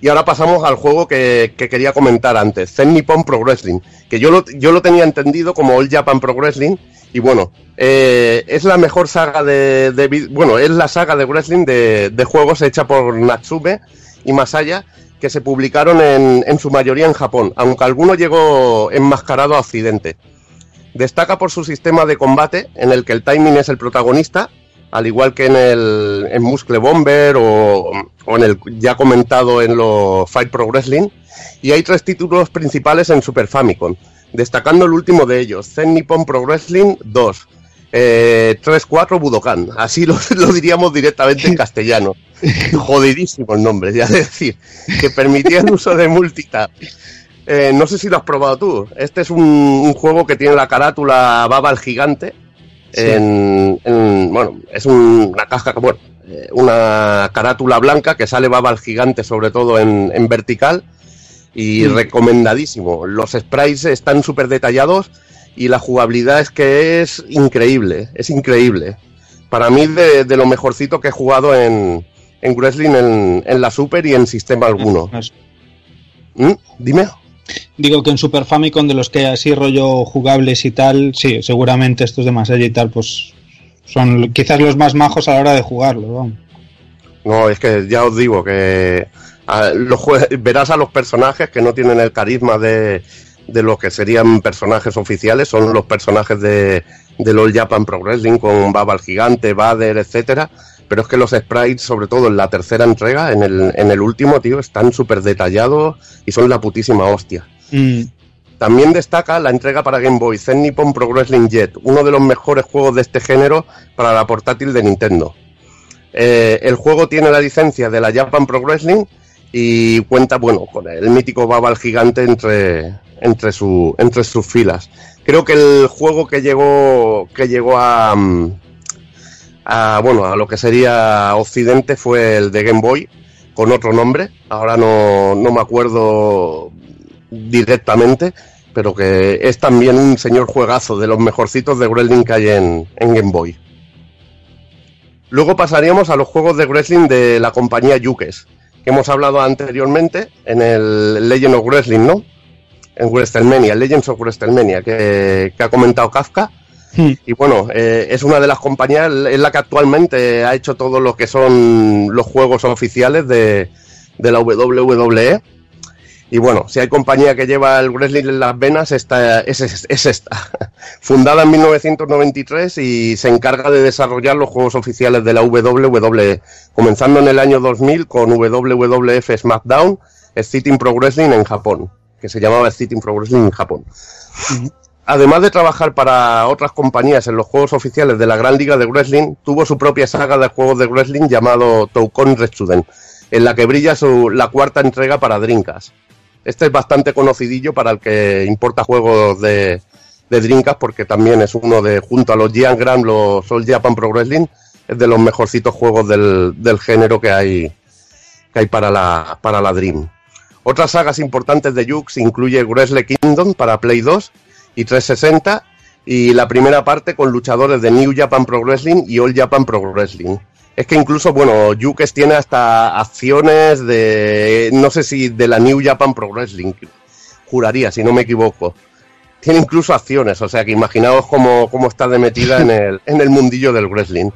Y ahora pasamos al juego que, que quería comentar antes, Zen Nippon Pro Wrestling, que yo lo, yo lo tenía entendido como All Japan Pro Wrestling, y bueno, eh, es la mejor saga de, bueno, es la saga de wrestling de, de juegos hecha por Natsume y Masaya, que se publicaron en, en su mayoría en Japón, aunque alguno llegó enmascarado a Occidente. Destaca por su sistema de combate, en el que el timing es el protagonista, al igual que en el en Muscle Bomber o, o en el ya comentado en los Fight Pro Wrestling. Y hay tres títulos principales en Super Famicom, destacando el último de ellos, Zen Nippon Pro Wrestling 2. Eh, 3-4 Budokan, así lo, lo diríamos directamente en castellano. Jodidísimo el nombre, ya de decir, que permitía el uso de multitap. Eh, no sé si lo has probado tú. Este es un, un juego que tiene la carátula Baba el Gigante. En, en- bueno, es un- una caja, bueno, eh, una carátula blanca que sale Baba el Gigante, sobre todo en, en vertical. Y Mm. recomendadísimo. Los sprites están súper detallados y la jugabilidad es que es increíble, es increíble. Para mí de, de lo mejorcito que he jugado en, en wrestling en, en la Super y en sistema alguno. ¿Mm? Dime. Digo que en Super Famicom, de los que así rollo jugables y tal, sí, seguramente estos de Masaya y tal, pues son quizás los más majos a la hora de jugarlo. vamos. No, es que ya os digo que los verás a los personajes que no tienen el carisma de, de lo que serían personajes oficiales, son los personajes de, del Japan Pro Wrestling con Baba el Gigante, Vader, etcétera. Pero es que los sprites, sobre todo en la tercera entrega, en el, en el último, tío, están súper detallados y son la putísima hostia. Mm, También destaca la entrega para Game Boy Zen Nippon Pro Wrestling Jet, uno de los mejores juegos de este género para la portátil de Nintendo. Eh, el juego tiene la licencia de la Japan Pro Wrestling y cuenta, bueno, con el mítico Baba el gigante entre, entre, su, entre sus filas. Creo que el juego que llegó, que llegó a, a, bueno, a lo que sería Occidente fue el de Game Boy, con otro nombre. Ahora no, no me acuerdo directamente, pero que es también un señor juegazo de los mejorcitos de wrestling que hay en, en Game Boy. Luego pasaríamos a los juegos de wrestling de la compañía Yukes, que hemos hablado anteriormente en el Legend of Wrestling, ¿no? En WrestleMania, Legends of WrestleMania, que, que ha comentado Kafka. Y bueno, eh, es una de las compañías, es la que actualmente ha hecho todo lo que son los juegos oficiales de, de la WWE. Y bueno, si hay compañía que lleva el wrestling en las venas, esta, es, es- es esta. Fundada en 1993 y se encarga de desarrollar los juegos oficiales de la WWE, comenzando en el año 2000 con WWF SmackDown, Exciting Pro Wrestling en Japón, que se llamaba Exciting Pro Wrestling en Japón. Además de trabajar para otras compañías en los juegos oficiales de la Gran Liga de Wrestling, tuvo su propia saga de juegos de wrestling llamado Toukon Retsuden, en la que brilla su, la cuarta entrega para Dreamcast. Este es bastante conocidillo para el que importa juegos de, de Dreamcast porque también es uno de, junto a los Giant Gram, los All Japan Pro Wrestling, es de los mejorcitos juegos del, del género que hay, que hay para la, para la Dream. Otras sagas importantes de Yux incluye Wrestle Kingdom para Play 2 y 360 y la primera parte con luchadores de New Japan Pro Wrestling y All Japan Pro Wrestling. Es que incluso, bueno, Yukes tiene hasta acciones de, no sé si de la New Japan Pro Wrestling, juraría, si no me equivoco. Tiene incluso acciones, o sea que imaginaos cómo, cómo está de metida en el, en el mundillo del wrestling.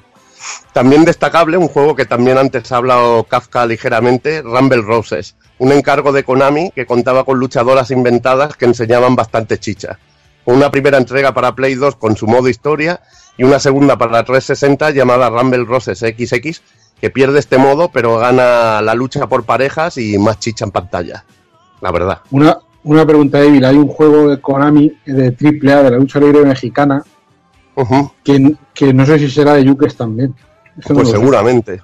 También destacable, un juego que también antes ha hablado Kafka ligeramente, Rumble Roses, un encargo de Konami que contaba con luchadoras inventadas que enseñaban bastante chicha. Una primera entrega para Play 2 con su modo historia y una segunda para la 360 llamada Rumble Roses XX, que pierde este modo pero gana la lucha por parejas y más chicha en pantalla. La verdad. Una, una pregunta débil, hay un juego de Konami de AAA de la lucha libre mexicana que, que no sé si será de Yukes también. Eso no Pues sé. seguramente,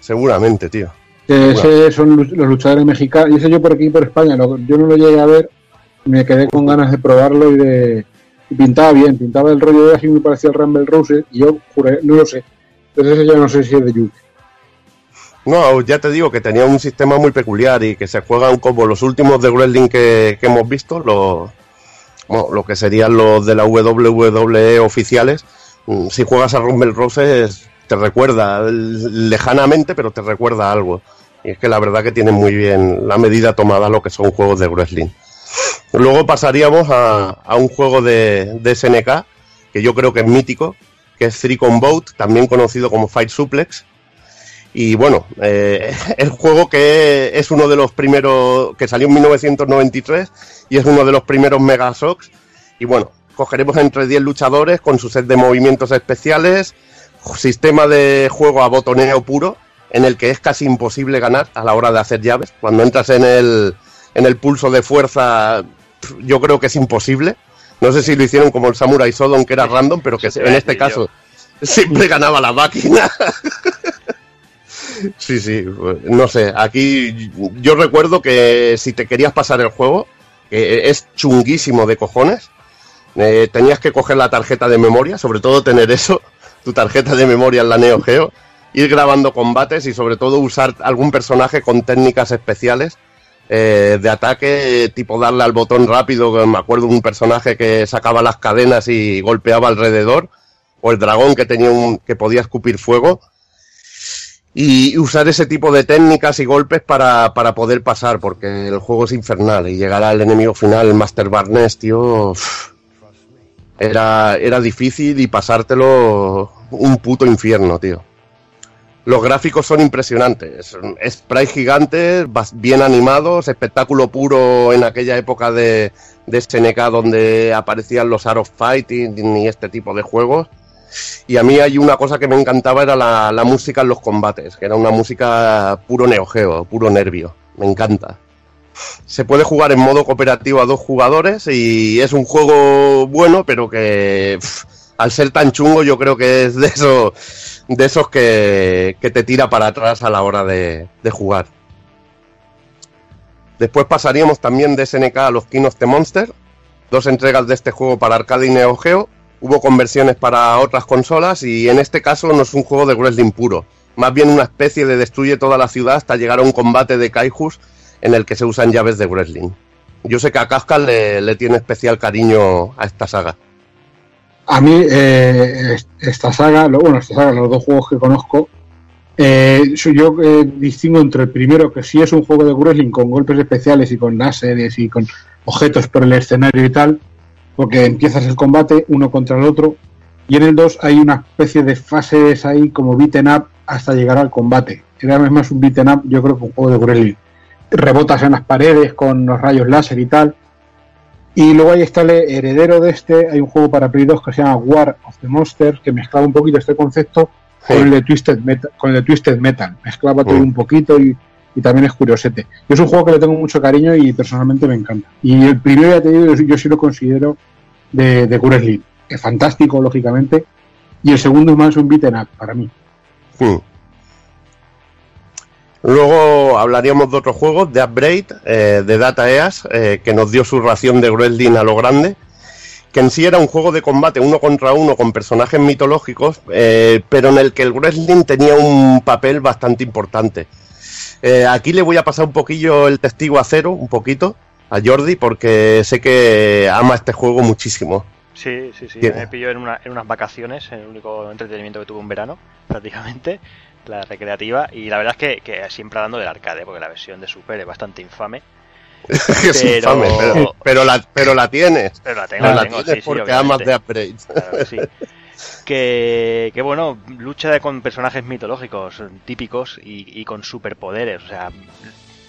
seguramente, tío. Que ese son los luchadores mexicanos. Y ese yo por aquí, por España, yo no lo llegué a ver. Me quedé con ganas de probarlo y de. y pintaba bien, pintaba el rollo de así, me parecía el Rumble Roses. Y yo juré, no lo sé. Entonces ese ya no sé si es de Yuke. No, ya te digo que tenía un sistema muy peculiar y que se juegan como los últimos de wrestling que, que hemos visto, los, bueno, lo que serían los de la WWE oficiales. Mm, Si juegas a Rumble Roses te recuerda lejanamente, pero te recuerda algo. Y es que la verdad que tienen muy bien la medida tomada lo que son juegos de wrestling. Luego pasaríamos a, a un juego de, de SNK, que yo creo que es mítico, que es Three Boat, también conocido como Fight Suplex. Y bueno, eh, el juego que es uno de los primeros, que salió en 1993 y es uno de los primeros Mega Shocks. Y bueno, cogeremos entre 10 luchadores con su set de movimientos especiales, sistema de juego a botoneo puro, en el que es casi imposible ganar a la hora de hacer llaves. Cuando entras en el, en el pulso de fuerza, yo creo que es imposible. No sé si lo hicieron como el Samurai Sodom, que era random, pero que en este caso siempre ganaba la máquina. Sí, sí, no sé, aquí yo recuerdo que si te querías pasar el juego, que es chunguísimo de cojones, eh, tenías que coger la tarjeta de memoria, sobre todo tener eso, tu tarjeta de memoria en la Neo Geo, ir grabando combates y sobre todo usar algún personaje con técnicas especiales eh, de ataque, tipo darle al botón rápido, me acuerdo un personaje que sacaba las cadenas y golpeaba alrededor, o el dragón que tenía un, que podía escupir fuego y usar ese tipo de técnicas y golpes para, para poder pasar, porque el juego es infernal y llegar al enemigo final, el Master Barnes, tío, era, era difícil y pasártelo un puto infierno, tío. Los gráficos son impresionantes, sprites gigantes, bien animados, espectáculo puro en aquella época de, de SNK donde aparecían los Art of Fighting y este tipo de juegos. Y a mí hay una cosa que me encantaba, era la, la música en los combates, que era una música puro neogeo, puro nervio. Me encanta. Se puede jugar en modo cooperativo a dos jugadores y es un juego bueno, pero que al ser tan chungo yo creo que es de, eso, de esos que, que te tira para atrás a la hora de, de jugar. Después pasaríamos también de SNK a los King of the Monster, dos entregas de este juego para arcade y Neo Geo. Hubo conversiones para otras consolas y en este caso no es un juego de wrestling puro, más bien una especie de destruye toda la ciudad hasta llegar a un combate de kaijus en el que se usan llaves de wrestling. Yo sé que a Kafka le, le tiene especial cariño a esta saga. A mí, eh, est- esta saga, bueno, esta saga, los dos juegos que conozco, eh, yo eh, distingo entre el primero, que sí es un juego de wrestling con golpes especiales y con láseres y con objetos por el escenario y tal, porque empiezas el combate uno contra el otro, y en el 2 hay una especie de fases ahí como beaten up hasta llegar al combate. Era más un beaten up, yo creo que un juego de wrestling. Rebotas en las paredes con los rayos láser y tal. Y luego ahí está el heredero de este, hay un juego para Play 2 que se llama War of the Monsters, que mezclaba un poquito este concepto con el de Twisted Metal, con el de Twisted Metal. Mezclaba todo un poquito y, y también es curiosete. Es un juego que le tengo mucho cariño y personalmente me encanta. Y el primero, ya te digo, yo, sí lo considero de, de wrestling. Es fantástico, lógicamente. Y el segundo es más un beaten up para mí. Hmm. Luego hablaríamos de otros juegos, de Upgrade, eh, de Data EAS, eh, que nos dio su ración de wrestling a lo grande, que en sí era un juego de combate uno contra uno con personajes mitológicos, eh, pero en el que el wrestling tenía un papel bastante importante. Eh, aquí le voy a pasar un poquillo el testigo a cero, un poquito, a Jordi, porque sé que ama este juego muchísimo. Sí, sí, sí. Tiene. Me pilló en, una- en unas vacaciones, el único entretenimiento que tuve en verano, prácticamente, la recreativa. Y la verdad es que, que siempre hablando del arcade, porque la versión de Super es bastante infame. es Pero- infame, pero, pero la, pero la tienes. Pero la tengo, Pero la la tengo, tienes sí, sí, porque amas obviamente. de Upgrade. Claro que sí. Que, que bueno, lucha con personajes mitológicos típicos y, y con superpoderes. O sea,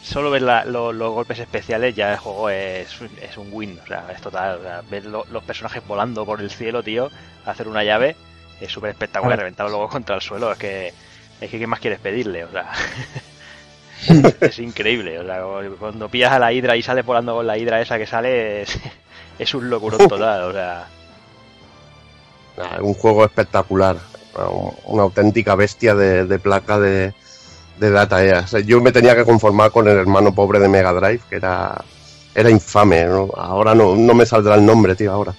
solo ver la- lo- los golpes especiales ya el juego es, es un win. O sea, es total. O sea, ver lo- los personajes volando por el cielo, tío, hacer una llave es súper espectacular. Reventarlo luego contra el suelo. Es que, es que ¿qué más quieres pedirle? O sea. es increíble, o sea, cuando pillas a la hidra y sales volando con la hidra esa que sale, es, es un locurón total, o sea, Nah, un juego espectacular, una, una auténtica bestia de, de placa de, de Data. Yo me tenía que conformar con el hermano pobre de Mega Drive, que era, era infame. ¿no? Ahora no, no me saldrá el nombre, tío, ahora.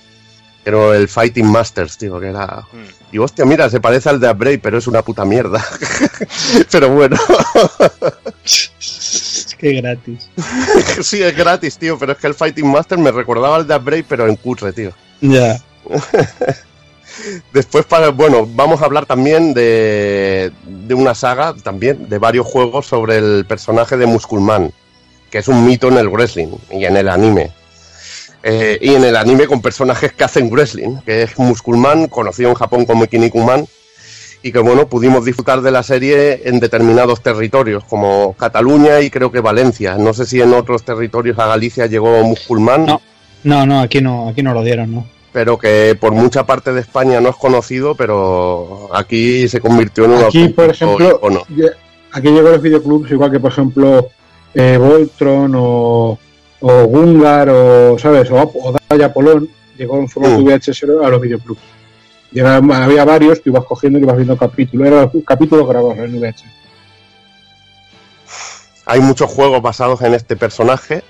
Pero el Fighting Masters, tío, que era... Y hostia, mira, se parece al de Upgrade, pero es una puta mierda. pero bueno. Es que gratis. sí, es gratis, tío, pero es que el Fighting Master me recordaba al de Upgrade, pero en cutre, tío. Ya. Después, para, bueno, vamos a hablar también de, de una saga, también, de varios juegos sobre el personaje de Musculman, que es un mito en el wrestling y en el anime. Eh, y en el anime con personajes que hacen wrestling, que es Musculman, conocido en Japón como Kinnikuman, y que bueno, pudimos disfrutar de la serie en determinados territorios, como Cataluña y creo que Valencia. No sé si en otros territorios a Galicia llegó Musculman. No, no, no, aquí no, aquí no lo dieron, ¿no? pero que por mucha parte de España no es conocido, pero aquí se convirtió en un Aquí, por ejemplo, icono. aquí llegó los videoclubs, igual que por ejemplo eh, Voltron o, o Gungar o, ¿sabes? O, o Daya Polón, llegó en formato. VHS a los videoclubs. Y era- había varios que ibas cogiendo y ibas viendo capítulos, eran capítulos grabados en VHS. Hay muchos juegos basados en este personaje.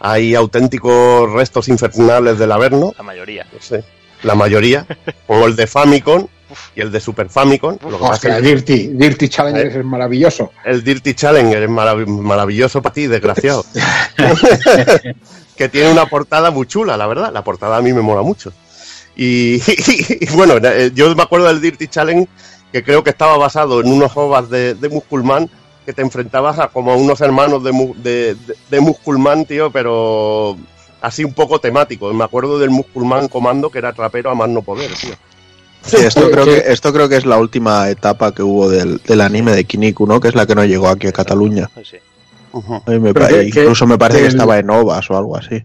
Hay auténticos restos infernales del Averno. la mayoría. Sí, la mayoría. como el de Famicom y el de Super Famicom. Lo que pasa Hostia, es que Dirty, Dirty Challenger Eh. es maravilloso. el Dirty Challenger es marav- maravilloso para ti, desgraciado. que tiene una portada muy chula, la verdad. La portada a mí me mola mucho. Y, y bueno, eh, yo me acuerdo del Dirty Challenge que creo que estaba basado en unos ovas de, de Musculman que te enfrentabas a como a unos hermanos de, de, de Musculman, tío, pero así un poco temático. Me acuerdo del Musculman Comando que era trapero a más no poder, tío. Sí, esto creo que esto creo que es la última etapa que hubo del, del anime de Kiniku, ¿no? Que es la que no llegó aquí a Cataluña. A mí me Pero pa- que- que- incluso me parece que el- estaba en Ovas o algo así.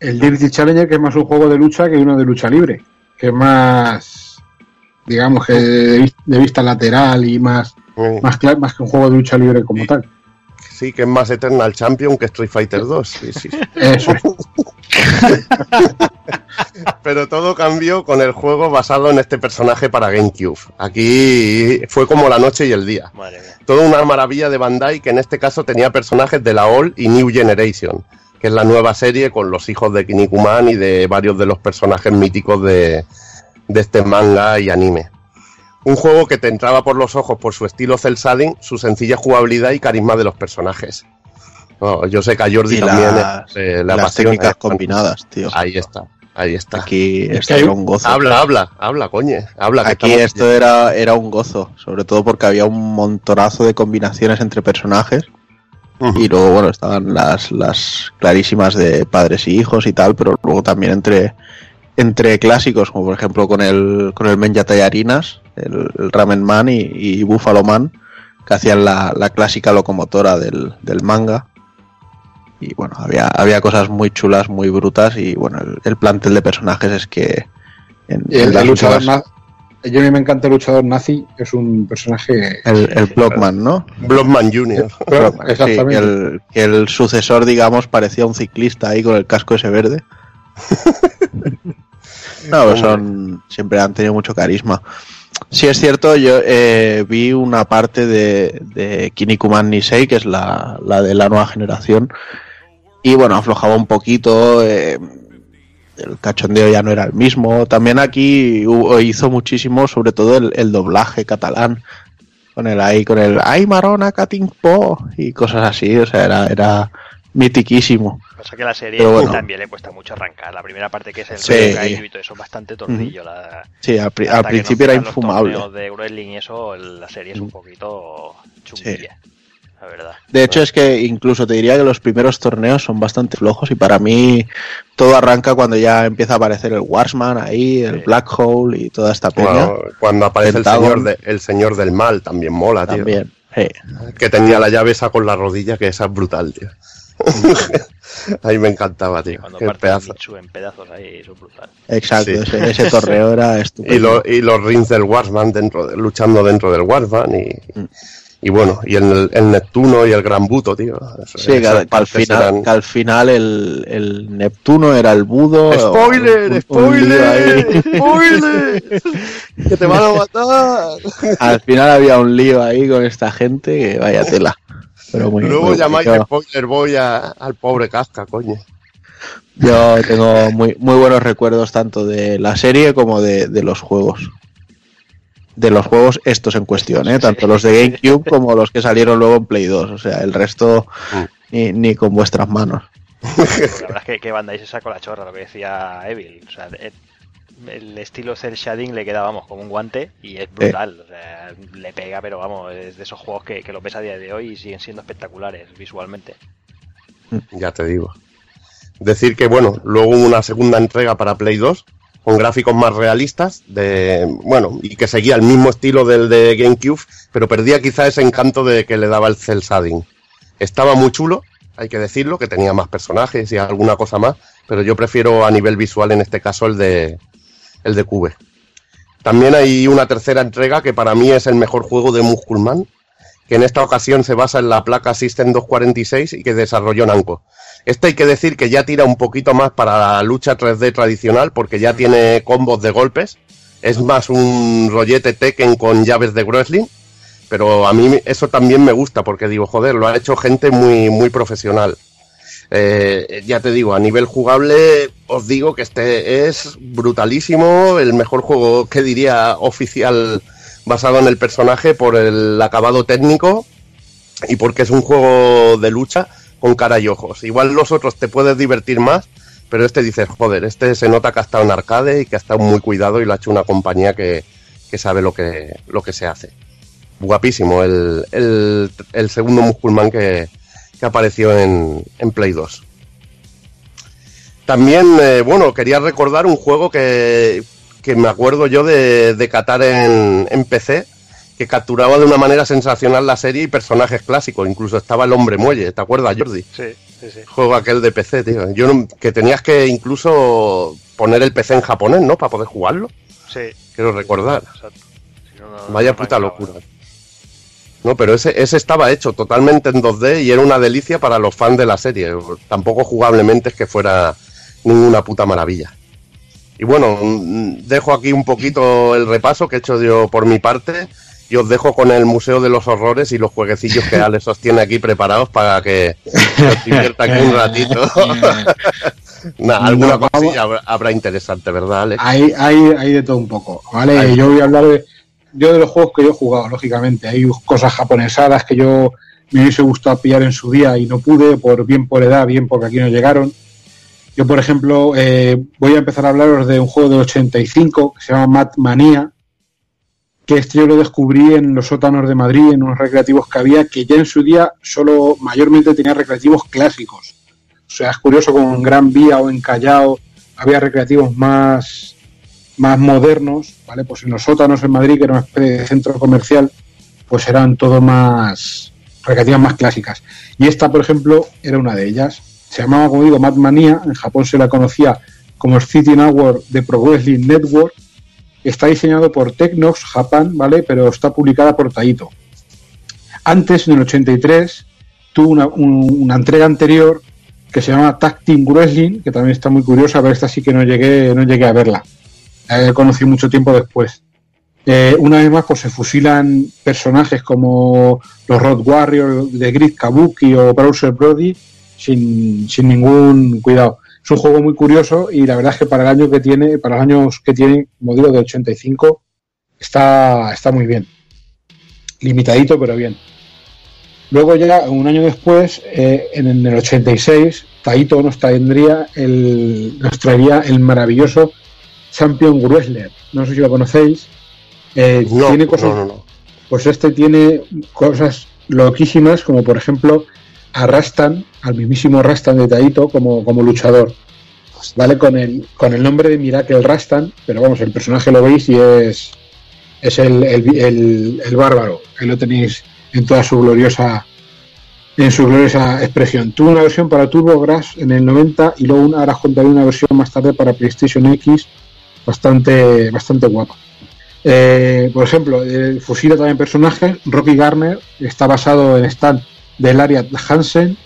El Dirty Challenger, que es más un juego de lucha que uno de lucha libre, que es más, digamos que de, vis- de vista lateral y más, más, más que un juego de lucha libre como tal. Sí, que es más Eternal Champion que Street Fighter 2. Sí, sí. Pero todo cambió con el juego basado en este personaje para GameCube. Aquí fue como la noche y el día. Toda una maravilla de Bandai que en este caso tenía personajes de la All y New Generation, que es la nueva serie con los hijos de Kinnikuman y de varios de los personajes míticos de, de este manga y anime. Un juego que te entraba por los ojos por su estilo cel shading, su sencilla jugabilidad y carisma de los personajes. No, yo sé que a Jordi Y también las- eh, la las técnicas combinadas, tío. Ahí está, ahí está. Aquí Es esto que era un gozo. Habla, habla, habla, coño. Habla, que Aquí esto era, era un gozo, sobre todo porque había un montonazo de combinaciones entre personajes. Y luego, bueno, estaban las, las clarísimas de padres y hijos y tal, pero luego también entre, entre clásicos, como por ejemplo con el, con el Men Yatayarinas, el, el Ramen Man y, y Buffalo Man, que hacían la, la clásica locomotora del, del manga. Y bueno, había, había cosas muy chulas, muy brutas, y bueno, el, el plantel de personajes es que en, Y el, en las el luchador últimas- nazi, yo a mí me encanta el luchador nazi, es un personaje... El, el Blockman, ¿no? Blockman Jr. Blockman, sí, Exactamente. el, que el sucesor, digamos, parecía un ciclista ahí con el casco ese verde. no, pues son, siempre han tenido mucho carisma. sí es cierto, yo eh, vi una parte de, de Kinnikuman Nisei, que es la, la de la nueva generación, y bueno, aflojaba un poquito, eh, el cachondeo ya no era el mismo. También aquí hubo- hizo muchísimo, sobre todo el, el doblaje catalán, con el ahí, con el ay marona cating po y cosas así, o sea, era, era mitiquísimo. Pasa que la serie bueno. también le cuesta mucho arrancar. La primera parte que es el Sí. kaiju y todo eso, bastante tornillo. la- Sí, al, pri- al principio era los infumable. torneos de wrestling y eso, la serie es un poquito chunguilla, la verdad. De hecho, es que incluso te diría que los primeros torneos son bastante flojos y para mí todo arranca cuando ya empieza a aparecer el Warsman ahí, el Black Hole y toda esta peña. Bueno, cuando aparece el señor, de- el señor del mal, también mola, tío. También, sí. Que tenía la llave esa con la rodilla, que esa es brutal, tío. Ahí me encantaba, tío. Cuando Qué parte pedazo. En pedazos ahí, eso es brutal. Exacto, Sí. ese, ese torneo era estupendo. Y, lo- y los rings del Warsman dentro de- luchando dentro del Warsman y, Mm. y bueno, y el, el Neptuno y el Gran Buto, tío. Eso- Sí, que, al- que al partes final, eran- que al final el, el Neptuno era el Budo. ¡Spoiler! ¡Spoiler! ¡Spoiler! ¡Que te van a matar! Al final había un lío ahí con esta gente que vaya tela. Pero muy, Luego muy- llamáis yo, spoiler boy a- al pobre Casca, coño. yo tengo muy, muy buenos recuerdos tanto de la serie como de, de los juegos. De los juegos estos en cuestión, ¿eh? tanto los de GameCube como los que salieron luego en Play 2. O sea, el resto ni, ni con vuestras manos. La verdad es que, que Bandai se sacó la chorra, lo que decía Evil. O sea, el, estilo cel shading le queda, vamos, como un guante y es brutal. O sea, le pega, pero vamos, es de esos juegos que, que los ves a día de hoy y siguen siendo espectaculares visualmente. Ya te digo. Decir que, bueno, luego hubo una segunda entrega para Play 2 con gráficos más realistas, de bueno, y que seguía el mismo estilo del de GameCube, pero perdía quizá ese encanto de que le daba el cel shading. Estaba muy chulo, hay que decirlo, que tenía más personajes y alguna cosa más, pero yo prefiero a nivel visual en este caso el de el de Cube. También hay una tercera entrega que para mí es el mejor juego de Musculman, que en esta ocasión se basa en la placa System 246 y que desarrolló Namco. Este hay que decir que ya tira un poquito más para la lucha 3D tradicional porque ya tiene combos de golpes. Es más un rollete Tekken con llaves de wrestling. Pero a mí eso también me gusta porque digo, joder, lo ha hecho gente muy, muy profesional. Eh, ya te digo, a nivel jugable os digo que este es brutalísimo, el mejor juego que diría oficial basado en el personaje por el acabado técnico y porque es un juego de lucha con cara y ojos. Igual los otros te puedes divertir más, pero este dices, joder, este se nota que ha estado en arcade y que ha estado muy cuidado y lo ha hecho una compañía que, que sabe lo que, lo que se hace. Guapísimo el, el, segundo Musculman que, que apareció en, en Play 2. También, eh, bueno, quería recordar un juego que, que me acuerdo yo de, de catar en, en PC, que capturaba de una manera sensacional la serie y personajes clásicos. Incluso estaba el hombre muelle, ¿te acuerdas, Jordi? Sí, sí, sí. Juego aquel de PC, tío. Yo no- que tenías que incluso poner el PC en japonés, ¿no? Para poder jugarlo. Sí. Quiero recordar. Exacto. Si no, no- Vaya puta locura. No, pero ese, ese estaba hecho totalmente en 2D y era una delicia para los fans de la serie. Tampoco jugablemente es que fuera ninguna puta maravilla. Y bueno, mm, dejo aquí un poquito el repaso que he hecho yo por mi parte y os dejo con el Museo de los Horrores y los jueguecillos que Alex os tiene aquí preparados para que os divierta aquí un ratito. Nah, alguna No, cosilla habrá, habrá interesante, ¿verdad, Alex? Hay, hay, hay de todo un poco, ¿vale? Hay. Yo voy a hablar de, yo de los juegos que yo he jugado, lógicamente. Hay cosas japonesadas que yo me hubiese gustado pillar en su día y no pude, por bien por edad, bien porque aquí no llegaron. Yo, por ejemplo, eh, voy a empezar a hablaros de un juego del 85 que se llama Mad Mania, que este yo lo descubrí en los sótanos de Madrid, en unos recreativos que había, que ya en su día solo mayormente tenía recreativos clásicos. O sea, es curioso, como en Gran Vía o en Callao había recreativos más, más modernos, ¿vale? Pues en los sótanos en Madrid, que era una especie de centro comercial, pues eran todo más recreativas más clásicas. Y esta, por ejemplo, era una de ellas. Se llamaba, como digo, Mad Mania, en Japón se la conocía como City Hour de Pro Wrestling Network. Está diseñado por Technox Japan, ¿vale? Pero está publicada por Taito. Antes, en el 83, tuvo una, un- una entrega anterior que se llama Tag Team Wrestling, que también está muy curiosa, pero esta sí que no llegué, no llegué a verla. La he conocido mucho tiempo después. Eh, una vez más, pues se fusilan personajes como los Road Warriors de Grid Kabuki o Browser Brody sin, sin ningún cuidado. Es un juego muy curioso y la verdad es que para el año que tiene, para los años que tiene, modelo de 85, está, está muy bien. Limitadito, pero bien. Luego ya, un año después, eh, en el 86, Taito nos traería el, nos traería el maravilloso Champion Wrestler. No sé si lo conocéis. Eh, No, tiene cosas, no, no. Pues este tiene cosas loquísimas, como por ejemplo a Rastan, al mismísimo Rastan de Taito como, como luchador. ¿Vale? Con el, con el nombre de Miracle Rastan, pero vamos, el personaje lo veis y es, es el, el, el- el bárbaro. Ahí lo tenéis en toda su gloriosa en su gloriosa expresión. Tuvo una versión para TurboGrafx en el 90 y luego una, ahora contaré una versión más tarde para PlayStation X bastante, bastante guapa. Eh, por ejemplo, eh, fusila también personajes. Rocky Garner está basado en Stan del área Hansen.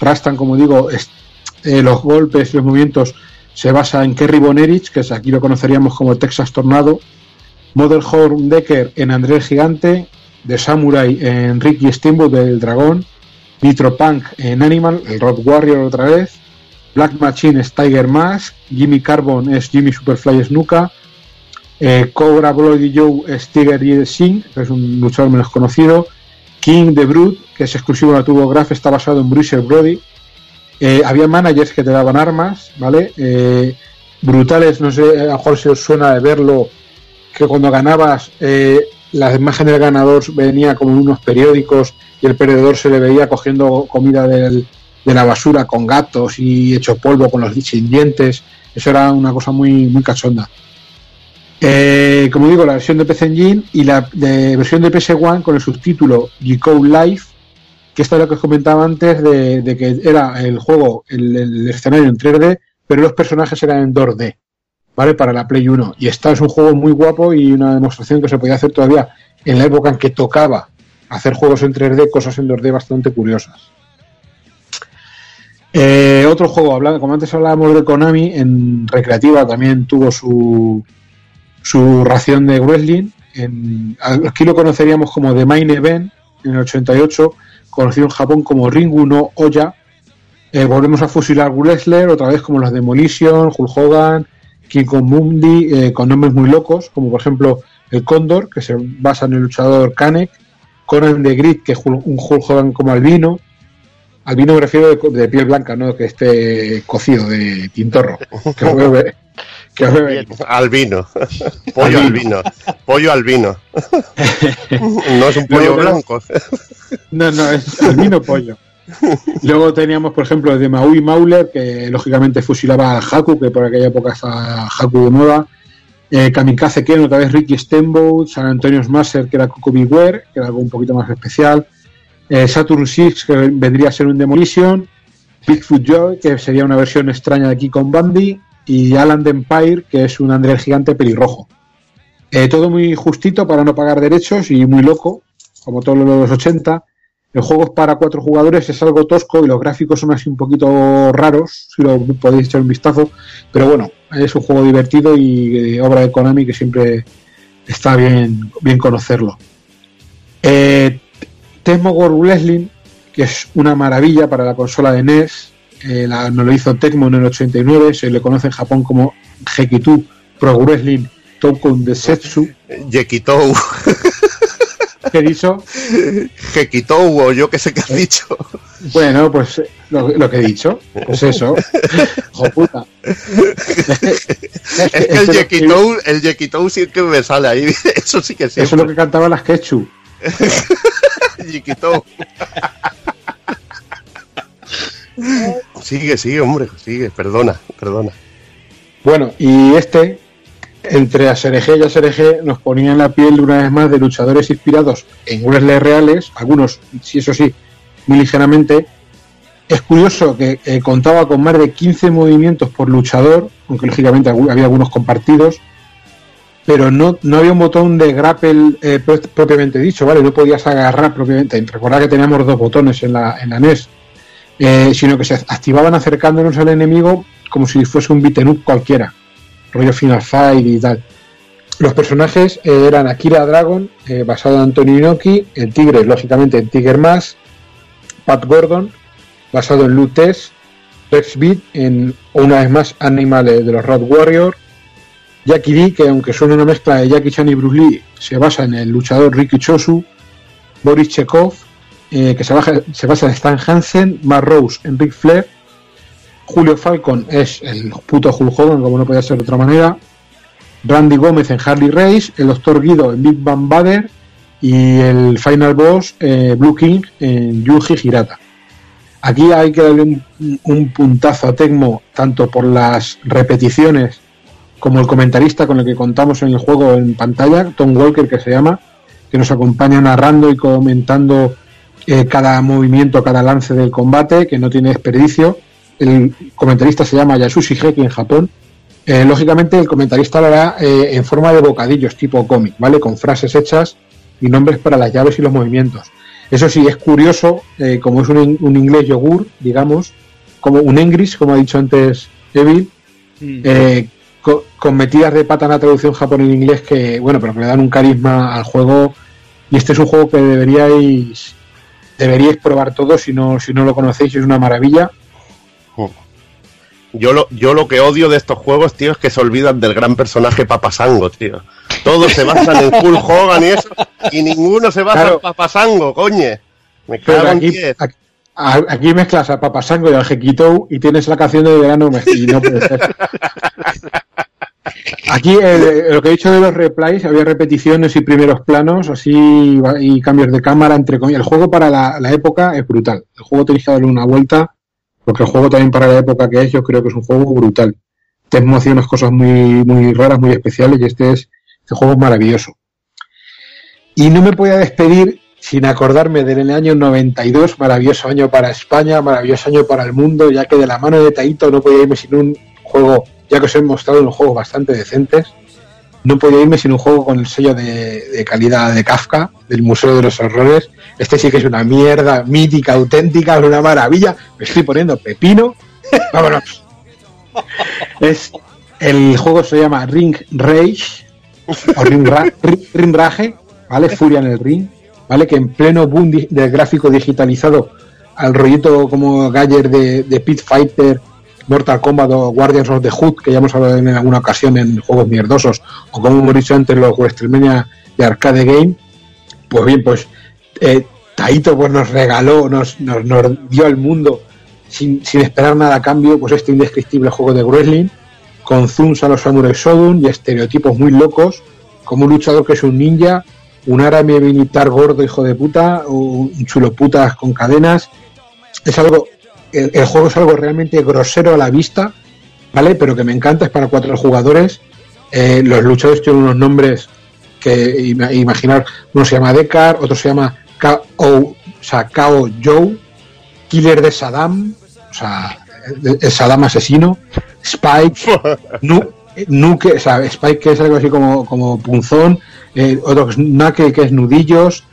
Rastan, como digo, eh, los golpes y los movimientos se basa en Kerry Bonerich, que aquí lo conoceríamos como Texas Tornado. Mother Horn Decker en André Gigante. The Samurai en Ricky Steamboat del Dragón. Nitro Punk en Animal, el Road Warrior otra vez. Black Machine es Tiger Mask. Jimmy Carbon es Jimmy Superfly Snuka. Eh, Cobra Bloody Joe es Tiger y Singh, que es un luchador menos conocido. King the Brute, que es exclusivo de la TurboGrafx, está basado en Bruiser Brody. Eh, había managers que te daban armas, ¿vale? Eh, brutales, no sé, a lo mejor si os suena de verlo, que cuando ganabas, la imagen del ganador venía como en unos periódicos y el perdedor se le veía cogiendo comida del- de la basura con gatos y hecho polvo con los sin dientes. Eso era una cosa muy, muy cachonda. Eh, como digo, la versión de PC Engine y la de versión de PS1 con el subtítulo G-Code Live, que esto es lo que os comentaba antes de, que era el juego, el, el escenario en 3D, pero los personajes eran en 2D, ¿vale? Para la Play 1. Y esta es un juego muy guapo y una demostración que se podía hacer todavía en la época en que tocaba hacer juegos en 3D, cosas en 2D bastante curiosas. Eh, otro juego, como antes hablábamos de Konami, en Recreativa también tuvo su, su ración de wrestling. En, aquí lo conoceríamos como The Main Event en el 88, conocido en Japón como Ringu no Oya. Eh, volvemos a fusilar wrestler, otra vez como los Demolition, Hulk Hogan, King Kong Mundi, eh, con nombres muy locos, como por ejemplo el Cóndor, que se basa en el luchador Kanek, Conan de Grid, que es un Hulk Hogan como albino. Albino me refiero de, de piel blanca, no que esté cocido de tintorro. Que lo veo, ve- que lo veo venir. Albino. Pollo. Pollo albino. No es un pollo Luego- blanco. No, no, es albino pollo. Luego teníamos, por ejemplo, el de Maui Mauler, que lógicamente fusilaba al Haku, que por aquella época estaba Haku de moda. Eh, Kamikaze Ken, otra vez Ricky Steamboat, San Antonio Smasher, que era Coco Beware, que era algo un poquito más especial. Eh, Saturn Six, que vendría a ser un Demolition. Bigfoot Joy, que sería una versión extraña de aquí con Bandy. Y Alan the Empire, que es un André Gigante pelirrojo. Eh, todo muy justito para no pagar derechos y muy loco, como todos los 80. El juego es para cuatro jugadores, es algo tosco y los gráficos son así un poquito raros, si lo podéis echar un vistazo. Pero bueno, es un juego divertido y eh, obra de Konami que siempre está bien, bien conocerlo. Eh, Tecmo World Wrestling, que es una maravilla para la consola de NES, eh, la, nos lo hizo Tecmo en el 89, se le conoce en Japón como Hekitu Pro Wrestling Toukon de Setsu. Yekitou. ¿Qué he dicho? Jekitou o yo que sé qué has dicho. Bueno, pues lo, lo que he dicho, pues eso. Hijo puta. Es que el Yekitou, el Yekitou sí que me sale ahí. Eso sí que sí. Eso es lo que cantaban las Quechu. Yekitou. Sigue, sigue, hombre, sigue, perdona, perdona. Bueno, y este, entre ASRG y ASRG, nos ponía en la piel una vez más de luchadores inspirados en wrestlers reales, algunos, sí, eso sí, muy ligeramente. Es curioso que eh, contaba con más de 15 movimientos por luchador, aunque lógicamente había algunos compartidos, pero no, no había un botón de grapple eh, pro- propiamente dicho, ¿vale? No podías agarrar propiamente. Recordad que teníamos dos botones en la, en la NES, eh, sino que se activaban acercándonos al enemigo como si fuese un beaten up cualquiera, rollo Final Fight y tal. los personajes eh, eran Akira Dragon, basado en Antonio Inoki, el Tigre, lógicamente, en Tiger Mask, Pat Gordon, basado en Lutes, Rex Beat, en una vez más Animal de los Road Warrior, Jackie D, que aunque suena una mezcla de Jackie Chan y Bruce Lee, se basa en el luchador Ricky Chosu, Boris Chekhov, eh, que se, se basa en Stan Hansen, Mark Rose en Ric Flair, Julio Falcon es el puto Hulk Hogan, como no podía ser de otra manera, Randy Gómez en Harley Race, el Dr. Guido en Big Bang Bader y el Final Boss eh, Blue King en Yuji Hirata. Aquí hay que darle un, un puntazo a Tecmo, tanto por las repeticiones como el comentarista con el que contamos en el juego en pantalla, Tom Walker que se llama, que nos acompaña narrando y comentando eh, cada movimiento, cada lance del combate, que no tiene desperdicio. El comentarista se llama Yasushi Heki en Japón. Eh, lógicamente el comentarista lo hará eh, en forma de bocadillos tipo cómic, ¿vale? Con frases hechas y nombres para las llaves y los movimientos. Eso sí, es curioso, como es un, in- un inglés yogur, digamos, como un Engris, como ha dicho antes Evil, eh, co- con metidas de pata en la traducción japonés-inglés que, bueno, pero que le dan un carisma al juego. Y este es un juego que deberíais deberíais probar todo si no, si no lo conocéis, es una maravilla. Yo lo, yo lo que odio de estos juegos, tío, es que se olvidan del gran personaje Papasango, tío. Todos se basan en Hulk Hogan y eso, y ninguno se basa Claro. en Papasango, coñe. Me cago en aquí, aquí, a- aquí mezclas a Papasango y al Jequitou y tienes la canción de verano y no puede ser. Aquí eh, lo que he dicho de los replays, había repeticiones y primeros planos, así y cambios de cámara, entre comillas. El juego para la, época es brutal. El juego tenéis que darle una vuelta, porque el juego también para la época que es, yo creo que es un juego brutal. Te emociona unas cosas muy, muy raras, muy especiales, y este es, este juego es maravilloso. Y no me podía despedir sin acordarme del año 92, maravilloso año para España, maravilloso año para el mundo, ya que de la mano de Taito no podía irme sin un juego, ya que os he mostrado unos juegos bastante decentes, no podía irme sin un juego con el sello de, calidad de Kafka, del Museo de los Horrores. Este sí que es una mierda mítica, auténtica, una maravilla. Me estoy poniendo pepino. Vámonos. Es, el juego se llama Ring Rage, o Ring, Ra- Ring- Rage, ¿vale? Furia en el ring, ¿vale? Que en pleno boom del gráfico digitalizado al rollito como Galler de, de Pit Fighter, Mortal Kombat o Guardians of the Hood, que ya hemos hablado en alguna ocasión en juegos mierdosos, o como hemos dicho antes, los WrestleMania de Arcade Game, pues bien, pues eh, Taito pues nos regaló, nos, nos, nos dio al mundo sin, sin esperar nada a cambio, pues este indescriptible juego de wrestling, con zooms a los Samurai y estereotipos muy locos, como un luchador que es un ninja, un árabe militar gordo hijo de puta, un chulo putas con cadenas. Es algo, el, el juego es algo realmente grosero a la vista, ¿vale? Pero que me encanta, es para cuatro jugadores. Eh, los luchadores tienen unos nombres que ima- imaginar, uno se llama Dekar, otro se llama Kao, o sea, Kao Joe, Killer de Saddam, o sea, el- Saddam asesino, Spike, Nu- Nuke, o sea, Spike que es algo así como, como punzón, eh, otro que es Nake que es nudillos,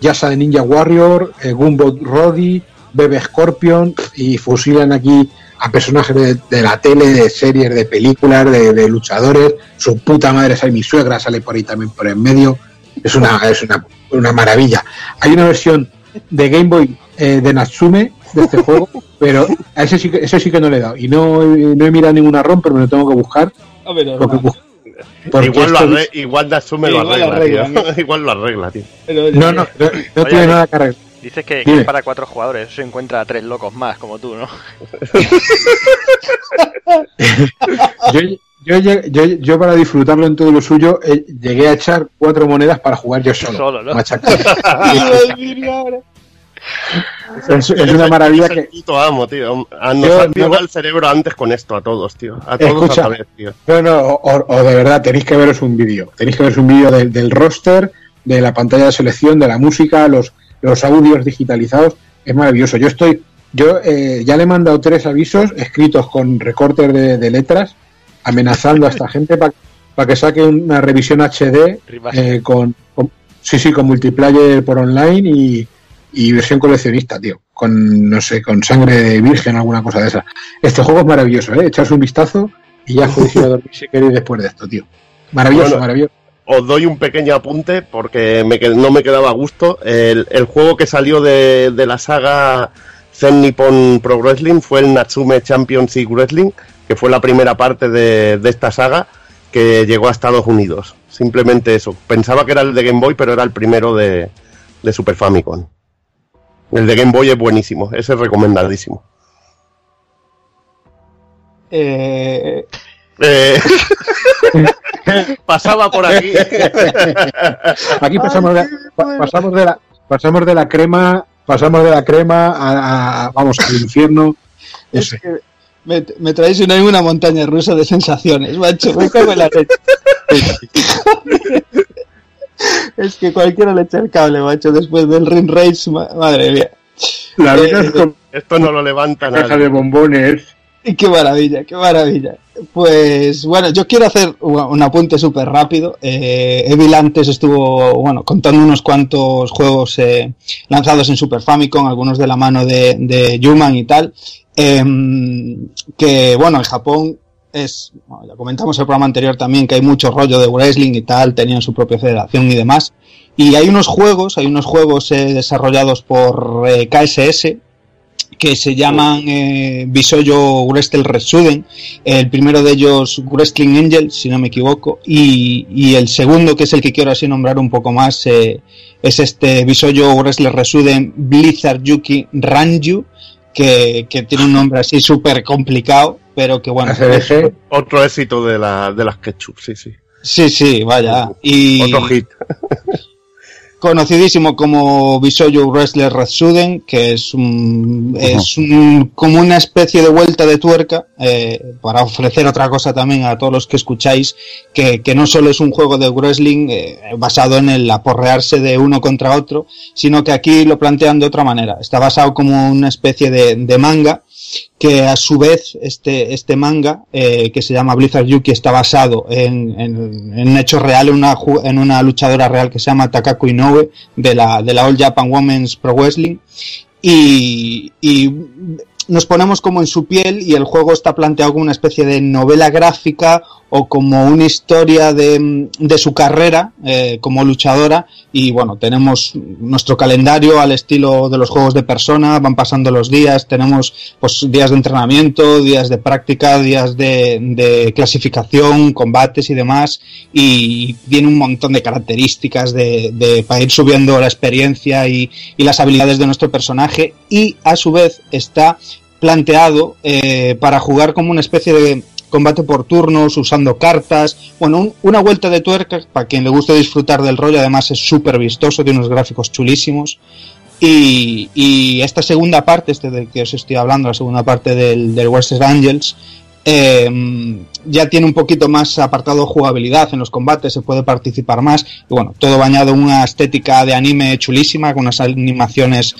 Yasa de Ninja Warrior, eh, Gumbot Roddy, Bebe Scorpion y fusilan aquí a personajes de, de la tele, de series, de películas, de, de luchadores. Su puta madre sale mi suegra, sale por ahí también por en medio. Es una, es una, una maravilla. Hay una versión de Game Boy eh, de Natsume de este juego, pero a ese sí que, ese sí que no le he dado. Y no, he- no he mirado ninguna ROM, pero me lo tengo que buscar. Bu- porque Igual, lo esto- arre- igual Natsume lo Igual lo arregla, arregla, tío. igual lo arregla, tío. No, no, no, no tiene nada que arreglar. Dices que, es para cuatro jugadores, eso se encuentra a tres locos más, como tú, ¿no? yo, yo, yo, yo para disfrutarlo en todo lo suyo eh, llegué a echar cuatro monedas para jugar yo solo. Solo, ¿no? Es, es una maravilla Es el que... puto amo, tío. A- Nos Yo- yo- el cerebro antes con esto, a todos, tío. A todos Escucha, a la vez, tío. no, no, o, o de verdad tenéis que veros un vídeo. Tenéis que veros un vídeo del- del roster, de la pantalla de selección, de la música, los, los audios digitalizados. Es maravilloso. Yo estoy, yo eh, ya le he mandado tres avisos escritos con recortes de, de letras, amenazando a esta gente para que saque una revisión HD eh, con, con- sí, sí, con multiplayer por online y, y versión coleccionista, tío. Con, no sé, con sangre de virgen o alguna cosa de esa. Este juego es maravilloso, ¿eh? Echarse un vistazo y ya podéis ir a dormir si queréis después de esto, tío. Maravilloso, Bueno, maravilloso. Os doy un pequeño apunte porque me no me quedaba a gusto. El, el juego que salió de, de la saga Zen Nippon Pro Wrestling fue el Natsume Championship Wrestling, que fue la primera parte de, de esta saga que llegó a Estados Unidos. Simplemente eso. Pensaba que era el de Game Boy, pero era el primero de, de Super Famicom. El de Game Boy es buenísimo, ese es recomendadísimo. Eh, Eh, pasaba por aquí. Aquí pasamos de, pa- pasamos de la pasamos de la crema, pasamos de la crema a, a- vamos al infierno. No es que me, me traéis una, una montaña rusa de sensaciones, macho. Me cago en la leche. es que cualquiera le echa el cable, macho, después del Ring Race, ma- madre mía. La Eh, es con Esto no lo levanta caja de bombones. Y qué maravilla, qué maravilla. Pues bueno, yo quiero hacer un apunte súper rápido. Eh, Evil antes estuvo, bueno, contando unos cuantos juegos eh, lanzados en Super Famicom, algunos de la mano de, de Yuman y tal. Em, que bueno, en Japón es, bueno, ya comentamos en el programa anterior también que hay mucho rollo de wrestling y tal, tenían su propia federación y demás. Y hay unos juegos, hay unos juegos eh, desarrollados por eh, KSS, que se llaman eh, Bisoyo Wrestle Resuden. El primero de ellos, Wrestling Angel, si no me equivoco. Y, y el segundo, que es el que quiero así nombrar un poco más, eh, es este Bisoyo Wrestle Resuden Blizzard Yuki Ranju, que, que tiene un nombre así súper complicado, pero que bueno. ACDG. Otro éxito de, la, de las ketchup, sí, sí. Sí, sí, vaya. Y Otro hit. Conocidísimo como Bisoyo Wrestler Retsuden, que es un, es un, como una especie de vuelta de tuerca eh, para ofrecer otra cosa también a todos los que escucháis, que, que no solo es un juego de wrestling eh, basado en el aporrearse de uno contra otro, sino que aquí lo plantean de otra manera. Está basado como una especie de, de manga que a su vez este, este manga, eh, que se llama Blizzard Yuki, está basado en, en, en un hecho real, en una, en una luchadora real que se llama Takaku Inoue, de la, de la All Japan Women's Pro Wrestling, y, y nos ponemos como en su piel y el juego está planteado como una especie de novela gráfica o como una historia de, de su carrera eh, como luchadora. Y bueno, tenemos nuestro calendario al estilo de los juegos de persona, van pasando los días, tenemos pues días de entrenamiento, días de práctica, días de, de clasificación, combates y demás. Y tiene un montón de características de, de- para ir subiendo la experiencia y, y las habilidades de nuestro personaje. Y a su vez está planteado eh, para jugar como una especie de combate por turnos, usando cartas, bueno, un- una vuelta de tuerca para quien le guste disfrutar del rollo, además es súper vistoso, tiene unos gráficos chulísimos. Y, esta segunda parte, este del que os estoy hablando, la segunda parte del, del Western Angels, eh, ya tiene un poquito más apartado jugabilidad en los combates, se puede participar más. Y bueno, todo bañado en una estética de anime chulísima, con unas animaciones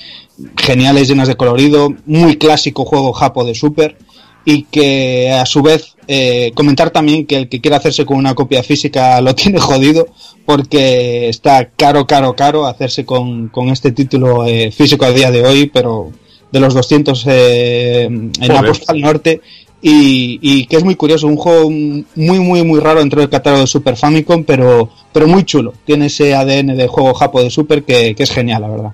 geniales, llenas de colorido, muy clásico juego japo de Super. Y que a su vez eh, comentar también que el que quiera hacerse con una copia física lo tiene jodido porque está caro, caro, caro hacerse con, con este título eh, físico a día de hoy, pero de los 200 eh, en la postal norte y, y que es muy curioso, un juego muy, muy, muy raro dentro del catálogo de Super Famicom, pero, pero muy chulo. Tiene ese ADN de juego japo de Super que, que es genial, la verdad.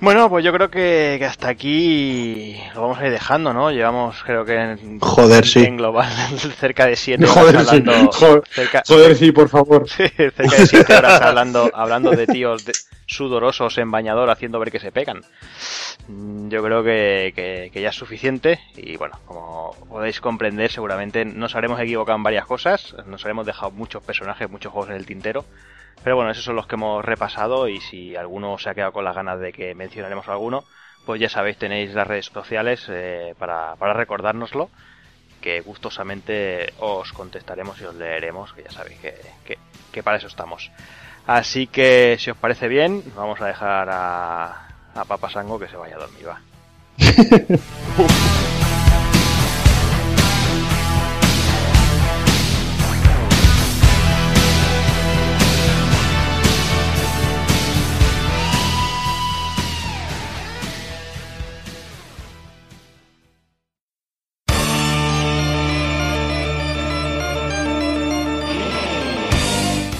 Bueno, pues yo creo que, que hasta aquí lo vamos a ir dejando, ¿no? Llevamos, creo que en, Joder, sí. en global cerca de 7 horas Joder, sí. hablando. Joder, cerca, joder, sí, por favor. cerca de 7 horas hablando, hablando de tíos de- sudorosos en bañador haciendo ver que se pegan. Mm, Yo creo que, ya es suficiente y bueno, como podéis comprender, seguramente nos habremos equivocado en varias cosas, nos habremos dejado muchos personajes, muchos juegos en el tintero. Pero bueno, esos son los que hemos repasado y si alguno se ha quedado con las ganas de que mencionaremos alguno, pues ya sabéis, tenéis las redes sociales eh, para, recordárnoslo, que gustosamente os contestaremos y os leeremos, que ya sabéis que para eso estamos. Así que si os parece bien, vamos a dejar a, a Papa Sango que se vaya a dormir, va.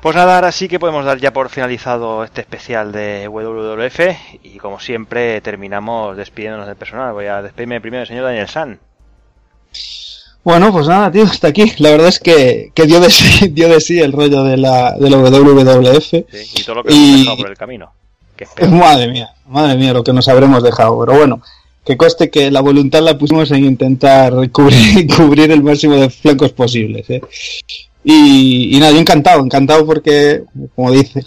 Pues nada, ahora sí que podemos dar ya por finalizado este especial de WWF y como siempre terminamos despidiéndonos del personal. Voy a despedirme primero del señor Daniel San. Bueno, pues nada, tío, hasta aquí. La verdad es que, que dio, de sí, dio de sí el rollo de la, de la WWF. Sí, y todo lo que nos hemos dejado por el camino. Que. Madre mía, madre mía, lo que nos habremos dejado. Pero bueno, que coste que la voluntad la pusimos en intentar cubrir, cubrir el máximo de flancos posibles. ¿eh? Y, y nada, yo encantado, encantado porque, como, dice,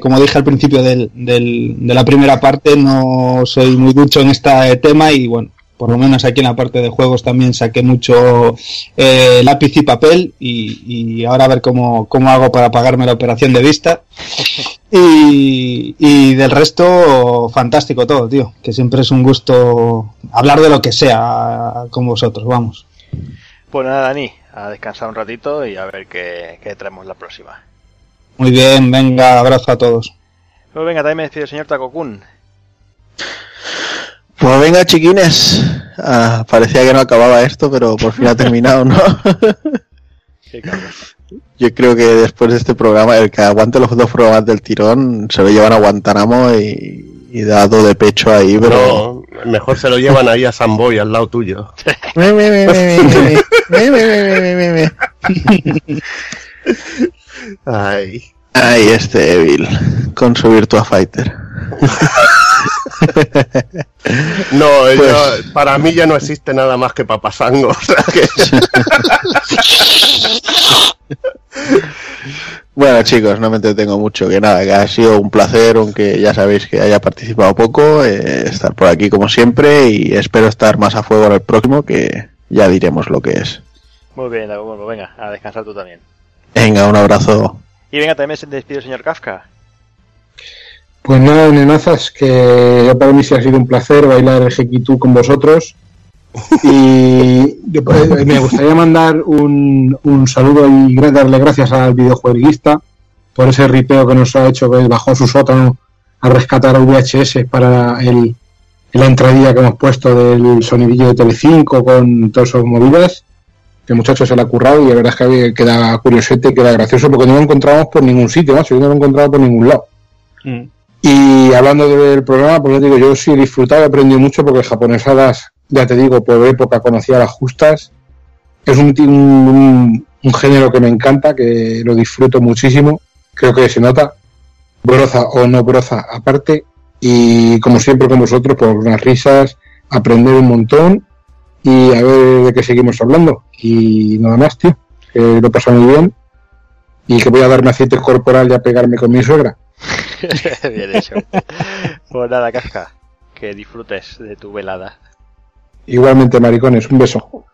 como dije al principio del, del- de la primera parte, no soy muy ducho en este tema y bueno, por lo menos aquí en la parte de juegos también saqué mucho eh, lápiz y papel y, y ahora a ver cómo, cómo hago para pagarme la operación de vista. Y, y del resto, fantástico todo, tío. Que siempre es un gusto hablar de lo que sea con vosotros, vamos. Pues nada, Dani, a descansar un ratito y a ver qué, qué traemos la próxima. Muy bien, venga, abrazo a todos. Pues venga, también me despido el señor Takokun. Pues venga, chiquines. Ah, parecía que no acababa esto, pero por fin ha terminado, ¿no? Qué. Yo creo que después de este programa, el que aguante los dos programas del tirón, se lo llevan a Guantánamo y, y dado de pecho ahí, pero... No, mejor se lo llevan ahí a Samboy, al lado tuyo. Ay. Ay, este Evil, con su Virtua Fighter. No, pues... para mí ya no existe nada más que papasango. O sea que... Bueno, chicos, no me entretengo mucho, que nada, que ha sido un placer, aunque ya sabéis que haya participado poco, eh, estar por aquí como siempre y espero estar más a fuego en el próximo, que ya diremos lo que es. Muy bien, venga, a descansar tú también. Venga, un abrazo. Y venga, también me despido el señor Kafka. Pues nada, nenazas, que yo para mí sí ha sido un placer bailar el Jequitú con vosotros. Y yo, pues, me gustaría mandar un, un saludo y darle gracias al videojueguista por ese ripeo que nos ha hecho, que bajó su sótano a rescatar el VHS para el, la entradilla que hemos puesto del sonidillo de Telecinco con todas sus movidas. Que el muchacho se la ha currado y la verdad es que queda curiosete y queda gracioso porque no lo encontramos por ningún sitio, macho, yo no lo he encontrado por ningún lado. Y hablando del programa, pues ya te digo, yo sí he disfrutado, he aprendido mucho porque japonesadas, ya te digo, por época conocía las justas. Es un, un, género que me encanta, que lo disfruto muchísimo. Creo que se nota, broza o no broza aparte. Y como siempre con vosotros, por unas risas, aprender un montón y a ver de qué seguimos hablando. Y nada más, tío, lo he pasado muy bien y que voy a darme aceite corporal y a pegarme con mi suegra. bien hecho. Pues nada, Kafka, que disfrutes de tu velada. Igualmente, maricones, un beso.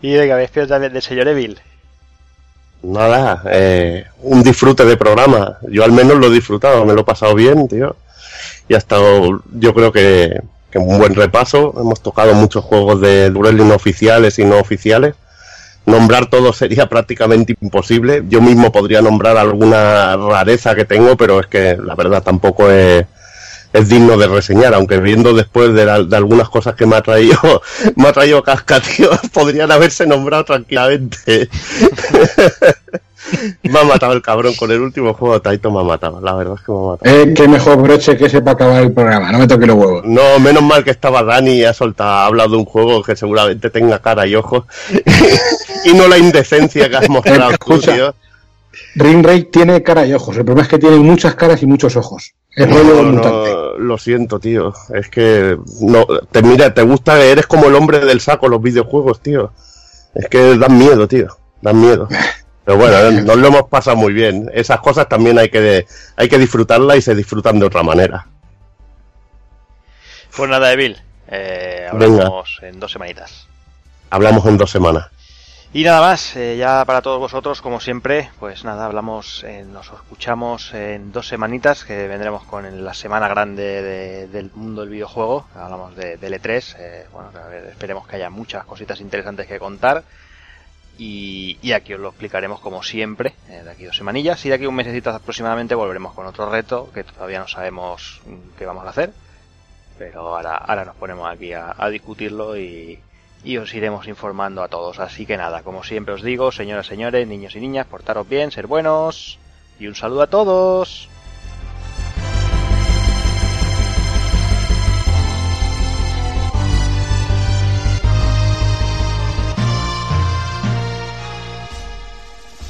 Y venga, me despido también del señor Evil. Nada, eh, un disfrute de programa. Yo al menos lo he disfrutado, me lo he pasado bien, tío. Y ha estado, yo creo que, que un buen repaso. Hemos tocado muchos juegos de wrestling oficiales y no oficiales. Nombrar todo sería prácticamente imposible. Yo mismo podría nombrar alguna rareza que tengo, pero es que la verdad tampoco es, es digno de reseñar, aunque viendo después de, la- de algunas cosas que me ha traído, me ha traído casca, tío, podrían haberse nombrado tranquilamente. me ha matado el cabrón con el último juego de Taito, me ha matado, la verdad es que me ha matado. Eh, qué mejor broche que ese para acabar el programa, no me toque los huevos. No, menos mal que estaba Dani y ha soltado, ha hablado de un juego que seguramente tenga cara y ojos. y no la indecencia que has mostrado tú, tío. Ring Ray tiene cara y ojos. El problema es que tiene muchas caras y muchos ojos. Es rollo No, mutante. lo siento, tío. Es que no te mira, te gusta, eres como el hombre del saco los videojuegos, tío. Es que dan miedo, tío. Dan miedo. Pero bueno, nos lo hemos pasado muy bien. Esas cosas también hay que hay que disfrutarlas y se disfrutan de otra manera. Pues nada, Evil. Eh, Venga. hablamos en dos semanitas. Hablamos en dos semanas. Y nada más, eh, ya para todos vosotros, como siempre, pues nada, hablamos, eh, nos escuchamos en dos semanitas, que vendremos con la semana grande de- del mundo del videojuego, hablamos de, del E3, eh, bueno, esperemos que haya muchas cositas interesantes que contar. Y, y aquí os lo explicaremos como siempre, eh, de aquí dos semanillas, y de aquí un mesecito aproximadamente volveremos con otro reto, que todavía no sabemos mm, qué vamos a hacer, pero ahora, ahora nos ponemos aquí a discutirlo y, y os iremos informando a todos. Así que nada, como siempre os digo, señoras, señores, niños y niñas, portaros bien, ser buenos y un saludo a todos.